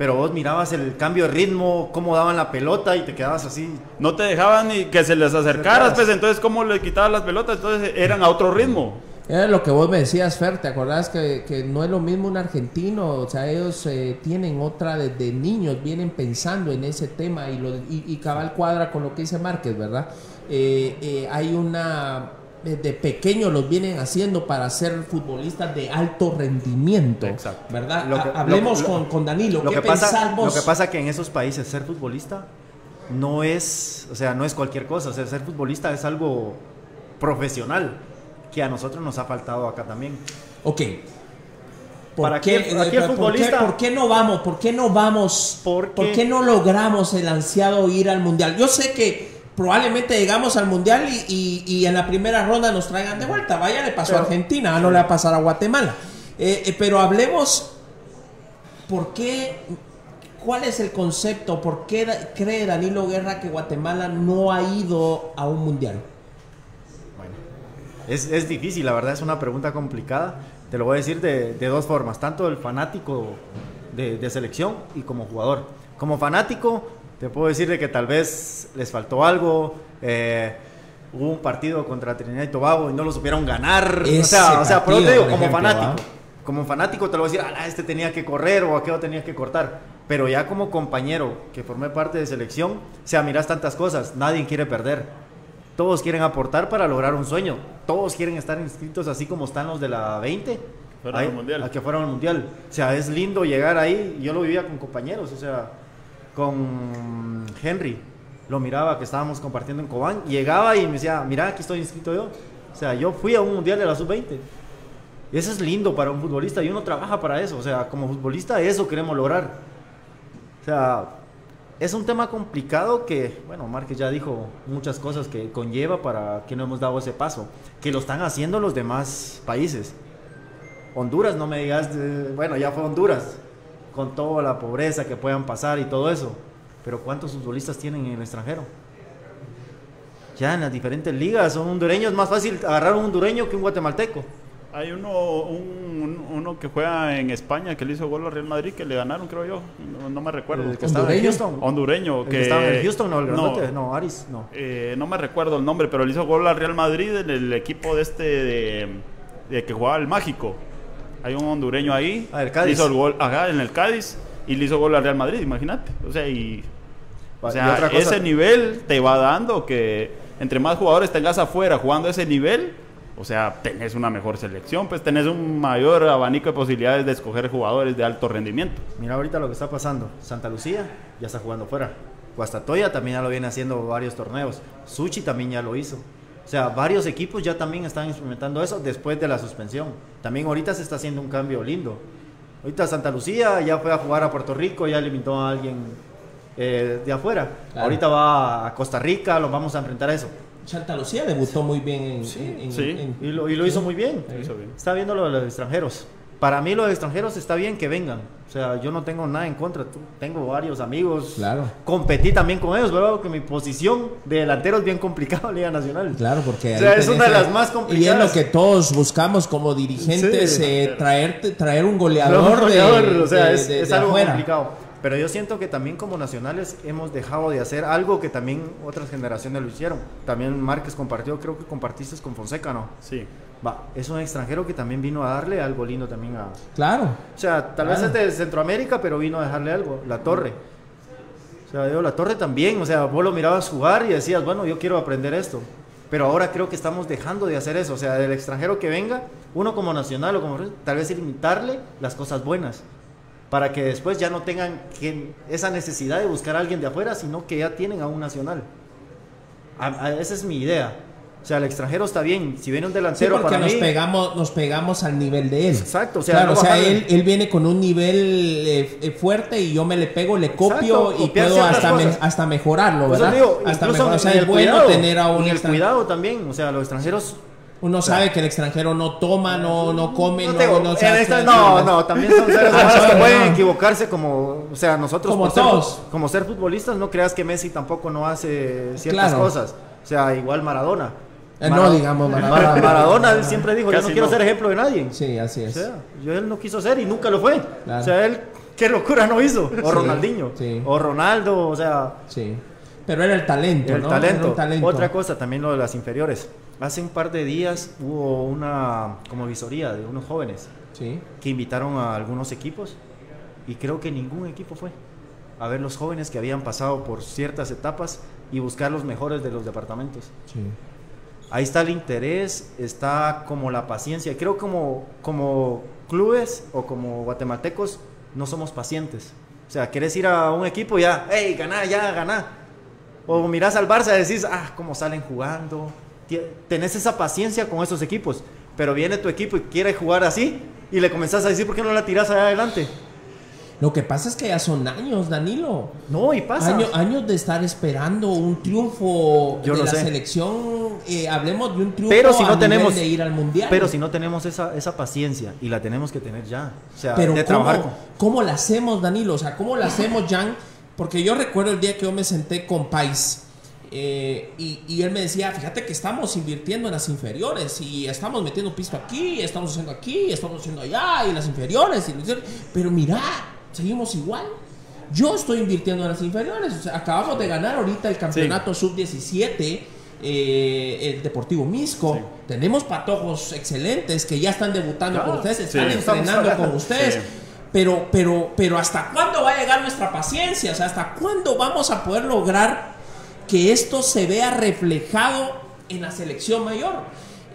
[SPEAKER 3] pero vos mirabas el cambio de ritmo, cómo daban la pelota y te quedabas así.
[SPEAKER 2] No te dejaban ni que se les acercaras, pues entonces cómo le quitabas las pelotas, entonces eran a otro ritmo.
[SPEAKER 1] Era lo que vos me decías, Fer, ¿te acordás que, que no es lo mismo un argentino? O sea, ellos eh, tienen otra desde niños, vienen pensando en ese tema y, lo, y, cabal cuadra con lo que dice Márquez, ¿verdad? Eh, eh, hay una de pequeño los vienen haciendo para ser futbolistas de alto rendimiento. ¿Verdad? Hablemos con, con, Danilo.
[SPEAKER 3] Lo que pasa, Lo que pasa que en esos países ser futbolista no es, o sea, no es cualquier cosa. O sea, ser futbolista es algo profesional que a nosotros nos ha faltado acá también.
[SPEAKER 1] Ok. ¿Por, qué, ¿por, qué, no vamos? ¿Por qué no vamos? ¿Por qué no logramos el ansiado ir al mundial? Yo sé que probablemente llegamos al mundial y, en la primera ronda nos traigan de vuelta. Vaya, le pasó a Argentina, no le va a pasar a Guatemala. Eh, eh, pero hablemos, ¿por qué? ¿Cuál es el concepto? ¿Por qué cree Danilo Guerra que Guatemala no ha ido a un mundial?
[SPEAKER 3] Bueno, es, difícil, la verdad es una pregunta complicada. Te lo voy a decir de, dos formas, tanto el fanático de, de selección y como jugador. Como fanático, te puedo decir de que tal vez les faltó algo. Eh, hubo un partido contra Trinidad y Tobago y no lo supieron ganar. o sea, o sea pero te digo, como fanático. Como fanático te lo voy a decir, ah, este tenía que correr o aquello tenía que cortar. Pero ya como compañero que formé parte de selección, o sea, miras tantas cosas, nadie quiere perder. Todos quieren aportar para lograr un sueño. Todos quieren estar inscritos así como están los de la 20.
[SPEAKER 2] mundial.
[SPEAKER 3] A que fueron al mundial. O sea, es lindo llegar ahí. Yo lo vivía con compañeros. O sea, con Henry. Lo miraba que estábamos compartiendo en Cobán. Llegaba y me decía, mira, aquí estoy inscrito yo. O sea, yo fui a un mundial de la sub-20. Y eso es lindo para un futbolista y uno trabaja para eso. O sea, como futbolista eso queremos lograr. O sea, es un tema complicado que, bueno, Márquez ya dijo muchas cosas que conlleva para que no hemos dado ese paso. Que lo están haciendo los demás países. Honduras, no me digas, bueno, ya fue Honduras con toda la pobreza que puedan pasar y todo eso. Pero ¿cuántos futbolistas tienen en el extranjero? Ya en las diferentes ligas, son hondureños, es más fácil agarrar un hondureño que un guatemalteco.
[SPEAKER 2] Hay uno, uno que juega en España que le hizo gol al Real Madrid que le ganaron, creo yo. No, me recuerdo.
[SPEAKER 3] que estaba en Houston.
[SPEAKER 2] Hondureño.
[SPEAKER 3] que, estaba en Houston, no, el no, no, Aris, no.
[SPEAKER 2] Eh, no me recuerdo el nombre, pero le hizo gol al Real Madrid en el equipo de este de, de que jugaba el Mágico. Hay un hondureño ahí.
[SPEAKER 3] Ah, el Cádiz.
[SPEAKER 2] Hizo el gol acá en el Cádiz y le hizo gol al Real Madrid, imagínate. O sea, y. O sea, ese nivel te va dando que entre más jugadores tengas afuera jugando ese nivel, o sea, tenés una mejor selección, pues tenés un mayor abanico de posibilidades de escoger jugadores de alto rendimiento.
[SPEAKER 3] Mira ahorita lo que está pasando. Santa Lucía ya está jugando fuera. Guastatoya también ya lo viene haciendo varios torneos. Suchi también ya lo hizo. O sea, varios equipos ya también están implementando eso después de la suspensión. También ahorita se está haciendo un cambio lindo. Ahorita Santa Lucía ya fue a jugar a Puerto Rico, ya eliminó a alguien eh, de afuera. Ahorita va a Costa Rica, lo vamos a enfrentar a eso.
[SPEAKER 1] Santa Lucía debutó muy bien en,
[SPEAKER 3] sí, y, lo, hizo muy bien. Está viendo lo de los extranjeros. Para mí los extranjeros está bien que vengan. O sea, yo no tengo nada en contra. Tengo varios amigos.
[SPEAKER 1] Claro.
[SPEAKER 3] Competí también con ellos, ¿verdad? Porque mi posición de delantero es bien complicada en Liga Nacional.
[SPEAKER 1] Claro, porque...
[SPEAKER 3] O sea, es una de las más complicadas.
[SPEAKER 1] Y es lo que todos buscamos como dirigentes, eh, traer, traer un goleador,
[SPEAKER 3] o sea, es, algo complicado. Pero yo siento que también como nacionales hemos dejado de hacer algo que también otras generaciones lo hicieron. También Márquez compartió, creo que compartiste con Fonseca, ¿no?
[SPEAKER 2] Sí.
[SPEAKER 3] Va, es un extranjero que también vino a darle algo lindo también a...
[SPEAKER 1] Claro.
[SPEAKER 3] O sea, tal
[SPEAKER 1] Claro.
[SPEAKER 3] vez es de Centroamérica, pero vino a dejarle algo. La Torre. O sea, yo, la Torre también. O sea, vos lo mirabas jugar y decías, bueno, yo quiero aprender esto. Pero ahora creo que estamos dejando de hacer eso. O sea, del extranjero que venga, uno como nacional o como... Tal vez limitarle las cosas buenas. Para que después ya no tengan que- esa necesidad de buscar a alguien de afuera, sino que ya tienen a un nacional. A- a- esa es mi idea. O sea, el extranjero está bien. Si viene un
[SPEAKER 1] Sí,
[SPEAKER 3] delantero
[SPEAKER 1] porque
[SPEAKER 3] para
[SPEAKER 1] nos
[SPEAKER 3] mí...
[SPEAKER 1] pegamos, nos pegamos al nivel de él.
[SPEAKER 3] Exacto, o sea,
[SPEAKER 1] claro,
[SPEAKER 3] no
[SPEAKER 1] o sea, él, él viene con un nivel eh, eh, fuerte y yo me le pego, le copio
[SPEAKER 3] Exacto,
[SPEAKER 1] y puedo hasta, me- hasta mejorarlo, ¿verdad?
[SPEAKER 3] digo,
[SPEAKER 1] hasta mejorar. O sea, es bueno
[SPEAKER 3] cuidado,
[SPEAKER 1] tener a un
[SPEAKER 3] en el
[SPEAKER 1] extranjero.
[SPEAKER 3] cuidado también, o sea, los extranjeros
[SPEAKER 1] Uno sabe que el extranjero no toma, no, no come, no,
[SPEAKER 3] no, te digo,
[SPEAKER 1] no,
[SPEAKER 3] esta- no, no, también son seres
[SPEAKER 1] Ah,
[SPEAKER 3] humanos que pueden equivocarse como, o sea, nosotros
[SPEAKER 1] Como
[SPEAKER 3] por ser-
[SPEAKER 1] todos.
[SPEAKER 3] como ser futbolistas, no creas que Messi tampoco no hace ciertas
[SPEAKER 1] Claro.
[SPEAKER 3] cosas, o sea, igual Maradona.
[SPEAKER 1] Eh, no, digamos,
[SPEAKER 3] Mara-
[SPEAKER 1] Maradona.
[SPEAKER 3] Maradona, él siempre dijo, yo no quiero
[SPEAKER 2] no.
[SPEAKER 3] ser ejemplo de nadie.
[SPEAKER 1] Sí, así
[SPEAKER 3] O
[SPEAKER 1] es.
[SPEAKER 3] sea, yo él no quiso ser y nunca lo fue.
[SPEAKER 1] Claro.
[SPEAKER 3] O sea, él qué locura no hizo, o
[SPEAKER 1] Sí,
[SPEAKER 3] Ronaldinho,
[SPEAKER 1] sí.
[SPEAKER 3] o Ronaldo, o sea,
[SPEAKER 1] Sí. Pero era el talento,
[SPEAKER 3] El
[SPEAKER 1] ¿no? Era
[SPEAKER 3] talento.
[SPEAKER 1] talento.
[SPEAKER 3] Otra cosa, también lo de las inferiores. Hace un par de días hubo una como visoría de unos jóvenes
[SPEAKER 1] Sí.
[SPEAKER 3] que invitaron a algunos equipos y creo que ningún equipo fue a ver los jóvenes que habían pasado por ciertas etapas y buscar los mejores de los departamentos.
[SPEAKER 1] Sí.
[SPEAKER 3] Ahí está el interés, está como la paciencia. Creo como como clubes o como guatemaltecos no somos pacientes. O sea, querés ir a un equipo y ya, hey, ganá, ya, ganá. O mirás al Barça y decís, ah, cómo salen jugando. Tenés esa paciencia con esos equipos. Pero viene tu equipo y quiere jugar así y le comenzás a decir, ¿por qué no la tirás allá adelante?
[SPEAKER 1] Lo que pasa es que ya son años, Danilo.
[SPEAKER 3] No, y pasa.
[SPEAKER 1] Año- años de estar esperando un triunfo
[SPEAKER 3] Yo
[SPEAKER 1] de la
[SPEAKER 3] sé.
[SPEAKER 1] selección. eh, hablemos de un triunfo
[SPEAKER 3] Pero si no tenemos,
[SPEAKER 1] de ir al mundial.
[SPEAKER 3] pero si no tenemos esa, esa paciencia y la tenemos que tener ya. O sea,
[SPEAKER 1] Pero
[SPEAKER 3] de
[SPEAKER 1] ¿cómo,
[SPEAKER 3] trabajar con...
[SPEAKER 1] ¿cómo la hacemos, Danilo? O sea, ¿cómo la hacemos, Jan? Porque yo recuerdo el día que yo me senté con Pais eh, y, y él me decía, fíjate que estamos invirtiendo en las inferiores y estamos metiendo pisto aquí, estamos haciendo aquí, estamos haciendo allá y las inferiores. Y, pero mira, seguimos igual. Yo estoy invirtiendo en las inferiores. O sea, acabamos de ganar ahorita el campeonato sub-17. eh, el Deportivo Misco,
[SPEAKER 2] Sí.
[SPEAKER 1] tenemos patojos excelentes que ya están debutando
[SPEAKER 3] Claro,
[SPEAKER 1] con ustedes, están entrenando con ustedes.
[SPEAKER 2] Sí.
[SPEAKER 1] Pero, pero, pero ¿hasta cuándo va a llegar nuestra paciencia? O sea, ¿hasta cuándo vamos a poder lograr que esto se vea reflejado en la selección mayor?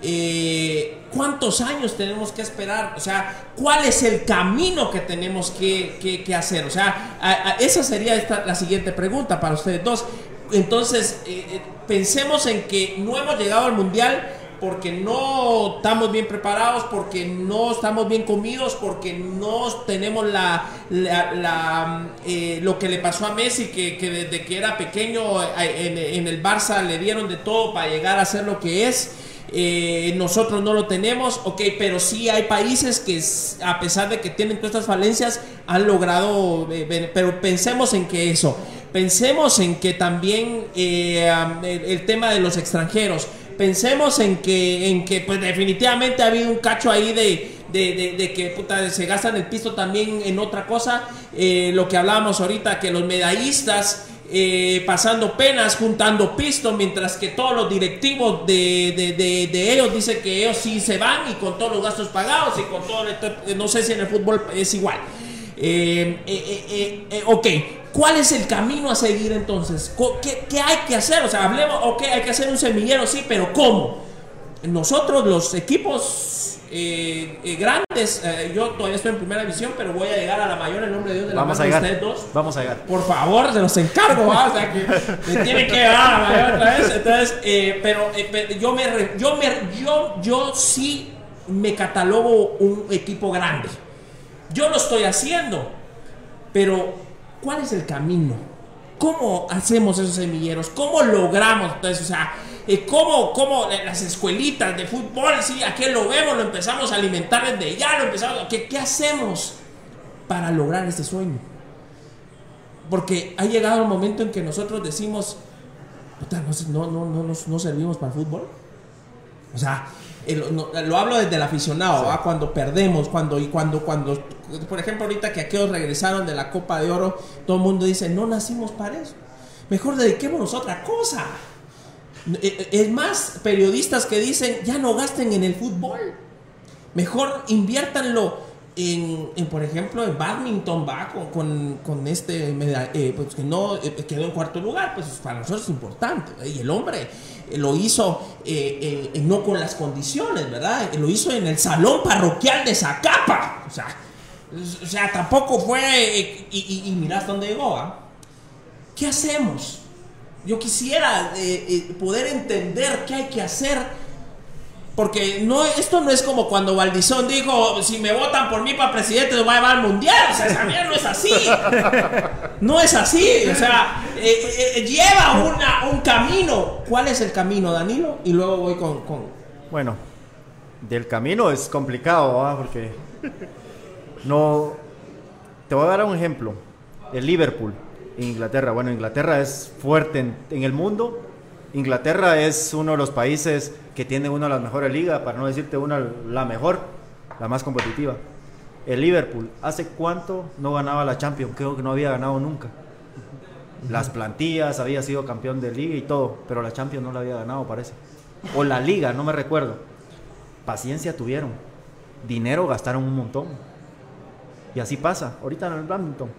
[SPEAKER 1] Eh, ¿Cuántos años tenemos que esperar? O sea, ¿cuál es el camino que tenemos que, que- hacer? O sea, a- esa sería esta- la siguiente pregunta para ustedes dos. Entonces, eh, eh, pensemos en que no hemos llegado al mundial porque no estamos bien preparados, porque no estamos bien comidos, porque no tenemos la, eh, lo que le pasó a Messi, que, desde que era pequeño eh, en, el Barça le dieron de todo para llegar a ser lo que es. Eh, nosotros no lo tenemos, ok, pero sí hay países que a pesar de que tienen todas estas falencias han logrado, eh, pero pensemos en que eso, pensemos en que también am, el, el tema de los extranjeros, pensemos en que, en que pues definitivamente ha habido un cacho ahí de, de, de- de que se gastan el pisto también en otra cosa, eh, lo que hablábamos ahorita, que los medallistas eh, pasando penas, juntando pisto, mientras que todos los directivos de, de- ellos dicen que ellos sí se van y con todos los gastos pagados y con todo, no sé si en el fútbol es igual. Eh, eh, eh, eh, eh, ok, ¿cuál es el camino a seguir entonces? ¿Qué, qué hay que hacer? O sea, hablemos, ok, hay que hacer un semillero, sí, pero ¿cómo? Nosotros, los equipos eh, grandes, yo todavía estoy en primera división, pero voy a llegar a la mayor en nombre de Dios de la
[SPEAKER 3] Vamos a llegar.
[SPEAKER 1] ustedes dos.
[SPEAKER 3] Vamos a llegar.
[SPEAKER 1] Por favor, se los encargo, ¿va? o sea que me tiene que dar a mayor otra vez. Entonces, eh, pero, eh, pe- yo me, yo me, yo, yo sí me catalogo un equipo grande. Yo lo estoy haciendo, pero ¿cuál es el camino? ¿Cómo hacemos esos semilleros? ¿Cómo logramos? Entonces, o sea, eh, ¿cómo, cómo las escuelitas de fútbol, sí, aquí lo vemos, lo empezamos a alimentar desde ya, lo empezamos, ¿qué, qué hacemos para lograr este sueño? Porque ha llegado el momento en que nosotros decimos, "Puta, no, no, no, no, no, no servimos para el fútbol. O sea, lo hablo desde el aficionado, cuando perdemos, cuando y cuando cuando por ejemplo ahorita que aquellos regresaron de la Copa de Oro, todo el mundo dice, "No nacimos para eso. Mejor dediquémonos a otra cosa." Eh, eh, es más periodistas que dicen, "Ya no gasten en el fútbol. Mejor inviértanlo en, por ejemplo, en badminton va con, con, este, eh, pues que no quedó en cuarto lugar, pues para nosotros es importante. Y el hombre lo hizo no con las condiciones, ¿verdad? Lo hizo en el salón parroquial de Zacapa. O sea, o sea, tampoco fue. Eh, y, y, mirás dónde llegó, ¿ah? ¿Qué hacemos? Yo quisiera eh, eh, poder entender qué hay que hacer. Porque no, esto no es como cuando Valdizón dijo: si me votan por mí para presidente, me voy a llevar al mundial. O sea, también no es así. No es así. O sea, lleva una, un camino. ¿Cuál es el camino, Danilo? Y luego voy con. con...
[SPEAKER 3] Bueno, del camino es complicado, ¿ah? Porque no, te voy a dar un ejemplo. El Liverpool, Inglaterra. Bueno, Inglaterra es fuerte en, el mundo. Inglaterra es uno de los países que tiene una de las mejores ligas, para no decirte una, la mejor, la más competitiva. El Liverpool, ¿hace cuánto no ganaba la Champions? Creo que no había ganado nunca. Las plantillas, había sido campeón de liga y todo, pero la Champions no la había ganado, parece. O la liga, no me recuerdo. Paciencia tuvieron. Dinero gastaron un montón y así pasa, ahorita en el badminton.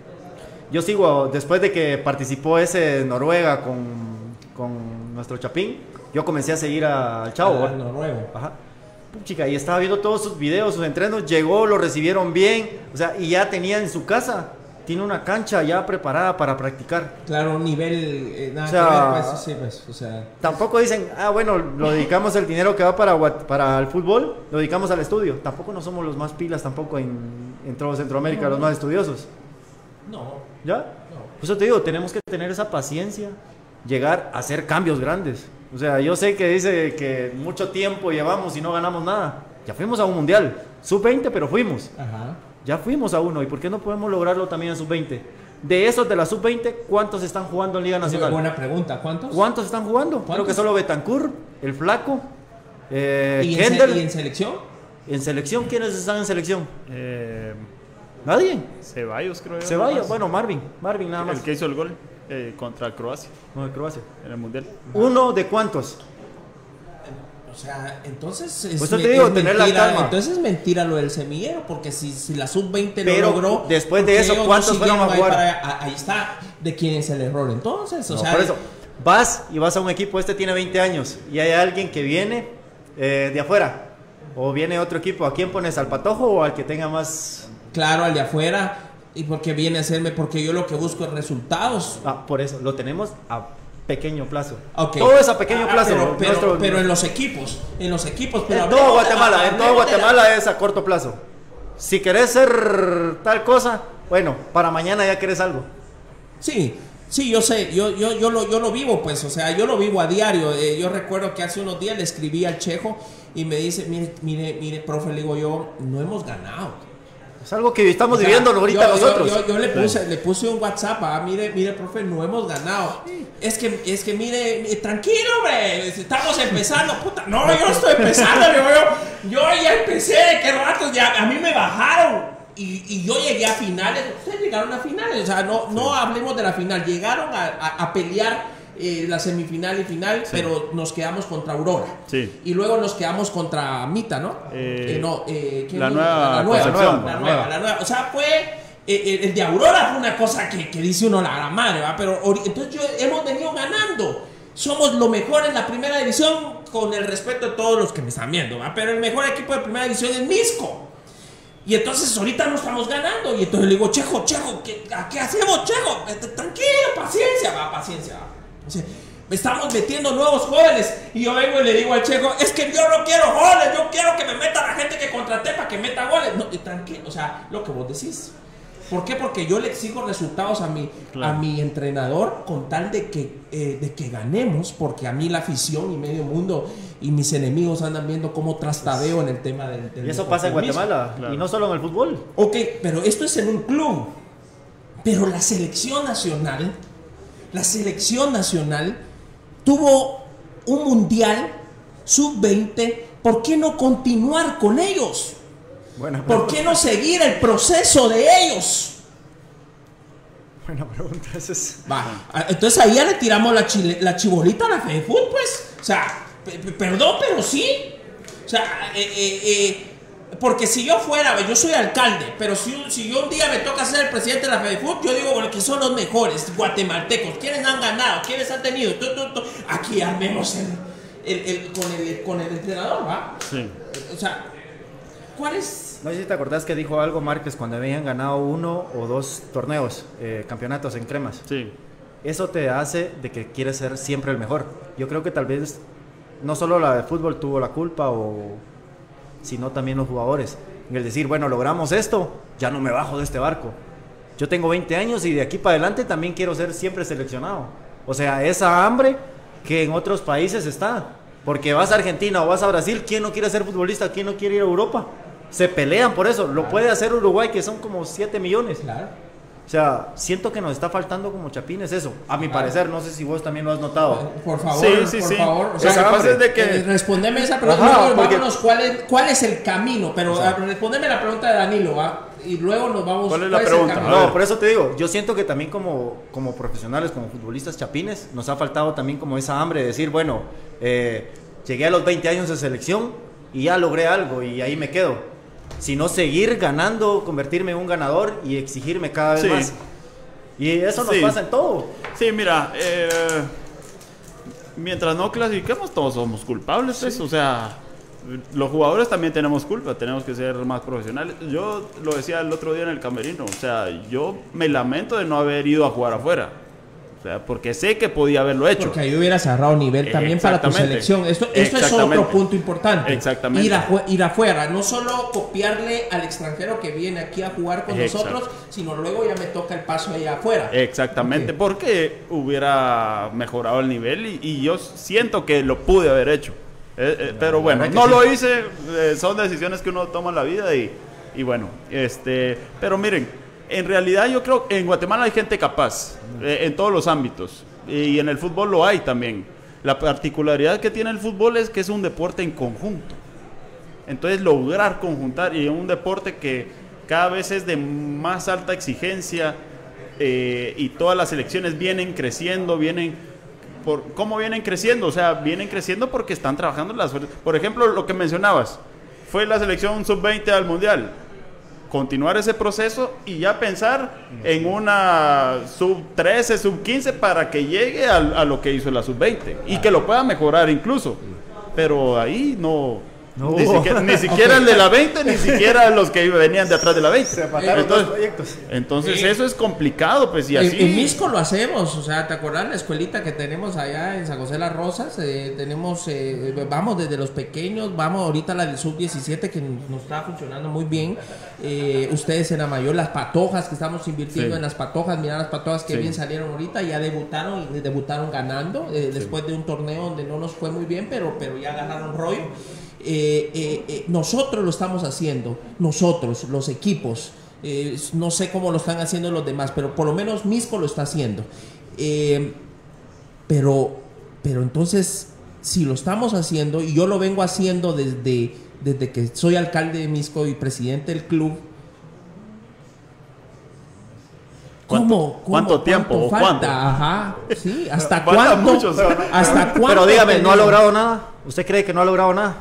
[SPEAKER 3] Yo sigo, después de que participó ese Noruega con, con nuestro Chapín, yo comencé a seguir al chavo.
[SPEAKER 1] Al noruego.
[SPEAKER 3] Ajá. Chica, y estaba viendo todos sus videos, sus entrenos, llegó, lo recibieron bien, o sea, y ya tenía en su casa tiene una cancha ya preparada para practicar.
[SPEAKER 1] Claro, nivel, eh, nada pues, sí, pues, o sea.
[SPEAKER 3] Tampoco dicen, ah, bueno, lo dedicamos el dinero que va para, para el fútbol, lo dedicamos al estudio. Tampoco no somos los más pilas tampoco en, en todo Centroamérica, los más estudiosos.
[SPEAKER 1] No.
[SPEAKER 3] ¿Ya? No. Por eso te digo, tenemos que tener esa paciencia, llegar a hacer cambios grandes. O sea, yo sé que dice que mucho tiempo llevamos y no ganamos nada. Ya fuimos a un mundial, sub-20, pero fuimos. Ajá. Ya fuimos a uno, ¿y por qué no podemos lograrlo también en sub-20? De esos de la sub-20, ¿cuántos están jugando en Liga Nacional?
[SPEAKER 1] Buena pregunta, ¿cuántos?
[SPEAKER 3] ¿Cuántos están jugando? Creo que solo Betancourt, el Flaco, eh,
[SPEAKER 1] ¿Y, en selección?
[SPEAKER 3] ¿En selección? ¿Quiénes están en selección?
[SPEAKER 2] Eh,
[SPEAKER 3] Nadie.
[SPEAKER 2] Ceballos, creo.
[SPEAKER 3] Ceballos, bueno, Marvin. Marvin nada más.
[SPEAKER 2] El que hizo el gol eh, contra Croacia.
[SPEAKER 3] No, de Croacia.
[SPEAKER 2] En el Mundial.
[SPEAKER 3] ¿Uno de cuántos?
[SPEAKER 1] O sea, entonces es,
[SPEAKER 3] pues te digo, tener
[SPEAKER 1] mentira,
[SPEAKER 3] la calma.
[SPEAKER 1] entonces es mentira lo del semillero, porque si, si la sub-20 lo logró,
[SPEAKER 3] después de eso, ¿cuántos fueron a jugar?
[SPEAKER 1] Ahí, está, de quién es el error entonces. O sea,
[SPEAKER 3] por eso, vas y vas a un equipo, este tiene 20 años, y hay alguien que viene eh, de afuera, o viene otro equipo, ¿a quién pones? ¿Al patojo o al que tenga más...?
[SPEAKER 1] Claro, al de afuera, y porque viene a hacerme, porque yo lo que busco es resultados.
[SPEAKER 3] Ah, por eso, lo tenemos a pequeño plazo. Todo es a pequeño ah, plazo.
[SPEAKER 1] Pero, en los equipos, en los equipos.
[SPEAKER 3] Pero en todo Guatemala, en todo Guatemala es a corto plazo. Si querés ser tal cosa, bueno, para mañana ya querés algo.
[SPEAKER 1] Sí, sí, yo sé, yo, yo, yo, lo, yo lo vivo, pues, o sea, yo lo vivo a diario. Eh, yo recuerdo que hace unos días le escribí al Chejo y me dice, mire, mire, mire, profe, le digo yo, no hemos ganado.
[SPEAKER 3] Es algo que estamos viviendo ahorita nosotros.
[SPEAKER 1] Yo, le, puse, le puse un WhatsApp, ah, mire, mire, profe, no hemos ganado. Es que, es que mire, tranquilo, hombre, estamos empezando, puta. No, yo no estoy empezando, yo, yo ya empecé, qué rato, ya, a mí me bajaron. Y, y, yo llegué a finales, ustedes llegaron a finales, o sea, no, no hablemos de la final, llegaron a, a pelear eh, la semifinal y final, pero nos quedamos contra Aurora.
[SPEAKER 2] Sí.
[SPEAKER 1] Y luego nos quedamos contra Mita, ¿no?
[SPEAKER 2] Eh,
[SPEAKER 1] eh no
[SPEAKER 2] la, nueva,
[SPEAKER 1] la, nueva, la, nueva, la nueva. O sea, fue. el de Aurora fue una cosa que, que dice uno la gran madre, ¿va? Pero entonces yo, hemos venido ganando. Somos lo mejor en la primera división, con el respeto de todos los que me están viendo, ¿va? Pero el mejor equipo de primera división es Misco. Y entonces ahorita no estamos ganando. Y entonces le digo, Chejo, Chejo, ¿qué, ¿qué hacemos, Chejo? Tranquilo, paciencia, va, paciencia. Va estamos metiendo nuevos jóvenes. Y yo vengo y le digo al checo, es que yo no quiero goles, yo quiero que me meta la gente que contraté para que meta goles. No, tranquilo, o sea, lo que vos decís. ¿Por qué? Porque yo le exijo resultados a mi, a mi entrenador con tal de que, eh, de que ganemos, porque a mí la afición y medio mundo y mis enemigos andan viendo cómo trastabeo en el tema del...
[SPEAKER 3] y eso pasa en Guatemala, y no solo en el fútbol.
[SPEAKER 1] Ok, pero esto es en un club. Pero la selección nacional la selección nacional tuvo un mundial sub-20 ¿por qué no continuar con ellos?
[SPEAKER 3] Buena
[SPEAKER 1] ¿Por qué no seguir el proceso de ellos?
[SPEAKER 3] Buena pregunta. esa es-
[SPEAKER 1] Va, entonces ahí ya le tiramos la, chile- la chibolita a la FEDEFUT, pues. O sea, pe- pe- perdón, pero sí. O sea, eh, eh, eh, porque si yo fuera, yo soy alcalde, pero si, si yo un día me toca ser el presidente de la FEDEFUT, yo digo, bueno, que son los mejores guatemaltecos. ¿Quiénes han ganado? ¿Quiénes han tenido? Aquí armemos el, el- el- con, el, con el entrenador, ¿va?
[SPEAKER 2] Sí.
[SPEAKER 1] O sea, ¿cuál es?
[SPEAKER 3] No sé si te acordás que dijo algo Márquez cuando habían ganado uno o dos torneos, eh, campeonatos en cremas.
[SPEAKER 2] Sí.
[SPEAKER 3] Eso te hace de que quieres ser siempre el mejor. Yo creo que tal vez no solo la de fútbol tuvo la culpa, o, sino también los jugadores. En el decir, bueno, logramos esto, ya no me bajo de este barco. Yo tengo 20 años y de aquí para adelante también quiero ser siempre seleccionado. O sea, esa hambre que en otros países está. Porque vas a Argentina o vas a Brasil, ¿quién no quiere ser futbolista? ¿Quién no quiere ir a Europa? Se pelean por eso. Lo puede hacer Uruguay, que son como 7 millones.
[SPEAKER 1] Claro.
[SPEAKER 3] O sea, siento que nos está faltando como chapines eso. A mi
[SPEAKER 1] Claro.
[SPEAKER 3] parecer, no sé si vos también lo has notado.
[SPEAKER 1] Por favor,
[SPEAKER 2] Sí, sí,
[SPEAKER 1] por
[SPEAKER 2] sí.
[SPEAKER 1] favor. O
[SPEAKER 2] Lo
[SPEAKER 1] sea,
[SPEAKER 2] que pasa es de
[SPEAKER 1] Eh,
[SPEAKER 2] que...
[SPEAKER 1] respondeme esa pregunta.
[SPEAKER 3] Ajá,
[SPEAKER 1] luego
[SPEAKER 3] porque-
[SPEAKER 1] vámonos, ¿cuál es, ¿cuál es el camino? Pero
[SPEAKER 3] O sea-
[SPEAKER 1] ah, respondeme la pregunta de Danilo, ¿va? Y luego nos vamos.
[SPEAKER 2] ¿Cuál es la
[SPEAKER 1] el
[SPEAKER 2] pregunta?
[SPEAKER 3] No, por eso te digo, yo siento que también como, como profesionales, como futbolistas chapines, nos ha faltado también como esa hambre de decir, bueno, eh, llegué a los 20 años de selección y ya logré algo y ahí me quedo. Sino seguir ganando, convertirme en un ganador y exigirme cada vez
[SPEAKER 2] Sí.
[SPEAKER 3] más. Y eso nos
[SPEAKER 2] Sí.
[SPEAKER 3] pasa en todo.
[SPEAKER 2] Sí, mira, eh, mientras no clasifiquemos, todos somos culpables. pues, O sea, los jugadores también tenemos culpa, tenemos que ser más profesionales. Yo lo decía el otro día en el camerino, o sea, yo me lamento de no haber ido a jugar afuera. Porque sé que podía haberlo hecho.
[SPEAKER 1] Porque ahí hubieras agarrado nivel también para tu selección. Esto, esto es otro punto importante.
[SPEAKER 2] Exactamente.
[SPEAKER 1] Ir, afu- ir afuera. No solo copiarle al extranjero que viene aquí a jugar con nosotros, sino luego ya me toca el paso allá afuera.
[SPEAKER 2] Exactamente, porque hubiera mejorado el nivel y, y yo siento que lo pude haber hecho. Eh, eh, pero bueno, no
[SPEAKER 3] sí.
[SPEAKER 2] lo hice, eh, son decisiones que uno toma en la vida y, y bueno, este, pero miren, en realidad yo creo que en Guatemala hay gente capaz, eh, en todos los ámbitos, y en el fútbol lo hay también. La particularidad que tiene el fútbol es que es un deporte en conjunto. Entonces lograr conjuntar y un deporte que cada vez es de más alta exigencia eh, y todas las selecciones vienen creciendo, vienen por cómo vienen creciendo, o sea, vienen creciendo porque están trabajando las por ejemplo, lo que mencionabas, fue la selección sub-20 al mundial. Continuar ese proceso y ya pensar en una sub-13, sub-15 para que llegue al- a, lo que hizo la sub-20 y que lo pueda mejorar incluso. Pero ahí no,
[SPEAKER 3] No
[SPEAKER 2] ni, siquiera, ni siquiera el de la 20, ni siquiera los que venían de atrás de la 20.
[SPEAKER 3] Se
[SPEAKER 2] Entonces,
[SPEAKER 3] proyectos.
[SPEAKER 2] entonces
[SPEAKER 1] Sí.
[SPEAKER 2] eso es complicado, pues y
[SPEAKER 1] En,
[SPEAKER 2] así.
[SPEAKER 1] en Misco lo hacemos, o sea, ¿te acuerdas la escuelita que tenemos allá en San José Las Rosas? Eh, tenemos, eh, vamos desde los pequeños, vamos ahorita a la del sub-17 que nos está funcionando muy bien. Eh, ustedes en la mayor, las patojas que estamos invirtiendo
[SPEAKER 2] Sí.
[SPEAKER 1] en las patojas, mira las patojas que
[SPEAKER 2] Sí.
[SPEAKER 1] bien salieron ahorita, ya debutaron y debutaron ganando eh, después de un torneo donde no nos fue muy bien, pero, pero ya ganaron rollo. Eh, eh, eh, nosotros lo estamos haciendo, nosotros, los equipos. Eh, no sé cómo lo están haciendo los demás, pero por lo menos Misco lo está haciendo. Eh, pero, pero entonces, si lo estamos haciendo, y yo lo vengo haciendo desde, desde que soy alcalde de Misco y presidente del club,
[SPEAKER 2] ¿Cuánto-
[SPEAKER 1] ¿Cómo, cómo,
[SPEAKER 2] cuánto tiempo o
[SPEAKER 1] falta?
[SPEAKER 2] cuánto?
[SPEAKER 1] Ajá, sí, ¿hasta cuánto?
[SPEAKER 2] mucho, o sea,
[SPEAKER 1] ¿Hasta cuánto?
[SPEAKER 3] Pero dígame, ¿no ha logrado nada? ¿Usted cree que no ha logrado nada?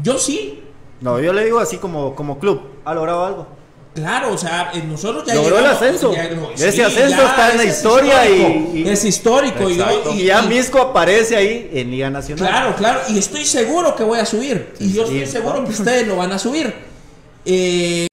[SPEAKER 1] Yo sí,
[SPEAKER 3] No, yo le digo así como, como club. ¿Ha logrado algo?
[SPEAKER 1] Claro, o sea, nosotros ya
[SPEAKER 3] Logró el ascenso.
[SPEAKER 1] ya
[SPEAKER 3] Ese ascenso está en la historia y-
[SPEAKER 1] histórico,
[SPEAKER 3] y-
[SPEAKER 1] es histórico y,
[SPEAKER 3] ya Misco aparece ahí en Liga Nacional.
[SPEAKER 1] Claro, claro, y estoy seguro que voy a subir. y yo
[SPEAKER 3] sí,
[SPEAKER 1] estoy seguro que ustedes lo van a subir. Eh,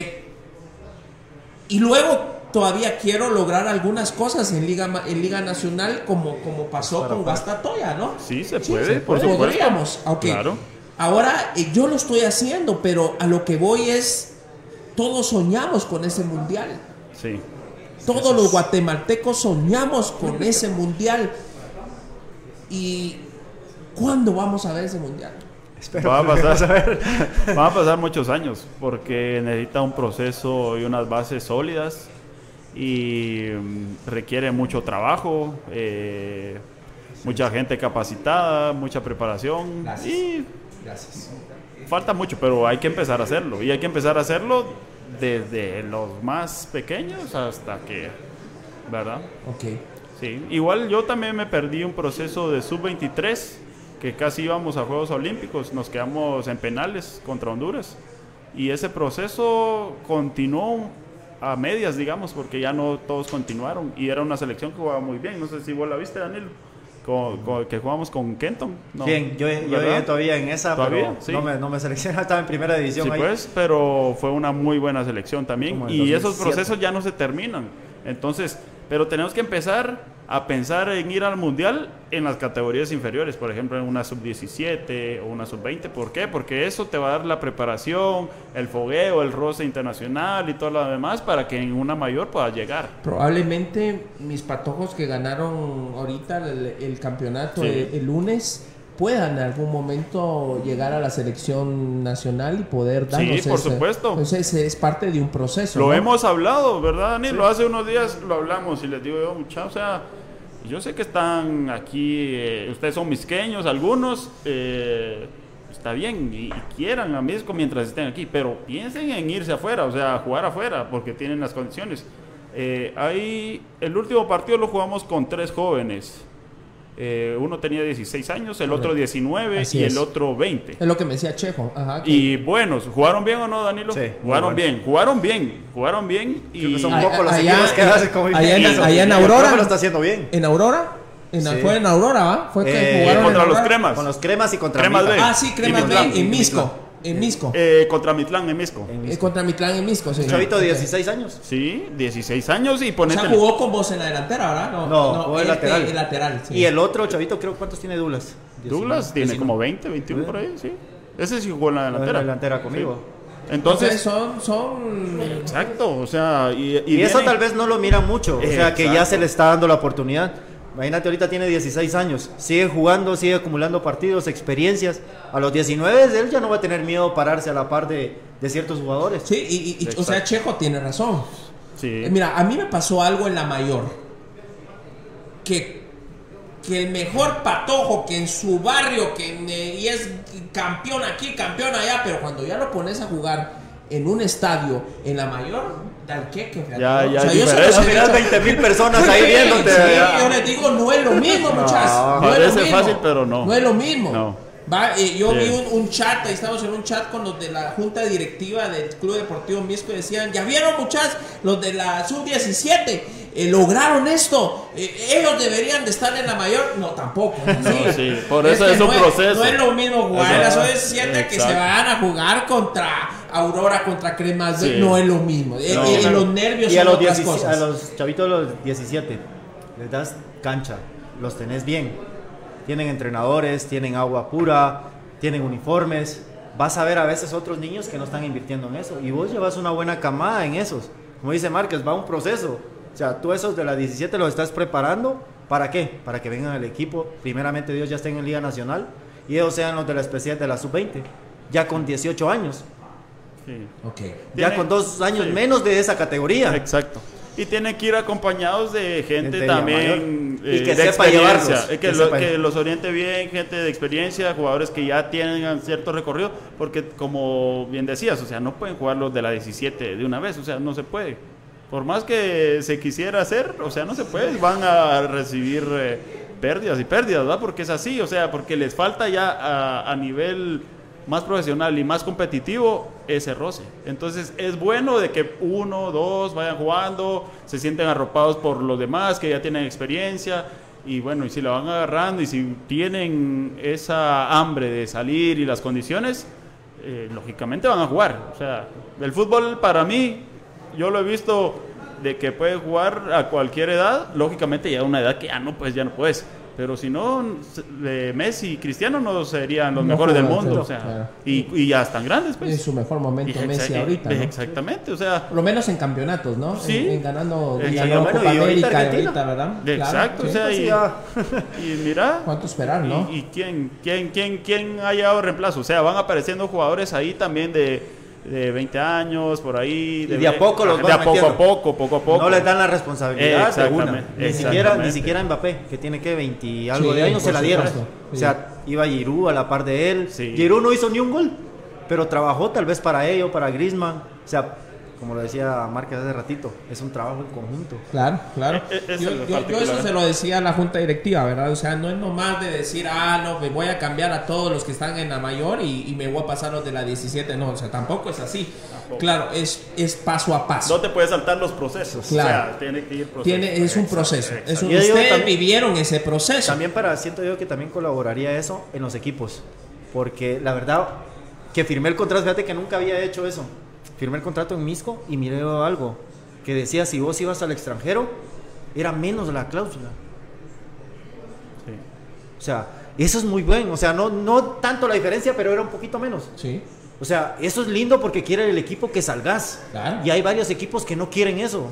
[SPEAKER 1] y luego todavía quiero lograr algunas cosas en Liga, Ma- en Liga Nacional, como, como pasó
[SPEAKER 3] Para
[SPEAKER 1] con
[SPEAKER 3] afuera.
[SPEAKER 1] Guastatoya, ¿no?
[SPEAKER 2] Sí, se puede, por
[SPEAKER 1] puede.
[SPEAKER 2] supuesto.
[SPEAKER 1] Podríamos, ok.
[SPEAKER 2] Claro.
[SPEAKER 1] Ahora eh, yo lo estoy haciendo, pero a lo que voy es, todos soñamos con ese mundial.
[SPEAKER 2] Sí.
[SPEAKER 1] Todos los guatemaltecos soñamos con ese mundial. ¿Y cuándo vamos a ver ese mundial?
[SPEAKER 3] Espero
[SPEAKER 2] Va a pasar.
[SPEAKER 3] a ver.
[SPEAKER 2] Van a pasar muchos años porque necesita un proceso y unas bases sólidas y mm, requiere mucho trabajo, eh, mucha gente capacitada, mucha preparación
[SPEAKER 1] Gracias.
[SPEAKER 2] y
[SPEAKER 1] Gracias.
[SPEAKER 2] Falta mucho, pero hay que empezar a hacerlo. Y hay que empezar a hacerlo desde los más pequeños hasta que, ¿verdad?
[SPEAKER 1] Ok.
[SPEAKER 2] Sí, igual yo también me perdí un proceso de sub-23, que casi íbamos a Juegos Olímpicos, nos quedamos en penales contra Honduras. Y ese proceso continuó a medias, digamos, porque ya no todos continuaron. Y era una selección que jugaba muy bien. No sé si vos la viste, Daniel, con- con- que jugamos con Kenton. No,
[SPEAKER 3] Bien, yo, yo todavía en esa,
[SPEAKER 2] ¿Todavía?
[SPEAKER 3] pero
[SPEAKER 2] Sí.
[SPEAKER 3] no, me, no me seleccioné, estaba en primera división
[SPEAKER 2] Sí,
[SPEAKER 3] ahí.
[SPEAKER 2] pues, pero fue una muy buena selección también. Y esos
[SPEAKER 3] 2007.
[SPEAKER 2] procesos ya no se terminan. Entonces, pero tenemos que empezar a pensar en ir al mundial en las categorías inferiores, por ejemplo, en una sub-17 o una sub-20. ¿Por qué? Porque eso te va a dar la preparación, el fogueo, el roce internacional y todo lo demás para que en una mayor pueda llegar.
[SPEAKER 1] Probablemente mis patojos que ganaron ahorita el, el campeonato
[SPEAKER 2] Sí.
[SPEAKER 1] el, el lunes puedan en algún momento llegar a la selección nacional y poder
[SPEAKER 2] Sí,
[SPEAKER 1] darnos
[SPEAKER 2] por
[SPEAKER 1] ese-
[SPEAKER 2] supuesto.
[SPEAKER 1] Entonces es parte de un proceso.
[SPEAKER 2] Lo
[SPEAKER 1] ¿no?
[SPEAKER 2] hemos hablado, ¿verdad, Daniel? Lo hace unos días lo hablamos y les digo yo, muchachos, o sea, yo sé que están aquí, eh, ustedes son misqueños, algunos, eh, está bien, y, quieran a Misco mientras estén aquí, pero piensen en irse afuera, o sea, jugar afuera, porque tienen las condiciones. Eh, ahí, el último partido lo jugamos con tres jóvenes. Eh, uno tenía 16 años, el otro 19
[SPEAKER 1] Así
[SPEAKER 2] y
[SPEAKER 1] es.
[SPEAKER 2] el otro 20.
[SPEAKER 1] Es lo que me decía Chejo. Ajá, que-
[SPEAKER 2] Y buenos, ¿jugaron bien o no, Danilo?
[SPEAKER 3] Sí,
[SPEAKER 2] jugaron bien, jugaron bien, jugaron bien.
[SPEAKER 3] Creo
[SPEAKER 2] Y
[SPEAKER 3] que son
[SPEAKER 1] Allá-
[SPEAKER 3] pocos los
[SPEAKER 1] allá-
[SPEAKER 3] equipos que hacen como
[SPEAKER 1] allá en- allá en
[SPEAKER 3] Y
[SPEAKER 1] Aurora.
[SPEAKER 3] lo está haciendo bien.
[SPEAKER 1] ¿En Aurora? En,
[SPEAKER 3] Sí.
[SPEAKER 1] Fue en Aurora, ¿va? Fue que
[SPEAKER 3] Eh,
[SPEAKER 1] jugaron
[SPEAKER 2] contra
[SPEAKER 1] en
[SPEAKER 2] los
[SPEAKER 1] Aurora.
[SPEAKER 2] cremas.
[SPEAKER 3] Con los cremas y contra
[SPEAKER 2] Cremas. B.
[SPEAKER 1] Ah, sí, Cremas
[SPEAKER 2] Y
[SPEAKER 1] B, en Misco. En Misco.
[SPEAKER 2] Eh, contra Mitlán en Misco.
[SPEAKER 3] En
[SPEAKER 1] Eh,
[SPEAKER 3] Misco.
[SPEAKER 1] contra Mitlán en Misco, sí.
[SPEAKER 3] Chavito de
[SPEAKER 1] Ok.
[SPEAKER 3] 16 años.
[SPEAKER 2] Sí, 16 años y
[SPEAKER 1] O
[SPEAKER 2] ponete.
[SPEAKER 1] sea, jugó con vos en la delantera, ¿verdad?
[SPEAKER 3] No, jugó de
[SPEAKER 1] él,
[SPEAKER 3] lateral.
[SPEAKER 1] El lateral, sí.
[SPEAKER 3] Y el otro chavito, creo, ¿cuántos tiene Douglas?
[SPEAKER 2] Douglas
[SPEAKER 3] 19,
[SPEAKER 2] tiene
[SPEAKER 3] 19.
[SPEAKER 2] como 20, 21 por ahí, sí. Ese sí jugó en la
[SPEAKER 3] En la
[SPEAKER 2] delantera.
[SPEAKER 3] delantera conmigo.
[SPEAKER 2] Sí. Entonces,
[SPEAKER 1] son, son
[SPEAKER 2] exacto, o sea, y,
[SPEAKER 3] Y, eso
[SPEAKER 2] viene-
[SPEAKER 3] tal vez no lo miran mucho. O sea, que ya se le está dando la oportunidad. Imagínate, ahorita tiene 16 años. Sigue jugando, sigue acumulando partidos, experiencias. A los 19 él ya no va a tener miedo a pararse a la par de, de ciertos jugadores.
[SPEAKER 1] Sí, y, y- y- o sea, Chejo tiene razón.
[SPEAKER 2] Sí.
[SPEAKER 1] Eh, Mira, a mí me pasó algo en la mayor. Que, que el mejor patojo que en su barrio, que en, eh, y es campeón aquí, campeón allá, pero cuando ya lo pones a jugar en un estadio, en la mayor, tal que que
[SPEAKER 2] Ya, ya es
[SPEAKER 1] yo se
[SPEAKER 2] diferente.
[SPEAKER 1] los he
[SPEAKER 3] Al final,
[SPEAKER 1] dicho.
[SPEAKER 3] 20 mil personas ahí viéndote.
[SPEAKER 1] sí, yo les digo, no es lo mismo, muchachos. No, es lo mismo.
[SPEAKER 2] fácil, pero no.
[SPEAKER 1] No es lo mismo.
[SPEAKER 2] No.
[SPEAKER 1] Va, eh, yo vi un, un chat, ahí estamos en un chat con los de la junta directiva del Club Deportivo Misco y decían, ya vieron muchachos, los de la sub-17, eh, lograron esto, eh, ellos deberían de estar en la mayor. No, tampoco. ¿sí?
[SPEAKER 2] sí, por eso
[SPEAKER 1] que
[SPEAKER 2] es un
[SPEAKER 1] no
[SPEAKER 2] proceso.
[SPEAKER 1] No es lo mismo jugar en la
[SPEAKER 2] Exacto.
[SPEAKER 1] sub-17 que se van a jugar contra Aurora, contra Cremas,
[SPEAKER 2] Sí.
[SPEAKER 1] no es lo mismo. Eh,
[SPEAKER 2] No.
[SPEAKER 1] eh, los nervios
[SPEAKER 3] Y a
[SPEAKER 1] son
[SPEAKER 3] los,
[SPEAKER 1] otras
[SPEAKER 3] 17
[SPEAKER 1] cosas.
[SPEAKER 3] a los chavitos de los 17 les das cancha, los tenés bien. Tienen entrenadores, tienen agua pura, tienen uniformes. Vas a ver a veces otros niños que no están invirtiendo en eso. Y vos llevas una buena camada en esos. Como dice Márquez, va un proceso. O sea, tú esos de la 17 los estás preparando. ¿Para qué? Para que vengan al equipo. Primeramente Dios ya estén en Liga Nacional. Y ellos sean los de la especial de la sub-20. Ya con 18 años.
[SPEAKER 2] Sí.
[SPEAKER 1] Ok.
[SPEAKER 3] Ya con dos años
[SPEAKER 2] sí.
[SPEAKER 3] menos de esa categoría.
[SPEAKER 2] Exacto. Y tienen que ir acompañados de gente también
[SPEAKER 3] mayor. Y
[SPEAKER 2] eh,
[SPEAKER 3] que
[SPEAKER 2] de
[SPEAKER 3] sepa
[SPEAKER 2] experiencia,
[SPEAKER 3] llevarlos,
[SPEAKER 2] eh, que,
[SPEAKER 3] que
[SPEAKER 2] lo-
[SPEAKER 3] sepa-
[SPEAKER 2] que los oriente bien, gente de experiencia, jugadores que ya tienen cierto recorrido, porque como bien decías, o sea, no pueden jugar los de la 17 de una vez, o sea, no se puede. Por más que se quisiera hacer, o sea, no se puede, van a recibir eh, pérdidas y pérdidas, ¿verdad? Porque es así, o sea, porque les falta ya a, a nivel más profesional y más competitivo ese roce. Entonces es bueno de que uno, dos vayan jugando, se sienten arropados por los demás que ya tienen experiencia y bueno, y si la van agarrando y si tienen esa hambre de salir y las condiciones, eh, lógicamente van a jugar. O sea, el fútbol para mí, yo lo he visto de que puede jugar a cualquier edad, lógicamente ya a una edad que ya no pues ya no puedes. Pero si no, eh, Messi y Cristiano no serían los
[SPEAKER 1] No
[SPEAKER 2] mejores del mundo.
[SPEAKER 1] sí,
[SPEAKER 2] O sea,
[SPEAKER 1] claro.
[SPEAKER 2] y, y ya están grandes, pues.
[SPEAKER 1] En su mejor momento
[SPEAKER 2] Y
[SPEAKER 1] Messi ahorita, ¿no?
[SPEAKER 2] Exactamente, o sea,
[SPEAKER 1] Por lo menos en campeonatos, ¿no?
[SPEAKER 2] Sí.
[SPEAKER 1] En, en ganando,
[SPEAKER 3] Bueno,
[SPEAKER 1] Copa
[SPEAKER 3] y
[SPEAKER 1] América ahorita, ¿verdad?
[SPEAKER 2] exacto,
[SPEAKER 1] Claro,
[SPEAKER 2] o sea.
[SPEAKER 1] Sí,
[SPEAKER 2] y, y mira,
[SPEAKER 1] ¿Cuánto esperar, no?
[SPEAKER 2] y, y quién, quién, quién, quién ha llegado reemplazo, o sea, van apareciendo jugadores ahí también de, de 20 años, por ahí.
[SPEAKER 3] Y de a poco los
[SPEAKER 2] De
[SPEAKER 3] van
[SPEAKER 2] a poco a
[SPEAKER 3] metiendo.
[SPEAKER 2] poco, poco a poco.
[SPEAKER 3] No les dan la responsabilidad de una. Ni siquiera, ni siquiera Mbappé, que tiene que 20 y algo
[SPEAKER 1] Sí,
[SPEAKER 3] de años, se la dieron.
[SPEAKER 1] supuesto,
[SPEAKER 3] O sea, iba Giroud a la par de él.
[SPEAKER 2] Sí.
[SPEAKER 3] Giroud no hizo ni un gol, pero trabajó tal vez para ello, para Griezmann. O sea, como lo decía Márquez hace ratito, es un trabajo en conjunto.
[SPEAKER 1] Claro, claro.
[SPEAKER 2] Eh, eh, es
[SPEAKER 1] yo, eso se lo decía a la junta directiva, ¿verdad? O sea, no es nomás de decir, ah, no, me voy a cambiar a todos los que están en la mayor y, y me voy a pasar los de la 17. No, o sea, tampoco es así. Claro, es, es paso a paso.
[SPEAKER 2] No te puedes saltar los procesos.
[SPEAKER 1] Claro.
[SPEAKER 2] O sea, tiene que ir proceso.
[SPEAKER 1] Tiene, es un proceso.
[SPEAKER 2] exacto.
[SPEAKER 1] Es un-
[SPEAKER 3] Yo digo
[SPEAKER 1] ustedes
[SPEAKER 3] también-
[SPEAKER 1] vivieron ese proceso.
[SPEAKER 3] También para, siento yo que también colaboraría eso en los equipos. Porque la verdad, que firmé el contrato, fíjate que nunca había hecho eso. Firmé el contrato en Misco y miré algo que decía si vos ibas al extranjero, era menos la cláusula.
[SPEAKER 2] Sí.
[SPEAKER 3] O sea, eso es muy bueno. O sea, no, no tanto la diferencia, pero era un poquito menos.
[SPEAKER 1] Sí.
[SPEAKER 3] O sea, eso es lindo porque quiere el equipo que salgas.
[SPEAKER 1] Claro.
[SPEAKER 3] Y hay varios equipos que no quieren eso.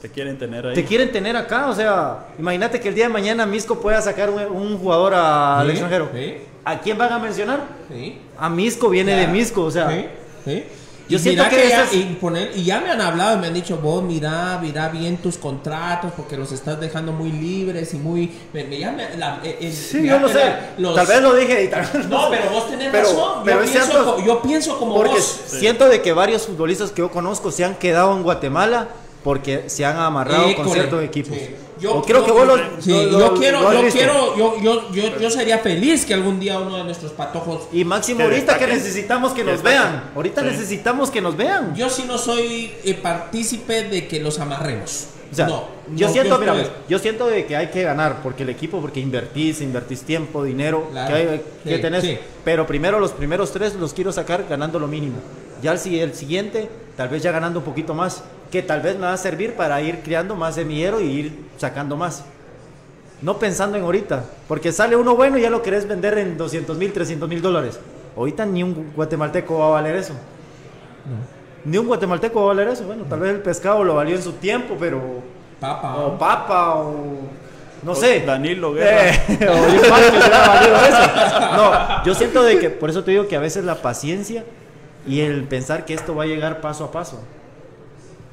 [SPEAKER 2] Te quieren tener ahí.
[SPEAKER 3] Te quieren tener acá, o sea, imagínate que el día de mañana Misco pueda sacar un, un jugador a- al extranjero.
[SPEAKER 1] sí.
[SPEAKER 3] ¿A quién van a mencionar?
[SPEAKER 1] Sí.
[SPEAKER 3] A Misco, viene de. Misco, o sea.
[SPEAKER 1] Sí, sí.
[SPEAKER 3] Yo
[SPEAKER 1] Y
[SPEAKER 3] siento que
[SPEAKER 1] ya,
[SPEAKER 3] esas-
[SPEAKER 1] y, poner- y ya me han hablado y me han dicho, vos mira, mira bien tus contratos porque los estás dejando muy libres y muy... Me, me- ya me- la- el-
[SPEAKER 3] Sí, yo
[SPEAKER 1] que
[SPEAKER 3] sé.
[SPEAKER 1] los-
[SPEAKER 3] Tal vez lo dije y tal vez
[SPEAKER 1] No,
[SPEAKER 3] sé.
[SPEAKER 1] pero vos tenés
[SPEAKER 3] Pero-
[SPEAKER 1] razón.
[SPEAKER 3] pero
[SPEAKER 1] yo,
[SPEAKER 3] es
[SPEAKER 1] pienso,
[SPEAKER 3] cierto.
[SPEAKER 1] co- yo pienso como
[SPEAKER 3] Porque
[SPEAKER 1] vos.
[SPEAKER 3] siento de que varios futbolistas que yo conozco se han quedado en Guatemala porque se han amarrado con ciertos equipos.
[SPEAKER 1] Sí. Yo,
[SPEAKER 3] o creo
[SPEAKER 1] yo-
[SPEAKER 3] que vos lo,
[SPEAKER 1] sí,
[SPEAKER 3] lo-
[SPEAKER 1] yo quiero,
[SPEAKER 3] lo
[SPEAKER 1] yo
[SPEAKER 3] visto.
[SPEAKER 1] quiero, yo, yo, yo, yo sería feliz que algún día uno de nuestros patojos
[SPEAKER 3] Y máximo ahorita que necesitamos que nos vean. Ahorita
[SPEAKER 2] Sí.
[SPEAKER 3] necesitamos que nos vean.
[SPEAKER 1] Yo sí no soy eh, partícipe de que los amarremos.
[SPEAKER 3] O sea,
[SPEAKER 1] no,
[SPEAKER 3] yo
[SPEAKER 1] no,
[SPEAKER 3] siento, mira, yo siento de que hay que ganar porque el equipo, porque invertís, invertís tiempo, dinero,
[SPEAKER 1] Claro.
[SPEAKER 3] que, hay, que
[SPEAKER 1] Sí,
[SPEAKER 3] tenés.
[SPEAKER 1] sí.
[SPEAKER 3] Pero primero los primeros tres los quiero sacar ganando lo mínimo. Ya el, el siguiente, tal vez ya ganando un poquito más, que tal vez me va a servir para ir creando más semillero y ir sacando más. No pensando en ahorita, porque sale uno bueno y ya lo querés vender en 200 mil, 300 mil dólares. Ahorita ni un guatemalteco va a valer eso. Ni un guatemalteco va a valer eso. Bueno, tal vez el pescado lo valió en su tiempo, pero
[SPEAKER 1] Papa.
[SPEAKER 3] o papa o no
[SPEAKER 2] O
[SPEAKER 3] sé
[SPEAKER 2] Danilo Guerra.
[SPEAKER 3] Eh, o eso. no yo siento de que por eso te digo que a veces la paciencia y el pensar que esto va a llegar paso a paso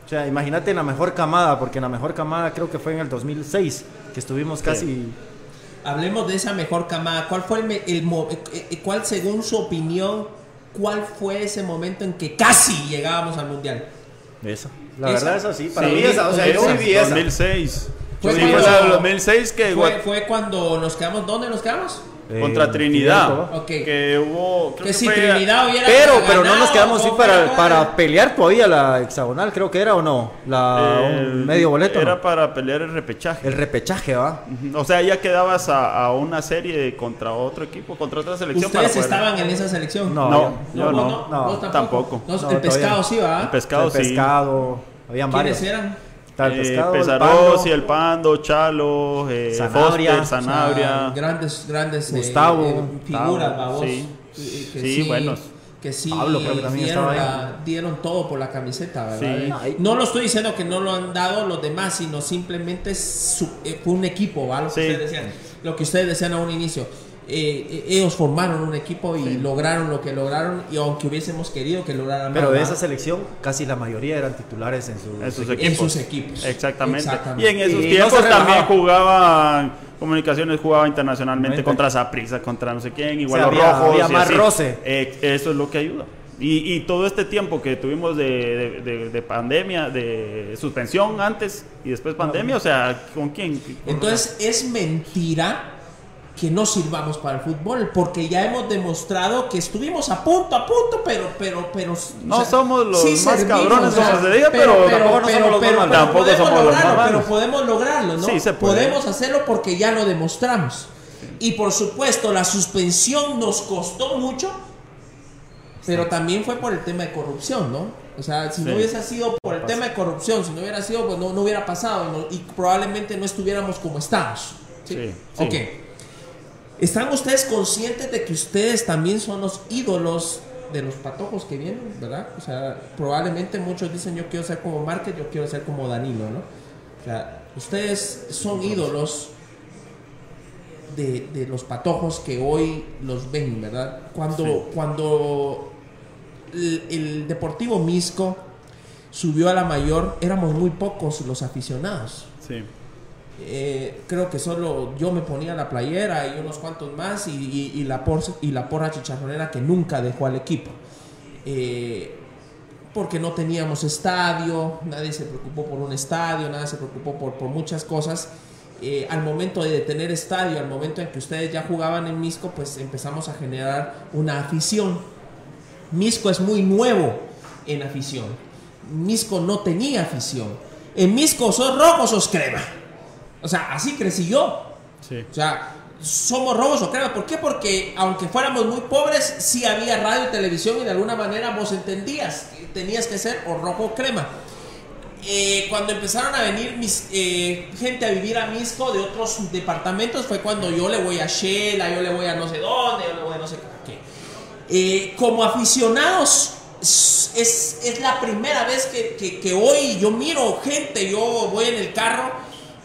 [SPEAKER 3] o sea imagínate en la mejor camada porque en la mejor camada creo que fue en el 2006 que estuvimos casi
[SPEAKER 1] Hablemos de esa mejor camada. ¿Cuál fue el, me- el mo- eh, eh, cuál según su opinión, cuál fue ese momento en que casi llegábamos al mundial?
[SPEAKER 3] eso la
[SPEAKER 1] Esa.
[SPEAKER 3] verdad es así para
[SPEAKER 2] Sí,
[SPEAKER 3] mí esa o sea yo
[SPEAKER 2] esa,
[SPEAKER 3] viví esa
[SPEAKER 2] 2006.
[SPEAKER 1] Fue
[SPEAKER 2] sí,
[SPEAKER 1] cuando-
[SPEAKER 2] fue la del 2006 que
[SPEAKER 1] Fue, fue cuando nos quedamos, ¿dónde nos quedamos?
[SPEAKER 3] Eh,
[SPEAKER 2] contra Trinidad. Que hubo. creo
[SPEAKER 1] Que si
[SPEAKER 2] fue-
[SPEAKER 1] Trinidad hubiera
[SPEAKER 3] pero pero no nos quedamos así
[SPEAKER 1] ¿cómo fue la
[SPEAKER 3] para, para pelear todavía la hexagonal creo que era o no la
[SPEAKER 2] eh,
[SPEAKER 3] un medio boleto
[SPEAKER 2] Era
[SPEAKER 3] ¿no?
[SPEAKER 2] para pelear el repechaje.
[SPEAKER 3] el repechaje va.
[SPEAKER 2] O sea, ya quedabas a, a una serie contra otro equipo, contra otra selección.
[SPEAKER 1] ¿Ustedes
[SPEAKER 2] para
[SPEAKER 1] estaban en esa selección?
[SPEAKER 3] No,
[SPEAKER 2] No,
[SPEAKER 3] yo-
[SPEAKER 2] no.
[SPEAKER 3] no,
[SPEAKER 2] tampoco.
[SPEAKER 1] No,
[SPEAKER 3] No,
[SPEAKER 1] el pescado
[SPEAKER 3] todavía.
[SPEAKER 1] sí, ¿va?
[SPEAKER 2] El pescado
[SPEAKER 3] el
[SPEAKER 2] sí.
[SPEAKER 3] pescado habían varios
[SPEAKER 1] ¿Quiénes eran?
[SPEAKER 3] Está el
[SPEAKER 2] Eh,
[SPEAKER 3] pescado, el Pando,
[SPEAKER 2] el Pando, Chalo, eh,
[SPEAKER 3] Sanabria.
[SPEAKER 2] Foster, Sanabria.
[SPEAKER 1] O sea, grandes, grandes eh,
[SPEAKER 3] Gustavo,
[SPEAKER 1] eh, figuras,
[SPEAKER 3] Gustavo,
[SPEAKER 1] babos.
[SPEAKER 2] sí.
[SPEAKER 1] eh, que
[SPEAKER 2] Sí, buenos.
[SPEAKER 1] Que sí,
[SPEAKER 3] Pablo creo que también
[SPEAKER 1] dieron,
[SPEAKER 3] estaba ahí.
[SPEAKER 1] la- dieron todo por la camiseta, ¿verdad?
[SPEAKER 2] Sí.
[SPEAKER 1] Eh,
[SPEAKER 3] No,
[SPEAKER 1] lo estoy diciendo que no lo han dado los demás, sino simplemente su- eh, fue un equipo, ¿va? Lo, que
[SPEAKER 2] Sí.
[SPEAKER 1] ustedes decían, lo que ustedes decían a un inicio. Eh, eh, ellos formaron un equipo y lograron lo que lograron, y aunque hubiésemos querido que lograran
[SPEAKER 3] Pero de esa selección casi la mayoría eran titulares en su
[SPEAKER 2] En sus
[SPEAKER 1] en
[SPEAKER 2] equipos.
[SPEAKER 1] sus equipos.
[SPEAKER 2] Exactamente.
[SPEAKER 1] Exactamente.
[SPEAKER 2] Y en esos
[SPEAKER 3] Y no
[SPEAKER 2] tiempos
[SPEAKER 3] se
[SPEAKER 2] también jugaban, comunicaciones jugaba internacionalmente
[SPEAKER 3] Mente.
[SPEAKER 2] contra Saprissa, contra no sé quién, igual
[SPEAKER 3] O sea,
[SPEAKER 2] los
[SPEAKER 3] había-
[SPEAKER 2] rojos.
[SPEAKER 3] había más roce.
[SPEAKER 2] Eh, eso es lo que ayuda. Y, y todo este tiempo que tuvimos de, de- de- de pandemia, de suspensión antes y después pandemia, o sea, ¿con quién?
[SPEAKER 1] Entonces es mentira que no sirvamos para el fútbol, porque ya hemos demostrado que estuvimos a punto, a punto, pero, pero, pero.
[SPEAKER 2] No somos los más
[SPEAKER 1] servimos,
[SPEAKER 2] cabrones, se diga, pero tampoco somos los más
[SPEAKER 1] pero podemos lograrlo, ¿no?
[SPEAKER 2] Sí, se puede.
[SPEAKER 1] Podemos hacerlo porque ya lo demostramos. Y por supuesto, la suspensión nos costó mucho, pero también fue por el tema de corrupción, ¿no? O sea, si no hubiese sido por el tema de corrupción, si no hubiera sido, pues no, no hubiera pasado y, no- y probablemente no estuviéramos como estamos. Sí,
[SPEAKER 2] sí.
[SPEAKER 1] Ok. ¿Están ustedes conscientes de que ustedes también son los ídolos de los patojos que vienen, verdad? O sea, probablemente muchos dicen yo quiero ser como Márquez, yo quiero ser como Danilo, ¿no? O sea, ustedes son ídolos de, de los patojos que hoy los ven, ¿verdad? Cuando,
[SPEAKER 2] Sí.
[SPEAKER 1] cuando el, el Deportivo Misco subió a la mayor, éramos muy pocos los aficionados.
[SPEAKER 2] Sí.
[SPEAKER 1] Eh, creo que solo yo me ponía la playera y unos cuantos más y, la, por, y la porra chicharronera que nunca dejó al equipo. Eh, porque no teníamos estadio, nadie se preocupó por un estadio, nadie se preocupó por, por muchas cosas. Eh, al momento de tener estadio, al momento en que ustedes ya jugaban en Misco, pues empezamos a generar una afición. Misco es muy nuevo en afición. Misco no tenía afición. En Misco sos rojo, sos crema. O sea, así crecí yo.
[SPEAKER 2] Sí.
[SPEAKER 1] O sea, somos robos o crema. ¿Por qué? Porque aunque fuéramos muy pobres, sí había radio y televisión y de alguna manera vos entendías. que Tenías que ser o rojo o crema. Eh, cuando empezaron a venir mis, eh, gente a vivir a Misco de otros departamentos fue cuando yo le voy a Shela, yo le voy a no sé dónde, yo le voy a no sé qué. Eh, como aficionados, es, es- es la primera vez que, que- que hoy yo miro gente, yo voy en el carro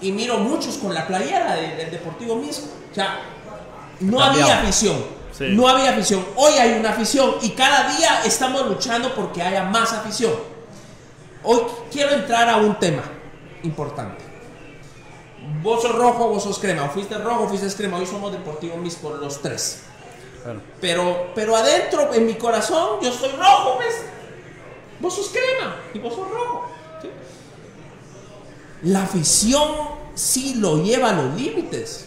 [SPEAKER 1] y miro muchos con la playera de- del Deportivo Misco. O sea, no
[SPEAKER 2] Cambiado.
[SPEAKER 1] había afición.
[SPEAKER 2] Sí.
[SPEAKER 1] No había afición. Hoy hay una afición y cada día estamos luchando porque haya más afición. Hoy quiero entrar a un tema importante. Vos sos rojo, vos sos crema. O fuiste rojo, fuiste crema. Hoy somos Deportivo Misco los tres.
[SPEAKER 2] Claro.
[SPEAKER 1] Pero, pero adentro, en mi corazón, yo soy rojo, ¿ves? Vos sos crema y vos sos rojo. La afición sí lo lleva a los límites.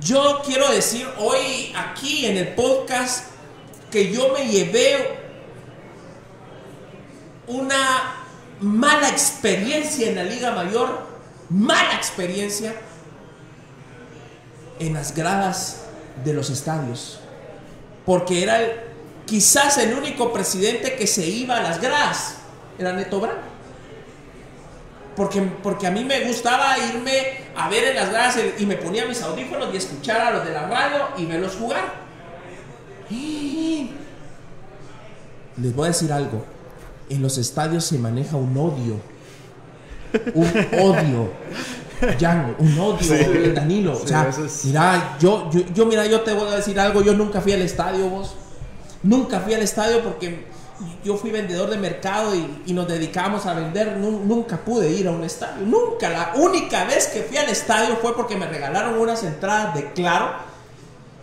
[SPEAKER 1] Yo quiero decir hoy aquí en el podcast que yo me llevé una mala experiencia en la Liga Mayor, mala experiencia en las gradas de los estadios. Porque era quizás el único presidente que se iba a las gradas, era Neto Brand. Porque, porque a mí me gustaba irme a ver en las gradas y me ponía mis audífonos y escuchar a los de la radio y verlos jugar. Les voy a decir algo. En los estadios se maneja un odio. Un odio. Jan, un odio, Danilo. o sea, mira, yo, yo, yo, mira, yo te voy a decir algo. Yo nunca fui al estadio, vos. Nunca fui al estadio porque yo fui vendedor de mercado y, y nos dedicábamos a vender. Nu- nunca pude ir a un estadio. Nunca. La única vez que fui al estadio fue porque me regalaron unas entradas de Claro.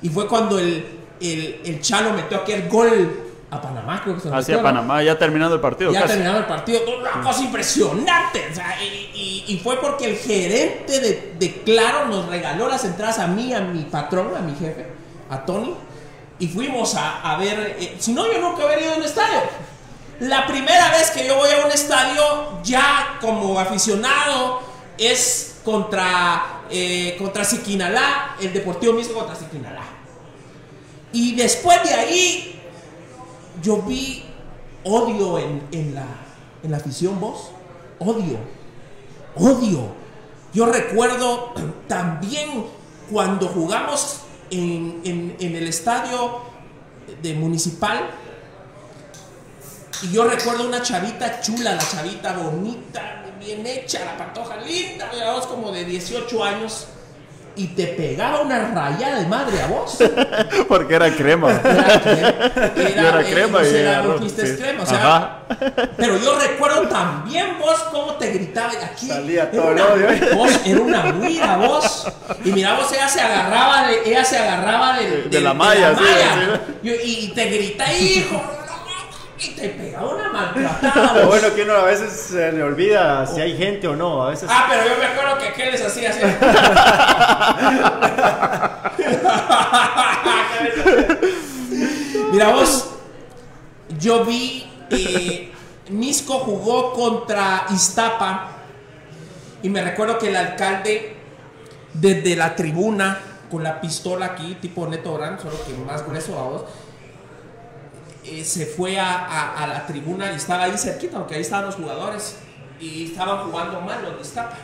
[SPEAKER 1] Y fue cuando el, el, el Chalo metió aquel gol a Panamá, creo que se
[SPEAKER 2] Hacia. Panamá, ya terminando el partido.
[SPEAKER 1] Ya
[SPEAKER 2] casi.
[SPEAKER 1] terminado el partido, una cosa impresionante. o sea, y, y- y fue porque el gerente de, de Claro nos regaló las entradas a mí, a mi patrón, a mi jefe, a Tony. Y fuimos a, a ver. eh, si no, yo nunca había ido a un estadio. La primera vez que yo voy a un estadio, ya como aficionado, es contra, eh, contra Siquinalá, el Deportivo mismo contra Siquinalá. Y después de ahí, yo vi odio en, en la, en la afición, vos. Odio. Odio. Yo recuerdo también cuando jugamos en, en- en el estadio de municipal. Y yo recuerdo una chavita chula, la chavita bonita, bien hecha, la pantoja linda, vos como de 18 años. Y te pegaba una rayada de madre a vos.
[SPEAKER 2] Porque era crema.
[SPEAKER 1] Era,
[SPEAKER 2] era crema
[SPEAKER 1] y era,
[SPEAKER 2] era sí.
[SPEAKER 1] crema, o sea,
[SPEAKER 2] Ajá.
[SPEAKER 1] pero yo recuerdo también vos cómo te gritaba aquí.
[SPEAKER 3] Salía
[SPEAKER 1] era
[SPEAKER 3] todo el
[SPEAKER 1] una-
[SPEAKER 3] odio.
[SPEAKER 1] Vos era una huida vos. Y mira vos, ella se agarraba de, ella se agarraba de,
[SPEAKER 2] De la malla, sí,
[SPEAKER 1] Y, y te grita, hijo. Y te pegaba una maltratada.
[SPEAKER 3] Bueno que uno a veces se le olvida si hay gente o no. A veces
[SPEAKER 1] Ah, pero yo me acuerdo que aquel les hacía así. Mira vos, yo vi eh, Misco jugó contra Iztapa y me recuerdo que el alcalde desde la tribuna con la pistola aquí, tipo Neto Brand, solo que más grueso a vos, eh, se fue a, la tribuna y estaba ahí cerquita, porque ahí estaban los jugadores y estaban jugando mal los de Iztapa.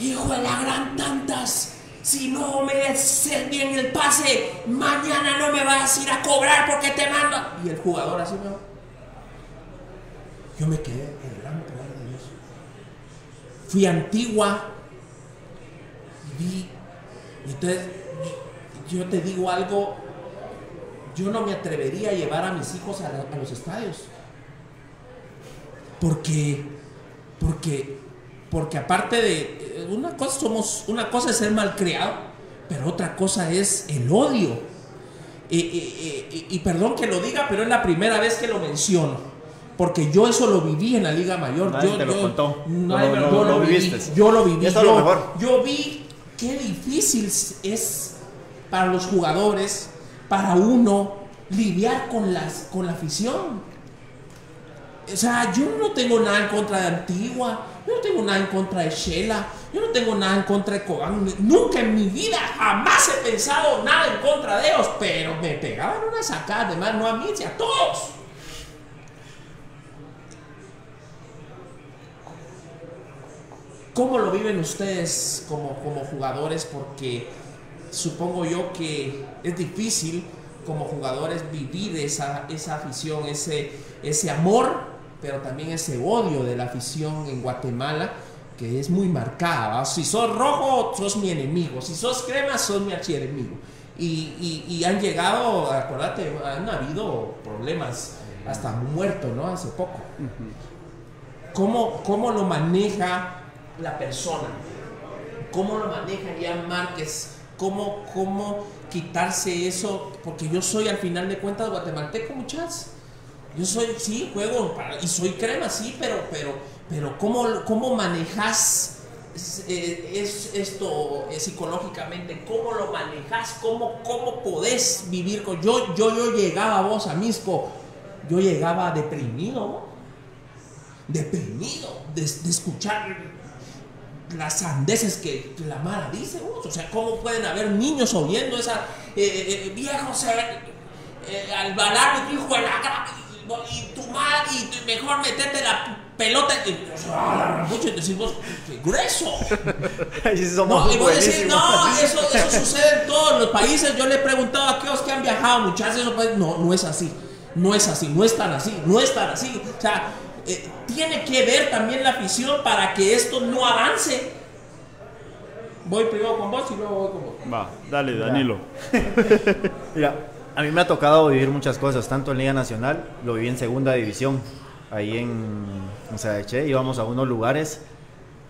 [SPEAKER 1] Hijo de la gran tantas, si no me haces bien el pase, mañana no me vas a ir a cobrar porque te mando. Y el jugador así me Yo me quedé el gran poder de Dios. Fui Antigua y vi. entonces, yo te digo algo. Yo no me atrevería a llevar a mis hijos a, a los estadios. Porque, porque, porque aparte de eh, una cosa somos, una cosa es ser malcriado, pero otra cosa es el odio. Y, y- y- y perdón que lo diga, pero es la primera vez que lo menciono. Porque yo eso lo viví en la Liga Mayor.
[SPEAKER 3] Nadie
[SPEAKER 1] yo,
[SPEAKER 3] te lo
[SPEAKER 1] yo-
[SPEAKER 3] contó.
[SPEAKER 1] nadie
[SPEAKER 3] No,
[SPEAKER 1] yo
[SPEAKER 3] no
[SPEAKER 1] lo viví.
[SPEAKER 3] viviste.
[SPEAKER 1] Yo lo viví.
[SPEAKER 3] Eso es lo mejor.
[SPEAKER 1] yo vi qué difícil es para los jugadores, para uno, lidiar con, las, con la afición. O sea, yo no tengo nada en contra de Antigua, yo no tengo nada en contra de Shela, yo no tengo nada en contra de Cobán. Nunca en mi vida jamás he pensado nada en contra de ellos, pero me pegaban una sacada de más, no a mí, sino a todos. ¿Cómo lo viven ustedes como, como jugadores? Porque supongo yo que es difícil como jugadores vivir esa, esa afición, ese, ese amor, pero también ese odio de la afición en Guatemala, que es muy marcada. ¿va? Si sos rojo, sos mi enemigo. Si sos crema, sos mi archienemigo. Y, y, y han llegado, acuérdate, han habido problemas, hasta muerto, ¿no? Hace poco. ¿Cómo, ¿Cómo lo maneja la persona? ¿Cómo lo maneja Jan Márquez? ¿Cómo, ¿Cómo quitarse eso? Porque yo soy al final de cuentas guatemalteco, muchachos. Yo soy, sí, juego y soy crema, sí, pero, pero, pero ¿cómo, cómo manejas eh, es- esto eh, psicológicamente? ¿Cómo lo manejas? ¿Cómo, cómo podés vivir con yo? Yo, yo llegaba vos a Misco, yo llegaba deprimido, ¿no? deprimido de, de escuchar las sandeces que la Mara dice. vos. O sea, ¿cómo pueden haber niños oyendo esa eh, eh, viejo se eh, al balar hijo de la gra- y, y tu madre y mejor meterte la pelota y, o sea, a la gran pucha, y grueso.
[SPEAKER 3] Somos
[SPEAKER 1] No, y vos decís, no, eso, eso sucede en todos los países. Yo le he preguntado a aquellos que han viajado, muchachos, eso, pues, no, no es así. No es así, no es tan así, no es tan así. O sea, eh, tiene que ver también la afición para que esto no avance. Voy primero con vos y luego voy con vos.
[SPEAKER 2] Va, dale, Danilo.
[SPEAKER 3] Mira, a mí me ha tocado vivir muchas cosas, tanto en Liga Nacional, lo viví en Segunda División, ahí en, en Sadeche, íbamos a unos lugares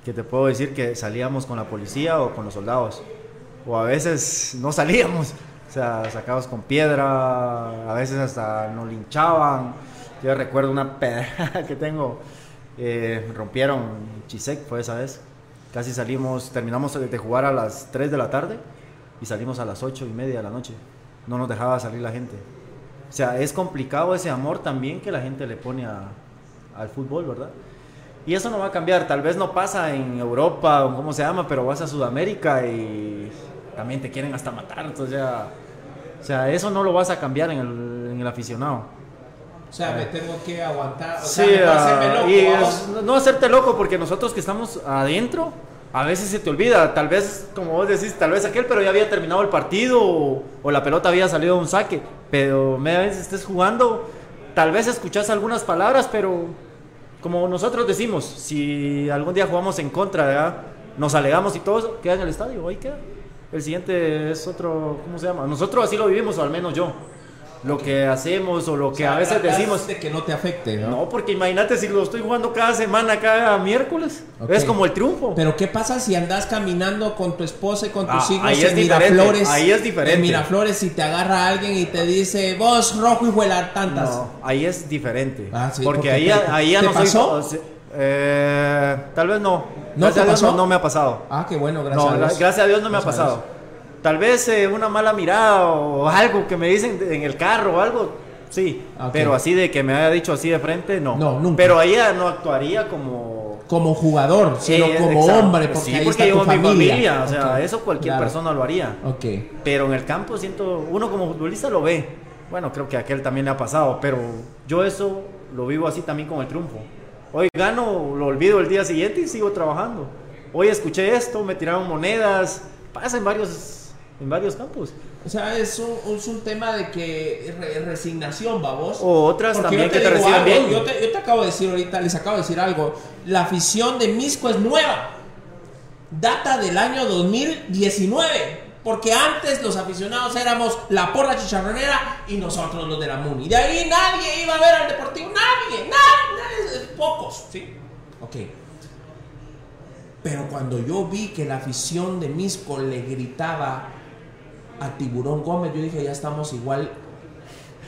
[SPEAKER 3] que te puedo decir que salíamos con la policía o con los soldados, o a veces no salíamos, o sea, sacados con piedra, a veces hasta nos linchaban. Yo recuerdo una pedra que tengo, eh, rompieron Chisec, fue esa vez. Casi salimos, terminamos de jugar a las 3 de la tarde y salimos a las 8 y media de la noche. No nos dejaba salir la gente. O sea, es complicado ese amor también que la gente le pone a- al fútbol, ¿verdad? Y eso no va a cambiar. Tal vez no pasa en Europa o cómo se llama, pero vas a Sudamérica y también te quieren hasta matar. Entonces ya, o sea, eso no lo vas a cambiar en el aficionado.
[SPEAKER 1] O sea, me tengo que aguantar. O sea,
[SPEAKER 3] ah,
[SPEAKER 1] loco,
[SPEAKER 3] y
[SPEAKER 1] vamos.
[SPEAKER 3] es- no- hacerte loco porque nosotros que estamos adentro, a veces se te olvida, tal vez, como vos decís, tal vez aquel, pero ya había terminado el partido o, o la pelota había salido de un saque, pero media vez estés jugando, tal vez escuchás algunas palabras, pero como nosotros decimos, si algún día jugamos en contra, ¿verdad? nos alegamos y todo queda en el estadio, ahí queda. El siguiente es otro, ¿cómo se llama? Nosotros así lo vivimos, o al menos yo. Lo que hacemos o lo que
[SPEAKER 1] O sea,
[SPEAKER 3] a veces decimos,
[SPEAKER 1] de que no te afecte, ¿no?
[SPEAKER 3] no, porque imagínate si lo estoy jugando cada semana, cada miércoles. Es como el triunfo.
[SPEAKER 1] Pero ¿qué pasa si andas caminando con tu esposa y con tus
[SPEAKER 3] Ah,
[SPEAKER 1] hijos
[SPEAKER 3] ahí
[SPEAKER 1] en
[SPEAKER 3] es
[SPEAKER 1] Miraflores?
[SPEAKER 3] ahí es diferente.
[SPEAKER 1] En Miraflores y te agarra alguien y te dice, vos rojo y huela tantas.
[SPEAKER 3] no, ahí es diferente.
[SPEAKER 1] Ah, sí,
[SPEAKER 3] porque
[SPEAKER 1] porque
[SPEAKER 3] ahí,
[SPEAKER 1] te-
[SPEAKER 3] ahí ya
[SPEAKER 1] ¿te
[SPEAKER 3] no
[SPEAKER 1] pasó?
[SPEAKER 3] eh, tal vez no.
[SPEAKER 1] ¿No te pasó?
[SPEAKER 3] no, no me ha pasado.
[SPEAKER 1] Ah, qué bueno, gracias
[SPEAKER 3] No,
[SPEAKER 1] a Dios.
[SPEAKER 3] gracias a Dios no me ha
[SPEAKER 1] Gracias
[SPEAKER 3] pasado. Tal vez eh, una mala mirada o algo que me dicen en el carro o algo, sí.
[SPEAKER 1] Ok.
[SPEAKER 3] Pero así de que me haya dicho así de frente, no.
[SPEAKER 1] No, nunca.
[SPEAKER 3] Pero ahí ya no actuaría como
[SPEAKER 1] Como jugador, sino como
[SPEAKER 3] exacto.
[SPEAKER 1] hombre, porque
[SPEAKER 3] sí,
[SPEAKER 1] ahí
[SPEAKER 3] porque
[SPEAKER 1] está tu
[SPEAKER 3] mi
[SPEAKER 1] familia.
[SPEAKER 3] o sea, eso cualquier
[SPEAKER 1] claro.
[SPEAKER 3] persona lo haría.
[SPEAKER 1] Ok.
[SPEAKER 3] Pero en el campo siento, uno como futbolista lo ve. Bueno, creo que a aquel también le ha pasado, pero yo eso lo vivo así también con el triunfo. Hoy gano, lo olvido el día siguiente y sigo trabajando. Hoy escuché esto, me tiraron monedas, pasa en varios, en varios campos.
[SPEAKER 1] O sea, es un, es un tema de que re- resignación, vamos.
[SPEAKER 3] O otras
[SPEAKER 1] Porque
[SPEAKER 3] también
[SPEAKER 1] yo
[SPEAKER 3] que te
[SPEAKER 1] digo
[SPEAKER 3] reciben
[SPEAKER 1] algo,
[SPEAKER 3] bien.
[SPEAKER 1] Yo te, yo te acabo de decir ahorita, les acabo de decir algo. La afición de Misco es nueva. Data del año 2019. Porque antes los aficionados éramos la porra chicharronera y nosotros los de la MUNI. De ahí nadie iba a ver al Deportivo, nadie, nadie, nadie pocos, ¿sí? Ok. Pero cuando yo vi que la afición de Misco le gritaba a Tiburón Gómez, yo dije, ya estamos igual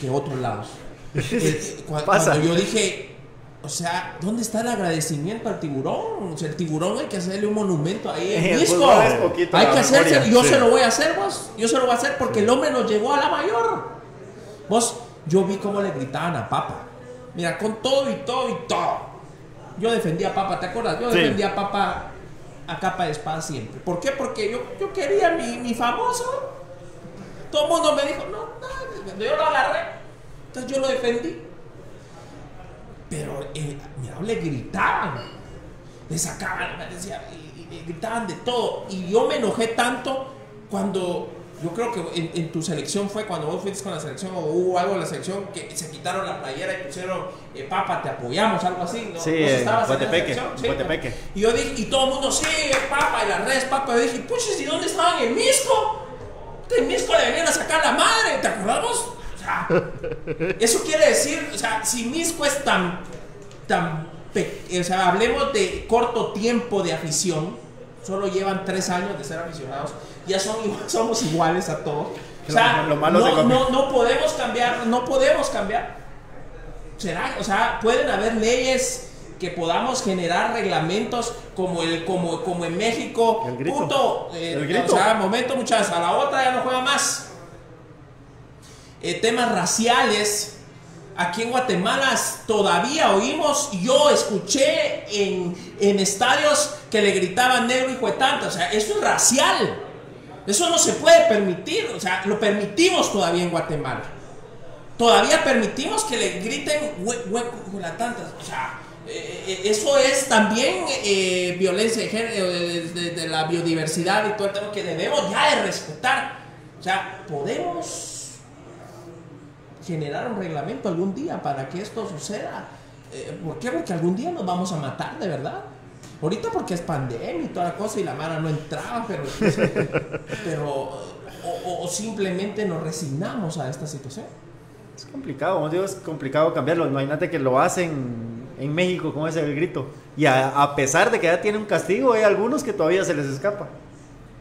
[SPEAKER 1] que otros lados. Eh, cuando yo dije, o sea, ¿dónde está el agradecimiento al tiburón? O sea, el tiburón hay que hacerle un monumento ahí en Misco. hay que hacerse, yo se lo voy a hacer, vos. Yo se lo voy a hacer porque el hombre nos llegó a la mayor. Vos, yo vi cómo le gritaban a Papa. Mira, con todo y todo y todo. Yo defendía a Papa, ¿te acuerdas? Yo defendía a Papa a capa de espada siempre. ¿Por qué? Porque yo, yo quería mi, mi famoso. Todo el mundo me dijo, no, no, yo lo agarré. Entonces yo lo defendí. Pero, eh, mira, le gritaban, le sacaban, me decía, y, y, gritaban de todo. Y yo me enojé tanto cuando yo creo que en, tu selección fue cuando vos fuiste con la selección o hubo algo en la selección que se quitaron la playera y pusieron eh, papa, te apoyamos, algo así. ¿no?
[SPEAKER 3] Sí, en
[SPEAKER 1] Y yo dije, y todo el mundo, sí, papa, y las redes, papa. Yo dije, puches, ¿y dónde estaban en Misco? En Misco le venían a sacar la madre, ¿te acordamos? O sea, eso quiere decir, o sea, si Misco es tan, tan, o sea, hablemos de corto tiempo de afición, solo llevan tres años de ser aficionados ya son, somos iguales a todos. O sea, no, no, podemos cambiar, no podemos cambiar. ¿Será? O sea, pueden haber leyes que podamos generar reglamentos como el como, como en México. El grito. Eh, el grito. O sea, momento muchachos, a la otra ya no juega más. Eh, temas raciales. Aquí en Guatemala todavía oímos, yo escuché en, en estadios que le gritaban negro y tanta. O sea, eso es racial. Eso no se puede permitir, o sea, lo permitimos todavía en Guatemala. Todavía permitimos que le griten hueco la tantas. O sea, eh, eh, eso es también eh, violencia de género, de, la biodiversidad y todo el tema que debemos ya de respetar. O sea, podemos generar un reglamento algún día para que esto suceda. ¿Por qué? Porque algún día nos vamos a matar, de verdad. Ahorita porque es pandemia y toda la cosa y la mara no entraba, pero, pero o, simplemente nos resignamos a esta situación.
[SPEAKER 3] Es complicado, como digo, es complicado cambiarlo. Imagínate que lo hacen en México con ese grito. Y a, pesar de que ya tiene un castigo, hay algunos que todavía se les escapa.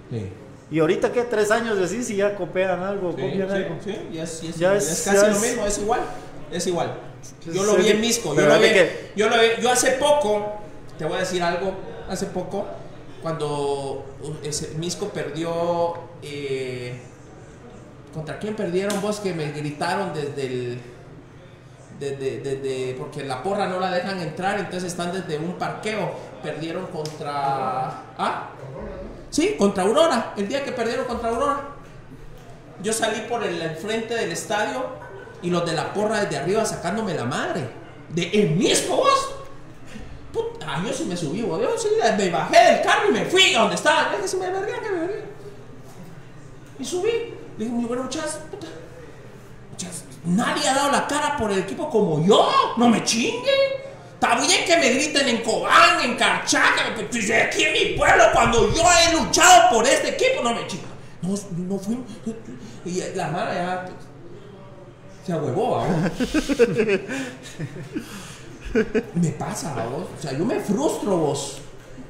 [SPEAKER 3] Sí. Y ahorita que tres años de si ya copian algo, copian algo.
[SPEAKER 1] Sí, ya es, ya es, casi lo mismo, es igual. Es igual. Yo lo vi en Misco. Yo lo vi, yo lo vi, yo hace poco te voy a decir algo, hace poco, cuando ese Misco perdió, eh, ¿contra quién perdieron vos que me gritaron desde el... Desde, porque la porra no la dejan entrar, entonces están desde un parqueo. Perdieron contra. ¿Ah? Sí, contra Aurora. El día que perdieron contra Aurora. Yo salí por el, frente del estadio y los de la porra desde arriba sacándome la madre. De el mismo vos. Ah, yo sí me subí, Yo sí me bajé del carro y me fui a donde estaba. Es que me vergué, que me vergué. Y subí. Le dije, bueno, muchachos, puta. Nadie ha dado la cara por el equipo como yo. No me chinguen. Está bien que me griten en Cobán, en Carchaca, pero aquí en mi pueblo, cuando yo he luchado por este equipo, no me chingan. No, no fui. Y la mala ya se ahuevó, me pasa, vos. O sea, yo me frustro, vos.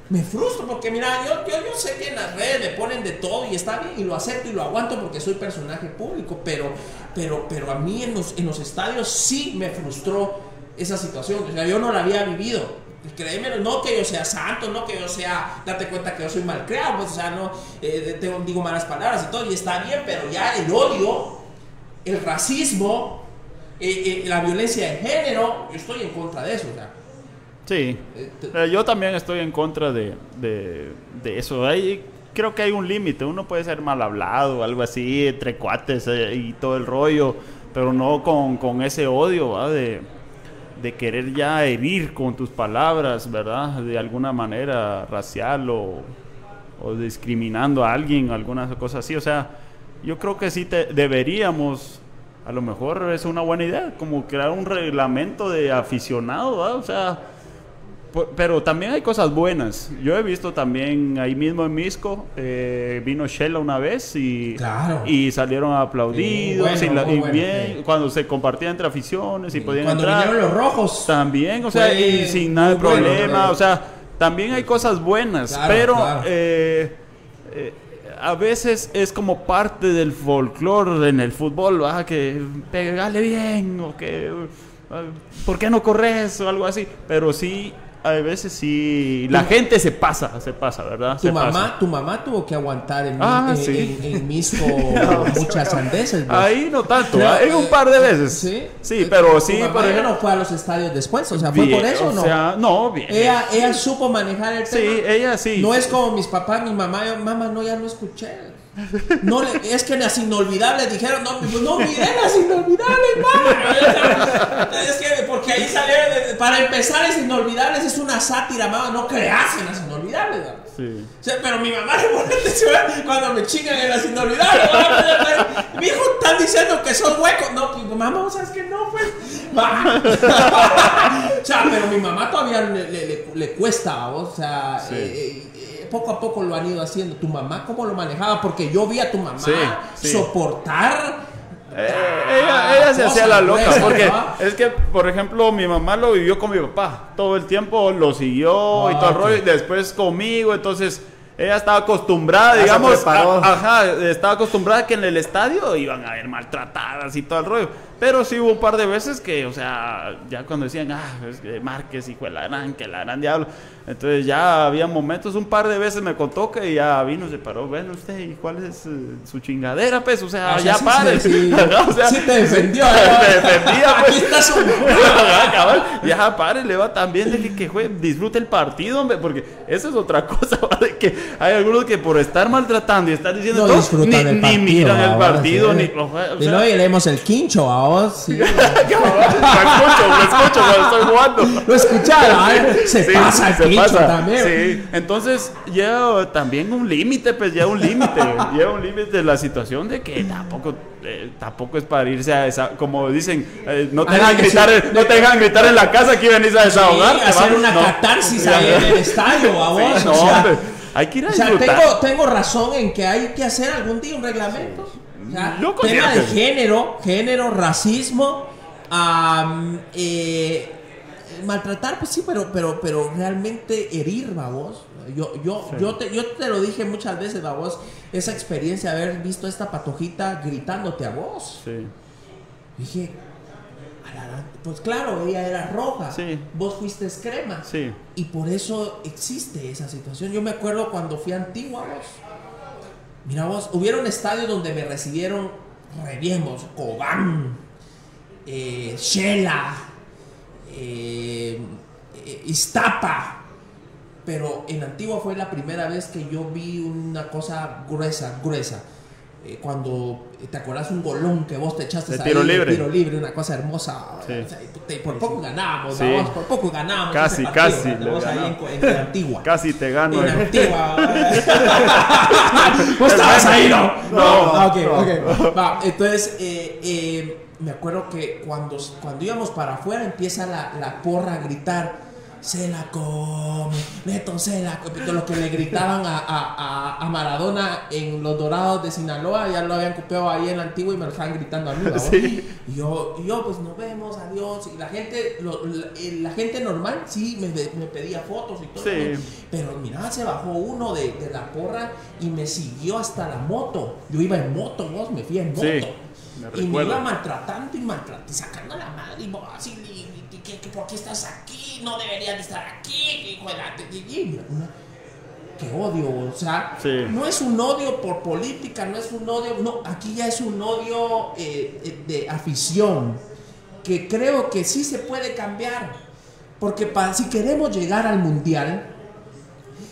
[SPEAKER 1] Me frustro porque, mira, yo, yo, yo, sé que en las redes me ponen de todo y está bien y lo acepto y lo aguanto porque soy personaje público, pero, pero, pero a mí en los, en los estadios sí me frustró esa situación. O sea, yo no la había vivido. Créeme, no que yo sea santo, no que yo sea, date cuenta que yo soy mal creado, pues, o sea, no eh, tengo, digo malas palabras y todo, y está bien, pero ya el odio, el racismo, eh, eh, la violencia de género, yo estoy en contra de eso.
[SPEAKER 2] Sí, eh, yo también estoy en contra de, de, eso. Hay, creo que hay un límite, uno puede ser mal hablado, algo así, entre cuates y todo el rollo, pero no con, con ese odio de, de querer ya herir con tus palabras, ¿verdad? De alguna manera racial o, o discriminando a alguien, alguna cosa así. O sea, yo creo que sí te, deberíamos a lo mejor es una buena idea, como crear un reglamento de aficionado, o sea, pero también hay cosas buenas. Yo he visto también ahí mismo en Misco, eh, vino Shella una vez y, y salieron aplaudidos y, bien, cuando se compartía entre aficiones y podían
[SPEAKER 1] cuando vinieron los rojos.
[SPEAKER 2] También, o sea, y sin nada de problema, o sea, también hay cosas buenas, pero... Eh, eh, a veces es como parte del folclore en el fútbol, ¿verdad? que pegale bien o que ¿por qué no corres? o algo así, pero sí a veces sí la gente se pasa, se pasa, ¿verdad?
[SPEAKER 1] Tu mamá, tu mamá tuvo que aguantar en, ah, en, Misco muchas sandeces.
[SPEAKER 2] Ahí no tanto, en un par de veces. Sí, sí, pero sí.
[SPEAKER 1] Tu mamá no fue a los estadios después, o sea, fue por eso, o ¿no?
[SPEAKER 2] Sea, no, bien.
[SPEAKER 1] Ella, ella supo manejar el tema.
[SPEAKER 2] Sí, ella sí.
[SPEAKER 1] No es como mis papás, mi mamá, mamá, no, ya no escuché. No es que las inolvidables dijeron, no, pues no miré las inolvidables, mamá. Es que porque ahí salió, para empezar, es inolvidables, es una sátira, mamá, no creas en las inolvidables. Sí. pero mi mamá pone cuando me chingan en las inolvidables. Mi hijo están diciendo que son huecos. No, pues mamá, ¿sabes que no? Pues. o sea, pero mi mamá todavía le, le, le, cuesta, o sea, eh, poco a poco lo han ido haciendo. ¿Tu mamá cómo lo manejaba? Porque yo vi a tu mamá soportar...
[SPEAKER 2] Eh, ella, ella se hacía la loca, porque es que, por ejemplo, mi mamá lo vivió con mi papá, todo el tiempo lo siguió y todo el ah, rollo, y después conmigo, entonces ella estaba acostumbrada, digamos, ajá, estaba acostumbrada que en el estadio iban a ver maltratadas y todo el rollo. Pero sí hubo un par de veces que, o sea, ya cuando decían, ah, es que Márquez, hijo de la gran, que la gran diablo. Entonces ya había momentos, un par de veces me contó que ya vino, se paró, bueno, usted, ¿y cuál es eh, su chingadera, pues? O sea, ah, ya pare.
[SPEAKER 1] Sí, o sea, sí te defendió.
[SPEAKER 2] te defendía, pues. Aquí está su Ya pare, le va también de que, que disfrute el partido, hombre, porque esa es otra cosa, ¿vale? Que hay algunos que por estar maltratando y estar diciendo
[SPEAKER 1] no todo, ni,
[SPEAKER 2] ni, miran el partido, ni...
[SPEAKER 1] O sea, y luego leemos el quincho ahora sí. lo
[SPEAKER 2] escucho, lo escucho cuando estoy jugando.
[SPEAKER 1] Lo escucharon, ¿eh? se pasa el se también.
[SPEAKER 2] Sí, entonces lleva también un límite, pues lleva un límite. lleva un límite la situación de que tampoco, eh, tampoco es para irse a esa, como dicen, eh, no te dejan gritar, no te dejan gritar en la casa que venís a desahogar.
[SPEAKER 1] hacer una catarsis ahí en el estadio, a vos. No,
[SPEAKER 2] hay que ir a
[SPEAKER 1] o sea, tengo, tengo razón en que hay que hacer algún día un reglamento tema de género, género, racismo, eh, maltratar, pues sí, pero, pero, pero realmente herir, vamos. Yo, yo, yo, te, yo te lo dije muchas veces, vos, esa experiencia de haber visto a esta patojita gritándote a vos. Sí. Dije, pues claro, ella era roja, vos fuiste crema. Sí. Y por eso existe esa situación. Yo me acuerdo cuando fui a Antigua, vos Mira vos, hubieron estadios donde me recibieron Reviemos, Cobán, eh, Shela, eh, eh, Iztapa. Pero en Antigua fue la primera vez que yo vi una cosa gruesa, gruesa. Eh, cuando te acuerdas un golón que vos te echaste
[SPEAKER 2] de tiro libre.
[SPEAKER 1] tiro libre, una cosa hermosa. por poco ganábamos, por poco ganábamos.
[SPEAKER 2] Casi, casi.
[SPEAKER 1] ahí en, en, Antigua.
[SPEAKER 2] Casi te gano.
[SPEAKER 1] En Antigua. ¿Vos estabas ahí, no? No. Ah, ok, ok. Va, entonces, eh, eh, me acuerdo que cuando, cuando íbamos para afuera empieza la, la porra a gritar se la come, Neto se la come. Lo que le gritaban a, a, Maradona en los Dorados de Sinaloa, ya lo habían copiado ahí en Antiguo y me lo estaban gritando a mí. Y yo, yo, pues nos vemos, adiós. Y la gente, la, gente normal sí me, me, pedía fotos y todo. Pero mira, se bajó uno de, de, la porra y me siguió hasta la moto. Yo iba en moto, vos me fui en moto. y me iba maltratando y maltratando, sacando la madre y así que, por qué estás aquí, no deberías estar aquí, que odio, o sea, no es un odio por política, no es un odio, no, aquí ya es un odio eh, eh, de afición, que creo que sí se puede cambiar, porque si queremos llegar al mundial,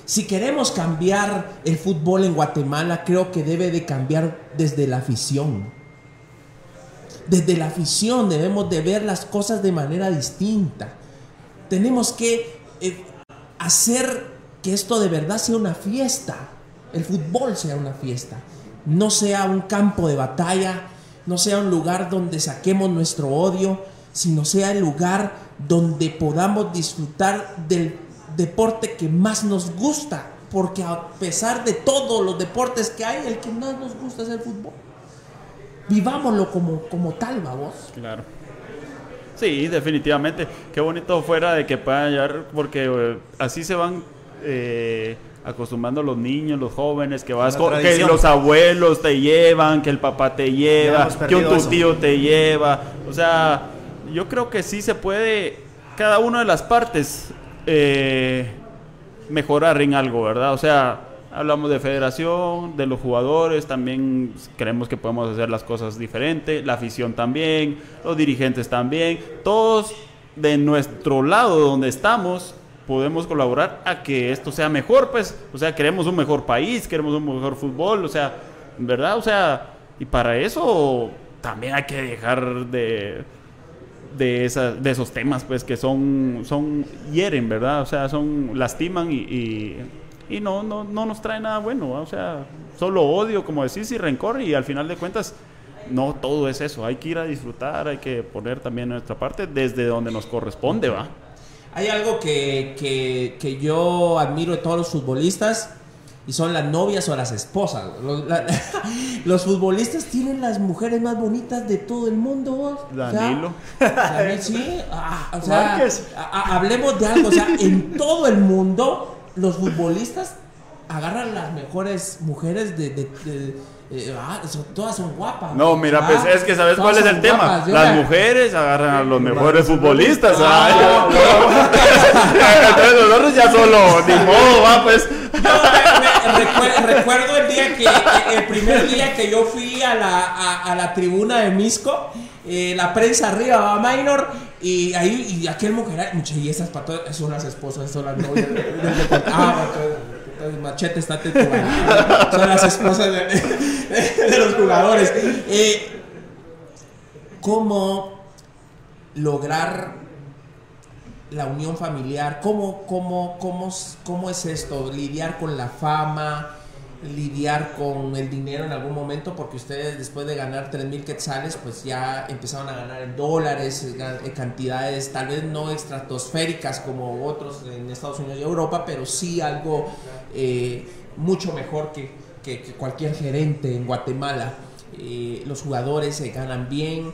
[SPEAKER 1] si queremos cambiar el fútbol en Guatemala, creo que debe de cambiar desde la afición. Desde la afición debemos de ver las cosas de manera distinta. Tenemos que eh, hacer que esto de verdad sea una fiesta. El fútbol sea una fiesta. No sea un campo de batalla, no sea un lugar donde saquemos nuestro odio, sino sea el lugar donde podamos disfrutar del deporte que más nos gusta, porque a pesar de todos los deportes que hay, el que más nos gusta es el fútbol. Vivámoslo como, como tal, vamos.
[SPEAKER 2] Claro. Sí, definitivamente. Qué bonito fuera de que puedan llegar, porque eh, así se van eh, acostumbrando los niños, los jóvenes, que vas con, que los abuelos te llevan, que el papá te lleva, que un tu tío te lleva. O sea, yo creo que sí se puede, cada una de las partes, eh, mejorar en algo, ¿verdad? O sea, hablamos de federación, de los jugadores, también creemos que podemos hacer las cosas diferentes, la afición también, los dirigentes también, todos de nuestro lado donde estamos podemos colaborar a que esto sea mejor, pues, o sea, queremos un mejor país, queremos un mejor fútbol, o sea, ¿verdad? O sea, y para eso también hay que dejar de de, esa, de esos temas, pues, que son, son hieren, ¿verdad? O sea, son, lastiman y y no, no, no nos trae nada bueno, o sea, solo odio, como decís, y rencor, y al final de cuentas, no todo es eso, hay que ir a disfrutar, hay que poner también nuestra parte desde donde nos corresponde, ¿va?
[SPEAKER 1] Hay algo que, que, yo admiro de todos los futbolistas, y son las novias o las esposas. Los, futbolistas tienen las mujeres más bonitas de todo el mundo.
[SPEAKER 2] Danilo.
[SPEAKER 1] sí, ah, o sea, hablemos de algo, o sea, en todo el mundo los futbolistas agarran las mejores mujeres de, de, eh, ah, todas son guapas.
[SPEAKER 2] No, mira, pues es que sabes cuál es el tema. Las mujeres agarran a los mejores futbolistas. Ah, Entonces nosotros ya solo, ni modo, va, pues.
[SPEAKER 1] Recuerdo, el día que, el primer día que yo fui a la, a la tribuna de Misco eh, la prensa arriba va Minor y ahí y aquel mujer, muchas y esas patas son las esposas, son las novias. ah, el machete está tatuado. Son las esposas de, los jugadores. Eh, ¿Cómo lograr la unión familiar? ¿Cómo, cómo, cómo, ¿Cómo es esto? Lidiar con la fama lidiar con el dinero en algún momento porque ustedes después de ganar 3 mil quetzales pues ya empezaron a ganar en dólares, eh, cantidades tal vez no estratosféricas como otros en Estados Unidos y Europa, pero sí algo eh, mucho mejor que, que, cualquier gerente en Guatemala. Eh, los jugadores se ganan bien,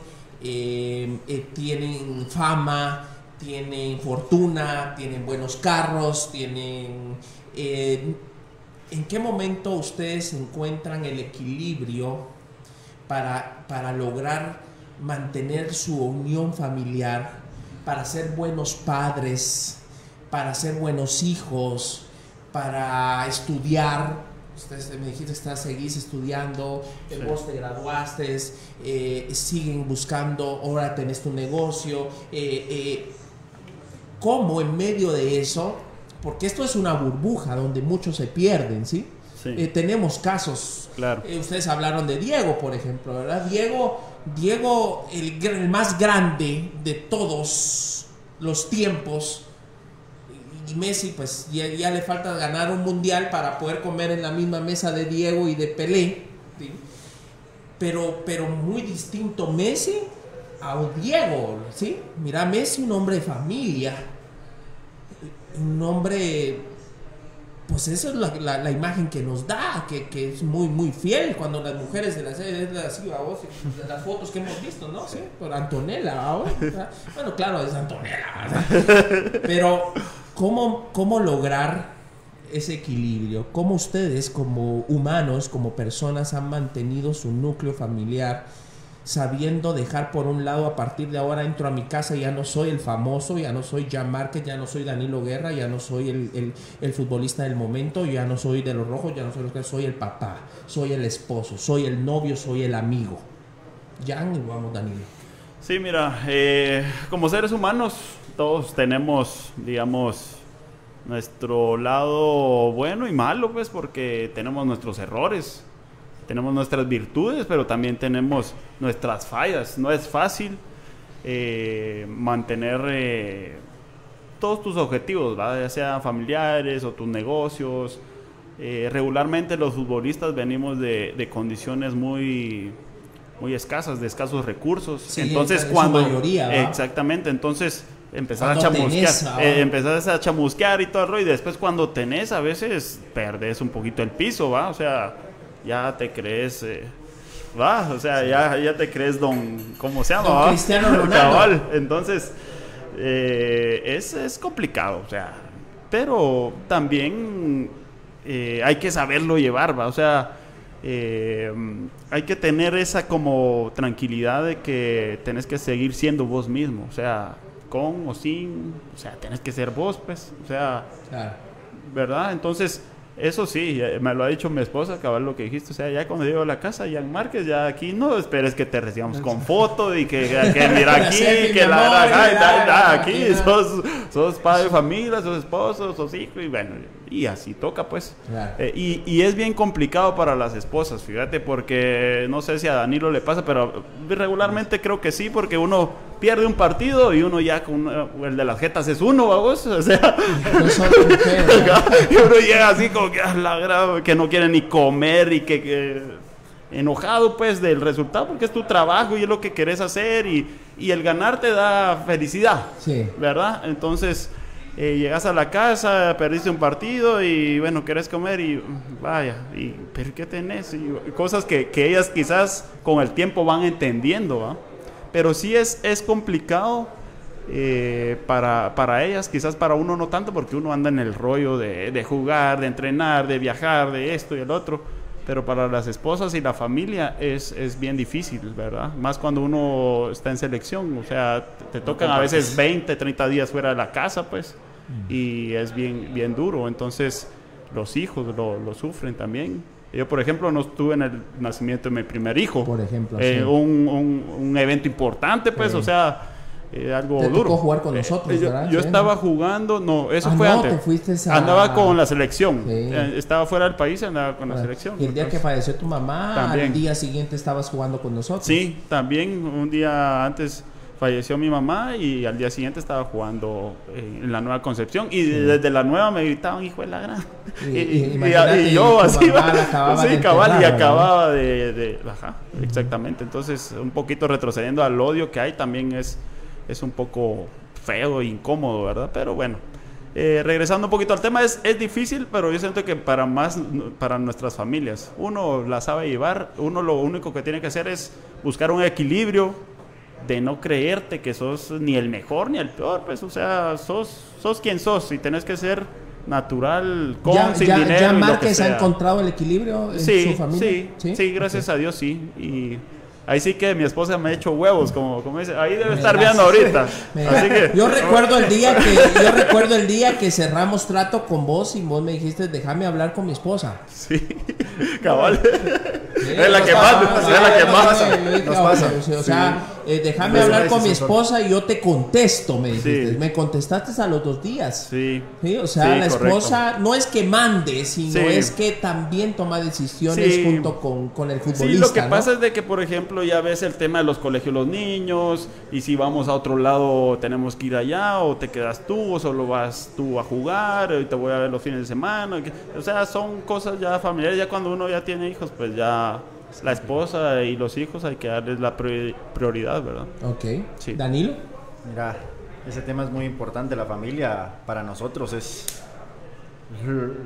[SPEAKER 1] tienen fama, tienen fortuna, tienen buenos carros, tienen ¿en qué momento ustedes encuentran el equilibrio para, para lograr mantener su unión familiar, para ser buenos padres, para ser buenos hijos, para estudiar? Ustedes me dijiste que seguís estudiando, vos te graduaste, eh, siguen buscando, ahora tenés tu negocio. Eh, eh, ¿Cómo en medio de eso porque esto es una burbuja donde muchos se pierden, ¿sí? Eh, tenemos casos.
[SPEAKER 2] Claro.
[SPEAKER 1] Eh, ustedes hablaron de Diego, por ejemplo, ¿verdad? Diego, Diego el, más grande de todos los tiempos. Y Messi, pues ya, le falta ganar un mundial para poder comer en la misma mesa de Diego y de Pelé. Pero, pero muy distinto Messi a Diego, ¿sí? Mira, Messi, un hombre de familia un hombre, pues esa es la, la, imagen que nos da, que, que, es muy, muy fiel cuando las mujeres de la serie, así, las fotos que hemos visto, ¿no? Sí, por Antonella, bueno, claro, es Antonella, pero ¿cómo, cómo lograr ese equilibrio? ¿Cómo ustedes como humanos, como personas han mantenido su núcleo familiar? Sabiendo dejar por un lado a partir de ahora entro a mi casa ya no soy el famoso, ya no soy Jan Márquez, ya no soy Danilo Guerra, ya no soy el, el, futbolista del momento, ya no soy de los rojos, ya no soy los que soy el papá, soy el esposo, soy el novio, soy el amigo. Jan y vamos Danilo.
[SPEAKER 2] Sí, mira, eh, como seres humanos todos tenemos, digamos, nuestro lado bueno y malo, pues porque tenemos nuestros errores tenemos nuestras virtudes, pero también tenemos nuestras fallas. No es fácil eh, mantener eh, todos tus objetivos, ya sean familiares o tus negocios. Eh, regularmente los futbolistas venimos de, condiciones muy muy escasas, de escasos recursos. entonces cuando
[SPEAKER 1] mayoría,
[SPEAKER 2] exactamente, entonces empezás a chamusquear, eh, empezás a chamusquear y todo el rollo, y después cuando tenés a veces perdés un poquito el piso, ¿va? O sea, ya te crees, eh, ¿va? O sea, ya, ya te crees don, ¿cómo se llama?
[SPEAKER 1] Don? Cristiano Ronaldo.
[SPEAKER 2] Cabal. Entonces, eh, es, es complicado, o sea, pero también eh, hay que saberlo llevar, ¿va? O sea, eh, hay que tener esa como tranquilidad de que tenés que seguir siendo vos mismo, o sea, con o sin, o sea, tenés que ser vos, pues, o sea,
[SPEAKER 1] Claro.
[SPEAKER 2] ¿verdad? Entonces, eso sí, me lo ha dicho mi esposa, cabal lo que dijiste, o sea, ya cuando llego a la casa, ya en Márquez, ya aquí, no esperes que te recibamos con foto y que, que mira aquí, que la,
[SPEAKER 1] amor,
[SPEAKER 2] la-
[SPEAKER 1] aquí,
[SPEAKER 2] sos, sos padre de familia, sos esposo, sos hijo, y bueno, y así toca, pues.
[SPEAKER 1] Claro.
[SPEAKER 2] Eh, y, y es bien complicado para las esposas, fíjate, porque no sé si a Danilo le pasa, pero regularmente creo que sí, porque uno pierde un partido y uno ya con eh, el de las jetas es uno, vamos, o sea, y uno llega así como que, "Ah, la gran- que no quiere ni comer y que, que enojado pues del resultado porque es tu trabajo y es lo que querés hacer y, y el ganar te da felicidad,
[SPEAKER 1] Sí.
[SPEAKER 2] ¿verdad? Entonces llegas a la casa, perdiste un partido y bueno, querés comer y vaya, y, pero ¿qué tenés? Y cosas que, que ellas quizás con el tiempo van entendiendo, ¿va? Pero sí es, es complicado eh, para, para ellas, quizás para uno no tanto, porque uno anda en el rollo de, de jugar, de entrenar, de viajar, de esto y el otro. Pero para las esposas y la familia es, es bien difícil, ¿verdad? Más cuando uno está en selección, o sea, te, te tocan a veces 20, 30 días fuera de la casa, pues, y es bien, bien duro. Entonces, los hijos lo, lo sufren también. Yo, por ejemplo, no estuve en el nacimiento de mi primer hijo.
[SPEAKER 1] Por ejemplo,
[SPEAKER 2] Eh,
[SPEAKER 1] sí.
[SPEAKER 2] un, un- un evento importante, pues,
[SPEAKER 1] Sí.
[SPEAKER 2] o sea, eh, algo
[SPEAKER 1] Te
[SPEAKER 2] duro.
[SPEAKER 1] tocó jugar con
[SPEAKER 2] Eh,
[SPEAKER 1] nosotros,
[SPEAKER 2] eh, yo,
[SPEAKER 1] ¿verdad?
[SPEAKER 2] yo
[SPEAKER 1] Sí.
[SPEAKER 2] estaba jugando, no, eso
[SPEAKER 1] Ah,
[SPEAKER 2] fue
[SPEAKER 1] no,
[SPEAKER 2] antes.
[SPEAKER 1] te fuiste a-
[SPEAKER 2] Andaba con la selección.
[SPEAKER 1] Sí.
[SPEAKER 2] Eh, estaba fuera del país, andaba con la selección.
[SPEAKER 1] Y el día que falleció tu mamá,
[SPEAKER 2] También.
[SPEAKER 1] al día siguiente estabas jugando con nosotros.
[SPEAKER 2] Sí, también un día antes falleció mi mamá y al día siguiente estaba jugando eh, en la Nueva Concepción y desde la Nueva me gritaban hijo de la gran
[SPEAKER 1] Y-
[SPEAKER 2] y,
[SPEAKER 1] y-
[SPEAKER 2] y- yo así
[SPEAKER 1] acababa
[SPEAKER 2] sí,
[SPEAKER 1] de
[SPEAKER 2] cabal y acababa de, de- ajá, exactamente entonces un poquito retrocediendo al odio que hay también es es un poco feo e incómodo verdad pero bueno eh, regresando un poquito al tema, es, es difícil, pero yo siento que para más, para nuestras familias, uno la sabe llevar, uno lo único que tiene que hacer es buscar un equilibrio de no creerte que sos ni el mejor ni el peor, pues, o sea, sos, sos quien sos y tenés que ser natural, con,
[SPEAKER 1] ya,
[SPEAKER 2] sin
[SPEAKER 1] ya,
[SPEAKER 2] dinero.
[SPEAKER 1] ya Márquez ha encontrado el equilibrio en
[SPEAKER 2] Sí,
[SPEAKER 1] su familia.
[SPEAKER 2] sí, sí, gracias a Dios sí. Y ahí sí que mi esposa me ha hecho huevos, como, como dice, ahí debe
[SPEAKER 1] Me
[SPEAKER 2] estar
[SPEAKER 1] das-
[SPEAKER 2] viendo ahorita.
[SPEAKER 1] Me-
[SPEAKER 2] Así que,
[SPEAKER 1] yo recuerdo el día que yo recuerdo el día que cerramos trato con vos y vos me dijiste déjame hablar con mi esposa.
[SPEAKER 2] sí, cabal.
[SPEAKER 1] Sí,
[SPEAKER 2] Es la que
[SPEAKER 1] pasa,
[SPEAKER 2] es la que más-
[SPEAKER 3] nos
[SPEAKER 1] "Ah,
[SPEAKER 3] pasa".
[SPEAKER 1] o sea, O sea, eh, déjame
[SPEAKER 3] Sí.
[SPEAKER 1] hablar con mi esposa y yo te contesto, me dijiste.
[SPEAKER 2] Sí.
[SPEAKER 1] Me contestaste a los dos días.
[SPEAKER 2] Sí.
[SPEAKER 1] Sí, o sea,
[SPEAKER 2] Sí,
[SPEAKER 1] la
[SPEAKER 2] correcto.
[SPEAKER 1] esposa no es que mande, sino es que también toma decisiones junto con, con el futbolista.
[SPEAKER 2] Sí, lo que
[SPEAKER 1] ¿no?
[SPEAKER 2] pasa es de que, por ejemplo, ya ves el tema de los colegios los niños, y si vamos a otro lado tenemos que ir allá, o te quedas tú, o solo vas tú a jugar, y te voy a ver los fines de semana. O sea, son cosas ya familiares, ya cuando uno ya tiene hijos, pues ya la esposa y los hijos hay que darles la priori- prioridad, ¿verdad?
[SPEAKER 1] Ok.
[SPEAKER 2] Sí.
[SPEAKER 1] Danilo.
[SPEAKER 3] Mira, ese tema es muy importante. La familia para nosotros es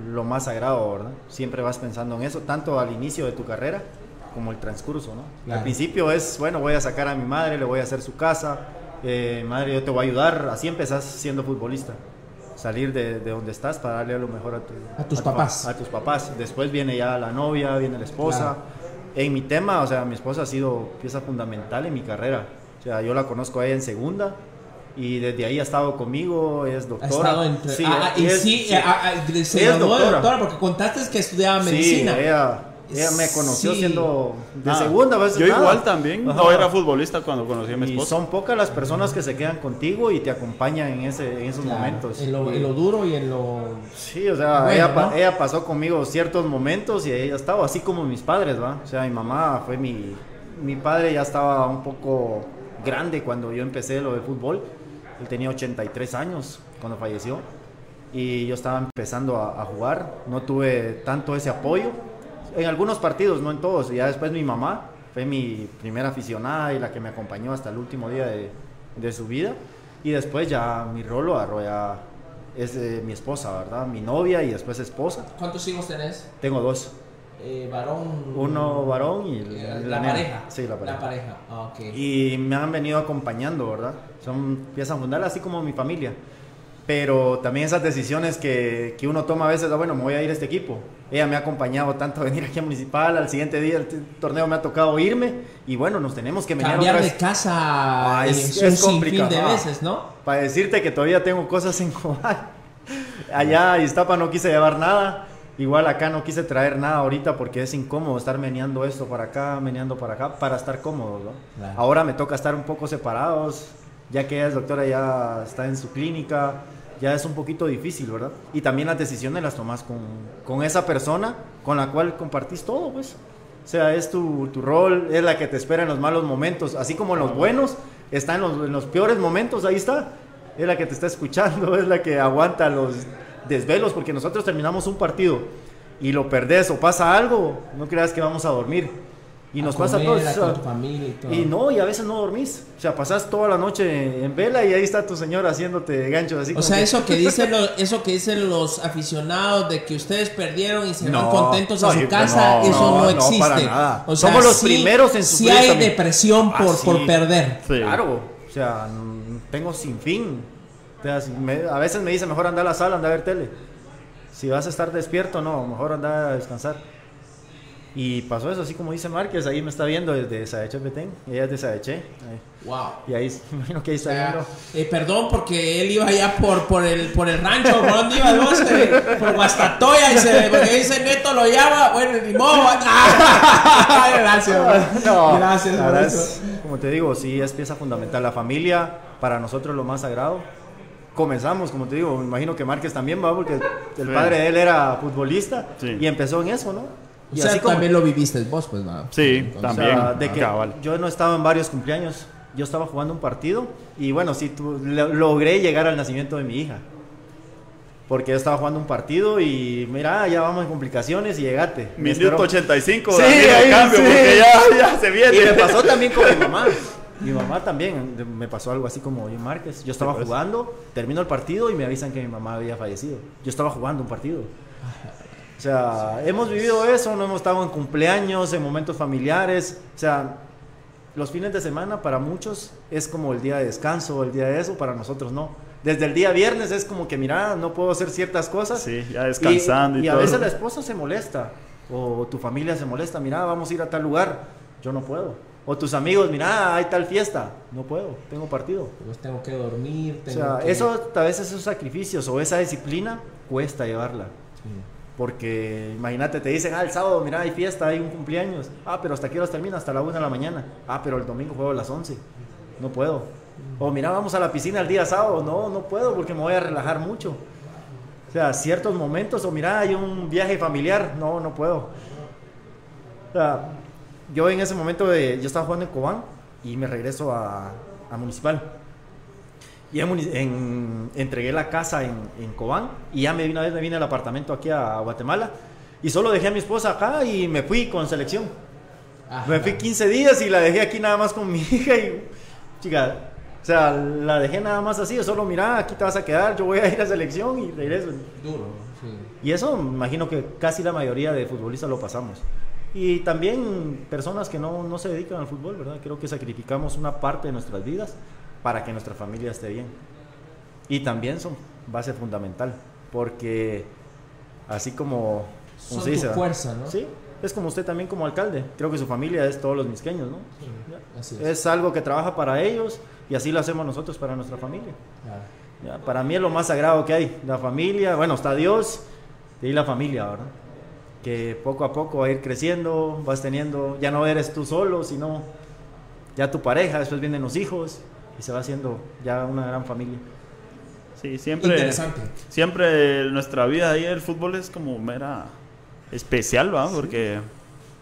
[SPEAKER 3] lo más sagrado, ¿verdad? Siempre vas pensando en eso, tanto al inicio de tu carrera como el transcurso, ¿no?
[SPEAKER 1] Claro.
[SPEAKER 3] Al principio es, bueno, voy a sacar a mi madre, le voy a hacer su casa, eh, madre, yo te voy a ayudar. Así empezás siendo futbolista. Salir de, de donde estás para darle lo mejor a, tu-
[SPEAKER 1] A tus
[SPEAKER 3] tu-
[SPEAKER 1] papás.
[SPEAKER 3] A tus papás. Después viene ya la novia, viene la esposa.
[SPEAKER 1] Claro.
[SPEAKER 3] En mi tema, o sea, mi esposa ha sido pieza fundamental en mi carrera. O sea, yo la conozco a ella en segunda y desde ahí ha estado conmigo, es
[SPEAKER 1] Ha
[SPEAKER 3] doctora.
[SPEAKER 1] estado entre.
[SPEAKER 3] Sí,
[SPEAKER 1] ah, ah, y
[SPEAKER 3] es-
[SPEAKER 1] sí,
[SPEAKER 3] sí.
[SPEAKER 1] ah, ah, se
[SPEAKER 3] Ella es doctora.
[SPEAKER 1] doctora porque contaste que estudiaba
[SPEAKER 3] Sí,
[SPEAKER 1] medicina.
[SPEAKER 3] ella, ella me conoció
[SPEAKER 1] Sí.
[SPEAKER 3] siendo de
[SPEAKER 2] Ah,
[SPEAKER 3] segunda. veces
[SPEAKER 2] Yo
[SPEAKER 3] nada.
[SPEAKER 2] igual también,
[SPEAKER 3] Ajá.
[SPEAKER 2] no era futbolista cuando conocí a mi
[SPEAKER 3] Y
[SPEAKER 2] esposa.
[SPEAKER 3] son pocas las personas que se quedan contigo y te acompañan en, ese, en esos
[SPEAKER 1] Claro,
[SPEAKER 3] momentos.
[SPEAKER 1] En lo,
[SPEAKER 3] Y-
[SPEAKER 1] en lo duro y en lo.
[SPEAKER 3] Sí, o sea,
[SPEAKER 1] Bueno,
[SPEAKER 3] ella,
[SPEAKER 1] ¿no?
[SPEAKER 3] ella pasó conmigo ciertos momentos y ella estaba así como mis padres, ¿va? O sea, mi mamá fue mi... Mi padre ya estaba un poco grande cuando yo empecé lo del fútbol. Él tenía 83 años cuando falleció. Y yo estaba empezando a, a jugar. No tuve tanto ese apoyo. En algunos partidos, no en todos. Y ya después mi mamá fue mi primera aficionada y la que me acompañó hasta el último día de, de su vida. Y después ya mi rol lo agarró ya, es mi esposa, ¿verdad? Mi novia y después esposa.
[SPEAKER 1] ¿Cuántos hijos tenés?
[SPEAKER 3] Tengo dos.
[SPEAKER 1] Eh, varón.
[SPEAKER 3] Uno varón y
[SPEAKER 1] Eh,
[SPEAKER 3] la
[SPEAKER 1] la,
[SPEAKER 3] nena.
[SPEAKER 1] pareja.
[SPEAKER 3] Sí, la pareja.
[SPEAKER 1] La pareja. Ah, ok.
[SPEAKER 3] Y me han venido acompañando, ¿verdad? Son piezas fundamentales, así como mi familia. Pero también esas decisiones que, que uno toma a veces, ah, bueno, me voy a ir a este equipo. Ella me ha acompañado tanto a venir aquí a Municipal, al siguiente día del t- torneo me ha tocado irme y bueno, nos tenemos que venir
[SPEAKER 1] Cambiar
[SPEAKER 3] otra
[SPEAKER 1] de
[SPEAKER 3] vez.
[SPEAKER 1] casa
[SPEAKER 3] Ah,
[SPEAKER 1] es,
[SPEAKER 3] es-
[SPEAKER 1] un
[SPEAKER 3] es complicado,
[SPEAKER 1] de veces, ¿no?
[SPEAKER 3] Para decirte que todavía tengo cosas en Cobán. Allá a Iztapa no quise llevar nada. Igual acá no quise traer nada ahorita porque es incómodo estar meneando esto para acá, meneando para acá, para estar cómodos, ¿no?
[SPEAKER 1] Claro.
[SPEAKER 3] Ahora me toca estar un poco separados, ya que ella es doctora, ya está en su clínica, ya es un poquito difícil, ¿verdad? Y también las decisiones las tomas con, con esa persona con la cual compartís todo, pues. O sea, es tu, tu rol, es la que te espera en los malos momentos, así como en los buenos, está en los, en los peores momentos, ahí está. Es la que te está escuchando, es la que aguanta los desvelos, porque nosotros terminamos un partido y lo perdés o pasa algo, no creas que vamos a dormir. Y nos
[SPEAKER 1] A
[SPEAKER 3] pasa a
[SPEAKER 1] comer,
[SPEAKER 3] todos.
[SPEAKER 1] a
[SPEAKER 3] o sea,
[SPEAKER 1] con tu familia y todo.
[SPEAKER 3] y no, y a veces no dormís. O sea, pasás toda la noche en vela y ahí está tu señor haciéndote ganchos así
[SPEAKER 1] O
[SPEAKER 3] como
[SPEAKER 1] sea,
[SPEAKER 3] que-
[SPEAKER 1] eso que dicen los, eso que dicen los aficionados de que ustedes perdieron y se van
[SPEAKER 3] No,
[SPEAKER 1] contentos a
[SPEAKER 3] no,
[SPEAKER 1] su
[SPEAKER 3] yo-
[SPEAKER 1] casa,
[SPEAKER 3] no,
[SPEAKER 1] eso
[SPEAKER 3] no,
[SPEAKER 1] no,
[SPEAKER 3] no,
[SPEAKER 1] existe.
[SPEAKER 3] para nada.
[SPEAKER 1] O sea,
[SPEAKER 3] Somos los
[SPEAKER 1] sí-
[SPEAKER 3] primeros en
[SPEAKER 1] Sí
[SPEAKER 3] sufrir
[SPEAKER 1] hay
[SPEAKER 3] también.
[SPEAKER 1] depresión por,
[SPEAKER 3] Ah, sí.
[SPEAKER 1] por perder.
[SPEAKER 2] Sí.
[SPEAKER 3] Claro, o sea, tengo sin fin. O sea, si me- a veces me dice mejor andar a la sala, andar a ver tele. Si vas a estar despierto, no, mejor andar a descansar. Y pasó eso, así como dice Márquez, ahí me está viendo desde Saeche Petén, ella es de Saeche.
[SPEAKER 1] Wow.
[SPEAKER 3] Y ahí, imagino que ahí
[SPEAKER 1] O
[SPEAKER 3] está
[SPEAKER 1] sea,
[SPEAKER 3] viendo.
[SPEAKER 1] eh, perdón porque él iba allá por, por, el, por el rancho, ¿por dónde iba vos? Eh, por Guastatoya y se, porque dice Neto lo llama, bueno, ni modo. Ah, gracias.
[SPEAKER 3] No,
[SPEAKER 1] gracias
[SPEAKER 3] la
[SPEAKER 1] por
[SPEAKER 3] verdad
[SPEAKER 1] eso.
[SPEAKER 3] es, como te digo, sí es pieza fundamental. La familia, para nosotros lo más sagrado. Comenzamos, como te digo, me imagino que Márquez también va, porque el
[SPEAKER 2] Sí.
[SPEAKER 3] padre de él era futbolista
[SPEAKER 2] Sí.
[SPEAKER 3] y empezó en eso, ¿no?
[SPEAKER 1] O
[SPEAKER 3] Y
[SPEAKER 1] sea,
[SPEAKER 3] así como-
[SPEAKER 1] también lo viviste vos, pues, va.
[SPEAKER 2] Sí,
[SPEAKER 3] o
[SPEAKER 2] también.
[SPEAKER 3] sea, de que
[SPEAKER 2] Cabal.
[SPEAKER 3] yo no estaba en varios cumpleaños, yo estaba jugando un partido y bueno, sí, tu- lo- logré llegar al nacimiento de mi hija. Porque yo estaba jugando un partido y mira, ya vamos en complicaciones y llegate.
[SPEAKER 2] Minuto
[SPEAKER 3] esperó-
[SPEAKER 2] 85,
[SPEAKER 3] Sí,
[SPEAKER 2] Daniel,
[SPEAKER 3] ahí,
[SPEAKER 2] cambio,
[SPEAKER 3] sí.
[SPEAKER 2] porque ya, ya se viene.
[SPEAKER 3] Y me pasó también con mi mamá. Mi mamá también me pasó algo así como yo Márquez. Yo estaba
[SPEAKER 2] pues.
[SPEAKER 3] jugando, termino el partido y me avisan que mi mamá había fallecido. Yo estaba jugando un partido. O sea, hemos vivido eso, no hemos estado en cumpleaños, en momentos familiares. O sea, los fines de semana para muchos es como el día de descanso, el día de eso, para nosotros no. Desde el día viernes es como que, mira, no puedo hacer ciertas cosas.
[SPEAKER 2] Sí, ya descansando y,
[SPEAKER 3] Y, y a
[SPEAKER 2] todo.
[SPEAKER 3] veces la esposa se molesta, o tu familia se molesta, mira, vamos a ir a tal lugar, yo no puedo. O tus amigos, mira, hay tal fiesta, no puedo, tengo partido.
[SPEAKER 1] Pues tengo que dormir,
[SPEAKER 3] O
[SPEAKER 1] tengo
[SPEAKER 3] sea,
[SPEAKER 1] que-
[SPEAKER 3] eso, a veces esos sacrificios o esa disciplina cuesta llevarla.
[SPEAKER 1] Sí.
[SPEAKER 3] Porque imagínate, te dicen, ah, el sábado, mira, hay fiesta, hay un cumpleaños. Ah, pero hasta qué horas termina, hasta la una de la mañana. Ah, pero el domingo juego a las 11. No puedo. O mira, vamos a la piscina el día sábado. No, no puedo porque me voy a relajar mucho. O sea, ciertos momentos, o mira, hay un viaje familiar. No, no puedo. O sea, yo en ese momento, yo estaba jugando en Cobán y me regreso a, a Municipal. Y en, en- entregué la casa en, en Cobán y ya me, una vez me vine al apartamento aquí a Guatemala y solo dejé a mi esposa acá y me fui con selección.
[SPEAKER 1] Ah,
[SPEAKER 3] Me fui 15 días y la dejé aquí nada más con mi hija y chica, o sea, la dejé nada más así, solo mira, aquí te vas a quedar, yo voy a ir a selección y regreso.
[SPEAKER 1] Duro, sí.
[SPEAKER 3] Y eso me imagino que casi la mayoría de futbolistas lo pasamos. Y también personas que no, no se dedican al fútbol, ¿verdad? Creo que sacrificamos una parte de nuestras vidas para que nuestra familia esté bien. Y también son base fundamental, porque así como... como
[SPEAKER 1] Son tu
[SPEAKER 3] ¿verdad?
[SPEAKER 1] fuerza, ¿no?
[SPEAKER 3] Sí, es como usted también como alcalde. Creo que su familia es todos los misqueños, ¿no?
[SPEAKER 1] Sí, así es.
[SPEAKER 3] Es algo que trabaja para ellos y así lo hacemos nosotros para nuestra familia.
[SPEAKER 1] Claro.
[SPEAKER 3] Ya, para mí es lo más sagrado que hay, la familia, bueno, está Dios y la familia, ¿verdad? Que poco a poco va a ir creciendo, vas teniendo, ya no eres tú solo, sino ya tu pareja, después vienen los hijos y se va haciendo ya una gran familia.
[SPEAKER 2] Sí, siempre.
[SPEAKER 1] Interesante.
[SPEAKER 2] Siempre nuestra vida ahí el fútbol es como mera especial, ¿va? Porque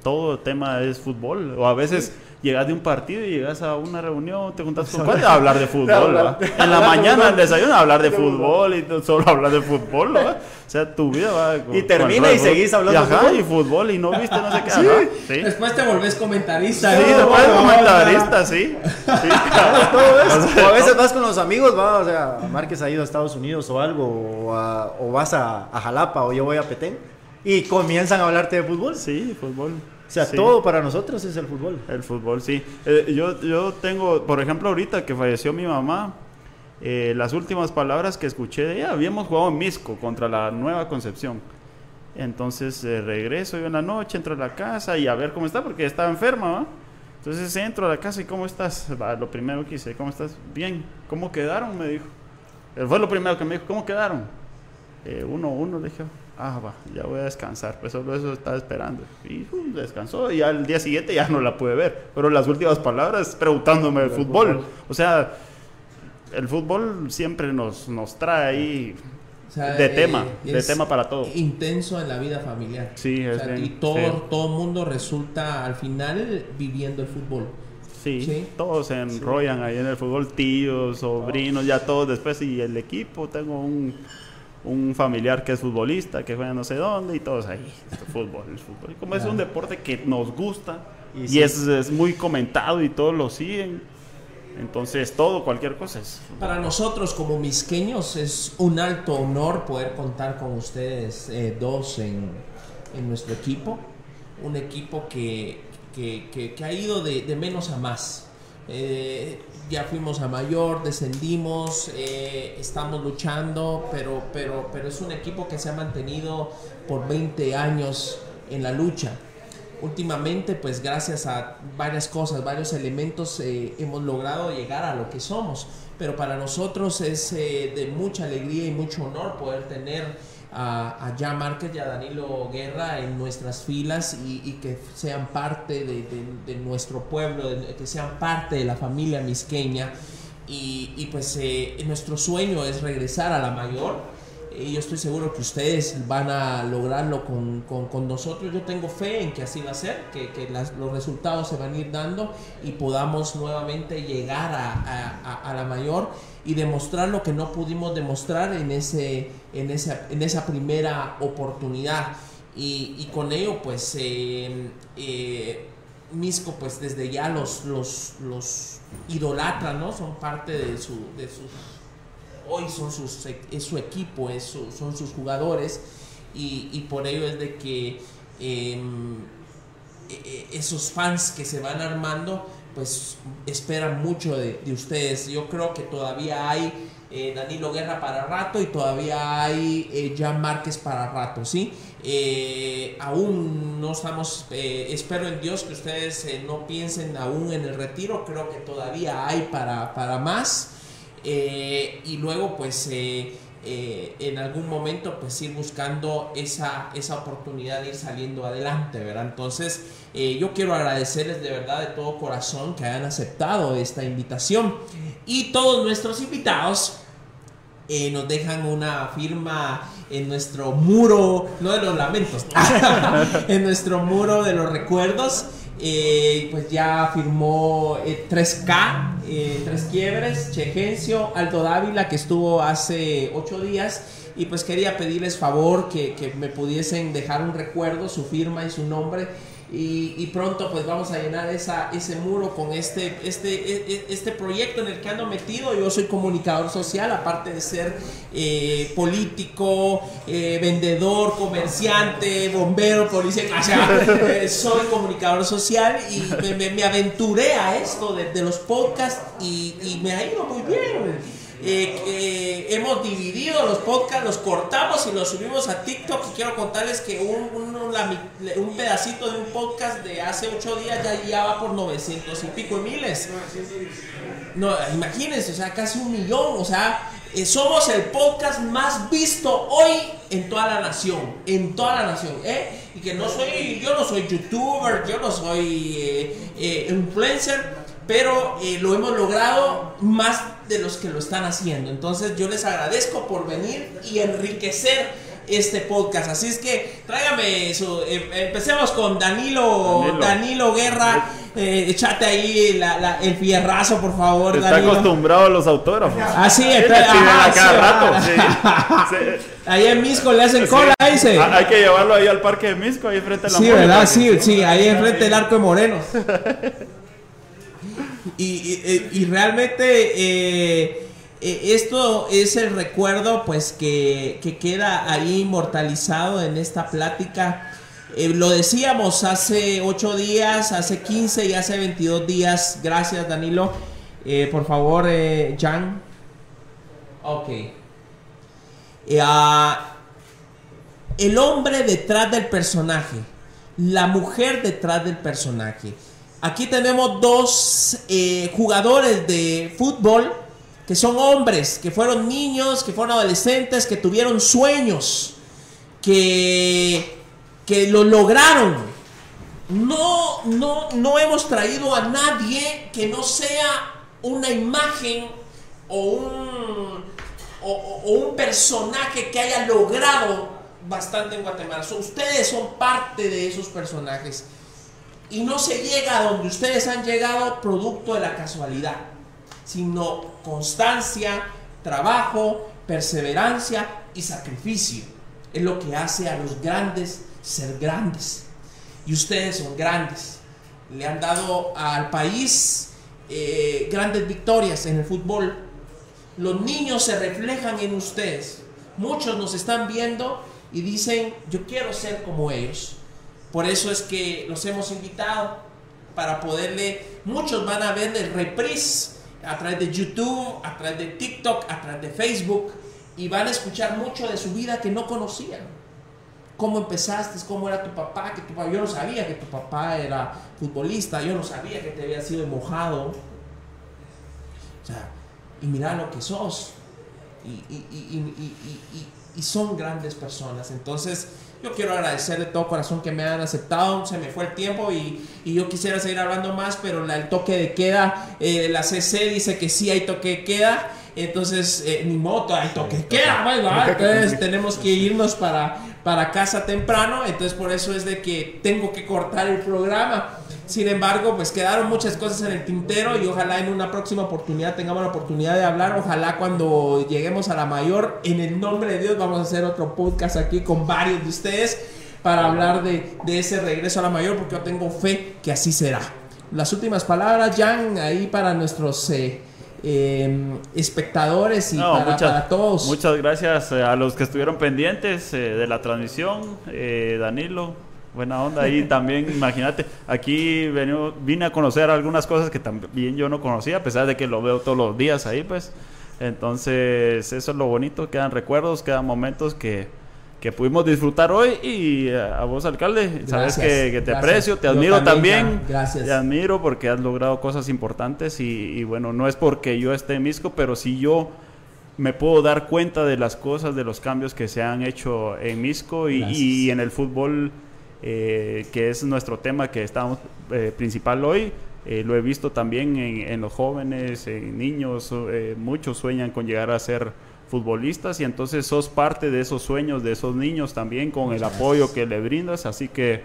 [SPEAKER 2] todo tema es fútbol. O a veces llegas de un partido y llegas a una reunión, te juntas con padres a hablar de fútbol. En la mañana el desayuno a hablar de fútbol y solo hablar de fútbol. ¿va? O sea, tu vida va. con-
[SPEAKER 3] Y termina y seguís hablando
[SPEAKER 2] y,
[SPEAKER 3] de
[SPEAKER 2] ajá,
[SPEAKER 3] fútbol.
[SPEAKER 2] y fútbol y no viste no sé qué.
[SPEAKER 1] Sí.
[SPEAKER 2] sí.
[SPEAKER 1] Después te volvés comentarista.
[SPEAKER 2] Sí,
[SPEAKER 1] ¿no?
[SPEAKER 2] después
[SPEAKER 1] Bueno,
[SPEAKER 2] comentarista, sí. sí.
[SPEAKER 3] todo eso. O a veces vas con los amigos, va, o sea, Márquez ha ido a Estados Unidos o algo, o, a- o vas a, a Jalapa o yo voy a Petén y comienzan a hablarte de fútbol.
[SPEAKER 2] Sí, fútbol.
[SPEAKER 3] O sea,
[SPEAKER 2] Sí.
[SPEAKER 3] todo para nosotros es el fútbol.
[SPEAKER 2] El fútbol, sí. Eh, yo, yo tengo, por ejemplo, ahorita que falleció mi mamá, eh, las últimas palabras que escuché de ella, habíamos jugado en Misco contra la Nueva Concepción. Entonces eh, regreso yo en la noche, entro a la casa y a ver cómo está, porque estaba enferma, ¿va? Entonces entro a la casa y ¿cómo estás? Va, lo primero que hice, ¿cómo estás? Bien. ¿Cómo quedaron? Me dijo. Fue lo primero que me dijo, ¿cómo quedaron? Eh, uno, uno, le dije, ah, va, ya voy a descansar, pues solo eso estaba esperando. Y uh, descansó y al día siguiente ya no la pude ver. Pero las últimas palabras preguntándome de fútbol.
[SPEAKER 3] fútbol.
[SPEAKER 2] O sea, el fútbol siempre nos, nos trae ahí
[SPEAKER 1] O sea,
[SPEAKER 2] de
[SPEAKER 1] eh,
[SPEAKER 2] tema, de
[SPEAKER 1] es
[SPEAKER 2] tema para todo.
[SPEAKER 1] Intenso en la vida familiar.
[SPEAKER 2] Sí,
[SPEAKER 1] O
[SPEAKER 2] es
[SPEAKER 1] sea,
[SPEAKER 2] bien,
[SPEAKER 1] y todo,
[SPEAKER 2] sí.
[SPEAKER 1] todo mundo resulta al final viviendo el fútbol.
[SPEAKER 2] Sí,
[SPEAKER 1] Sí.
[SPEAKER 2] todos se enrollan ahí en el fútbol, tíos, sobrinos, ya todos después. Y el equipo, tengo un, un familiar que es futbolista, que juega no sé dónde, y todos ahí. fútbol, el fútbol. Como es un deporte que nos gusta
[SPEAKER 3] Y
[SPEAKER 2] y,
[SPEAKER 3] sí.
[SPEAKER 2] es, es muy comentado y todos lo siguen, entonces todo, cualquier cosa es.
[SPEAKER 1] Para nosotros como misqueños es un alto honor poder contar con ustedes eh, dos en, en nuestro equipo. Un equipo que, que- que- que ha ido de, de menos a más. Eh, ya fuimos a mayor, descendimos, eh, estamos luchando, pero, pero, pero es un equipo que se ha mantenido por 20 años en la lucha. Últimamente, pues gracias a varias cosas, varios elementos, eh, hemos logrado llegar a lo que somos. Pero para nosotros es eh, de mucha alegría y mucho honor poder tener a, a Jan Márquez y a Danilo Guerra en nuestras filas y, y que sean parte de, de- de nuestro pueblo, de- que sean parte de la familia misqueña. Y, y pues eh, nuestro sueño es regresar a la mayor. Y yo estoy seguro que ustedes van a lograrlo con, con- con nosotros. Yo tengo fe en que así va a ser, que, que las- los resultados se van a ir dando y podamos nuevamente llegar a- a- a la mayor y demostrar lo que no pudimos demostrar en, ese, en, esa, en esa primera oportunidad. Y, con ello, pues, eh, eh, Misco, pues desde ya los, los, los idolatra, ¿no? Son parte de su... De sus hoy son sus, es su equipo, son sus jugadores y, y por ello es de que em, e- e- esos fans que se van armando pues esperan mucho de, de ustedes. Yo creo que todavía hay eh, Danilo Guerra para rato y todavía hay eh, Jan Márquez para rato, ¿sí? Eh, aún no estamos, eh, espero en Dios que ustedes no piensen aún en el retiro, creo que todavía hay para, para más. Y luego pues eh, en algún momento pues ir buscando esa, esa oportunidad de ir saliendo adelante, ¿verdad? Entonces eh, yo quiero agradecerles de verdad de todo corazón que hayan aceptado esta invitación y todos nuestros invitados eh, nos dejan una firma en nuestro muro, no de los lamentos, en nuestro muro de los recuerdos. Eh, pues ya firmó eh, 3K, eh, Tres Quiebres, Chegencio, Aldo Dávila, que estuvo hace ocho días. Y pues quería pedirles favor que, que me pudiesen dejar un recuerdo, su firma y su nombre. Y, y pronto pues vamos a llenar esa, ese muro con este, este, e- e- este proyecto en el que ando metido. Yo soy comunicador social, aparte de ser eh, político, eh, vendedor, comerciante, bombero, policía. O sea, eh, soy comunicador social y me, me- me aventuré a esto de, de los podcasts y, y me ha ido muy bien. Eh, eh, hemos dividido los podcasts, los cortamos y los subimos a TikTok. Y quiero contarles que un, un- pedacito de un podcast de hace ocho días ya, ya va por 900 y pico de miles. No, imagínense, o sea, casi un millón. O sea, eh, somos el podcast más visto hoy en toda la nación. En toda la nación, ¿eh? Y que no soy, yo no soy youtuber, yo no soy eh, eh, influencer, pero eh, lo hemos logrado más de los que lo están haciendo. Entonces yo les agradezco por venir y enriquecer este podcast. Así es que tráigame su. em- empecemos con Danilo, Danilo,
[SPEAKER 2] Danilo.
[SPEAKER 1] Guerra. Eh, echate ahí la- la- el fierrazo, por favor,
[SPEAKER 2] Está
[SPEAKER 1] Danilo.
[SPEAKER 2] acostumbrado a los autógrafos.
[SPEAKER 1] Ah, sí,
[SPEAKER 2] Sí, le
[SPEAKER 1] entonces,
[SPEAKER 2] piden
[SPEAKER 1] ajá,
[SPEAKER 2] cada rato.
[SPEAKER 1] ah.
[SPEAKER 2] sí. Sí.
[SPEAKER 1] Ahí en Misco le hacen
[SPEAKER 2] Sí.
[SPEAKER 1] cola, dice.
[SPEAKER 2] Ah, Hay que llevarlo ahí al parque de Misco, ahí frente a la
[SPEAKER 1] Sí, ¿verdad? Sí, sí, ahí enfrente del arco de Morenos. Y, y- realmente eh, eh, esto es el recuerdo pues que, que queda ahí inmortalizado en esta plática. Eh, lo decíamos hace 8 días, hace 15 y hace 22 días. Gracias Danilo. Eh, por favor, eh, Jan. Ok. Eh, ah, el hombre detrás del personaje, la mujer detrás del personaje. Aquí tenemos dos eh, jugadores de fútbol que son hombres, que fueron niños, que fueron adolescentes, que tuvieron sueños, que, que lo lograron. No, no, no hemos traído a nadie que no sea una imagen o un, o, un personaje que haya logrado bastante en Guatemala. Ustedes son parte de esos personajes. Y no se llega a donde ustedes han llegado producto de la casualidad, sino constancia, trabajo, perseverancia y sacrificio. Es lo que hace a los grandes ser grandes. Y ustedes son grandes. Le han dado al país eh, grandes victorias en el fútbol. Los niños se reflejan en ustedes. Muchos nos están viendo y dicen, yo quiero ser como ellos. Por eso es que los hemos invitado para poderle, muchos van a ver el reprise a través de YouTube, a través de TikTok, a través de Facebook y van a escuchar mucho de su vida que no conocían. ¿Cómo empezaste? ¿Cómo era tu papá? Que tu papá? Yo no sabía que tu papá era futbolista, yo no sabía que te había sido mojado. O sea, y mira lo que sos. Y, y- son grandes personas. Entonces, yo quiero agradecer de todo corazón que me han aceptado. Se me fue el tiempo y, y yo quisiera seguir hablando más, pero la- el toque de queda, eh, la CC dice que sí hay toque de queda. Entonces, eh, ni moto, hay toque de queda. pues, ¿va? Entonces, tenemos que irnos para, para casa temprano. Entonces, por eso es de que tengo que cortar el programa. Sin embargo, pues quedaron muchas cosas en el tintero y ojalá en una próxima oportunidad tengamos la oportunidad de hablar. Ojalá cuando lleguemos a la mayor, en el nombre de Dios, vamos a hacer otro podcast aquí con varios de ustedes para hablar de, de ese regreso a la mayor, porque yo tengo fe que así será. Las últimas palabras, Jan, ahí para nuestros eh, eh, espectadores y
[SPEAKER 2] No,
[SPEAKER 1] para,
[SPEAKER 2] muchas,
[SPEAKER 1] para todos.
[SPEAKER 2] muchas gracias eh, a los que estuvieron pendientes eh, de la transmisión. Eh, Danilo, buena onda. Y también, imagínate, aquí venu- vine a conocer algunas cosas que también yo no conocía, a pesar de que lo veo todos los días ahí, pues. Entonces, eso es lo bonito, quedan recuerdos, quedan momentos que, que pudimos disfrutar hoy. Y eh, a vos, alcalde, sabes que, que te
[SPEAKER 1] gracias.
[SPEAKER 2] aprecio, te
[SPEAKER 1] Yo
[SPEAKER 2] admiro
[SPEAKER 1] también, gracias.
[SPEAKER 2] Te admiro porque has logrado cosas importantes y, y bueno, no es porque yo esté en Misco, pero si yo me puedo dar cuenta de las cosas, de los cambios que se han hecho en Misco y, y en el fútbol, eh, que es nuestro tema que estamos eh, principal hoy. eh, lo he visto también en, en los jóvenes, en niños, eh, muchos sueñan con llegar a ser futbolistas y entonces sos parte de esos sueños de esos niños también con el apoyo que le brindas, así que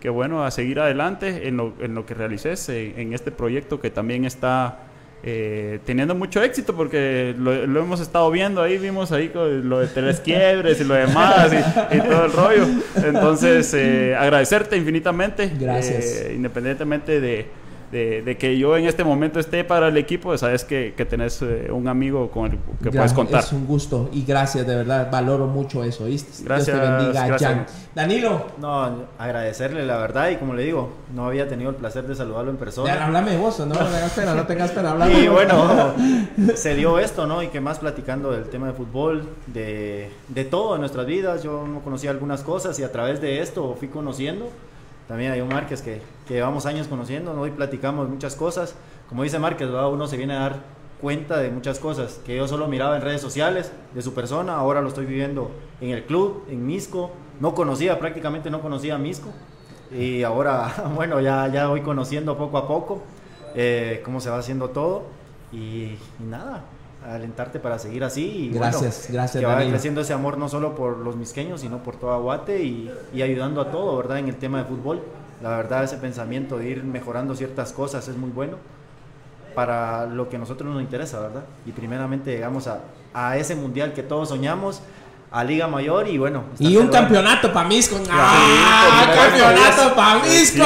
[SPEAKER 2] que bueno, a seguir adelante en lo, en lo que realices, en este proyecto que también está eh, teniendo mucho éxito porque lo, lo hemos estado viendo ahí, vimos ahí lo de tres quiebres y lo demás y, y todo el rollo. Entonces, eh, agradecerte infinitamente.
[SPEAKER 1] Gracias.
[SPEAKER 2] eh, independientemente de, de- de que yo en este momento esté para el equipo, sabes que, que tenés eh, un amigo con el que
[SPEAKER 1] Ya,
[SPEAKER 2] puedes contar.
[SPEAKER 1] Es un gusto y gracias, de verdad, valoro mucho eso, ¿viste?
[SPEAKER 2] Gracias,
[SPEAKER 1] Dios te bendiga,
[SPEAKER 2] gracias.
[SPEAKER 1] Jan. Danilo,
[SPEAKER 3] No, agradecerle la verdad y como le digo, no había tenido el placer de saludarlo en
[SPEAKER 1] ya,
[SPEAKER 3] persona.
[SPEAKER 1] háblame de vos, no no tengas pena, no tengas pena, háblame.
[SPEAKER 3] Y bueno, se dio esto, ¿no? Y que más platicando del tema de fútbol, de, de todo en nuestras vidas. Yo no conocía algunas cosas y a través de esto fui conociendo. También hay un Márquez que, que llevamos años conociendo, ¿no? Hoy platicamos muchas cosas. Como dice Márquez, ¿verdad? uno se viene a dar cuenta de muchas cosas que yo solo miraba en redes sociales de su persona. Ahora lo estoy viviendo en el club, en Misco. No conocía, prácticamente no conocía a Misco. Y ahora, bueno, ya, ya voy conociendo poco a poco eh, cómo se va haciendo todo. Y, y nada, alentarte para seguir así. Y
[SPEAKER 1] gracias, gracias.
[SPEAKER 3] Que vaya creciendo ese amor no solo por los misqueños, sino por toda Guate y, y, ayudando a todo, ¿verdad? En el tema de fútbol. La verdad, ese pensamiento de ir mejorando ciertas cosas es muy bueno para lo que a nosotros nos interesa, ¿verdad? Y primeramente llegamos a, a ese mundial que todos soñamos a Liga Mayor y bueno.
[SPEAKER 1] Y un campeonato para Misco. ¡Ah! campeonato para Misco.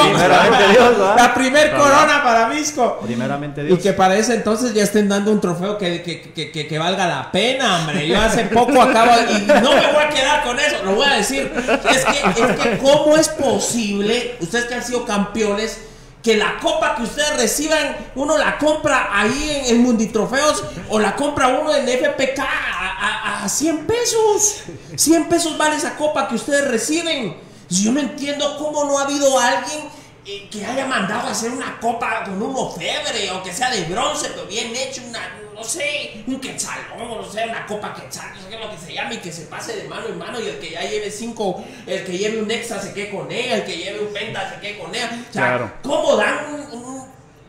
[SPEAKER 1] La primer corona para Misco.
[SPEAKER 3] Primeramente Dios.
[SPEAKER 1] Y que para ese entonces ya estén dando un trofeo que, que, que, que, valga la pena, hombre. Yo hace poco acabo y no me voy a quedar con eso, lo voy a decir. Es que, es que ¿cómo es posible, ustedes que han sido campeones, que la copa que ustedes reciban, uno la compra ahí en el Munditrofeos o la compra uno en FPK a, 100 pesos. 100 pesos vale esa copa que ustedes reciben. Yo no entiendo cómo no ha habido alguien eh, que haya mandado a hacer una copa con un ofebre o que sea de bronce, pero bien hecho, una, no sé, un quetzalón, no sé, una copa quetzal, no sé qué es lo que se llame, y que se pase de mano en mano y el que ya lleve cinco, el que lleve un extra se quede con ella, el que lleve un penta se quede con ella. O sea, claro. ¿cómo dan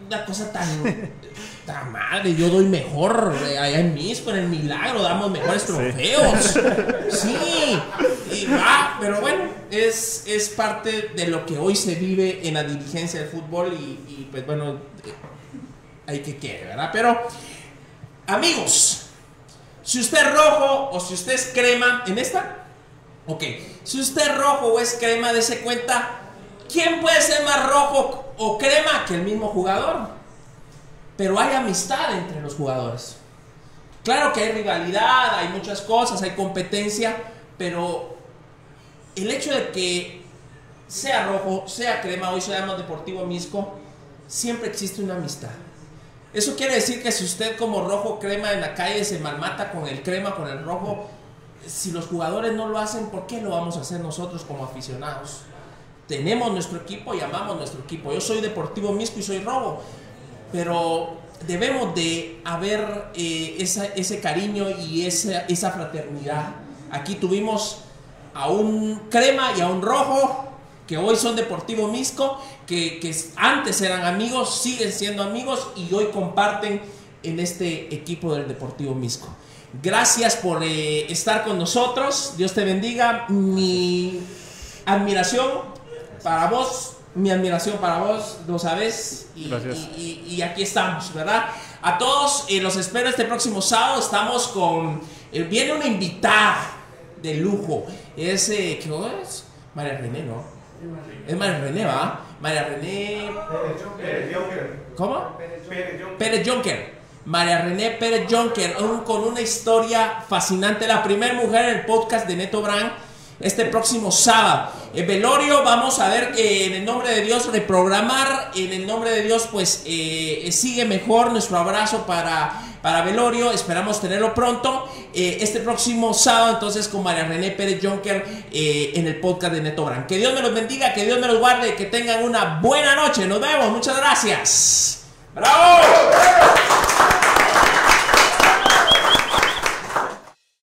[SPEAKER 1] una cosa tan ¡Ta madre! Yo doy mejor eh, allá en Misco, en el milagro, damos mejores trofeos. Sí, y va, pero bueno, es, es parte de lo que hoy se vive en la dirigencia del fútbol y, pues bueno, eh, hay que querer, ¿verdad? Pero, amigos, si usted es rojo o si usted es crema, ¿en esta? Ok, si usted es rojo o es crema, dése cuenta, ¿quién puede ser más rojo o crema que el mismo jugador? pero hay amistad entre los jugadores. Claro que hay rivalidad, hay muchas cosas, hay competencia, pero el hecho de que sea rojo, sea crema, hoy seamos Deportivo Misco, siempre existe una amistad. Eso quiere decir que si usted como rojo crema en la calle se malmata con el crema, con el rojo, si los jugadores no lo hacen, ¿por qué lo vamos a hacer nosotros como aficionados? Tenemos nuestro equipo y amamos nuestro equipo. Yo soy Deportivo Misco y soy rojo pero debemos de haber eh, ese cariño y esa, esa fraternidad. Aquí tuvimos a un crema y a un rojo, que hoy son Deportivo Misco, que, que, antes eran amigos, siguen siendo amigos y hoy comparten en este equipo del Deportivo Misco. Gracias por eh, estar con nosotros, Dios te bendiga, mi admiración para vos, mi admiración para vos, lo sabes, y, aquí estamos, ¿verdad? A todos eh, los espero este próximo sábado, estamos con, eh, viene una invitada de lujo, es, eh, ¿qué es? María René, ¿no? Es María René, ¿va? María René... ¿Cómo? Pérez Jonker. María René Pérez Jonker, con una historia fascinante, la primera mujer en el podcast de Neto Brand este próximo sábado. En velorio vamos a ver que en el nombre de Dios reprogramar, en el nombre de Dios pues eh, sigue mejor nuestro abrazo para, para velorio, esperamos tenerlo pronto. Eh, este próximo sábado entonces con María René Pérez Jonker eh, en el podcast de Neto Brand. Que Dios me los bendiga, que Dios me los guarde, que tengan una buena noche. Nos vemos, muchas gracias. ¡Bravo!